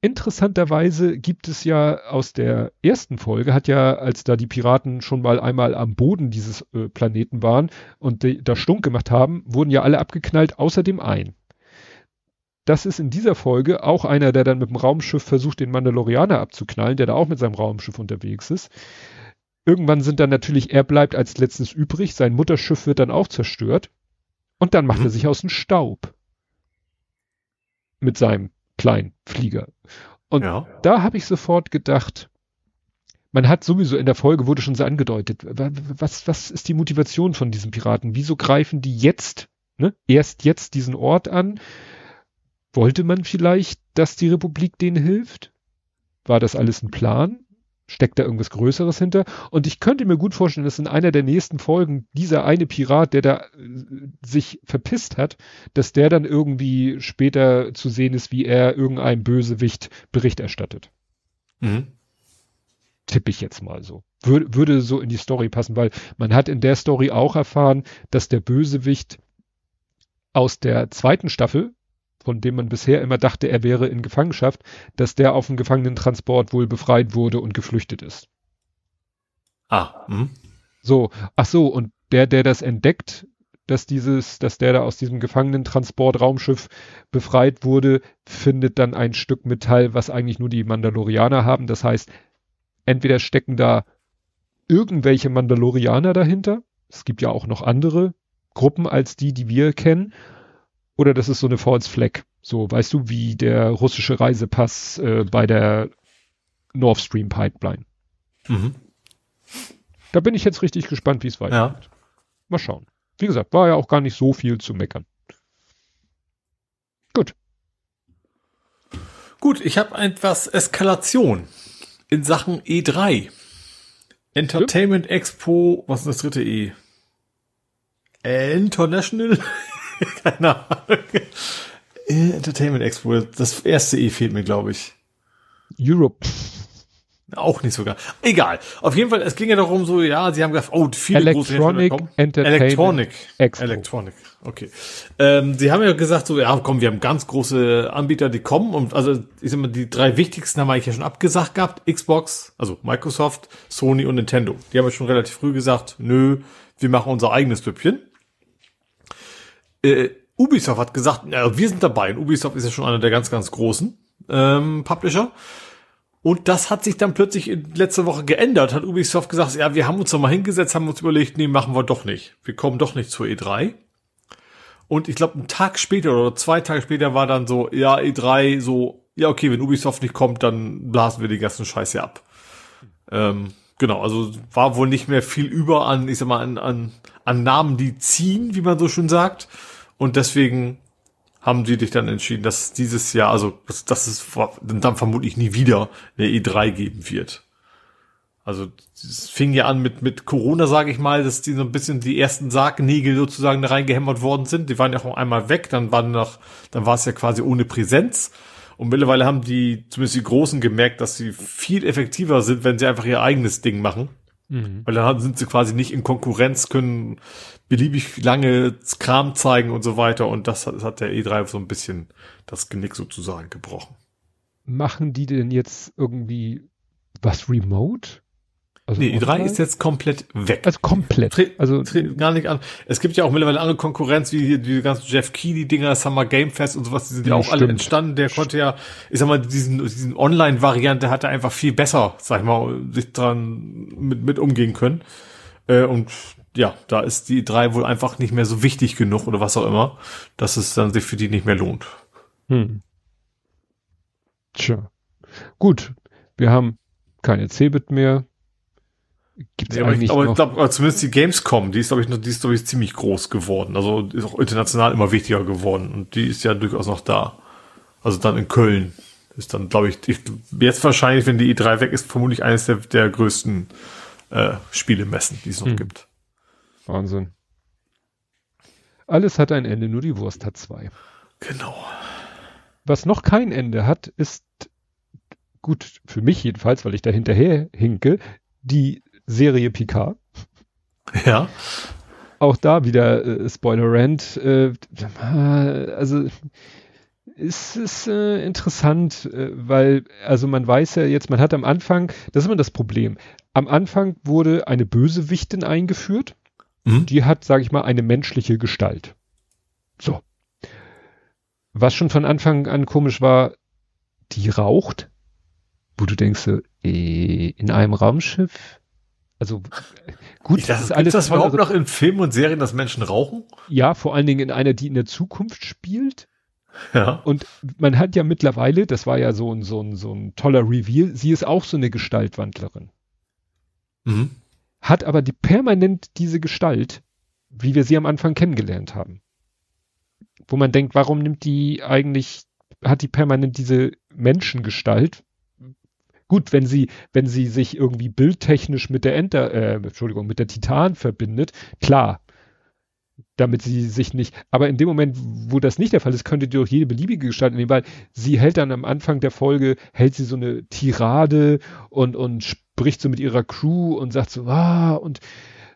Interessanterweise gibt es ja aus der ersten Folge, hat ja, als da die Piraten schon mal einmal am Boden dieses äh, Planeten waren und da Stunk gemacht haben, wurden ja alle abgeknallt, außer dem einen. Das ist in dieser Folge auch einer, der dann mit dem Raumschiff versucht, den Mandalorianer abzuknallen, der da auch mit seinem Raumschiff unterwegs ist. Irgendwann sind dann natürlich, er bleibt als letztes übrig, sein Mutterschiff wird dann auch zerstört und dann macht
Mhm.
er sich aus dem Staub. Mit seinem kleinen Flieger. Und
ja.
da habe ich sofort gedacht, man hat sowieso in der Folge, wurde schon so angedeutet, wa- was, was ist die Motivation von diesen Piraten? Wieso greifen die jetzt, ne, erst jetzt diesen Ort an? Wollte man vielleicht, dass die Republik denen hilft? War das alles ein Plan? steckt da irgendwas Größeres hinter. Und ich könnte mir gut vorstellen, dass in einer der nächsten Folgen dieser eine Pirat, der da äh, sich verpisst hat, dass der dann irgendwie später zu sehen ist, wie er irgendeinem Bösewicht Bericht erstattet. Mhm. Tippe ich jetzt mal so. Würde, würde so in die Story passen, weil man hat in der Story auch erfahren, dass der Bösewicht aus der zweiten Staffel, von dem man bisher immer dachte, er wäre in Gefangenschaft, dass der auf dem Gefangenentransport wohl befreit wurde und geflüchtet ist.
Ah, hm.
So, ach so, und der, der das entdeckt, dass dieses, dass der da aus diesem Gefangenentransport-Raumschiff befreit wurde, findet dann ein Stück Metall, was eigentlich nur die Mandalorianer haben. Das heißt, entweder stecken da irgendwelche Mandalorianer dahinter. Es gibt ja auch noch andere Gruppen als die, die wir kennen. Oder das ist so eine False Flag. So, weißt du, wie der russische Reisepass äh, bei der Nord Stream Pipeline. Mhm. Da bin ich jetzt richtig gespannt, wie es weitergeht. Ja. Mal schauen. Wie gesagt, war ja auch gar nicht so viel zu meckern. Gut.
Gut, ich habe etwas Eskalation in Sachen E3. Entertainment. Expo, was ist das dritte E? International? *laughs* Keine Ahnung. Entertainment Expo, das erste E fehlt mir, glaube ich.
Europe.
Auch nicht sogar. Egal. Auf jeden Fall, es ging ja darum, so, ja, sie haben gesagt, oh, viele
Electronic große Entertainment
Electronic. Expo. Electronic. Okay. Ähm, sie haben ja gesagt, so, ja, komm, wir haben ganz große Anbieter, die kommen und, also, ich sag mal, die drei wichtigsten haben wir eigentlich ja schon abgesagt gehabt. Xbox, also Microsoft, Sony und Nintendo. Die haben ja schon relativ früh gesagt, nö, wir machen unser eigenes Püppchen. Äh, Ubisoft hat gesagt, ja, wir sind dabei. Und Ubisoft ist ja schon einer der ganz, ganz großen ähm, Publisher. Und das hat sich dann plötzlich letzte Woche geändert. Hat Ubisoft gesagt, ja, wir haben uns noch mal hingesetzt, haben uns überlegt, nee, machen wir doch nicht. Wir kommen doch nicht zur E3. Und ich glaube, einen Tag später oder zwei Tage später war dann so, ja, E3, so, ja, okay, wenn Ubisoft nicht kommt, dann blasen wir die ganzen Scheiße ab. Ähm, genau, also war wohl nicht mehr viel über an, ich sag mal, an, an, an Namen, die ziehen, wie man so schön sagt. Und deswegen haben sie dich dann entschieden, dass dieses Jahr, also dass, dass es dann vermutlich nie wieder eine E3 geben wird. Also es fing ja an mit mit Corona, sage ich mal, dass die so ein bisschen die ersten Sargnägel sozusagen da reingehämmert worden sind. Die waren ja auch einmal weg, dann waren noch, dann war es ja quasi ohne Präsenz. Und mittlerweile haben die, zumindest die Großen, gemerkt, dass sie viel effektiver sind, wenn sie einfach ihr eigenes Ding machen. Mhm. Weil dann sind sie quasi nicht in Konkurrenz, können beliebig lange Kram zeigen und so weiter. Und das hat, das hat der E3 so ein bisschen das Genick sozusagen gebrochen.
Machen die denn jetzt irgendwie was remote?
Also nee, E3 ist jetzt komplett weg.
Also komplett.
Tre also gar nicht an. Es gibt ja auch mittlerweile andere Konkurrenz, wie die, die ganzen Jeff Keighley-Dinger, Summer Game Fest und sowas, die sind ja, auch stimmt. alle entstanden. Der konnte ja, ich sag mal, diesen, diesen Online-Variante hat er einfach viel besser, sag ich mal, sich dran mit, mit umgehen können. Äh, und ja, da ist die E3 wohl einfach nicht mehr so wichtig genug oder was auch immer, dass es dann sich für die nicht mehr lohnt. Hm.
Tja. Gut. Wir haben keine Cebit mehr
Gibt's ja, eigentlich aber ich glaube, zumindest die Gamescom, die ist, glaube ich, noch, die ist, glaube ich, ziemlich groß geworden. Also ist auch international immer wichtiger geworden. Und die ist ja durchaus noch da. Also dann in Köln ist dann, glaube ich, ich, jetzt wahrscheinlich, wenn die E3 weg ist, vermutlich eines der, der größten äh, Spielemessen, die es noch hm. gibt.
Wahnsinn. Alles hat ein Ende, nur die Wurst hat zwei.
Genau.
Was noch kein Ende hat, ist gut für mich jedenfalls, weil ich da hinterher hinke, die Serie Picard.
Ja.
Auch da wieder äh, Spoiler Rant. Äh, also es ist äh, interessant, äh, weil also man weiß ja jetzt, man hat am Anfang, das ist immer das Problem. Am Anfang wurde eine Bösewichtin eingeführt. Mhm. Die hat, sage ich mal, eine menschliche Gestalt. So. Was schon von Anfang an komisch war, die raucht. Wo du denkst, äh, in einem Raumschiff also *laughs* gut,
ich das ist alles. Ist das überhaupt also, noch in Filmen und Serien, dass Menschen rauchen?
Ja, vor allen Dingen in einer, die in der Zukunft spielt.
Ja.
Und man hat ja mittlerweile, das war ja so ein, so ein, so ein toller Reveal, sie ist auch so eine Gestaltwandlerin. Mhm. Hat aber die permanent diese Gestalt, wie wir sie am Anfang kennengelernt haben. Wo man denkt, warum nimmt die eigentlich, hat die permanent diese Menschengestalt? Gut, wenn sie, wenn sie sich irgendwie bildtechnisch mit der Enter, äh, Entschuldigung, mit der Titan verbindet, klar, damit sie sich nicht, aber in dem Moment, wo das nicht der Fall ist, könnte die doch jede beliebige Gestalt nehmen, weil sie hält dann am Anfang der Folge, hält sie so eine Tirade und, und spricht so mit ihrer Crew und sagt so, ah, und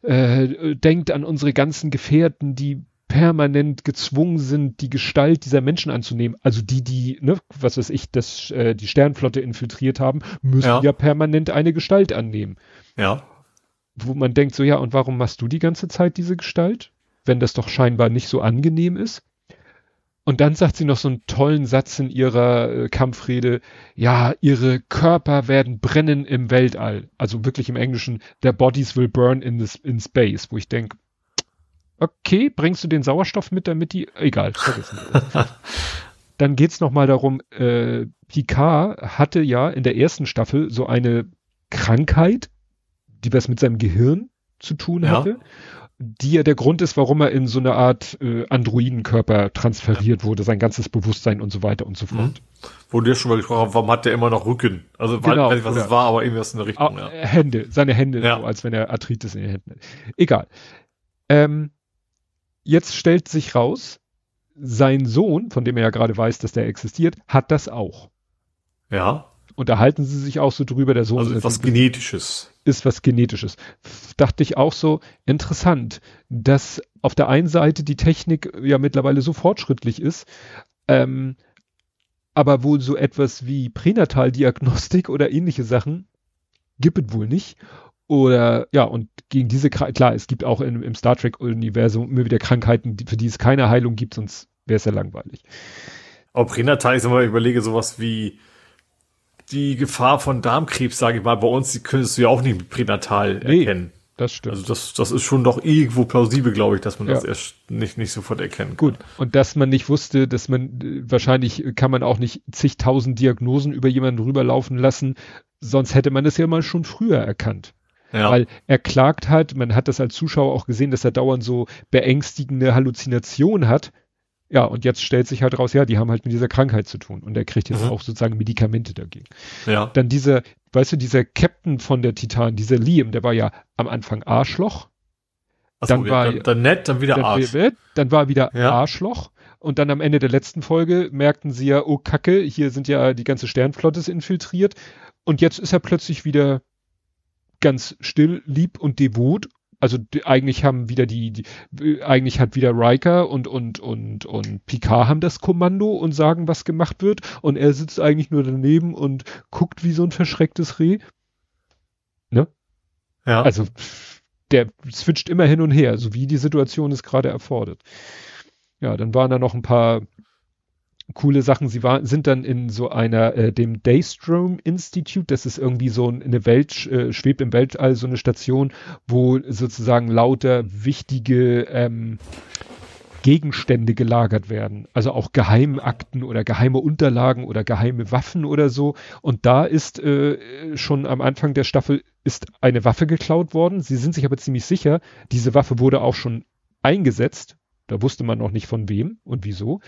äh, denkt an unsere ganzen Gefährten, die permanent gezwungen sind, die Gestalt dieser Menschen anzunehmen. Also die, die, ne, was weiß ich, das, äh, die Sternflotte infiltriert haben, müssen ja. ja permanent eine Gestalt annehmen.
Ja.
Wo man denkt so, ja, und warum machst du die ganze Zeit diese Gestalt? Wenn das doch scheinbar nicht so angenehm ist. Und dann sagt sie noch so einen tollen Satz in ihrer äh, Kampfrede, ja, ihre Körper werden brennen im Weltall. Also wirklich im Englischen, their bodies will burn in, this, in space, wo ich denke, okay, bringst du den Sauerstoff mit, damit die, egal, vergessen. *laughs* dann geht's noch mal darum, äh, Picard hatte ja in der ersten Staffel so eine Krankheit, die was mit seinem Gehirn zu tun hatte. Ja die ja der Grund ist, warum er in so eine Art äh, Androidenkörper transferiert ja. wurde, sein ganzes Bewusstsein und so weiter und so fort. Mhm.
Wo du schon mal gesprochen hast, warum hat der immer noch Rücken? Also genau, weiß nicht, was es war, aber irgendwas in der Richtung.
Ah, ja. Hände, seine Hände, ja. so, als wenn er Arthritis in den Händen hat. Egal. Ähm, jetzt stellt sich raus, sein Sohn, von dem er ja gerade weiß, dass der existiert, hat das auch.
Ja.
Unterhalten sie sich auch so drüber, der Sohn.
Also etwas Genetisches.
Ist was Genetisches. Dachte ich auch so interessant, dass auf der einen Seite die Technik ja mittlerweile so fortschrittlich ist, ähm, aber wohl so etwas wie Pränataldiagnostik oder ähnliche Sachen gibt es wohl nicht. Oder ja, und gegen diese, klar, es gibt auch im, im Star Trek-Universum immer wieder Krankheiten, für die es keine Heilung gibt, sonst wäre es ja langweilig.
Aber pränatal, ich mal, überlege sowas wie die Gefahr von Darmkrebs, sage ich mal, bei uns, die könntest du ja auch nicht pränatal nee, erkennen.
Das stimmt.
Also das, das ist schon doch irgendwo plausibel, glaube ich, dass man ja. das erst nicht, nicht sofort erkennen kann.
Gut. Und dass man nicht wusste, dass man, wahrscheinlich kann man auch nicht zigtausend Diagnosen über jemanden rüberlaufen lassen, sonst hätte man es ja mal schon früher erkannt. Ja. Weil er klagt halt, man hat das als Zuschauer auch gesehen, dass er dauernd so beängstigende Halluzinationen hat. Ja, und jetzt stellt sich halt raus, ja, die haben halt mit dieser Krankheit zu tun. Und er kriegt jetzt mhm. auch sozusagen Medikamente dagegen.
Ja.
Dann dieser, weißt du, dieser Captain von der Titan, dieser Liam, der war ja am Anfang Arschloch.
Achso, dann war dann, dann nett, dann wieder
dann,
Arsch.
Dann war wieder ja. Arschloch. Und dann am Ende der letzten Folge merkten sie ja, oh Kacke, hier sind ja die ganze Sternflotte infiltriert. Und jetzt ist er plötzlich wieder ganz still, lieb und devot. Also die, eigentlich haben wieder die, die, eigentlich hat wieder Riker und und und und Picard haben das Kommando und sagen, was gemacht wird und er sitzt eigentlich nur daneben und guckt wie so ein verschrecktes Reh. Ne?
Ja.
Also der switcht immer hin und her, so wie die Situation es gerade erfordert. Ja, dann waren da noch ein paar coole Sachen. Sie waren, sind dann in so einer, äh, dem Daystrom Institute, das ist irgendwie so eine Welt, äh, schwebt im Weltall so eine Station, wo sozusagen lauter wichtige ähm, Gegenstände gelagert werden. Also auch Geheimakten oder geheime Unterlagen oder geheime Waffen oder so. Und da ist äh, schon am Anfang der Staffel ist eine Waffe geklaut worden. Sie sind sich aber ziemlich sicher, diese Waffe wurde auch schon eingesetzt. Da wusste man noch nicht von wem und wieso.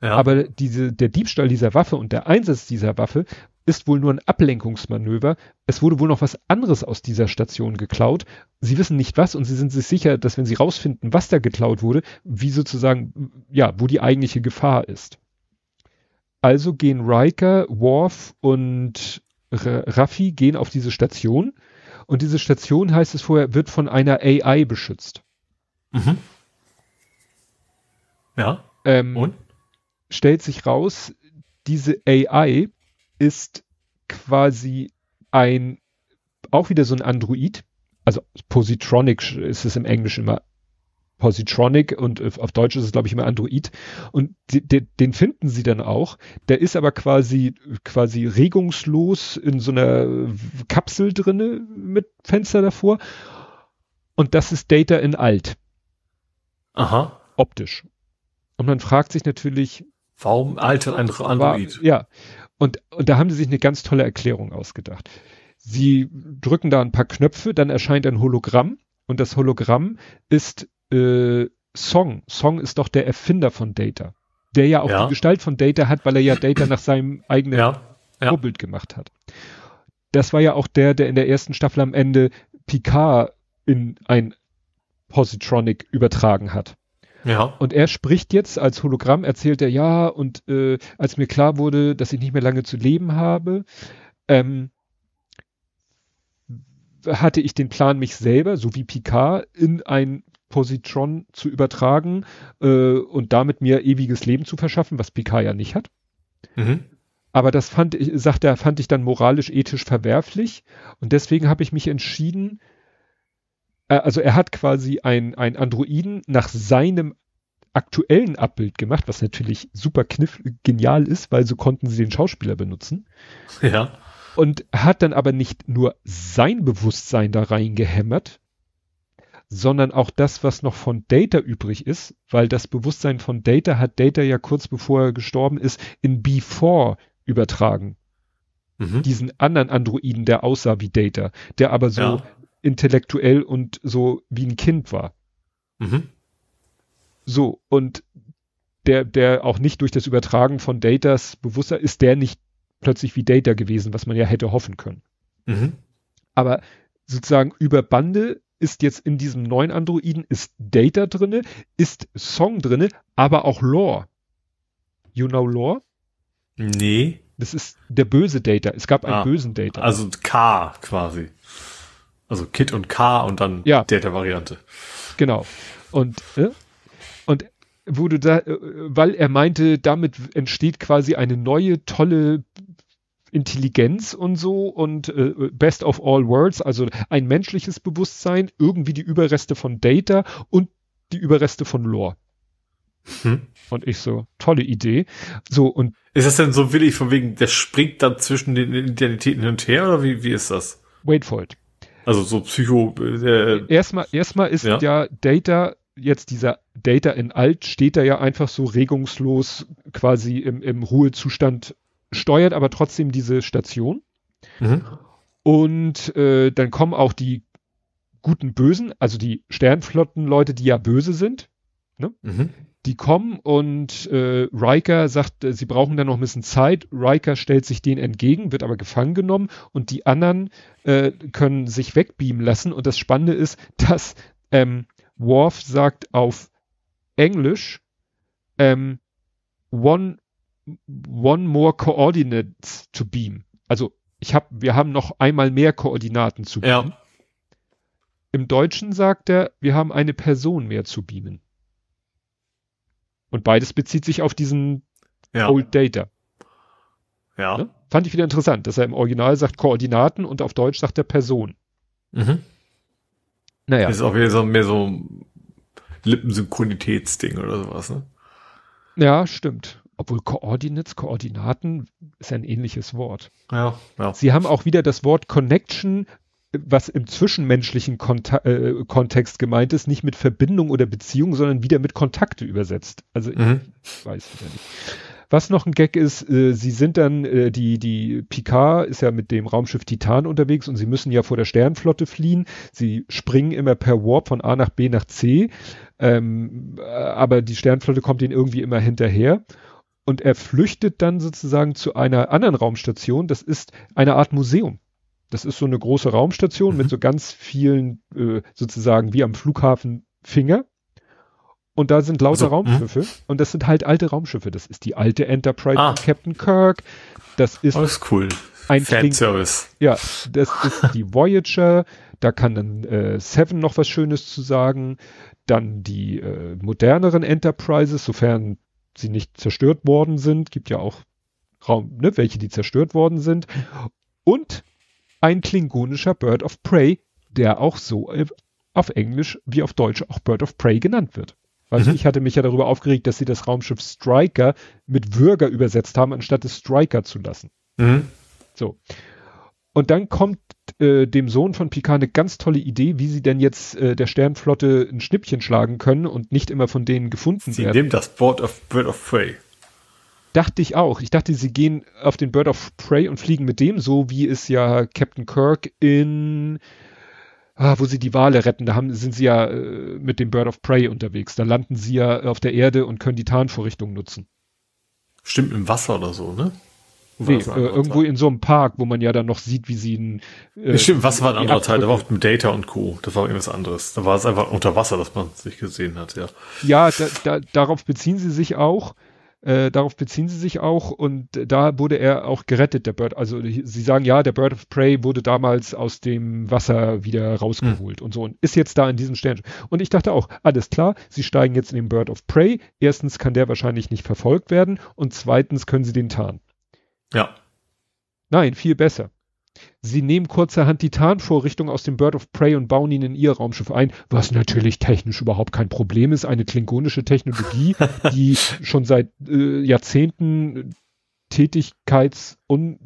Ja. Aber diese, der Diebstahl dieser Waffe und der Einsatz dieser Waffe ist wohl nur ein Ablenkungsmanöver. Es wurde wohl noch was anderes aus dieser Station geklaut. Sie wissen nicht was und sie sind sich sicher, dass wenn sie rausfinden, was da geklaut wurde, wie sozusagen, ja, wo die eigentliche Gefahr ist. Also gehen Riker, Worf und R Raffi gehen auf diese Station und diese Station, heißt es vorher, wird von einer AI beschützt.
Mhm. Ja.
Ähm, und? Stellt sich raus, diese AI ist quasi ein, auch wieder so ein Android, also Positronic ist es im Englischen immer Positronic und auf Deutsch ist es glaube ich immer Android und die, die, den finden sie dann auch. Der ist aber quasi quasi regungslos in so einer Kapsel drinne mit Fenster davor und das ist Data in alt.
Aha.
Optisch. Und man fragt sich natürlich,
Warum altert ein Android?
War, ja. Und, und da haben sie sich eine ganz tolle Erklärung ausgedacht. Sie drücken da ein paar Knöpfe, dann erscheint ein Hologramm und das Hologramm ist äh, Song. Song ist doch der Erfinder von Data. Der ja auch ja. die Gestalt von Data hat, weil er ja Data nach seinem eigenen ja. Ja. Vorbild gemacht hat. das war ja auch der, der in der ersten Staffel am Ende Picard in ein Positronic übertragen hat.
Ja.
Und er spricht jetzt als Hologramm, erzählt er ja, und äh, als mir klar wurde, dass ich nicht mehr lange zu leben habe, ähm, hatte ich den Plan, mich selber, so wie Picard, in ein Positron zu übertragen äh, und damit mir ewiges Leben zu verschaffen, was Picard ja nicht hat.
Mhm.
Aber das fand ich, sagt er, fand ich dann moralisch, ethisch verwerflich. Und deswegen habe ich mich entschieden, äh, also er hat quasi ein, ein Androiden nach seinem aktuellen Abbild gemacht, was natürlich super kniff, genial ist, weil so konnten sie den Schauspieler benutzen.
Ja.
Und hat dann aber nicht nur sein Bewusstsein da reingehämmert, sondern auch das, was noch von Data übrig ist, weil das Bewusstsein von Data hat Data ja kurz bevor er gestorben ist in B4 übertragen.
Mhm.
Diesen anderen Androiden, der aussah wie Data, der aber so
Ja.
Intellektuell und so wie ein Kind war.
Mhm.
So, und der, der auch nicht durch das Übertragen von Datas bewusster ist, der nicht plötzlich wie Data gewesen, was man ja hätte hoffen können.
Mhm.
Aber sozusagen über Bande ist jetzt in diesem neuen Androiden ist Data drinne, ist Song drinne, aber auch Lore. You know Lore?
Nee.
Das ist der böse Data. Es gab einen
Ah,
bösen Data.
Also K quasi. Also Kit und K und dann
Ja.
der Variante.
Genau. Und, äh, und wurde da, äh, weil er meinte, damit entsteht quasi eine neue, tolle Intelligenz und so und äh, Best of all worlds, also ein menschliches Bewusstsein, irgendwie die Überreste von Data und die Überreste von Lore.
Hm.
Und ich so, tolle Idee. So, und
Ist das denn so willig von wegen, der springt dann zwischen den Identitäten hin und her oder wie, wie ist das?
wait for it.
Also so Psycho, äh,
Erstmal, erstmal ist
Ja.
ja. Data, jetzt dieser Data in Alt, steht da ja einfach so regungslos quasi im, im Ruhezustand, steuert aber trotzdem diese Station.
mhm.
Und äh, dann kommen auch die guten Bösen, also die Sternflottenleute, die ja böse sind,
Mhm.
Die kommen und äh, Riker sagt, äh, sie brauchen dann noch ein bisschen Zeit. Riker stellt sich denen entgegen, wird aber gefangen genommen und die anderen äh, können sich wegbeamen lassen. Und das Spannende ist, *laughs* dass ähm, Worf sagt auf Englisch ähm, one, one more coordinates to beam. Also ich hab, wir haben noch einmal mehr Koordinaten zu beamen.
Ja.
Im Deutschen sagt er, wir haben eine Person mehr zu beamen. Und beides bezieht sich auf diesen
Ja.
Old Data.
Ja.
Ne? Fand ich wieder interessant, dass er im Original sagt Koordinaten und auf Deutsch sagt er Person.
Mhm.
Naja,
Ist auch wieder so mehr so ein Lippensynchronitätsding oder sowas, ne?
ja, stimmt. Obwohl Coordinates, Koordinaten ist ein ähnliches Wort.
Ja, ja.
Sie haben auch wieder das Wort Connection, was im zwischenmenschlichen Konta äh, Kontext gemeint ist, nicht mit Verbindung oder Beziehung, sondern wieder mit Kontakte übersetzt. Also
Mhm.
ich weiß wieder nicht. Was noch ein Gag ist, äh, sie sind dann, äh, die, die Picard ist ja mit dem Raumschiff Titan unterwegs und sie müssen ja vor der Sternflotte fliehen. Sie springen immer per Warp von A nach B nach C, ähm, äh, aber die Sternflotte kommt ihnen irgendwie immer hinterher. Und er flüchtet dann sozusagen zu einer anderen Raumstation. Das ist eine Art Museum. Das ist so eine große Raumstation mit so ganz vielen, äh, sozusagen wie am Flughafen Finger. Und da sind lauter
Also,
Raumschiffe. Und das sind halt alte Raumschiffe. Das ist die alte Enterprise
Ah.
von Captain Kirk. Das ist
Alles cool.
ein
Fanservice.
ja, das ist die Voyager. Da kann dann äh, Seven noch was Schönes zu sagen. Dann die äh, moderneren Enterprises, sofern sie nicht zerstört worden sind. Gibt ja auch Raum, ne, welche die zerstört worden sind. Und ein klingonischer Bird of Prey, der auch so äh, auf Englisch wie auf Deutsch auch Bird of Prey genannt wird. Also
Mhm.
ich hatte mich ja darüber aufgeregt, dass sie das Raumschiff Striker mit Würger übersetzt haben, anstatt es Striker zu lassen.
Mhm.
So. Und dann kommt äh, dem Sohn von Picard eine ganz tolle Idee, wie sie denn jetzt äh, der Sternflotte ein Schnippchen schlagen können und nicht immer von denen gefunden
Sie
werden.
nimmt das Board of Bird of Prey.
Dachte ich auch. Ich dachte, sie gehen auf den Bird of Prey und fliegen mit dem, so wie es ja Captain Kirk in, ah, wo sie die Wale retten, da haben, sind sie ja äh, mit dem Bird of Prey unterwegs. Da landen sie ja auf der Erde und können die Tarnvorrichtung nutzen.
Stimmt im Wasser oder so, ne?
Nee, äh, irgendwo in so einem Park, wo man ja dann noch sieht, wie sie ein.
Äh, Stimmt, was war ein anderer Teil? Da war auch mit Data und Co. Das war irgendwas anderes. Da war es einfach unter Wasser, dass man sich gesehen hat, ja.
Ja, da, da, darauf beziehen sie sich auch. Äh, darauf beziehen sie sich auch und da wurde er auch gerettet, der Bird. Also sie sagen ja, der Bird of Prey wurde damals aus dem Wasser wieder rausgeholt hm. und so und ist jetzt da in diesem Stern. Und ich dachte auch, alles klar, sie steigen jetzt in den Bird of Prey. Erstens kann der wahrscheinlich nicht verfolgt werden und zweitens können sie den tarnen.
Ja.
Nein, viel besser. Sie nehmen kurzerhand die Tarnvorrichtung aus dem Bird of Prey und bauen ihn in ihr Raumschiff ein, was natürlich technisch überhaupt kein Problem ist. Eine klingonische Technologie, *laughs* die schon seit äh, Jahrzehnten Tätigkeits- und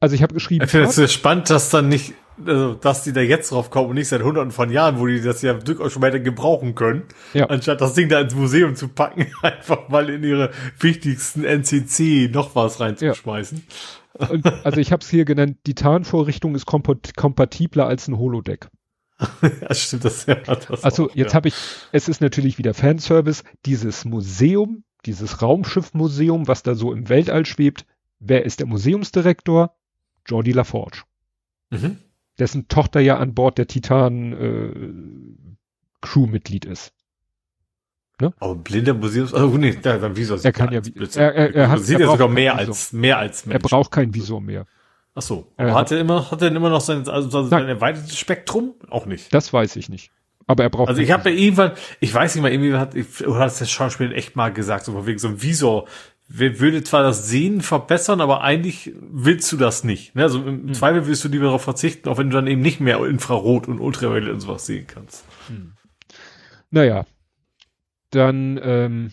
also ich habe geschrieben.
Ich finde es spannend, dass dann nicht, also, dass die da jetzt drauf kommen und nicht seit hunderten von Jahren, wo die das ja durchaus schon weiter gebrauchen können, ja. anstatt das Ding da ins Museum zu packen, *laughs* einfach mal in ihre wichtigsten NCC noch was reinzuschmeißen.
Ja. Und, also ich habe es hier genannt, die Tarnvorrichtung ist kompat kompatibler als ein Holodeck. *laughs*
ja, stimmt das ja. Das
also auch, jetzt ja. habe ich, es ist natürlich wieder Fanservice, dieses Museum, dieses Raumschiffmuseum, was da so im Weltall schwebt, wer ist der Museumsdirektor? Jordi LaForge. Mhm. Dessen Tochter ja an Bord der Titan äh, Crewmitglied ist.
Ne? Aber blinder Museums, oh nee, dann Visor.
Er kann ja,
er, er, er hat, sieht ja sogar mehr als, mehr als
Mensch. Er braucht kein Visor mehr.
Ach so. Aber hat er immer, hat er immer noch sein, also sein erweitertes Spektrum? Auch nicht.
Das weiß ich nicht. Aber er braucht.
Also ich habe ja irgendwann, ich weiß nicht mal, irgendwie hat, oder hat es der Schauspieler echt mal gesagt, so von wegen so ein Visor würde zwar das Sehen verbessern, aber eigentlich willst du das nicht. Ne? Also im hm. Zweifel willst du lieber darauf verzichten, auch wenn du dann eben nicht mehr Infrarot und Ultraviolett und sowas sehen kannst. Hm.
Naja, dann, ähm,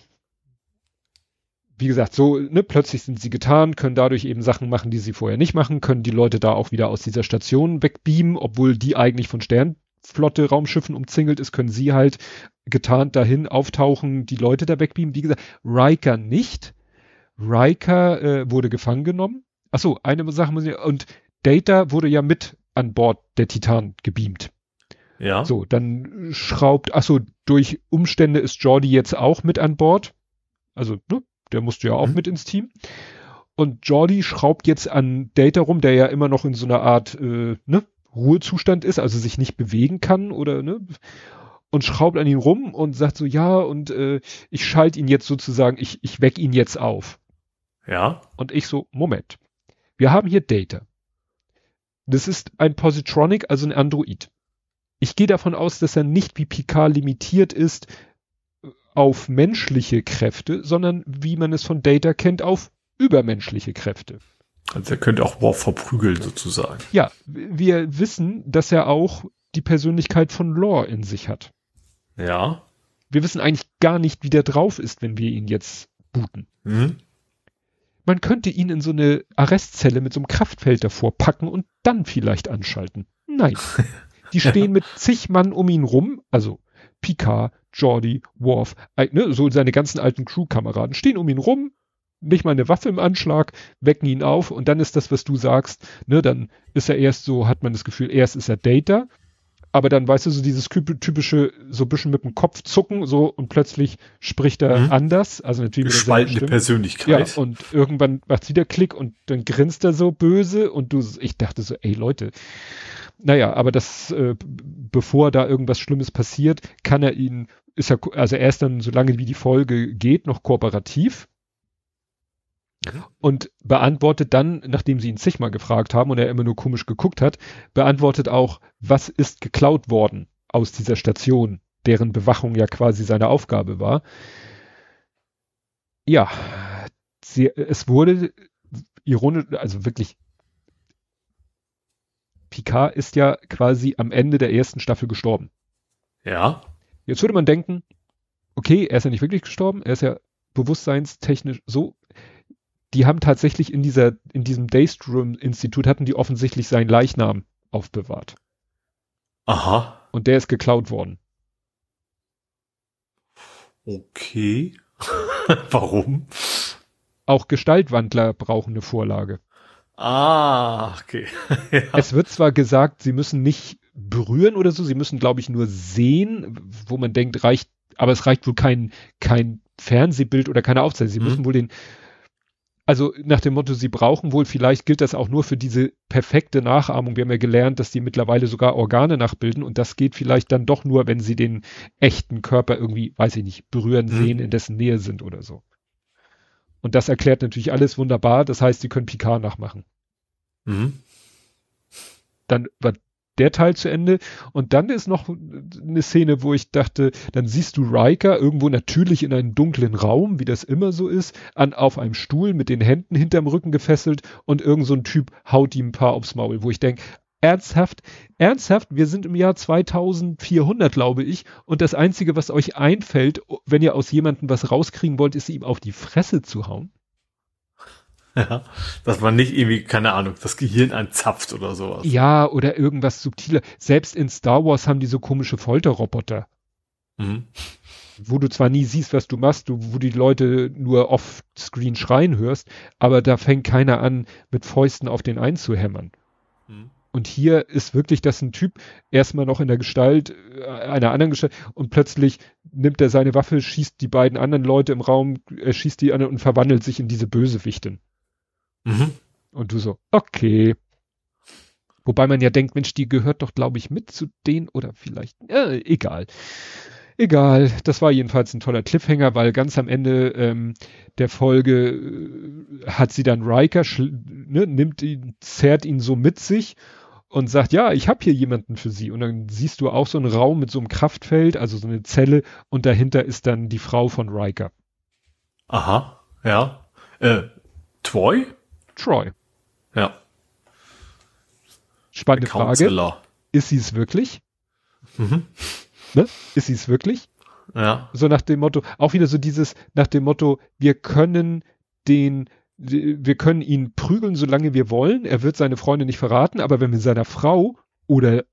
wie gesagt, so, ne, plötzlich sind sie getan, können dadurch eben Sachen machen, die sie vorher nicht machen, können die Leute da auch wieder aus dieser Station wegbeamen, obwohl die eigentlich von Sternflotte Raumschiffen umzingelt ist, können sie halt getarnt dahin auftauchen, die Leute da wegbeamen. Wie gesagt, Riker nicht Riker äh, wurde gefangen genommen. Achso, eine Sache muss ich, und Data wurde ja mit an Bord der Titan gebeamt.
Ja.
So, dann schraubt, achso, durch Umstände ist Jordi jetzt auch mit an Bord. Also, ne, der musste ja auch mhm. mit ins Team. Und Jordi schraubt jetzt an Data rum, der ja immer noch in so einer Art, äh, ne, Ruhezustand ist, also sich nicht bewegen kann oder, ne, und schraubt an ihn rum und sagt so, ja, und äh, ich schalte ihn jetzt sozusagen, ich, ich weck ihn jetzt auf.
Ja.
Und ich so, Moment. Wir haben hier Data. Das ist ein Positronic, also ein Android. Ich gehe davon aus, dass er nicht wie Picard limitiert ist äh, auf menschliche Kräfte, sondern wie man es von Data kennt, auf übermenschliche Kräfte.
Also er könnte auch Worf verprügeln sozusagen.
Ja, wir wissen, dass er auch die Persönlichkeit von Lore in sich hat.
Ja.
Wir wissen eigentlich gar nicht, wie der drauf ist, wenn wir ihn jetzt booten. Mhm. Man könnte ihn in so eine Arrestzelle mit so einem Kraftfeld davor packen und dann vielleicht anschalten. Nein. *laughs* Die *laughs* stehen mit zig Mann um ihn rum, also Picard, Jordi, Worf, ne, so seine ganzen alten Crewkameraden stehen um ihn rum, nicht mal eine Waffe im Anschlag, wecken ihn auf und dann ist das, was du sagst, ne, dann ist er erst so, hat man das Gefühl, erst ist er Data, aber dann weißt du so dieses typische, so ein bisschen mit dem Kopf zucken, so und plötzlich spricht er mhm. anders, also natürlich
gespaltene Persönlichkeit.
Ja, und irgendwann macht wieder Klick und dann grinst er so böse und du, ich dachte so, ey Leute, naja, aber das, äh, bevor da irgendwas Schlimmes passiert, kann er ihn, ist er, also er ist dann, solange wie die Folge geht, noch kooperativ und beantwortet dann, nachdem sie ihn zigmal gefragt haben und er immer nur komisch geguckt hat, beantwortet auch, was ist geklaut worden aus dieser Station, deren Bewachung ja quasi seine Aufgabe war. Ja, sie, es wurde ironisch, also wirklich, Picard ist ja quasi am Ende der ersten Staffel gestorben.
Ja.
Jetzt würde man denken, okay, er ist ja nicht wirklich gestorben, er ist ja bewusstseinstechnisch so die haben tatsächlich in dieser, in diesem Daystrom-Institut hatten die offensichtlich seinen Leichnam aufbewahrt.
Aha.
Und der ist geklaut worden.
Okay. *laughs* Warum?
Auch Gestaltwandler brauchen eine Vorlage.
Ah, okay. *laughs*
ja. Es wird zwar gesagt, sie müssen nicht berühren oder so, sie müssen, glaube ich, nur sehen, wo man denkt, reicht, aber es reicht wohl kein, kein Fernsehbild oder keine Aufzeichnung. Sie mhm. müssen wohl den Also nach dem Motto, sie brauchen wohl, vielleicht gilt das auch nur für diese perfekte Nachahmung. Wir haben ja gelernt, dass die mittlerweile sogar Organe nachbilden und das geht vielleicht dann doch nur, wenn sie den echten Körper irgendwie, weiß ich nicht, berühren,
Mhm.
sehen, in dessen Nähe sind oder so. Und das erklärt natürlich alles wunderbar. Das heißt, sie können Picard nachmachen.
Mhm.
Dann war der Teil zu Ende. Und dann ist noch eine Szene, wo ich dachte, dann siehst du Riker irgendwo natürlich in einem dunklen Raum, wie das immer so ist, an, auf einem Stuhl mit den Händen hinterm Rücken gefesselt und irgend so ein Typ haut ihm ein paar aufs Maul, wo ich denke, ernsthaft, ernsthaft, wir sind im Jahr 2400, glaube ich, und das Einzige, was euch einfällt, wenn ihr aus jemandem was rauskriegen wollt, ist ihm auf die Fresse zu hauen. *laughs*
Ja, dass man nicht irgendwie, keine Ahnung, das Gehirn anzapft oder sowas.
Ja, oder irgendwas subtiler. Selbst in Star Wars haben die so komische Folterroboter,
Mhm.
wo du zwar nie siehst, was du machst, du, wo die Leute nur off-screen schreien hörst, aber da fängt keiner an, mit Fäusten auf den einzuhämmern. Und hier ist wirklich das ein Typ, erstmal noch in der Gestalt äh, einer anderen Gestalt und plötzlich nimmt er seine Waffe, schießt die beiden anderen Leute im Raum, er schießt die anderen und verwandelt sich in diese Bösewichtin.
Mhm.
Und du so, okay. Wobei man ja denkt, Mensch, die gehört doch, glaube ich, mit zu denen oder vielleicht, äh, egal. Egal, das war jedenfalls ein toller Cliffhanger, weil ganz am Ende ähm, der Folge äh, hat sie dann Riker, ne, nimmt ihn, zerrt ihn so mit sich und sagt, ja, ich habe hier jemanden für sie. Und dann siehst du auch so einen Raum mit so einem Kraftfeld, also so eine Zelle und dahinter ist dann die Frau von Riker.
Aha, ja. Äh, Troy?
Troy.
Ja.
Spannende Frage. Ist sie es wirklich?
Mhm.
Ne? Ist sie es wirklich?
Ja.
So nach dem Motto, auch wieder so dieses, nach dem Motto, wir können den, wir können ihn prügeln, solange wir wollen. Er wird seine Freunde nicht verraten, aber wenn wir seiner Frau oder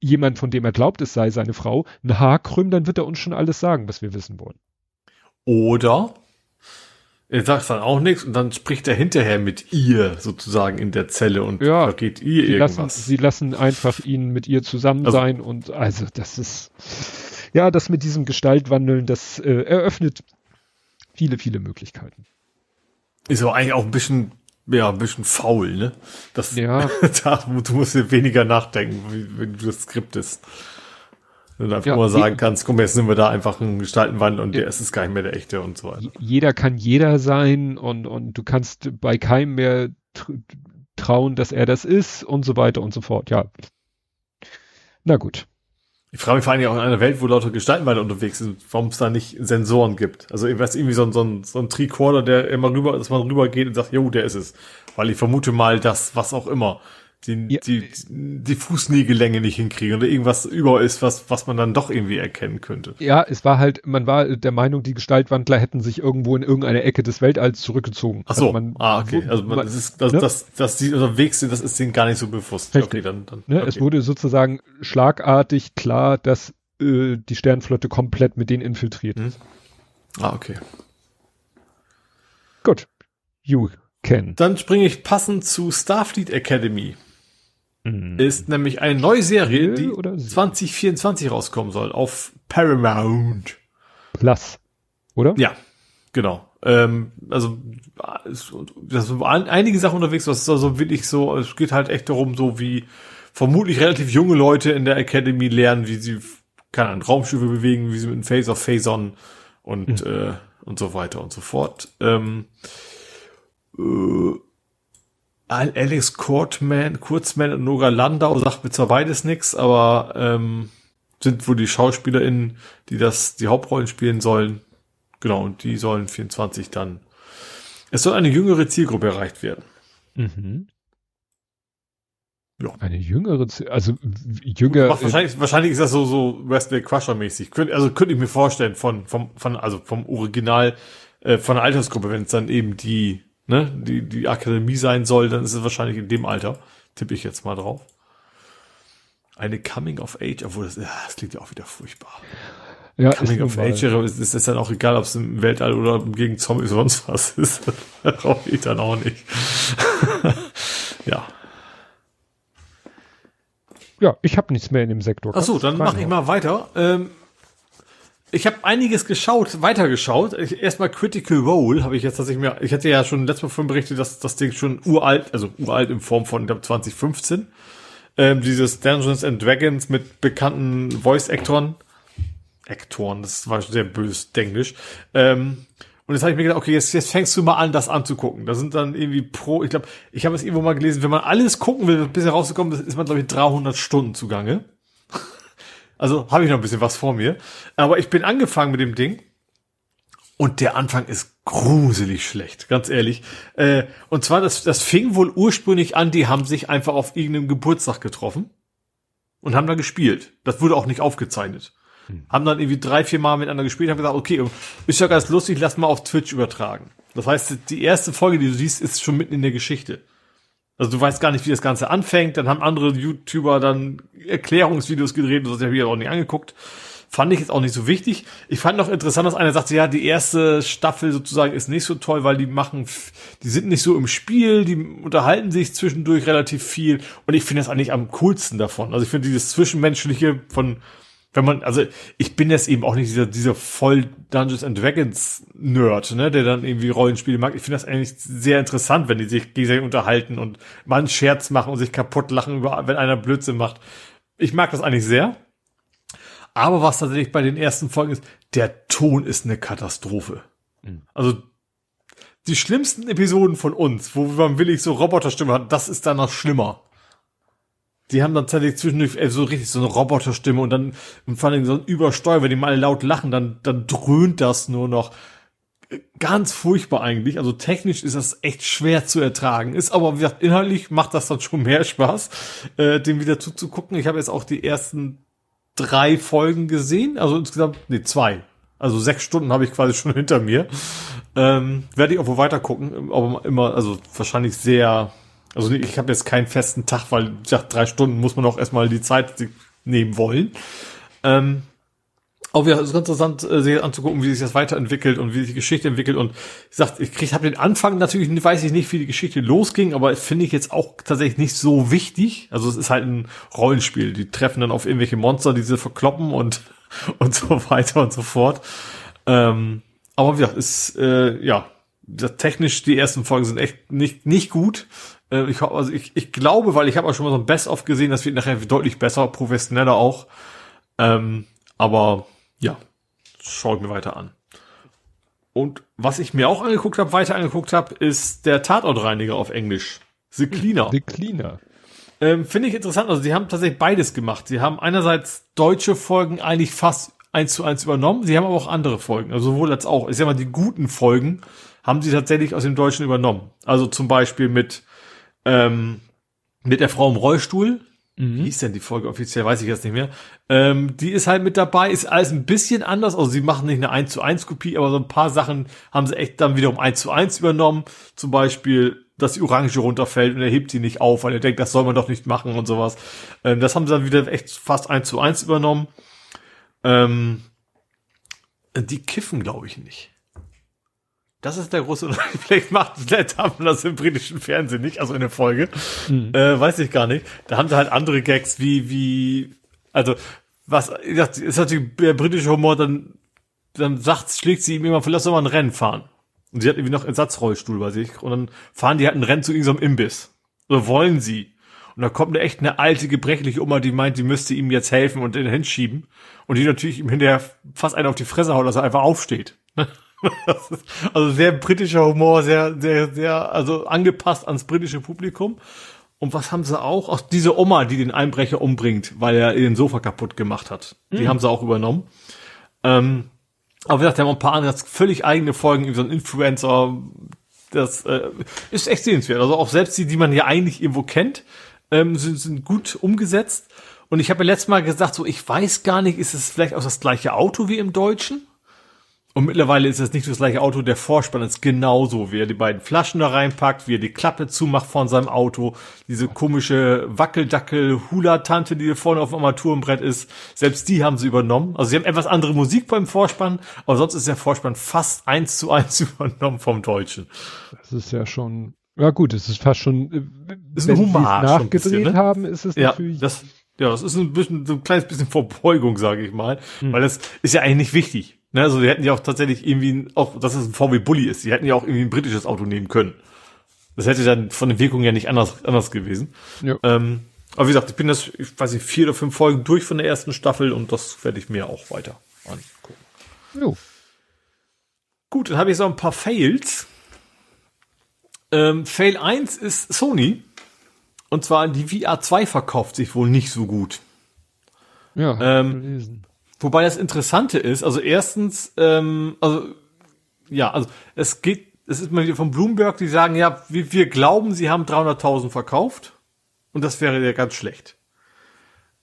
jemand, von dem er glaubt, es sei seine Frau, ein Haar krümmen, dann wird er uns schon alles sagen, was wir wissen wollen.
Oder er sagt dann auch nichts und dann spricht er hinterher mit ihr sozusagen in der Zelle und
Ja,
vergeht ihr
Sie lassen,
irgendwas.
sie lassen einfach ihn mit ihr zusammen
Also-
sein und also das ist, ja, das mit diesem Gestaltwandeln, das äh, eröffnet viele, viele Möglichkeiten.
Ist aber eigentlich auch ein bisschen, ja, ein bisschen faul, ne? Das,
Ja. *laughs*
da, du musst dir weniger nachdenken, wenn du das skriptest. Wenn du einfach
Ja,
nur sagen kannst, komm, jetzt nehmen wir da einfach einen Gestaltenwandel und
Ja.
der ist es gar nicht mehr der echte und so weiter.
Jeder kann jeder sein und, und du kannst bei keinem mehr tr trauen, dass er das ist und so weiter und so fort. Ja. Na gut.
Ich frage mich vor allem auch in einer Welt, wo lauter Gestaltenwandel unterwegs sind, warum es da nicht Sensoren gibt. Also ich weiß irgendwie so ein, so ein, so ein Tricorder, der immer rüber, dass man rüber geht und sagt, jo, der ist es. Weil ich vermute mal, dass, was auch immer, die,
Ja.
die, die Fußnägellänge nicht hinkriegen oder irgendwas über ist, was, was man dann doch irgendwie erkennen könnte.
Ja, es war halt, man war der Meinung, die Gestaltwandler hätten sich irgendwo in irgendeine Ecke des Weltalls zurückgezogen.
Ach so,
Also man,
ah, okay. Also man,
man-
das ist, dass,
ne?
dass, dass die unterwegs sind, das ist denen gar nicht so bewusst.
Richtig.
Okay, dann, dann,
Ne,
okay.
Es wurde sozusagen schlagartig klar, dass äh, die Sternflotte komplett mit denen infiltriert
Hm.
ist.
Ah, okay.
Gut. You can.
Dann springe ich passend zu Starfleet Academy.
Mhm.
Ist nämlich eine neue Serie, die
Oder sie?
2024 rauskommen soll auf Paramount.
Plus. Oder?
Ja, genau. Ähm, also das sind ein- einige Sachen unterwegs, was ist also wirklich so, es geht halt echt darum, so wie vermutlich relativ junge Leute in der Academy lernen, wie sie keine Ahnung, Raumschiffe bewegen, wie sie mit dem Phase of Phazon und äh, und so weiter und so fort. Ähm, äh, Alex Kurtzman, Kurzman und Nora Landau sagt mir zwar beides nix, aber ähm, sind wohl die SchauspielerInnen, die das, die Hauptrollen spielen sollen. Genau, und die sollen 24 dann. Es soll eine jüngere Zielgruppe erreicht werden.
Mhm.
Ja.
Eine jüngere, also jünger.
Macht wahrscheinlich, wahrscheinlich ist das so, so Wesley Crusher mäßig. Könnt, also könnte ich mir vorstellen von, vom, von, also vom Original, äh, von der Altersgruppe, wenn es dann eben die, ne, die, die Akademie sein soll, dann ist es wahrscheinlich in dem Alter. Tippe ich jetzt mal drauf. Eine Coming of Age, obwohl das, ja, das klingt ja auch wieder furchtbar.
ja,
Coming of Age ist, ist das dann auch egal, ob es im Weltall oder gegen Zombies sonst was ist. *laughs* Brauche ich dann auch nicht. *laughs* ja.
Ja, ich habe nichts mehr in dem Sektor.
Ach so, dann mache ich mal weiter. Ähm, ich habe einiges geschaut, weitergeschaut. Ich, erstmal Critical Role habe ich jetzt, dass ich mir, ich hatte ja schon letztes Mal von berichtet, dass das Ding schon uralt, also uralt in Form von, ich glaube, 2015. Ähm, dieses Dungeons and Dragons mit bekannten Voice-Actoren. Actoren, das war sehr bös Englisch. Ähm, und jetzt habe ich mir gedacht, okay, jetzt, jetzt fängst du mal an, das anzugucken. Da sind dann irgendwie pro, ich glaube, ich habe es irgendwo mal gelesen, wenn man alles gucken will, bis rauszukommen, ist man, glaube ich, 300 Stunden zugange. Also habe ich noch ein bisschen was vor mir. Aber ich bin angefangen mit dem Ding. Und der Anfang ist gruselig schlecht, ganz ehrlich. Äh, und zwar, das, das fing wohl ursprünglich an, die haben sich einfach auf irgendeinem Geburtstag getroffen und haben da gespielt. Das wurde auch nicht aufgezeichnet. Hm. Haben dann irgendwie drei, vier Mal miteinander gespielt, haben gesagt, okay, ist ja ganz lustig, lass mal auf Twitch übertragen. Das heißt, die erste Folge, die du siehst, ist schon mitten in der Geschichte. Also du weißt gar nicht, wie das Ganze anfängt. Dann haben andere YouTuber dann Erklärungsvideos gedreht und das habe ich auch nicht angeguckt. Fand ich jetzt auch nicht so wichtig. Ich fand noch interessant, dass einer sagte, ja, die erste Staffel sozusagen ist nicht so toll, weil die machen, die sind nicht so im Spiel, die unterhalten sich zwischendurch relativ viel. Und ich finde das eigentlich am coolsten davon. Also ich finde dieses Zwischenmenschliche von wenn man, also ich bin jetzt eben auch nicht dieser, dieser voll Dungeons and Dragons Nerd, ne, der dann irgendwie Rollenspiele mag. Ich finde das eigentlich sehr interessant, wenn die sich gegenseitig unterhalten und mal einen Scherz machen und sich kaputt lachen über, wenn einer Blödsinn macht. Ich mag das eigentlich sehr. Aber was tatsächlich bei den ersten Folgen ist, der Ton ist eine Katastrophe. Mhm. Also die schlimmsten Episoden von uns, wo man willig so Roboterstimme hat, das ist dann noch schlimmer die haben dann tatsächlich zwischendurch äh, so richtig so eine Roboterstimme und dann vor allem so ein Übersteuer, wenn die mal laut lachen, dann, dann dröhnt das nur noch. Ganz furchtbar eigentlich. Also technisch ist das echt schwer zu ertragen. Ist aber, wie gesagt, inhaltlich macht das dann schon mehr Spaß, äh, dem wieder zuzugucken. Ich habe jetzt auch die ersten drei Folgen gesehen. Also insgesamt, nee, zwei. Also sechs Stunden habe ich quasi schon *laughs* hinter mir. Ähm, Werde ich auch wohl weiter gucken. Aber immer, also wahrscheinlich sehr also ich habe jetzt keinen festen Tag, weil ich sag, drei Stunden muss man auch erstmal die Zeit nehmen wollen. Ähm, aber ja, es ist ganz interessant, äh, sich anzugucken, wie sich das weiterentwickelt und wie sich die Geschichte entwickelt. Und ich sag, ich krieg, habe den Anfang natürlich, weiß ich nicht, wie die Geschichte losging, aber finde ich jetzt auch tatsächlich nicht so wichtig. Also es ist halt ein Rollenspiel. Die treffen dann auf irgendwelche Monster, die sie verkloppen und *laughs* und so weiter und so fort. Ähm, aber wie gesagt, ist äh, ja technisch die ersten Folgen sind echt nicht nicht gut. Äh, ich, also ich, ich glaube, weil ich habe auch schon mal so ein Best-of gesehen, das wird nachher deutlich besser, professioneller auch. Ähm, aber ja, schaue ich mir weiter an. Und was ich mir auch angeguckt habe, weiter angeguckt habe, ist der Tatortreiniger auf Englisch. The Cleaner.
The Cleaner.
Ähm, Finde ich interessant. Also sie haben tatsächlich beides gemacht. Sie haben einerseits deutsche Folgen eigentlich fast eins zu eins übernommen. Sie haben aber auch andere Folgen. Also sowohl als auch. Ich sag mal, die guten Folgen haben sie tatsächlich aus dem Deutschen übernommen. Also zum Beispiel mit ähm, mit der Frau im Rollstuhl. Mhm. Wie hieß denn die Folge offiziell? Weiß ich jetzt nicht mehr. Ähm, die ist halt mit dabei, ist alles ein bisschen anders. Also sie machen nicht eine 1 zu 1 Kopie, aber so ein paar Sachen haben sie echt dann wiederum 1 zu 1 übernommen. Zum Beispiel, dass die Orange runterfällt und er hebt sie nicht auf, weil er denkt, das soll man doch nicht machen und sowas. Ähm, das haben sie dann wieder echt fast 1 zu 1 übernommen. Ähm, die kiffen, glaube ich, nicht. Das ist der große Unterschied. *laughs* Vielleicht macht vielleicht haben das im britischen Fernsehen nicht, also in der Folge. Mhm. Äh, weiß ich gar nicht. Da haben sie halt andere Gags wie, wie, also, was, das ist natürlich der britische Humor, dann, dann sagt, schlägt sie ihm immer, lass doch mal ein Rennen fahren. Und sie hat irgendwie noch Ersatzrollstuhl bei sich. Und dann fahren die halt ein Rennen zu irgendeinem Imbiss. Oder wollen sie. Und da kommt eine echt eine alte, gebrechliche Oma, die meint, die müsste ihm jetzt helfen und den hinschieben. Und die natürlich ihm hinterher fast einen auf die Fresse haut, dass er einfach aufsteht. Also sehr britischer Humor, sehr, sehr, sehr, also angepasst ans britische Publikum. Und was haben sie auch? Auch diese Oma, die den Einbrecher umbringt, weil er den Sofa kaputt gemacht hat. Die mhm. haben sie auch übernommen. Ähm, aber wie gesagt, wir haben ein paar andere völlig eigene Folgen, wie so ein Influencer. Das äh, ist echt sehenswert. Also auch selbst die, die man ja eigentlich irgendwo kennt, ähm, sind, sind gut umgesetzt. Und ich habe ja letztes Mal gesagt, so ich weiß gar nicht, ist es vielleicht auch das gleiche Auto wie im Deutschen? Und mittlerweile ist es nicht das gleiche Auto, der Vorspann ist genauso, wie er die beiden Flaschen da reinpackt, wie er die Klappe zumacht von seinem Auto, diese komische Wackeldackel-Hula-Tante, die vorne auf dem Armaturenbrett ist, selbst die haben sie übernommen. Also sie haben etwas andere Musik beim Vorspann, aber sonst ist der Vorspann fast eins zu eins *laughs* übernommen vom Deutschen.
Das ist ja schon, ja gut, es ist fast schon,
ist wenn ein Humor,
nachgedreht bisschen, ne? haben, ist es
ja, natürlich. Das, Ja, das ist ein bisschen, so ein kleines bisschen Verbeugung, sage ich mal, hm. weil das ist ja eigentlich nicht wichtig. Ne? Also wir hätten ja auch tatsächlich irgendwie, auch, dass es ein VW Bully ist, die hätten ja auch irgendwie ein britisches Auto nehmen können. Das hätte dann von den Wirkungen ja nicht anders, anders gewesen. Ja. Ähm, aber wie gesagt, ich bin das, ich weiß nicht, vier oder fünf Folgen durch von der ersten Staffel und das werde ich mir auch weiter angucken. Jo. Gut, dann habe ich so ein paar Fails. Ähm, Fail 1 ist Sony. Und zwar die VR 2 verkauft sich wohl nicht so gut. Ja, ähm, gelesen. Wobei das Interessante ist, also erstens, ähm, also ja, also es geht, es ist mal wieder von Bloomberg, die sagen, ja, wir, wir glauben, sie haben 300.000 verkauft und das wäre ja ganz schlecht.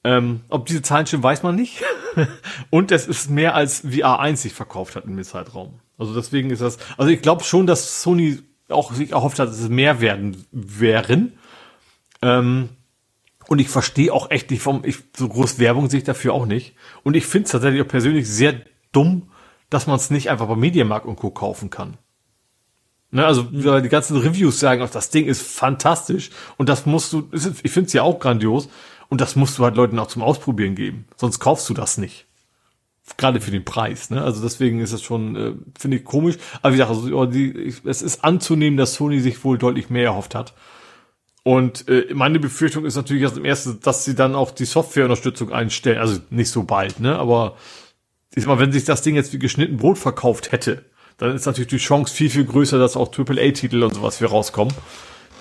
Ähm, ob diese Zahlen stimmen, weiß man nicht. *laughs* und es ist mehr als VR 1 sich verkauft hat im Zeitraum. Also deswegen ist das, also ich glaube schon, dass Sony auch sich erhofft hat, dass es mehr werden wären. Ähm, und ich verstehe auch echt nicht, warum ich so groß Werbung sehe ich dafür auch nicht. Und ich finde es tatsächlich auch persönlich sehr dumm, dass man es nicht einfach bei Mediamarkt und Co. kaufen kann. Ne, also mhm. die ganzen Reviews sagen auch, das Ding ist fantastisch und das musst du, ich finde es ja auch grandios und das musst du halt Leuten auch zum Ausprobieren geben. Sonst kaufst du das nicht. Gerade für den Preis. Ne? Also deswegen ist das schon, äh, finde ich komisch. Aber wie gesagt, also, die, es ist anzunehmen, dass Sony sich wohl deutlich mehr erhofft hat. Und äh, meine Befürchtung ist natürlich erst im ersten, dass sie dann auch die Softwareunterstützung einstellen. Also nicht so bald, ne? Aber ich mal, wenn sich das Ding jetzt wie geschnitten Brot verkauft hätte, dann ist natürlich die Chance viel, viel größer, dass auch AAA-Titel und sowas für rauskommen.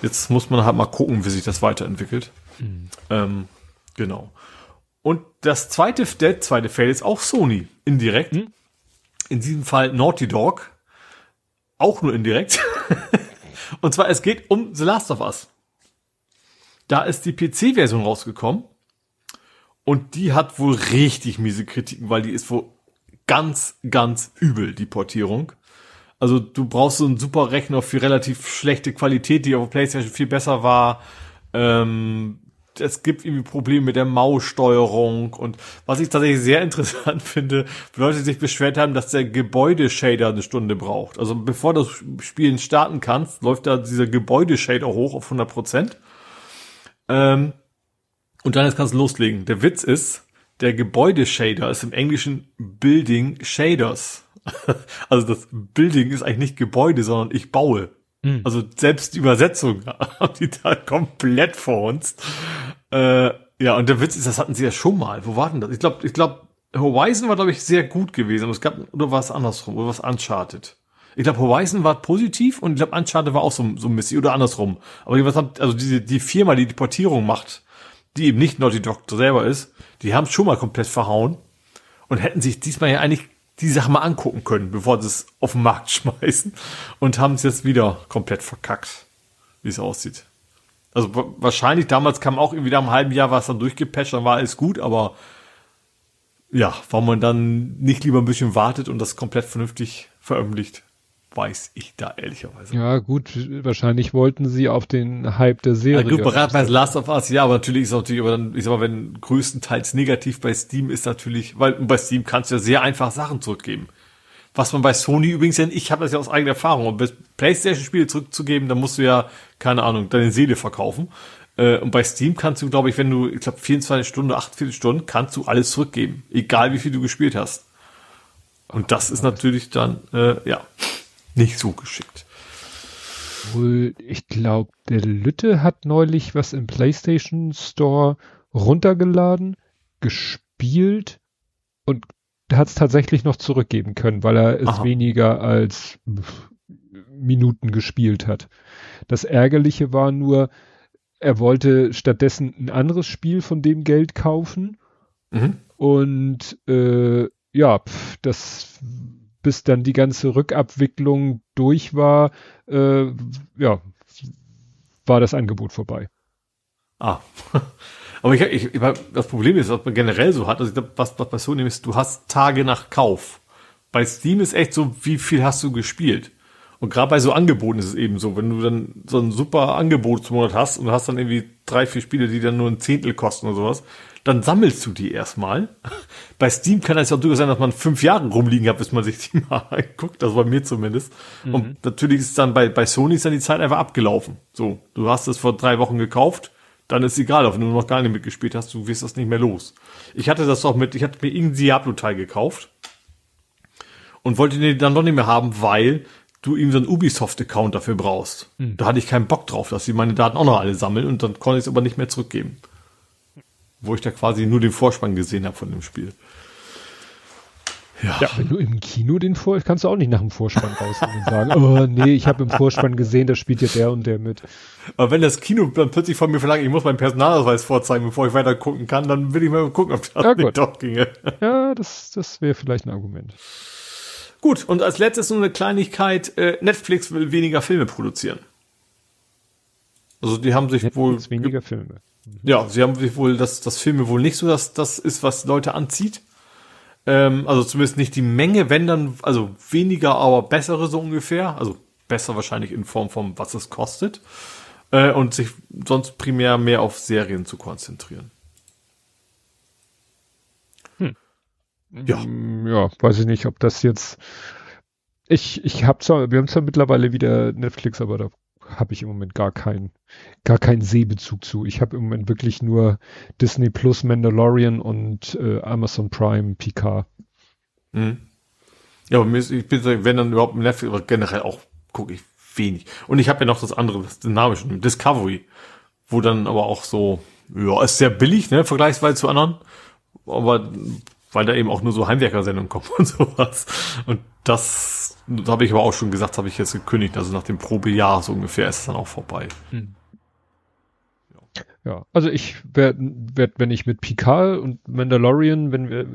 Jetzt muss man halt mal gucken, wie sich das weiterentwickelt. Mhm. Ähm, genau. Und das zweite, der zweite Fail ist auch Sony, indirekt. Mhm. In diesem Fall Naughty Dog. Auch nur indirekt. *laughs* und zwar, es geht um The Last of Us. Da ist die PC-Version rausgekommen und die hat wohl richtig miese Kritiken, weil die ist wohl ganz, ganz übel, die Portierung. Also du brauchst so einen super Rechner für relativ schlechte Qualität, die auf PlayStation viel besser war. Ähm, es gibt irgendwie Probleme mit der Maussteuerung und was ich tatsächlich sehr *laughs* interessant finde, Leute sich beschwert haben, dass der Gebäudeshader eine Stunde braucht. Also bevor du das Spielen starten kannst, läuft da dieser Gebäudeshader hoch auf 100 Prozent. Ähm, und dann kannst du loslegen. Der Witz ist, der Gebäudeshader ist im Englischen Building Shaders. *laughs* also das Building ist eigentlich nicht Gebäude, sondern ich baue. Mhm. Also selbst die Übersetzung *laughs* haben die da komplett vor uns. Äh, ja, und der Witz ist, das hatten sie ja schon mal. Wo war denn das? Ich glaube, ich glaube, Horizon war, glaube ich, sehr gut gewesen. Aber es gab, oder war es andersrum, oder was Uncharted? Ich glaube, Horizon war positiv und ich glaube, Uncharted war auch so, so Missy oder andersrum. Aber was hat, also diese, die Firma, die die Portierung macht, die eben nicht Naughty Dog selber ist, die haben es schon mal komplett verhauen und hätten sich diesmal ja eigentlich die Sache mal angucken können, bevor sie es auf den Markt *laughs* schmeißen und haben es jetzt wieder komplett verkackt, wie es aussieht. Also wahrscheinlich damals kam auch irgendwie nach einem halben Jahr was dann durchgepatcht, dann war alles gut, aber ja, warum man dann nicht lieber ein bisschen wartet und das komplett vernünftig veröffentlicht weiß ich da ehrlicherweise.
Ja, gut, wahrscheinlich wollten sie auf den Hype der Serie. Ja, gut,
bereit bei Last of Us, ja, aber natürlich ist es natürlich, aber dann, ich sag mal, wenn größtenteils negativ bei Steam ist natürlich, weil bei Steam kannst du ja sehr einfach Sachen zurückgeben. Was man bei Sony übrigens ja, ich habe das ja aus eigener Erfahrung, um Playstation-Spiele zurückzugeben, dann musst du ja, keine Ahnung, deine Seele verkaufen. Äh, und bei Steam kannst du, glaube ich, wenn du, ich glaube, 24 Stunden, 48 Stunden, kannst du alles zurückgeben. Egal wie viel du gespielt hast. Und das ist natürlich dann, äh, ja nicht so geschickt.
Ich glaube, der Lütte hat neulich was im PlayStation Store runtergeladen, gespielt und hat es tatsächlich noch zurückgeben können, weil er es Aha. weniger als Minuten gespielt hat. Das Ärgerliche war nur, er wollte stattdessen ein anderes Spiel von dem Geld kaufen mhm. und äh, ja, pf, das bis dann die ganze Rückabwicklung durch war, äh, ja, war das Angebot vorbei.
Ah. *laughs* Aber ich, ich, das Problem ist, was man generell so hat, also ich glaube, was, was bei Sony ist, du hast Tage nach Kauf. Bei Steam ist echt so, wie viel hast du gespielt? Und gerade bei so Angeboten ist es eben so, wenn du dann so ein super Angebot zum Monat hast und hast dann irgendwie drei, vier Spiele, die dann nur ein Zehntel kosten oder sowas, dann sammelst du die erstmal. Bei Steam kann es ja auch durchaus sein, dass man fünf Jahre rumliegen hat, bis man sich die mal *laughs* anguckt. Das war mir zumindest. Mhm. Und natürlich ist dann bei, bei Sony ist dann die Zeit einfach abgelaufen. So, du hast es vor drei Wochen gekauft, Dann ist egal, ob du noch gar nicht mitgespielt hast, du wirst das nicht mehr los. Ich hatte das doch mit, ich hatte mir irgendein Diablo-Teil gekauft und wollte den dann noch nicht mehr haben, weil du ihm so einen Ubisoft-Account dafür brauchst. Mhm. Da hatte ich keinen Bock drauf, dass sie meine Daten auch noch alle sammeln und dann konnte ich es aber nicht mehr zurückgeben. Wo ich da quasi nur den Vorspann gesehen habe von dem Spiel.
Ja. ja, wenn du im Kino den Vor kannst du auch nicht nach dem Vorspann rausgehen und sagen, oh nee, ich habe im Vorspann gesehen, da spielt ja der und der mit.
Aber wenn das Kino dann plötzlich von mir verlangt, ich muss meinen Personalausweis vorzeigen, bevor ich weiter gucken kann, dann will ich mal gucken, ob das
ja, nicht doch ginge. Ja, das, das wäre vielleicht ein Argument.
Gut, und als letztes nur eine Kleinigkeit, äh, Netflix will weniger Filme produzieren. Also die haben sich Netflix
wohl weniger Filme.
Ja, sie haben sich wohl, dass das Filme wohl nicht so, dass das ist, was Leute anzieht. Ähm, also zumindest nicht die Menge, wenn dann, also weniger, aber bessere so ungefähr. Also besser wahrscheinlich in Form von, was es kostet. Äh, und sich sonst primär mehr auf Serien zu konzentrieren.
Ja. Mm, ja, weiß ich nicht, ob das jetzt. Ich, ich habe zwar, wir haben zwar mittlerweile wieder Netflix, aber da habe ich im Moment gar keinen, gar keinen Sehbezug zu. Ich habe im Moment wirklich nur Disney Plus, Mandalorian und äh, Amazon Prime, Picard.
Mhm. Ja, aber ich bin, wenn dann überhaupt Netflix, aber generell auch gucke ich wenig. Und ich habe ja noch das andere, das dynamische, Discovery, wo dann aber auch so, ja, ist sehr billig, ne, vergleichsweise zu anderen. Aber weil da eben auch nur so Heimwerkersendungen kommen *laughs* und sowas. Und das, das habe ich aber auch schon gesagt, habe ich jetzt gekündigt. Also nach dem Probejahr so ungefähr ist es dann auch vorbei. Hm.
Ja, also ich werde, werd, wenn ich mit Picard und Mandalorian, wenn wir,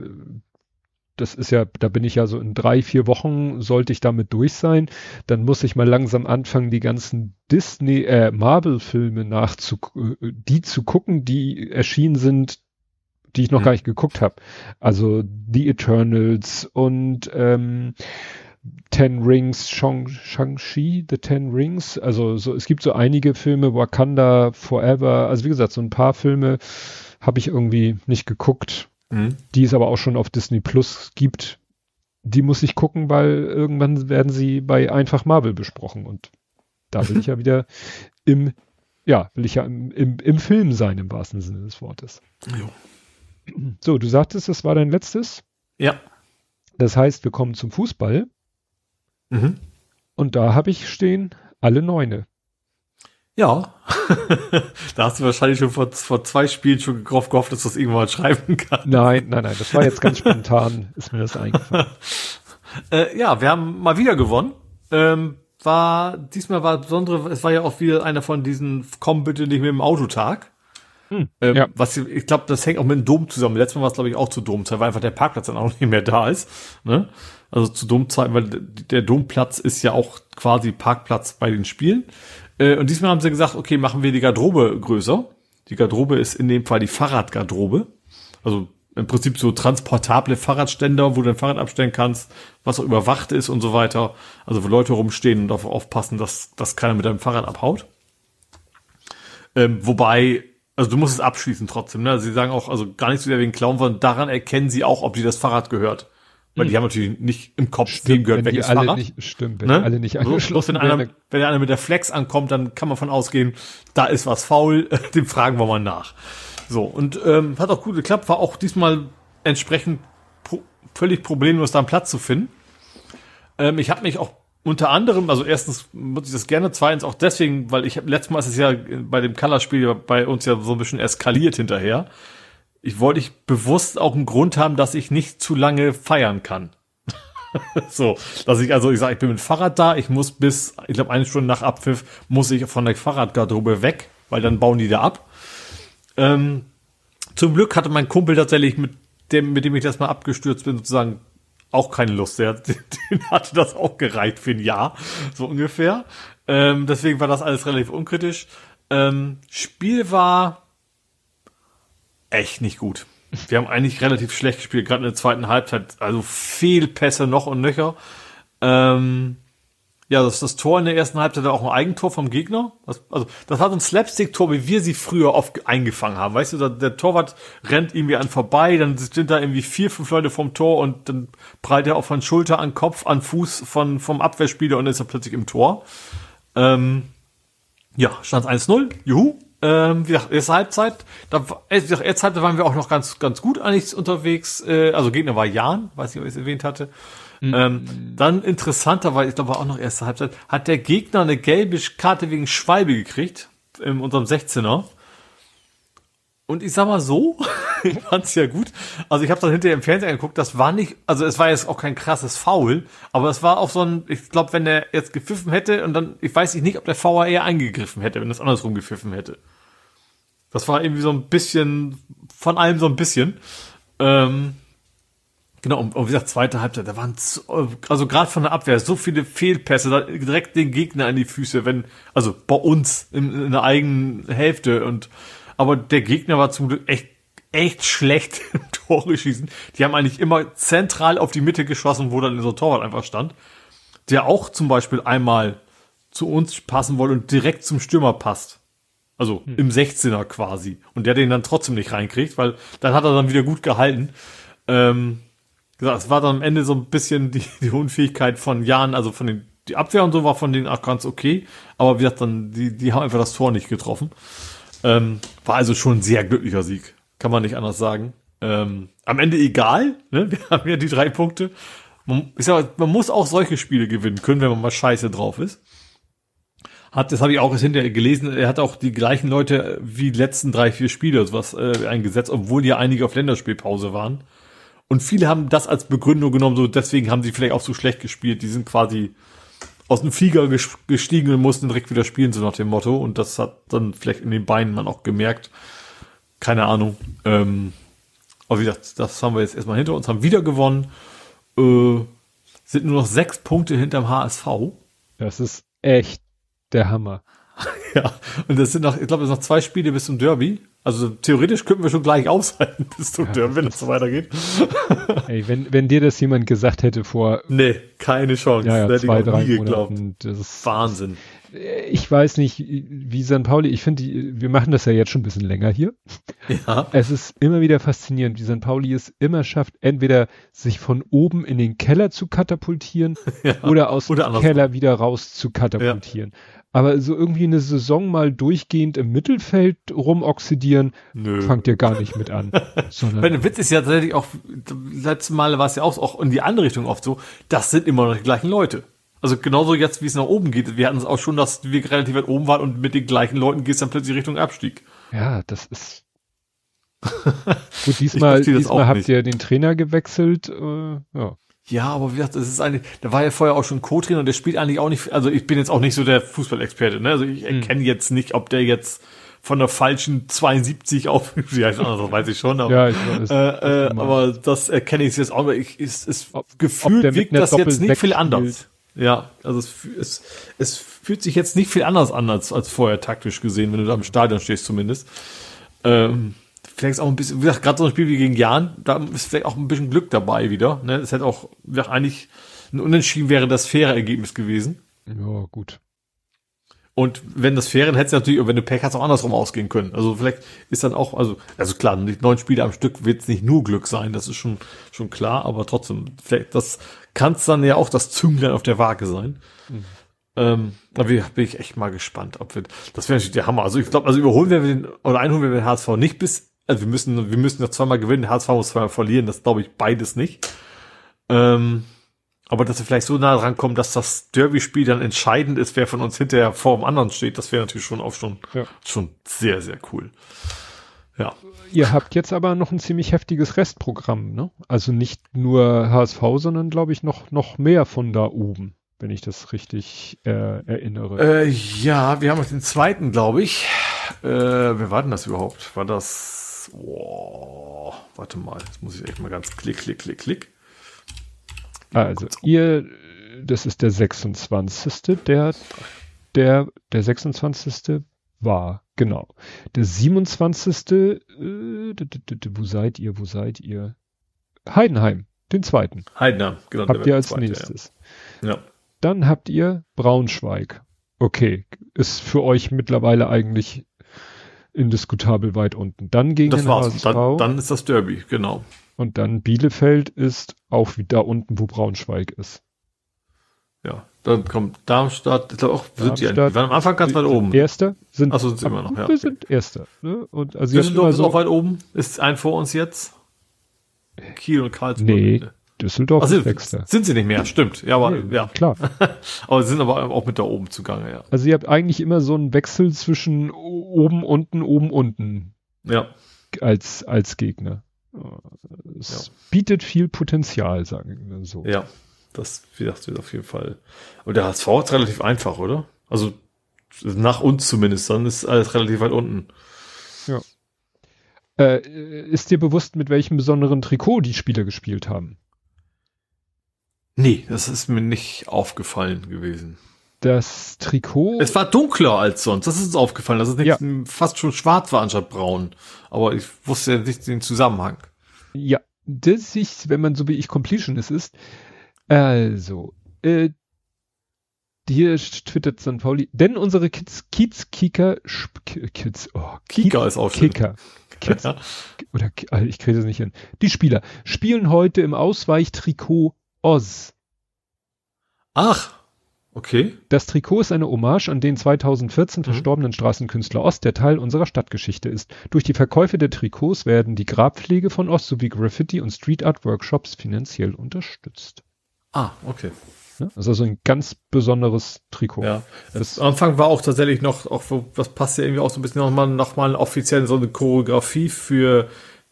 das ist ja, da bin ich ja so in drei, vier Wochen, sollte ich damit durch sein, dann muss ich mal langsam anfangen, die ganzen Disney, äh, Marvel-Filme nachzu, äh, die zu gucken, die erschienen sind die ich noch mhm. gar nicht geguckt habe. Also The Eternals und ähm, Ten Rings, Shang-Chi, The Ten Rings. Also so, es gibt so einige Filme, Wakanda Forever. Also wie gesagt, so ein paar Filme habe ich irgendwie nicht geguckt, mhm. die es aber auch schon auf Disney Plus gibt. Die muss ich gucken, weil irgendwann werden sie bei Einfach Marvel besprochen und da will *laughs* ich ja wieder im, ja, will ich ja im, im, im Film sein, im wahrsten Sinne des Wortes. Jo. So, du sagtest, das war dein letztes?
Ja.
Das heißt, wir kommen zum Fußball. Mhm. Und da habe ich stehen alle Neune.
Ja. *laughs* da hast du wahrscheinlich schon vor, vor zwei Spielen schon drauf gehofft, dass du das irgendwann mal schreiben kannst.
Nein, nein, nein, das war jetzt ganz spontan, *laughs* ist mir das eingefallen. *laughs*
äh, ja, wir haben mal wieder gewonnen. Ähm, war, diesmal war besondere, es war ja auch wieder einer von diesen Komm bitte nicht mit dem Autotag. Hm, ähm, ja. Was ich glaube, das hängt auch mit dem Dom zusammen. Letztes Mal war es glaube ich auch zu Domzeit, weil einfach der Parkplatz dann auch *laughs* nicht mehr da ist. Ne? Also zu Domzeit, weil der Domplatz ist ja auch quasi Parkplatz bei den Spielen. Äh, und diesmal haben sie gesagt, okay, machen wir die Garderobe größer. Die Garderobe ist in dem Fall die Fahrradgarderobe. Also im Prinzip so transportable Fahrradständer, wo du dein Fahrrad abstellen kannst, was auch überwacht ist und so weiter. Also wo Leute rumstehen und darauf aufpassen, dass, dass keiner mit deinem Fahrrad abhaut. Ähm, wobei also du musst es abschließen trotzdem, ne? Also sie sagen auch, also gar nicht so sehr wegen Clown, sondern daran erkennen sie auch, ob dir das Fahrrad gehört. Weil hm. die haben natürlich nicht im Kopf,
stimmt, wem gehört welches Fahrrad. Nicht,
stimmt, wenn ne? alle nicht angeschlossen Bloß wenn einer, wenn einer mit der Flex ankommt, dann kann man von ausgehen, da ist was faul, *laughs* dem fragen wir mal nach. So, und ähm, hat auch gut geklappt, war auch diesmal entsprechend pro völlig problemlos da einen Platz zu finden. Ähm, ich habe mich auch unter anderem, also erstens muss ich das gerne, zweitens auch deswegen, weil ich habe letztes Mal ist es ja bei dem Color-Spiel bei uns ja so ein bisschen eskaliert hinterher. Ich wollte ich bewusst auch einen Grund haben, dass ich nicht zu lange feiern kann. *laughs* so, dass ich also, ich sage, ich bin mit dem Fahrrad da, ich muss bis, ich glaube, eine Stunde nach Abpfiff muss ich von der Fahrradgarderobe weg, weil dann bauen die da ab. Ähm, zum Glück hatte mein Kumpel tatsächlich mit dem, mit dem ich das mal abgestürzt bin, sozusagen auch keine Lust. Der, *laughs* den hatte das auch gereicht für ein Jahr, so ungefähr. Ähm, deswegen war das alles relativ unkritisch. Ähm, Spiel war echt nicht gut. Wir haben eigentlich relativ schlecht gespielt, gerade in der zweiten Halbzeit. Also viel Pässe noch und nöcher. Ähm, ja, das, das Tor in der ersten Halbzeit war auch ein Eigentor vom Gegner. Das, also, das war so ein Slapstick-Tor, wie wir sie früher oft eingefangen haben. Weißt du, der, der Torwart rennt irgendwie an vorbei, dann sind da irgendwie vier, fünf Leute vom Tor und dann prallt er auch von Schulter an Kopf, an Fuß von, vom Abwehrspieler und ist er plötzlich im Tor. Ähm, ja, stand 1-0, juhu. Ähm, wie gesagt, erste Halbzeit, da, äh, wie gesagt, erste Halbzeit waren wir auch noch ganz, ganz gut eigentlich unterwegs. Äh, also Gegner war Jan, weiß nicht, ob ich es erwähnt hatte. Mhm. Ähm, dann interessanter, weil ich glaube auch noch erste Halbzeit, hat der Gegner eine gelbe Karte wegen Schwalbe gekriegt in unserem 16er. Und ich sag mal so, *laughs* ich fand's ja gut. Also ich habe dann hinterher im Fernsehen geguckt, das war nicht, also es war jetzt auch kein krasses Foul, aber es war auch so ein, ich glaube, wenn er jetzt gepfiffen hätte und dann, ich weiß nicht, ob der VAR eingegriffen hätte, wenn es andersrum gepfiffen hätte. Das war irgendwie so ein bisschen, von allem so ein bisschen. Ähm, genau, und, und wie gesagt, zweite Halbzeit, da waren, so, also gerade von der Abwehr, so viele Fehlpässe, da direkt den Gegner an die Füße, wenn, also bei uns in, in der eigenen Hälfte und aber der Gegner war zum Glück echt echt schlecht *laughs* im Tore schießen. Die haben eigentlich immer zentral auf die Mitte geschossen, wo dann ein Torwart einfach stand. Der auch zum Beispiel einmal zu uns passen wollte und direkt zum Stürmer passt. Also hm. im 16er quasi. Und der den dann trotzdem nicht reinkriegt, weil dann hat er dann wieder gut gehalten. Ähm, gesagt, es war dann am Ende so ein bisschen die, *laughs* die Unfähigkeit von Jan, also von den, die Abwehr und so war von denen auch ganz okay. Aber wie gesagt, dann, die, die haben einfach das Tor nicht getroffen. Ähm, war also schon ein sehr glücklicher Sieg. Kann man nicht anders sagen. Ähm, am Ende egal, ne? *laughs* Wir haben ja die drei Punkte. Man, ist ja, man muss auch solche Spiele gewinnen können, wenn man mal scheiße drauf ist. Hat, das habe ich auch jetzt hinterher gelesen, er hat auch die gleichen Leute wie die letzten drei, vier Spiele was äh, eingesetzt, obwohl ja einige auf Länderspielpause waren. Und viele haben das als Begründung genommen, so deswegen haben sie vielleicht auch so schlecht gespielt. Die sind quasi aus dem Flieger gestiegen und mussten direkt wieder spielen, so nach dem Motto. Und das hat dann vielleicht in den Beinen man auch gemerkt. Keine Ahnung. Ähm, aber wie gesagt, das haben wir jetzt erstmal hinter uns, haben wieder gewonnen. Äh, sind nur noch sechs Punkte hinterm HSV.
Das ist echt der Hammer. *laughs*
ja, und das sind noch, ich glaube, es sind noch zwei Spiele bis zum Derby. Also theoretisch könnten wir schon gleich aushalten *laughs* bis zum ja, Derby, wenn es so weitergeht. *laughs*
Ey, wenn, wenn dir das jemand gesagt hätte vor.
Nee, keine Chance.
Ja, ja, zwei, drei Monaten. Das ist Wahnsinn. Ich weiß nicht, wie St. Pauli, ich finde, wir machen das ja jetzt schon ein bisschen länger hier. Ja. Es ist immer wieder faszinierend, wie St. Pauli es immer schafft, entweder sich von oben in den Keller zu katapultieren *laughs* ja. oder aus oder dem Keller wieder raus zu katapultieren. Ja. Aber so irgendwie eine Saison mal durchgehend im Mittelfeld rumoxidieren, Nö. fangt ihr gar nicht mit an. *laughs*
Sondern der Witz ist ja tatsächlich auch, letztes Mal war es ja auch, auch in die andere Richtung oft so, das sind immer noch die gleichen Leute. Also genauso jetzt, wie es nach oben geht. Wir hatten es auch schon, dass wir relativ weit oben waren und mit den gleichen Leuten geht es dann plötzlich Richtung Abstieg.
Ja, das ist. *laughs* Gut, diesmal, diesmal habt nicht. ihr den Trainer gewechselt. Äh, ja.
Ja, aber wie gesagt, das ist eigentlich, da war ja vorher auch schon Co-Trainer und der spielt eigentlich auch nicht, also ich bin jetzt auch nicht so der Fußballexperte, ne? Also ich hm. erkenne jetzt nicht, ob der jetzt von der falschen 72 auf, wie heißt das, das weiß ich schon, aber, ja, ich weiß, äh, äh, aber das erkenne ich jetzt auch, aber ich, ist, ist gefühlt wirkt das jetzt nicht viel anders. Ja, also es, es, es fühlt sich jetzt nicht viel anders an als, als vorher taktisch gesehen, wenn du da im Stadion stehst zumindest. Ähm, vielleicht auch ein bisschen, wie gesagt, gerade so ein Spiel wie gegen Jan, da ist vielleicht auch ein bisschen Glück dabei wieder. Ne? Es hätte auch, gesagt, eigentlich ein Unentschieden wäre das faire Ergebnis gewesen.
Ja, gut.
Und wenn das wäre, hätte es natürlich, wenn du Pech hast, auch andersrum ausgehen können. Also vielleicht ist dann auch, also, also klar, neun Spiele am Stück wird es nicht nur Glück sein, das ist schon, schon klar, aber trotzdem, vielleicht, das kann es dann ja auch das Zünglein auf der Waage sein. Mhm. Ähm, da bin ich echt mal gespannt, ob wir, das wäre natürlich der Hammer. Also ich glaube, also überholen wir den, oder einholen wir den HSV nicht bis also wir müssen, wir müssen noch zweimal gewinnen, HSV muss zweimal verlieren, das glaube ich beides nicht. Ähm, aber dass wir vielleicht so nah dran kommen, dass das Derby-Spiel dann entscheidend ist, wer von uns hinterher vor dem anderen steht, das wäre natürlich schon auch schon, ja. schon sehr, sehr cool. Ja.
Ihr habt jetzt aber noch ein ziemlich heftiges Restprogramm, ne? Also nicht nur HSV, sondern glaube ich noch, noch mehr von da oben, wenn ich das richtig äh, erinnere.
Äh, ja, wir haben den zweiten, glaube ich. Äh, wer war denn das überhaupt? War das Oh, warte mal, jetzt muss ich echt mal ganz klick, klick, klick, klick.
Also ihr, das ist der 26. Der, der, der 26. war, genau. Der 27. Äh, wo seid ihr, wo seid ihr? Heidenheim, den zweiten.
Heidenheim,
genau. Habt ihr als zweite, nächstes.
Ja. ja.
Dann habt ihr Braunschweig. Okay, ist für euch mittlerweile eigentlich indiskutabel weit unten. Dann gegen
das den war's. Dann, dann ist das Derby, genau.
Und dann Bielefeld ist auch wieder unten, wo Braunschweig ist.
Ja, dann kommt Darmstadt, ich glaube auch, sind die, die
Darmstadt,
waren am Anfang ganz weit oben.
Erster sind,
Achso, sind sie immer noch, ja.
wir sind Erster. Ne? Und also
Düsseldorf ist
so,
auch weit oben, ist ein vor uns jetzt. Kiel und Karlsruhe.
nee, Düsseldorf
sind,
Sechster.
sind sie nicht mehr, stimmt. Ja, aber,
Nee,
ja.
Klar. *laughs*
aber sie sind aber auch mit da oben zugange, ja.
Also ihr habt eigentlich immer so einen Wechsel zwischen oben, unten, oben, unten
Ja,
als, als Gegner. Es bietet viel Potenzial, sagen wir so.
ja. Das, wird auf jeden Fall. Aber der HSV ist relativ einfach, oder? Also, nach uns zumindest, dann ist alles relativ weit unten.
Äh, ist dir bewusst, mit welchem besonderen Trikot die Spieler gespielt haben?
Nee, das ist mir nicht aufgefallen gewesen.
Das Trikot,
Es war dunkler als sonst. Das ist uns aufgefallen, dass es nicht
Ja.
fast schon schwarz war anstatt braun. Aber ich wusste ja nicht den Zusammenhang.
ja, das ist, wenn man so wie ich Completionist ist. Also, äh, hier twittert St. Pauli, denn unsere Kids, Kiez-Kicker, sp- K- Kids, oh,
Kicker ist auch schön.
Kicker. Kids,
Ja.
oder ah, ich kriege das nicht hin. Die Spieler spielen heute im Ausweichtrikot Oz.
Ach, okay.
Das Trikot ist eine Hommage an den 2014
Mhm.
verstorbenen Straßenkünstler Oz, der Teil unserer Stadtgeschichte ist. Durch die Verkäufe der Trikots werden die Grabpflege von Oz sowie Graffiti und Street Art Workshops finanziell unterstützt.
Ah, okay.
Das ist also ein ganz besonderes Trikot.
Ja. Das, am Anfang war auch tatsächlich noch, auch das passt ja irgendwie auch so ein bisschen nochmal, nochmal offiziell so eine Choreografie für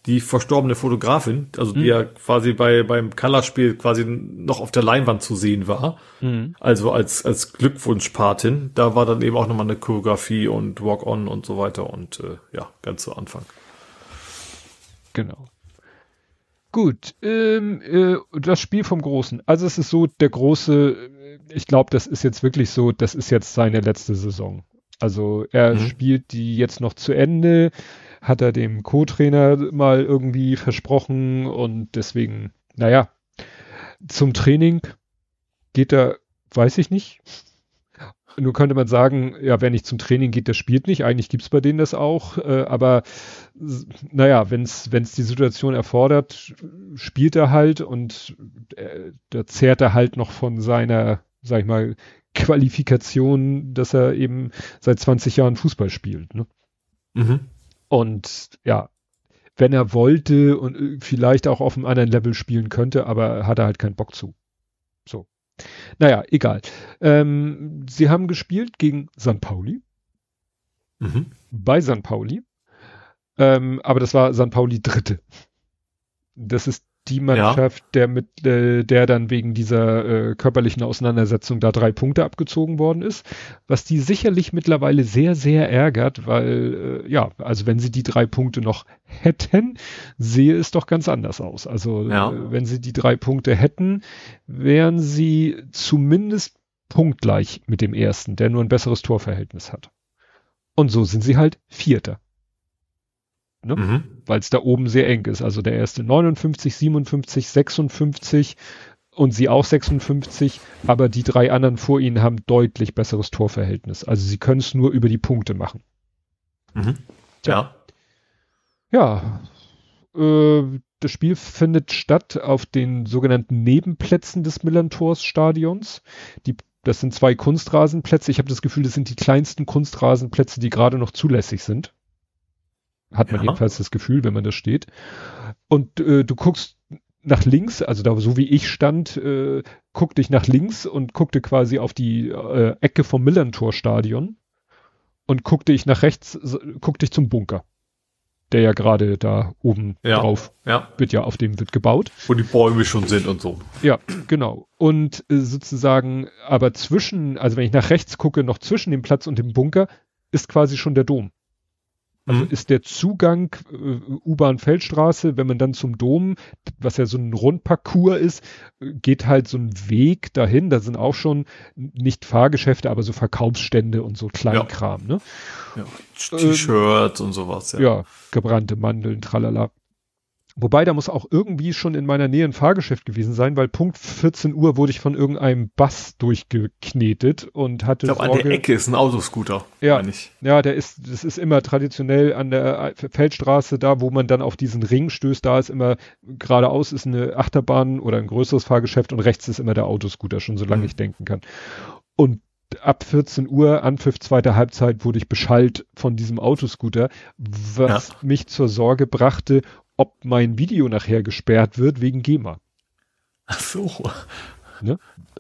die verstorbene Fotografin, also die ja quasi bei, beim Colorspiel quasi noch auf der Leinwand zu sehen war.
Mhm.
Also als, als Glückwunschpatin. Da war dann eben auch nochmal eine Choreografie und Walk-On und so weiter und äh, ja, ganz zu Anfang.
Genau. Gut, ähm, äh, das Spiel vom Großen. Also es ist so, der Große, äh, ich glaube, das ist jetzt wirklich so, das ist jetzt seine letzte Saison. Also er
Mhm.
spielt die jetzt noch zu Ende, hat er dem Co-Trainer mal irgendwie versprochen und deswegen, naja, zum Training geht er, weiß ich nicht. Nur könnte man sagen, ja, wer nicht zum Training geht, der spielt nicht. Eigentlich gibt's bei denen das auch. Äh, aber naja, wenn es die Situation erfordert, spielt er halt und äh, da zehrt er halt noch von seiner, sag ich mal, Qualifikation, dass er eben seit 20 Jahren Fußball spielt. Ne?
Mhm.
Und ja, wenn er wollte und äh, vielleicht auch auf einem anderen Level spielen könnte, aber hat er halt keinen Bock zu. So. Naja, egal. Ähm, sie haben gespielt gegen St. Pauli,
Mhm.
bei St. Pauli. Ähm, aber das war St. Pauli Dritte. Das ist die Mannschaft, der mit, äh, der dann wegen dieser äh, körperlichen Auseinandersetzung da drei Punkte abgezogen worden ist, was die sicherlich mittlerweile sehr, sehr ärgert, weil äh, ja, also wenn sie die drei Punkte noch hätten, sehe es doch ganz anders aus. Also
Ja.
äh, wenn sie die drei Punkte hätten, wären sie zumindest punktgleich mit dem ersten, der nur ein besseres Torverhältnis hat. Und so sind sie halt Vierter ne?
Mhm.
weil es da oben sehr eng ist. Also der erste 59, 57, 56 und sie auch 56, aber die drei anderen vor ihnen haben deutlich besseres Torverhältnis. Also sie können es nur über die Punkte machen.
Mhm. Ja.
Ja, äh, das Spiel findet statt auf den sogenannten Nebenplätzen des Millantors Stadions. Das sind zwei Kunstrasenplätze. Ich habe das Gefühl, das sind die kleinsten Kunstrasenplätze, die gerade noch zulässig sind. Hat man
Ja.
jedenfalls das Gefühl, wenn man da steht. Und äh, du guckst nach links, also da so wie ich stand, äh, guckte ich nach links und guckte quasi auf die äh, Ecke vom Millantor Stadion und guckte ich nach rechts, guckte ich zum Bunker, der ja gerade da oben
Ja.
drauf
Ja.
wird ja, auf dem wird gebaut.
Wo die Bäume schon sind und so.
Ja, genau. Und äh, sozusagen, aber zwischen, also wenn ich nach rechts gucke, noch zwischen dem Platz und dem Bunker, ist quasi schon der Dom. Also
Mhm.
ist der Zugang äh, U-Bahn-Feldstraße, wenn man dann zum Dom, was ja so ein Rundparcours ist, geht halt so ein Weg dahin. Da sind auch schon nicht Fahrgeschäfte, aber so Verkaufsstände und so Kleinkram, ne?
Ja. T-Shirts und sowas, ja.
Ja, gebrannte Mandeln, tralala. Wobei, da muss auch irgendwie schon in meiner Nähe ein Fahrgeschäft gewesen sein, weil Punkt 14 Uhr wurde ich von irgendeinem Bass durchgeknetet und hatte
Ich glaube, an der Ecke ist ein Autoscooter.
Ja, ja, der ist, das ist immer traditionell an der Feldstraße, da wo man dann auf diesen Ring stößt, da ist immer geradeaus ist eine Achterbahn oder ein größeres Fahrgeschäft und rechts ist immer der Autoscooter, schon solange
Mhm.
ich denken kann. Und ab 14 Uhr, Anpfiff zweiter Halbzeit, wurde ich beschallt von diesem Autoscooter, was mich zur Sorge brachte, ob mein Video nachher gesperrt wird wegen GEMA.
Ach so.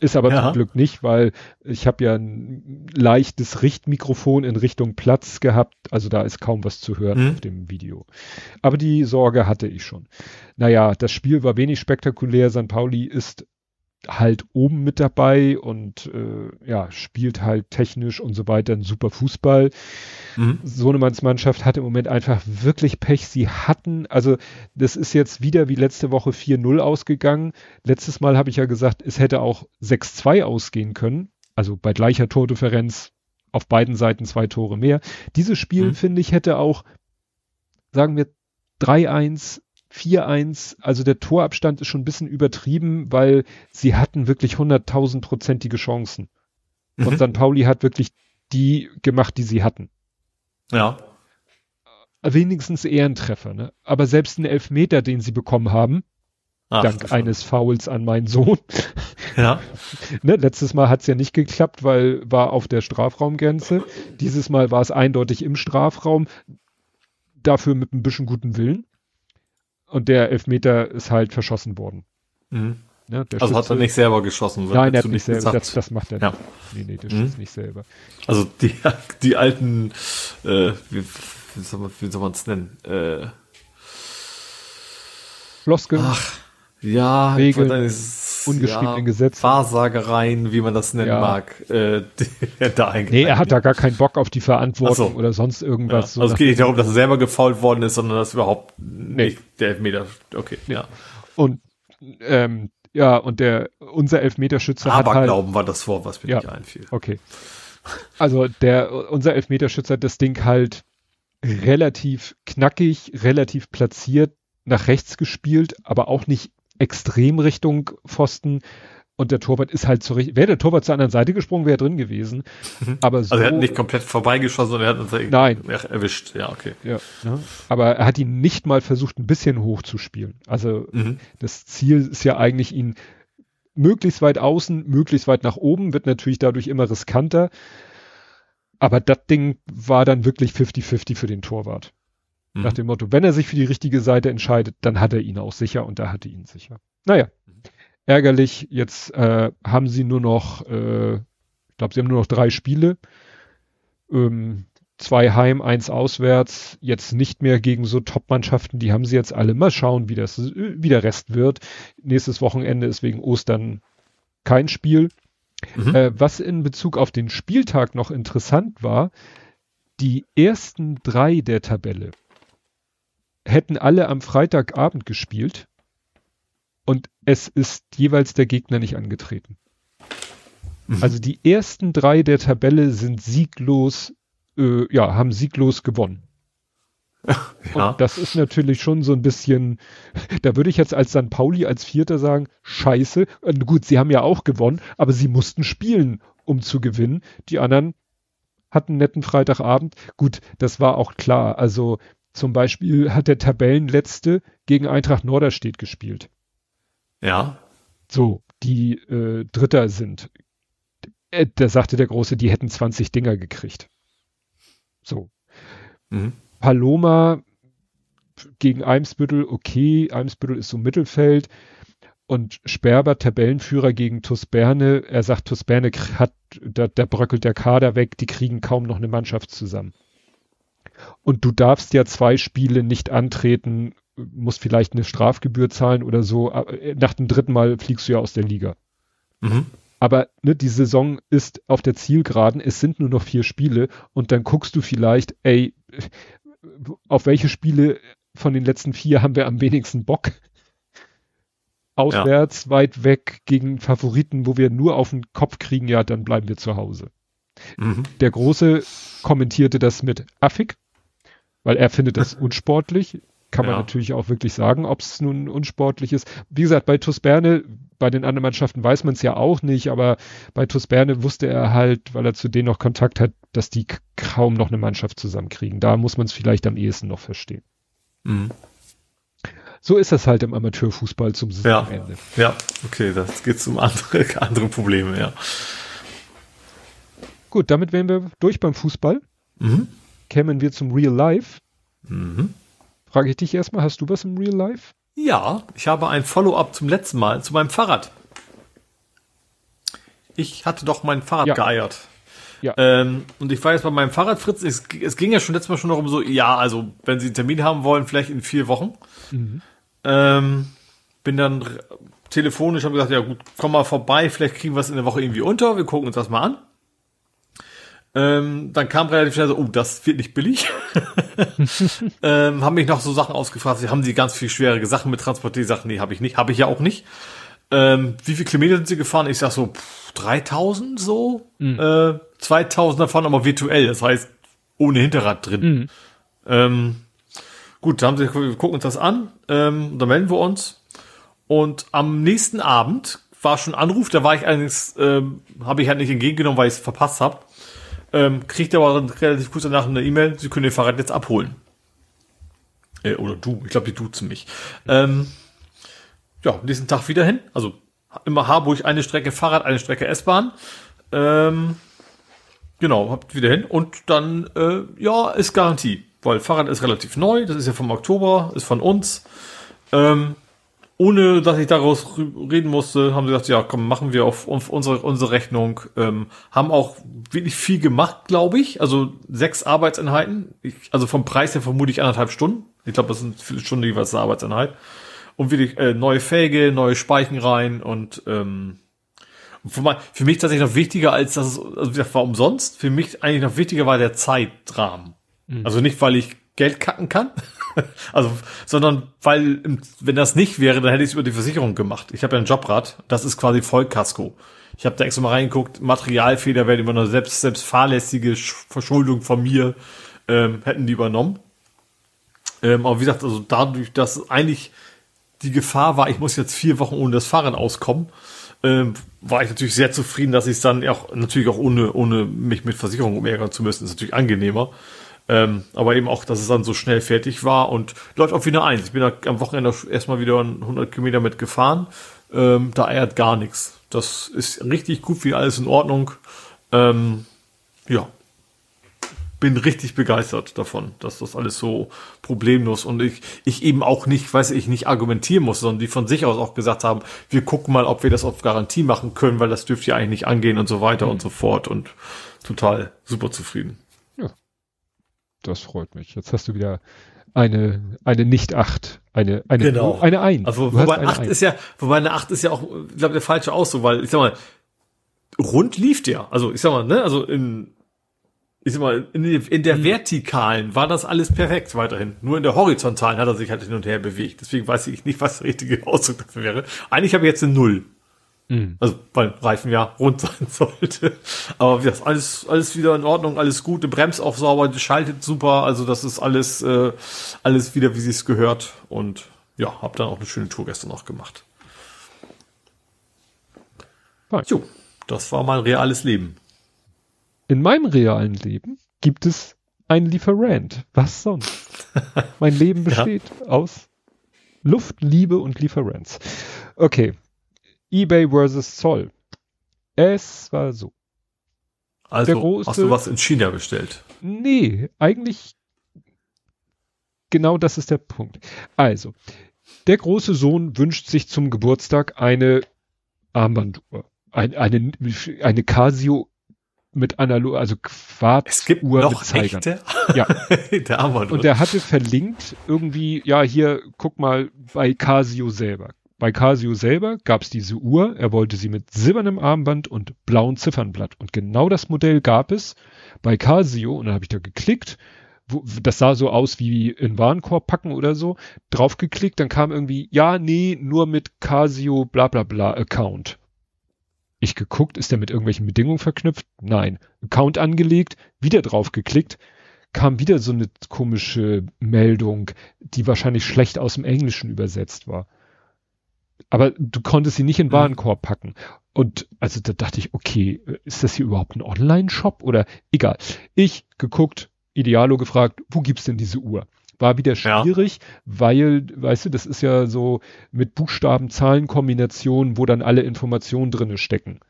Ist aber
Ja.
zum Glück nicht, weil ich habe ja ein leichtes Richtmikrofon in Richtung Platz gehabt, also da ist kaum was zu hören
Mhm.
auf dem Video. Aber die Sorge hatte ich schon. Naja, das Spiel war wenig spektakulär. St. Pauli ist halt oben mit dabei und äh, ja, spielt halt technisch und so weiter einen super Fußball.
Mhm.
Sohnemanns Mannschaft hat im Moment einfach wirklich Pech. Sie hatten, also das ist jetzt wieder wie letzte Woche 4-0 ausgegangen. Letztes Mal habe ich ja gesagt, es hätte auch 6-2 ausgehen können. Also bei gleicher Tordifferenz auf beiden Seiten zwei Tore mehr. Dieses Spiel,
Mhm.
finde ich, hätte auch, sagen wir, 3-1, 4-1, also der Torabstand ist schon ein bisschen übertrieben, weil sie hatten wirklich 100.000 prozentige Chancen. Und
Mhm.
St. Pauli hat wirklich die gemacht, die sie hatten
Ja.
wenigstens Ehrentreffer, ne? Aber selbst einen Elfmeter, den sie bekommen haben,
Ach,
dank eines Fouls an meinen Sohn.
Ja. *laughs*
ne? Letztes Mal hat's ja nicht geklappt, weil war auf der Strafraumgrenze. Dieses Mal war es eindeutig im Strafraum. Dafür mit ein bisschen guten Willen. Und der Elfmeter ist halt verschossen worden.
Mhm.
Ne?
Also hat er nicht selber geschossen. wird
Nein, er hat nicht selber. Das, das macht er
Ja.
nicht. Nee, nee, der
Mhm.
schießt nicht selber.
Also die, *laughs* die alten, äh, wie, wie soll man wie soll man es nennen? Äh,
Floskeln,
ach, ja,
Regeln,
wollte dieses-
ungeschriebene Gesetze.
Wahrsagereien, wie man das nennen
Ja.
mag, äh, *laughs* er da
nee, er hat da gar keinen Bock auf die Verantwortung
so.
oder sonst
Ja.
irgendwas.
Also
so
es geht nicht darum, dass er selber gefault worden ist, sondern dass überhaupt nicht der Elfmeter. Okay, ja.
Und ähm, ja, und der unser Elfmeterschütze hat halt,
Aberglauben war das Wort, was mir
Ja.
nicht einfiel.
okay. Also der unser Elfmeterschütze hat das Ding halt relativ knackig, relativ platziert nach rechts gespielt, aber auch nicht extrem Richtung Pfosten. Und der Torwart ist halt so richtig. Wäre der Torwart zur anderen Seite gesprungen, wäre er drin gewesen. Aber so,
Also er hat nicht komplett vorbeigeschossen, sondern er hat uns
Nein.
erwischt. Ja, okay.
ja, ne? Aber er hat ihn nicht mal versucht, ein bisschen hoch zu spielen. Also
Mhm.
das Ziel ist ja eigentlich, ihn möglichst weit außen, möglichst weit nach oben, wird natürlich dadurch immer riskanter. Aber das Ding war dann wirklich 50-50 für den Torwart.
Mhm.
Nach dem Motto, wenn er sich für die richtige Seite entscheidet, dann hat er ihn auch sicher und da hatte ihn sicher. Naja, ärgerlich. Jetzt äh, haben sie nur noch, äh, ich glaube, sie haben nur noch drei Spiele. Ähm, zwei heim, eins auswärts. Jetzt nicht mehr gegen so Top-Mannschaften. Die haben sie jetzt alle. Mal schauen, wie das, wie der Rest wird. Nächstes Wochenende ist wegen Ostern kein Spiel.
Mhm.
Äh, was in Bezug auf den Spieltag noch interessant war, die ersten drei der Tabelle hätten alle am Freitagabend gespielt und es ist jeweils der Gegner nicht angetreten.
Mhm.
Also die ersten drei der Tabelle sind sieglos, äh, ja, haben sieglos gewonnen. *laughs*
ja.
Und das ist natürlich schon so ein bisschen, *laughs* da würde ich jetzt als St. Pauli als Vierter sagen, scheiße. Und gut, sie haben ja auch gewonnen, aber sie mussten spielen, um zu gewinnen. Die anderen hatten einen netten Freitagabend. Gut, das war auch klar. Also zum Beispiel hat der Tabellenletzte gegen Eintracht Norderstedt gespielt.
ja.
So, die äh, Dritter sind. Äh, da sagte der Große, die hätten 20 Dinger gekriegt. So.
Mhm.
Paloma gegen Eimsbüttel, okay, Eimsbüttel ist so Mittelfeld. Und Sperber, Tabellenführer gegen TuS Berne. Er sagt, TuS Berne hat, da, da bröckelt der Kader weg, die kriegen kaum noch eine Mannschaft zusammen. Und du darfst ja zwei Spiele nicht antreten, musst vielleicht eine Strafgebühr zahlen oder so. aber Nach dem dritten Mal fliegst du ja aus der Liga.
Mhm.
Aber ne, die Saison ist auf der Zielgeraden, es sind nur noch vier Spiele und dann guckst du vielleicht, ey, auf welche Spiele von den letzten vier haben wir am wenigsten Bock? Auswärts, weit weg, gegen Favoriten, wo wir nur auf den Kopf kriegen, ja, dann bleiben wir zu Hause.
Mhm.
Der Große kommentierte das mit affig, weil er findet das *laughs* unsportlich. kann man
Ja.
natürlich auch wirklich sagen, ob es nun unsportlich ist. Wie gesagt, bei TuS Berne, bei den anderen Mannschaften weiß man es ja auch nicht, aber bei TuS Berne wusste er halt, weil er zu denen noch Kontakt hat, dass die kaum noch eine Mannschaft zusammenkriegen. Da muss man es vielleicht am ehesten noch verstehen.
Mhm.
So ist das halt im Amateurfußball zum
Ja.
Saisonende.
Ja, okay, das geht um andere, *laughs* andere Probleme, ja.
Gut, damit wären wir durch beim Fußball.
Mhm.
Kämen wir zum Real Life.
Mhm.
Frage ich dich erstmal, hast du was im Real Life?
Ja, ich habe ein Follow-up zum letzten Mal zu meinem Fahrrad. Ich hatte doch mein Fahrrad
Ja.
geeiert.
Ja.
Ähm, und ich war jetzt bei meinem Fahrrad, Fritz, es, es ging ja schon letztes Mal schon darum, so, ja, also, wenn Sie einen Termin haben wollen, vielleicht in vier Wochen. Ähm, bin dann telefonisch, habe gesagt, ja gut, komm mal vorbei, vielleicht kriegen wir es in der Woche irgendwie unter, wir gucken uns das mal an. Ähm, dann kam relativ schnell so, oh, das wird nicht billig. *laughs* *laughs* ähm, haben mich noch so Sachen ausgefragt, haben sie ganz viel schwierige Sachen mit transportiert, ich sag, nee, habe ich nicht, habe ich ja auch nicht. Ähm, wie viele Kilometer sind sie gefahren? Ich sag so, pff, 3000 so, äh, 2000 davon aber virtuell, das heißt ohne Hinterrad drin. Ähm, gut, da haben sie, wir gucken uns das an, ähm, dann melden wir uns. Und am nächsten Abend war schon Anruf, da war ich allerdings, ähm, habe ich halt nicht entgegengenommen, weil ich es verpasst habe. Ähm, kriegt aber relativ kurz danach eine E-Mail, sie können ihr Fahrrad jetzt abholen. Äh, oder du, ich glaube, die duzen mich. Ähm, ja, nächsten Tag wieder hin. Also immer Harburg eine Strecke Fahrrad, eine Strecke S-Bahn. Ähm, genau, habt wieder hin. Und dann, äh, ja, ist Garantie. Weil Fahrrad ist relativ neu, das ist ja vom Oktober, ist von uns. Ähm, ohne dass ich daraus reden musste, haben sie gesagt, ja, komm, machen wir auf, auf unsere, unsere Rechnung. Ähm, haben auch wirklich viel gemacht, glaube ich. Also sechs Arbeitseinheiten. Ich, also vom Preis her vermute ich anderthalb Stunden. Ich glaube, das sind viele Stunden jeweils eine Arbeitseinheit. Und wirklich äh, neue Felge, neue Speichen rein und ähm, für, mein, für mich tatsächlich noch wichtiger als das, ist- also das war umsonst. Für mich eigentlich noch wichtiger war der Zeitrahmen. Also nicht, weil ich Geld kacken kann, *laughs* *laughs* also, sondern weil, wenn das nicht wäre, dann hätte ich es über die Versicherung gemacht. Ich habe ja ein Jobrad, das ist quasi Vollkasko. Ich habe da extra mal reingeguckt, Materialfehler werden über eine selbst, selbst fahrlässige Sch- Verschuldung von mir ähm, hätten die übernommen. Ähm, aber wie gesagt, also dadurch, dass eigentlich die Gefahr war, ich muss jetzt vier Wochen ohne das Fahrrad auskommen, ähm, war ich natürlich sehr zufrieden, dass ich es dann auch natürlich auch ohne, ohne mich mit Versicherung umärgern zu müssen, ist natürlich angenehmer. Ähm, aber eben auch, dass es dann so schnell fertig war und läuft auf wieder eins. Ich bin da am Wochenende erstmal wieder 100 Kilometer mit gefahren. Ähm, da eiert gar nichts. Das ist richtig gut, wie alles in Ordnung. Ähm, ja, bin richtig begeistert davon, dass das alles so problemlos und ich, ich eben auch nicht, weiß ich, nicht argumentieren muss, sondern die von sich aus auch gesagt haben, wir gucken mal, ob wir das auf Garantie machen können, weil das dürfte ja eigentlich nicht angehen und so weiter und so fort und total super zufrieden.
Das freut mich. Jetzt hast du wieder eine, eine Nicht-Acht, eine, eine,
Genau.
eine Eins.
Also
Du
wobei
eine
acht
Eins.
ist ja, wobei eine acht ist ja auch, ich glaube, der falsche Ausdruck, weil ich sag mal, rund lief der. Also ich sag mal, ne, also in, ich sag mal, in, in der vertikalen war das alles perfekt weiterhin. Nur in der horizontalen hat er sich halt hin und her bewegt. Deswegen weiß ich nicht, was der richtige Ausdruck dafür wäre. Eigentlich habe ich jetzt eine Null.
Mhm.
Also, weil Reifen ja rund *laughs* sein sollte. Aber wie gesagt, alles, alles wieder in Ordnung, alles gut. Die Brems auch sauber, die schaltet super. Also, das ist alles, äh, alles wieder, wie sie es gehört. Und ja, hab dann auch eine schöne Tour gestern noch gemacht.
Fein.
Jo, das war mein reales Leben.
In meinem realen Leben gibt es einen Lieferant. Was sonst? mein Leben *laughs* besteht aus Luft, Liebe und Lieferants. Okay. eBay versus Zoll. Es war so.
Also,
große-
hast du was in China bestellt?
Nee, eigentlich genau das ist der Punkt. Also, der große Sohn wünscht sich zum Geburtstag eine Armbanduhr. Ein, eine, eine Casio mit analog, also
Es gibt
Quarzuhr
noch echte?
Ja. *laughs*
der Armband.
Und der hatte verlinkt irgendwie, ja, hier, guck mal bei Casio selber. Bei Casio selber gab es diese Uhr, er wollte sie mit silbernem Armband und blauem Ziffernblatt. Und genau das Modell gab es bei Casio, und dann habe ich da geklickt, wo, das sah so aus wie in Warenkorb packen oder so, draufgeklickt, dann kam irgendwie, ja, nee, nur mit Casio bla bla bla Account. Ich geguckt, ist der mit irgendwelchen Bedingungen verknüpft? Nein. Account angelegt, wieder draufgeklickt, kam wieder so eine komische Meldung, die wahrscheinlich schlecht aus dem Englischen übersetzt war. Aber du konntest sie nicht in den Warenkorb packen. Und also da dachte ich, okay, ist das hier überhaupt ein Online-Shop oder egal. Ich geguckt, Idealo gefragt, wo gibt's denn diese Uhr? War wieder schwierig, ja. weil, weißt du, das ist ja so mit Buchstaben-Zahlen-Kombinationen, wo dann alle Informationen drinne stecken.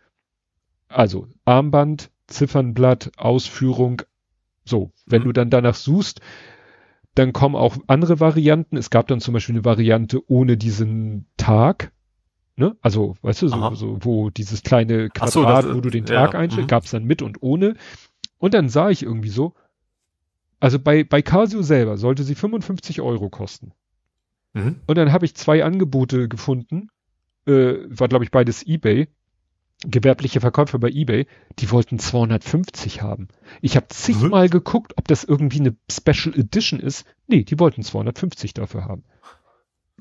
Also Armband, Ziffernblatt, Ausführung, so. Wenn mhm. du dann danach suchst, dann kommen auch andere Varianten. Es gab dann zum Beispiel eine Variante ohne diesen Tag. Ne? Also, weißt du, so, so wo dieses kleine Quadrat, so, das, wo du den Tag ja, einstellst, mhm. gab es dann mit und ohne. Und dann sah ich irgendwie so, also bei, bei Casio selber sollte sie 55 Euro kosten. Mhm. Und dann habe ich zwei Angebote gefunden, äh, war glaube ich beides eBay, gewerbliche Verkäufer bei eBay, die wollten 250 haben. Ich habe zigmal mhm. geguckt, ob das irgendwie eine Special Edition ist. Nee, die wollten 250 dafür haben.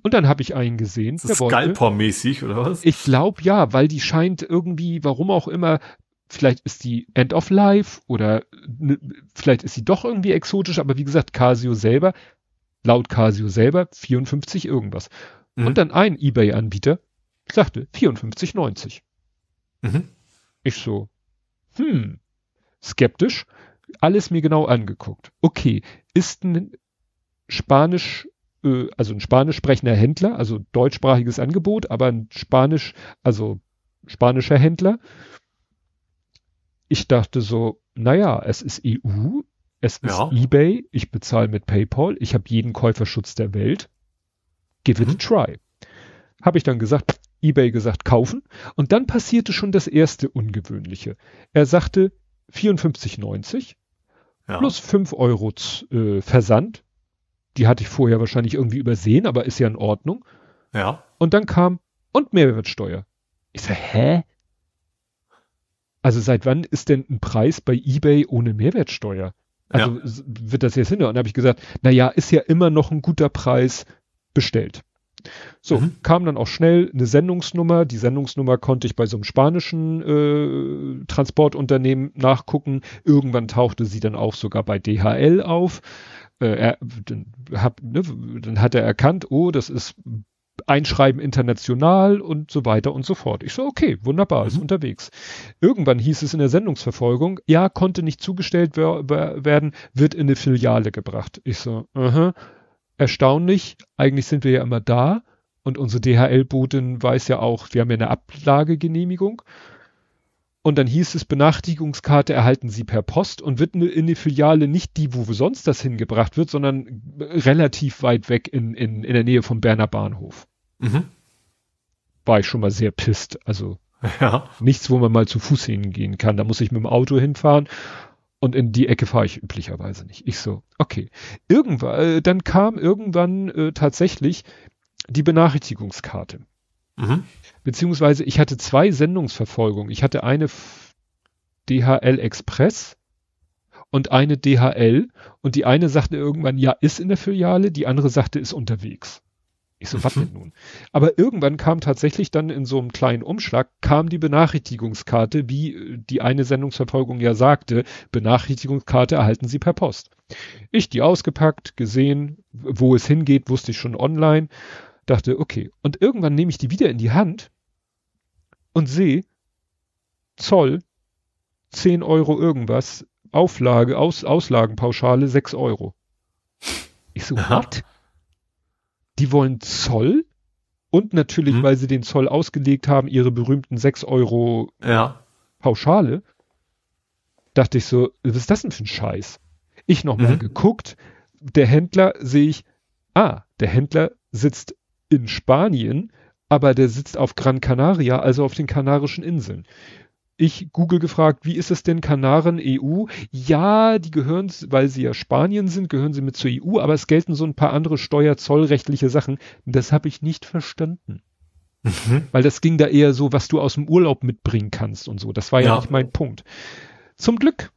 Und dann habe ich einen gesehen.
Ist das Scalper-mäßig oder was?
Ich glaube ja, weil die scheint irgendwie, warum auch immer, vielleicht ist die End of Life oder ne, vielleicht ist sie doch irgendwie exotisch, aber wie gesagt, Casio selber, laut Casio selber 54 irgendwas. Mhm. Und dann ein eBay-Anbieter sagte 54,90. Mhm. Ich so, hm, skeptisch, alles mir genau angeguckt. Okay, ist ein Spanisch, äh, also ein spanisch sprechender Händler, also deutschsprachiges Angebot, aber ein Spanisch, also spanischer Händler ich dachte so, naja, es ist EU, es ist ja. eBay, ich bezahle mit PayPal, ich habe jeden Käuferschutz der Welt. Give it mhm. a try. Habe ich dann gesagt, eBay gesagt, kaufen. Und dann passierte schon das erste Ungewöhnliche. Er sagte 54,90 ja. plus 5 Euro äh, Versand. Die hatte ich vorher wahrscheinlich irgendwie übersehen, aber ist ja in Ordnung.
Ja.
Und dann kam und Mehrwertsteuer. Ich so, hä? Also seit wann ist denn ein Preis bei eBay ohne Mehrwertsteuer? Also ja. wird das jetzt hinter? Und habe ich gesagt, na ja, ist ja immer noch ein guter Preis bestellt. So, mhm. kam dann auch schnell eine Sendungsnummer. Die Sendungsnummer konnte ich bei so einem spanischen äh, Transportunternehmen nachgucken. Irgendwann tauchte sie dann auch sogar bei DHL auf. Äh, er, dann, hab, ne, dann hat er erkannt, oh, das ist Einschreiben international und so weiter und so fort. Ich so, okay, wunderbar, mhm. ist unterwegs. Irgendwann hieß es in der Sendungsverfolgung, ja, konnte nicht zugestellt werden, wird in eine Filiale gebracht. Ich so, aha, erstaunlich, eigentlich sind wir ja immer da und unsere DHL-Botin weiß ja auch, wir haben ja eine Ablagegenehmigung. Und dann hieß es, Benachrichtigungskarte erhalten Sie per Post und wird in die Filiale nicht die, wo sonst das hingebracht wird, sondern relativ weit weg in, in, in der Nähe vom Berner Bahnhof. Mhm. War ich schon mal sehr pisst. Also *laughs* ja. nichts, wo man mal zu Fuß hingehen kann. Da muss ich mit dem Auto hinfahren und in die Ecke fahre ich üblicherweise nicht. Ich so, okay. Irgendwann, äh, dann kam irgendwann äh, tatsächlich die Benachrichtigungskarte. Mhm. Beziehungsweise ich hatte zwei Sendungsverfolgungen. Ich hatte eine DHL Express und eine DHL und die eine sagte irgendwann, ja, ist in der Filiale, die andere sagte, ist unterwegs. Ich so, was denn nun? Aber irgendwann kam tatsächlich dann in so einem kleinen Umschlag, kam die Benachrichtigungskarte, wie äh, die eine Sendungsverfolgung ja sagte, Benachrichtigungskarte erhalten Sie per Post. Ich die ausgepackt, gesehen, wo es hingeht, wusste ich schon online dachte, okay. Und irgendwann nehme ich die wieder in die Hand und sehe Zoll 10 Euro irgendwas, Auflage, Aus, Auslagenpauschale 6 Euro. Ich so, what? Die wollen Zoll und natürlich, hm. weil sie den Zoll ausgelegt haben, ihre berühmten 6 Euro
ja.
Pauschale. Dachte ich so, was ist das denn für ein Scheiß? Ich nochmal mhm. geguckt, der Händler sehe ich, ah, der Händler sitzt in Spanien, aber der sitzt auf Gran Canaria, also auf den Kanarischen Inseln. Ich Google gefragt, wie ist es denn Kanaren EU? Ja, die gehören, weil sie ja Spanien sind, gehören sie mit zur EU, aber es gelten so ein paar andere steuerzollrechtliche Sachen. Das habe ich nicht verstanden. Mhm. Weil das ging da eher so, was du aus dem Urlaub mitbringen kannst und so. Das war ja, ja nicht mein Punkt. Zum Glück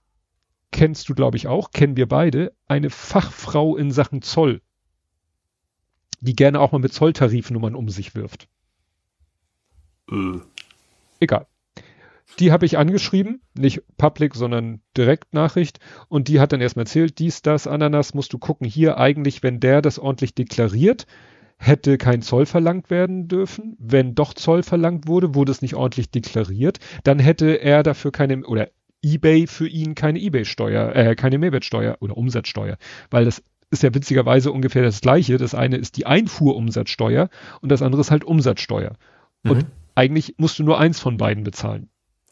kennst du, glaube ich, auch, kennen wir beide, eine Fachfrau in Sachen Zoll die gerne auch mal mit Zolltarifnummern um sich wirft. Äh. Egal. die habe ich angeschrieben, nicht Public, sondern Direktnachricht. Und die hat dann erstmal erzählt, dies, das, Ananas, musst du gucken. Hier eigentlich, wenn der das ordentlich deklariert, hätte kein Zoll verlangt werden dürfen. Wenn doch Zoll verlangt wurde, wurde es nicht ordentlich deklariert. Dann hätte er dafür keine, oder eBay für ihn keine eBay-Steuer, äh, keine Mehrwertsteuer oder Umsatzsteuer. Weil das ist ja witzigerweise ungefähr das gleiche. Das eine ist die Einfuhrumsatzsteuer und das andere ist halt Umsatzsteuer. Mhm. Und eigentlich musst du nur eins von beiden bezahlen.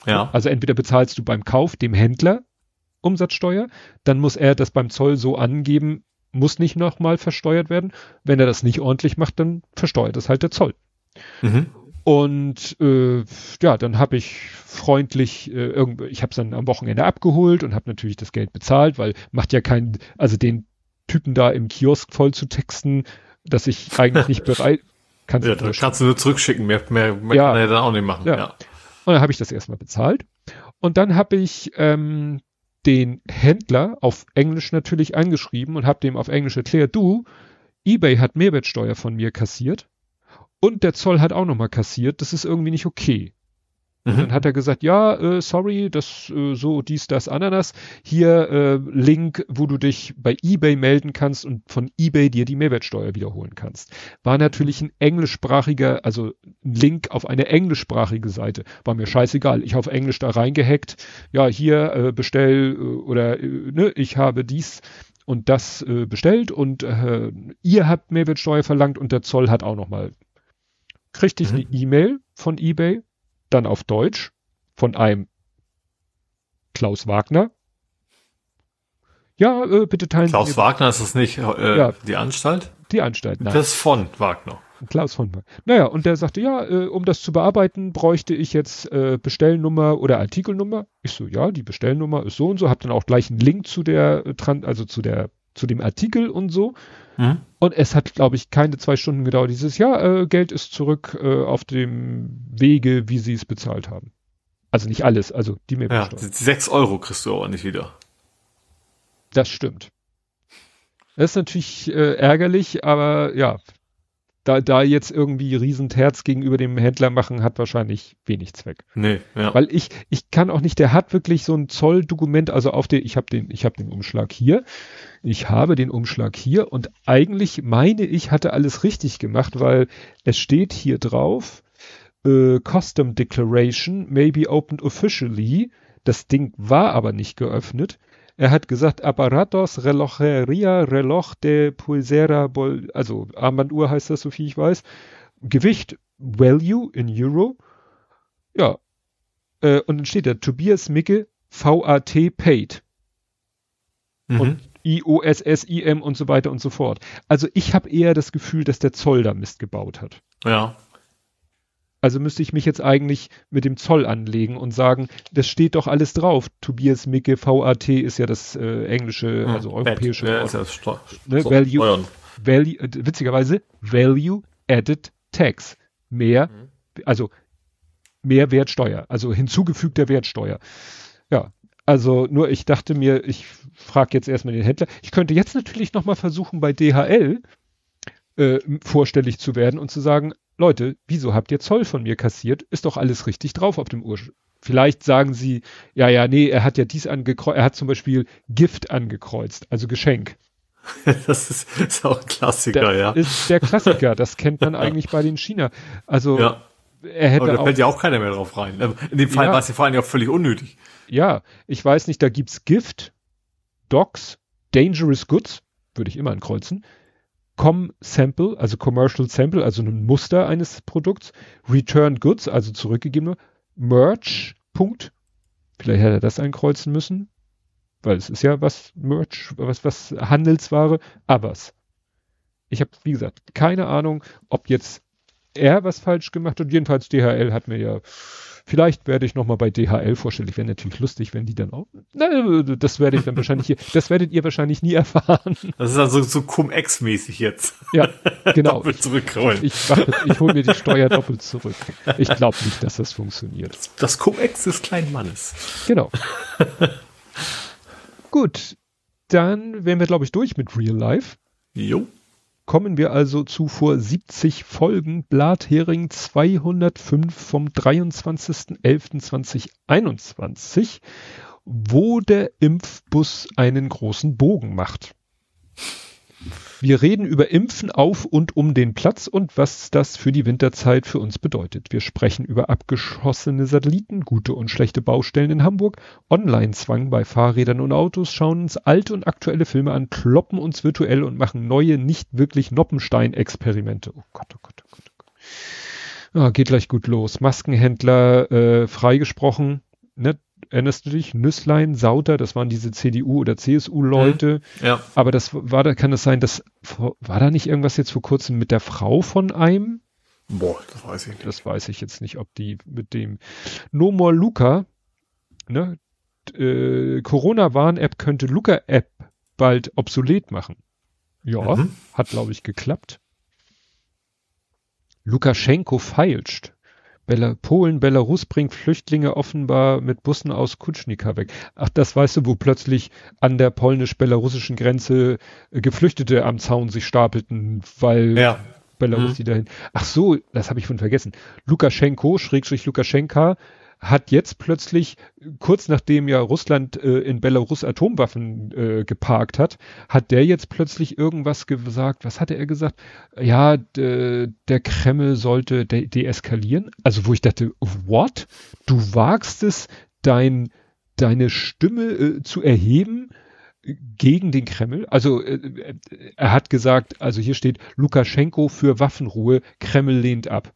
Ja. Also entweder bezahlst du beim Kauf dem Händler Umsatzsteuer, dann muss er das beim Zoll so angeben, muss nicht nochmal versteuert werden. Wenn er das nicht ordentlich macht, dann versteuert es halt der Zoll. Mhm. Und äh, ja, dann habe ich freundlich äh, irgendwie, ich habe es dann am Wochenende abgeholt und habe natürlich das Geld bezahlt, weil macht ja keinen, also den Typen da im Kiosk voll zu texten, dass ich eigentlich nicht *laughs* bereit.
Kannst ja,
du
kannst du nur zurückschicken, mehr, mehr, mehr ja. kann er dann auch nicht machen.
Ja. ja. Und dann habe ich das erstmal bezahlt. Und dann habe ich ähm, den Händler auf Englisch natürlich angeschrieben und habe dem auf Englisch erklärt, du, eBay hat Mehrwertsteuer von mir kassiert und der Zoll hat auch nochmal kassiert, das ist irgendwie nicht okay. Mhm. Dann hat er gesagt, ja, äh, sorry, das äh, so dies, das, Ananas. Hier äh, Link, wo du dich bei eBay melden kannst und von eBay dir die Mehrwertsteuer wiederholen kannst. War natürlich ein englischsprachiger, also ein Link auf eine englischsprachige Seite. War mir scheißegal. Ich auf Englisch da reingehackt. Ja, hier äh, bestell äh, oder äh, ne, ich habe dies und das äh, bestellt und äh, ihr habt Mehrwertsteuer verlangt und der Zoll hat auch nochmal. Kriegte ich mhm. eine E-Mail von eBay dann auf Deutsch von einem Klaus Wagner.
Ja, äh, bitte teilen Klaus Sie. Klaus Wagner ist es nicht äh, ja, die Anstalt?
Die Anstalt,
nein. Das von Wagner.
Klaus von Wagner. Naja, und der sagte, ja, äh, um das zu bearbeiten, bräuchte ich jetzt äh, Bestellnummer oder Artikelnummer. Ich so, ja, die Bestellnummer ist so und so, hab dann auch gleich einen Link zu der, äh, also zu der, zu dem Artikel und so. Mhm. Und es hat, glaube ich, keine zwei Stunden gedauert. Dieses Jahr, äh, Geld ist zurück äh, auf dem Wege, wie sie es bezahlt haben. Also nicht alles, also die
Mehrwertsteuer. Ja, sechs Euro kriegst du aber nicht wieder.
Das stimmt. Das ist natürlich äh, ärgerlich, aber ja, da, da jetzt irgendwie Riesenterz gegenüber dem Händler machen, hat wahrscheinlich wenig Zweck.
Nee, ja.
Weil ich, ich kann auch nicht, der hat wirklich so ein Zolldokument, also auf den, ich habe den, ich habe den Umschlag hier. Ich habe den Umschlag hier und eigentlich meine ich, hatte alles richtig gemacht, weil es steht hier drauf, äh, Custom Declaration may be opened officially. Das Ding war aber nicht geöffnet. Er hat gesagt, Aparatos Relojeria Reloj de Pulsera, also Armbanduhr heißt das, so viel ich weiß. Gewicht Value in Euro. Ja. Äh, und dann steht da Tobias Micke VAT paid. Mhm. Und IOSSIM und so weiter und so fort. Also ich habe eher das Gefühl, dass der Zoll da Mist gebaut hat.
Ja.
Also müsste ich mich jetzt eigentlich mit dem Zoll anlegen und sagen, das steht doch alles drauf. Tobias Micke, VAT ist ja das äh, englische, hm, also europäische
Wort. Ja, ist ja
ne, Value, Value, äh, witzigerweise, Value Added Tax. Mehr, mhm. also mehr Wertsteuer, also hinzugefügter Wertsteuer. Ja, also nur ich dachte mir, ich frage jetzt erstmal den Händler. Ich könnte jetzt natürlich nochmal versuchen, bei DHL äh, vorstellig zu werden und zu sagen, Leute, wieso habt ihr Zoll von mir kassiert? Ist doch alles richtig drauf auf dem Ursprung. Vielleicht sagen sie, ja, ja, nee, er hat ja dies angekreuzt, er hat zum Beispiel Gift angekreuzt, also Geschenk. *laughs*
Das ist, ist auch ein Klassiker,
der
ja.
Ist der Klassiker, das kennt man *laughs* eigentlich bei den China. Also
ja. er hätte Aber da auch, fällt ja auch keiner mehr drauf rein. In dem Fall ja. war es ja vor allem auch völlig unnötig.
Ja, ich weiß nicht, da gibt's Gift, Docs, Dangerous Goods, würde ich immer ankreuzen, Com Sample, also Commercial Sample, also ein Muster eines Produkts, Returned Goods, also zurückgegebene, Merch, Punkt. Vielleicht hätte er das einkreuzen müssen, weil es ist ja was Merch, was, was Handelsware, Abers. Ich habe, wie gesagt, keine Ahnung, ob jetzt er was falsch gemacht hat. Jedenfalls DHL hat mir ja Vielleicht werde ich nochmal bei DHL vorstellig. Wäre natürlich lustig, wenn die dann auch. Na, das werde ich dann wahrscheinlich hier. Das werdet ihr wahrscheinlich nie erfahren.
Das ist also so Cum-Ex-mäßig jetzt.
Ja, genau. *laughs*
doppelt zurückrollen.
Ich, ich, ich hole mir die Steuer doppelt zurück. Ich glaube nicht, dass das funktioniert.
Das Cum-Ex des kleinen Mannes.
Genau. *laughs* Gut. Dann wären wir, glaube ich, durch mit Real Life.
Jo.
Kommen wir also zu vor 70 Folgen Blathering 205 vom 23.11.2021, wo der Impfbus einen großen Bogen macht. Wir reden über Impfen auf und um den Platz und was das für die Winterzeit für uns bedeutet. Wir sprechen über abgeschossene Satelliten, gute und schlechte Baustellen in Hamburg, Online-Zwang bei Fahrrädern und Autos, schauen uns alte und aktuelle Filme an, kloppen uns virtuell und machen neue, nicht wirklich Noppenstein-Experimente. Oh Gott, oh Gott, oh Gott, oh Gott. Ah, geht gleich gut los. Maskenhändler äh, freigesprochen. Ne? Erinnerst du dich? Nüsslein, Sauter, das waren diese CDU- oder CSU-Leute.
Mhm, ja.
Aber das war da, kann es sein, dass, war da nicht irgendwas jetzt vor kurzem mit der Frau von einem?
Boah, das weiß ich nicht.
Das weiß ich jetzt nicht, ob die mit dem No More Luca, ne, äh, Corona-Warn-App könnte Luca-App bald obsolet machen. Ja, mhm. hat glaube ich geklappt. Lukaschenko feilscht. Bela Polen, Belarus bringt Flüchtlinge offenbar mit Bussen aus Kutschnika weg. Ach, das weißt du, wo plötzlich an der polnisch-belarussischen Grenze äh, Geflüchtete am Zaun sich stapelten, weil
ja.
Belarus mhm. die dahin. Ach so, das habe ich von vergessen. Lukaschenko, Schrägstrich Lukaschenka, hat jetzt plötzlich, kurz nachdem ja Russland äh, in Belarus Atomwaffen äh, geparkt hat, hat der jetzt plötzlich irgendwas gesagt. Was hatte er gesagt? Ja, der Kreml sollte de deeskalieren. Also wo ich dachte, what? Du wagst es, dein, deine Stimme äh, zu erheben? gegen den Kreml. Also äh, er hat gesagt, also hier steht Lukaschenko für Waffenruhe, Kreml lehnt ab.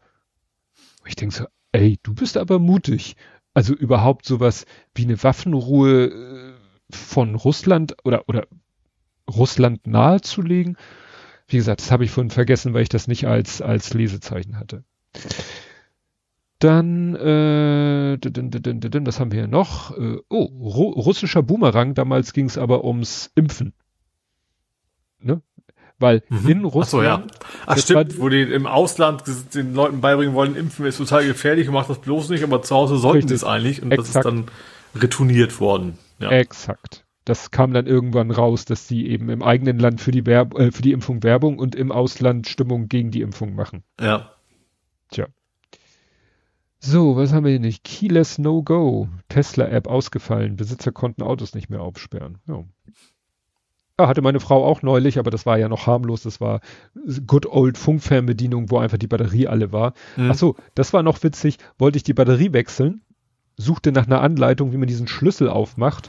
Ich denke so, ey, du bist aber mutig. Also überhaupt sowas wie eine Waffenruhe äh, von Russland oder, oder Russland nahezulegen. Wie gesagt, das habe ich vorhin vergessen, weil ich das nicht als, als Lesezeichen hatte. Dann, äh, was haben wir hier noch? Äh, oh, russischer Boomerang. Damals ging es aber ums Impfen. Ne? Weil mhm. in Russland. Ach, so,
ja. Ach stimmt, wo die im Ausland den Leuten beibringen wollen, impfen ist total gefährlich und macht das bloß nicht, aber zu Hause sollten sie es eigentlich und Exakt. das ist dann retourniert worden.
Ja. Exakt. Das kam dann irgendwann raus, dass sie eben im eigenen Land für die, Werb äh, für die Impfung Werbung und im Ausland Stimmung gegen die Impfung machen.
Ja.
Tja. So, was haben wir hier nicht? Keyless No Go. Tesla-App ausgefallen. Besitzer konnten Autos nicht mehr aufsperren. Ja. Ja, hatte meine Frau auch neulich, aber das war ja noch harmlos. Das war good old Funkfernbedienung, wo einfach die Batterie alle war. Mhm. Ach so, das war noch witzig. Wollte ich die Batterie wechseln, suchte nach einer Anleitung, wie man diesen Schlüssel aufmacht.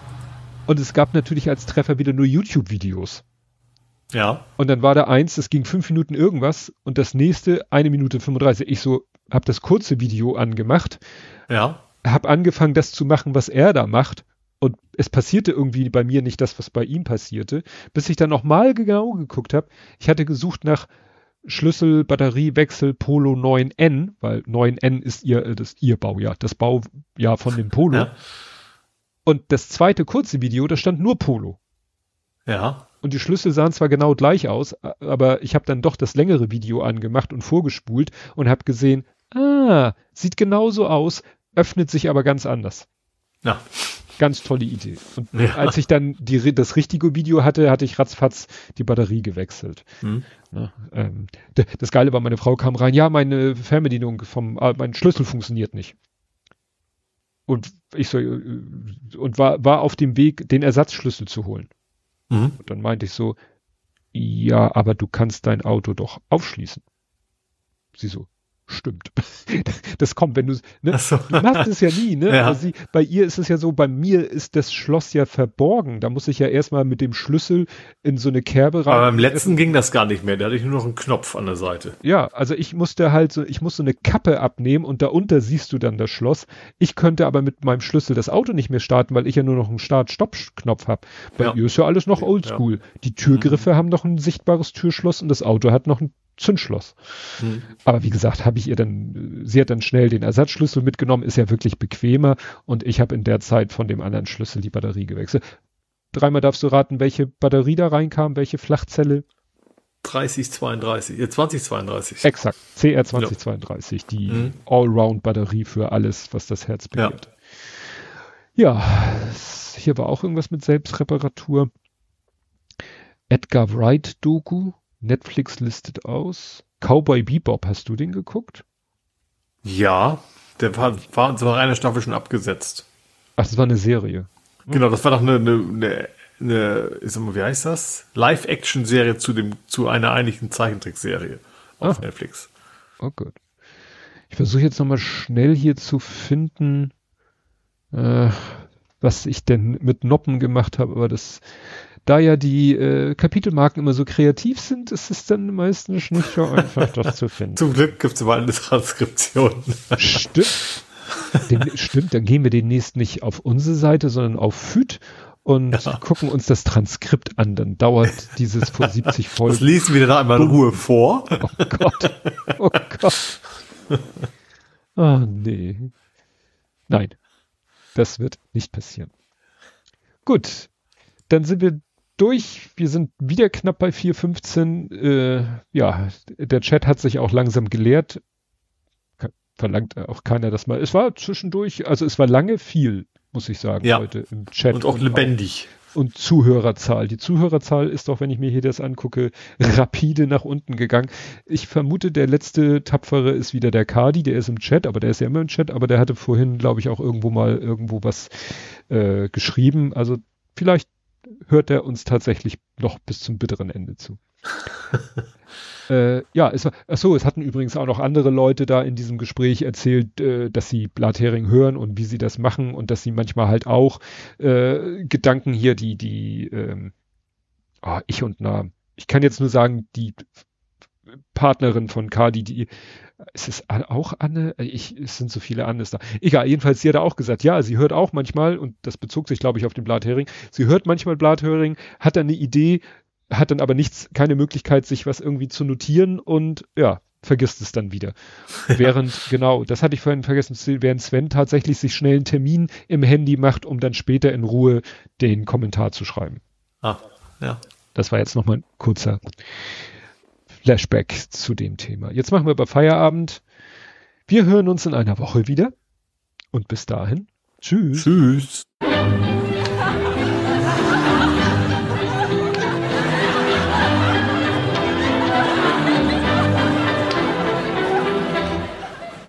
Und es gab natürlich als Treffer wieder nur YouTube-Videos.
Ja.
Und dann war da eins, das ging fünf Minuten irgendwas und das nächste eine Minute 35. Ich so, hab das kurze Video angemacht.
Ja.
Hab angefangen, das zu machen, was er da macht und es passierte irgendwie bei mir nicht das, was bei ihm passierte, bis ich dann nochmal genau geguckt habe. Ich hatte gesucht nach Schlüssel, Batteriewechsel, Polo 9N, weil 9N ist ihr, äh, das ihr Baujahr, das Baujahr von dem Polo. *laughs* Ja. Und das zweite kurze Video, da stand nur Polo.
Ja.
Und die Schlüssel sahen zwar genau gleich aus, aber ich habe dann doch das längere Video angemacht und vorgespult und habe gesehen, ah, sieht genauso aus, öffnet sich aber ganz anders.
Ja.
Ganz tolle Idee. Und ja. als ich dann die, das richtige Video hatte, hatte ich ratzfatz die Batterie gewechselt. Mhm. Ja, ähm, das Geile war, meine Frau kam rein, ja, meine Fernbedienung vom, äh, mein Schlüssel funktioniert nicht. Und ich so, äh, und war, war auf dem Weg, den Ersatzschlüssel zu holen. Mhm. Und dann meinte ich so, ja, aber du kannst dein Auto doch aufschließen. Sie so, stimmt. *laughs* Das kommt, wenn du, ne? So. Du machst es ja nie, ne? *laughs* Ja. Sie, bei ihr ist es ja so, bei mir ist das Schloss ja verborgen. Da muss ich ja erstmal mit dem Schlüssel in so eine Kerbe rein.
Aber beim letzten ging das gar nicht mehr. Da hatte ich nur noch einen Knopf an der Seite.
Ja, also ich musste halt so, ich musste so eine Kappe abnehmen und darunter siehst du dann das Schloss. Ich könnte aber mit meinem Schlüssel das Auto nicht mehr starten, weil ich ja nur noch einen Start-Stopp-Knopf habe. Bei ja. ihr ist ja alles noch oldschool. Ja. Die Türgriffe mhm. haben noch ein sichtbares Türschloss und das Auto hat noch ein Zündschloss. Hm. Aber wie gesagt, habe ich ihr dann, sie hat dann schnell den Ersatzschlüssel mitgenommen, ist ja wirklich bequemer und ich habe in der Zeit von dem anderen Schlüssel die Batterie gewechselt. Dreimal darfst du raten, welche Batterie da reinkam, welche Flachzelle?
3032, äh, 2032.
Exakt, CR 2032, ja. die mhm. Allround-Batterie für alles, was das Herz begehrt. Ja. ja, hier war auch irgendwas mit Selbstreparatur. Edgar Wright Doku, Netflix listet aus. Cowboy Bebop, hast du den geguckt?
Ja, der war, war nach einer Staffel schon abgesetzt.
Ach, das war eine Serie.
Genau, das war doch eine, eine, eine, eine wie heißt das? Live-Action-Serie zu dem, zu einer eigentlichen Zeichentrickserie auf
Ah.
Netflix.
Oh gut. Ich versuche jetzt nochmal schnell hier zu finden, äh, was ich denn mit Noppen gemacht habe, aber das, da ja die äh, Kapitelmarken immer so kreativ sind, ist es dann meistens nicht so einfach, das zu finden.
Zum Glück gibt's immer eine Transkription.
Stimmt. Den, stimmt, dann gehen wir demnächst nicht auf unsere Seite, sondern auf FÜD und
Ja.
gucken uns das Transkript an. Dann dauert dieses vor 70
Das
Folgen.
lesen wir dann einmal in Ruhe vor.
Oh Gott. Oh Gott. Ah, nee. Nein. Das wird nicht passieren. Gut. Dann sind wir durch. Wir sind wieder knapp bei 4.15. Äh, ja, der Chat hat sich auch langsam geleert. Verlangt auch keiner das mal. Es war zwischendurch, also es war lange viel, muss ich sagen,
Ja.
heute im Chat.
Und auch lebendig.
und Zuhörerzahl. Die Zuhörerzahl ist doch, wenn ich mir hier das angucke, rapide nach unten gegangen. Ich vermute, der letzte Tapfere ist wieder der Kadi, der ist im Chat, aber der ist ja immer im Chat, aber der hatte vorhin, glaube ich, auch irgendwo mal irgendwo was äh, geschrieben. Also vielleicht hört er uns tatsächlich noch bis zum bitteren Ende zu. *laughs* äh, ja, es war, ach so, es hatten übrigens auch noch andere Leute da in diesem Gespräch erzählt, äh, dass sie Blathering hören und wie sie das machen und dass sie manchmal halt auch äh, Gedanken hier, die, die, ähm, ah, ich und na, ich kann jetzt nur sagen, die Partnerin von Kadi, die, ist es auch Anne? Ich, es sind so viele Annes da. Egal, jedenfalls, sie hat auch gesagt, ja, sie hört auch manchmal, und das bezog sich, glaube ich, auf den Blathering, sie hört manchmal Blathering, hat dann eine Idee, hat dann aber nichts, keine Möglichkeit, sich was irgendwie zu notieren und ja, vergisst es dann wieder. *laughs* Während, genau, das hatte ich vorhin vergessen, zu sehen, während Sven tatsächlich sich schnell einen Termin im Handy macht, um dann später in Ruhe den Kommentar zu schreiben.
Ah, ja.
Das war jetzt nochmal ein kurzer Flashback zu dem Thema. Jetzt machen wir aber Feierabend. Wir hören uns in einer Woche wieder. Und bis dahin. Tschüss.
Tschüss.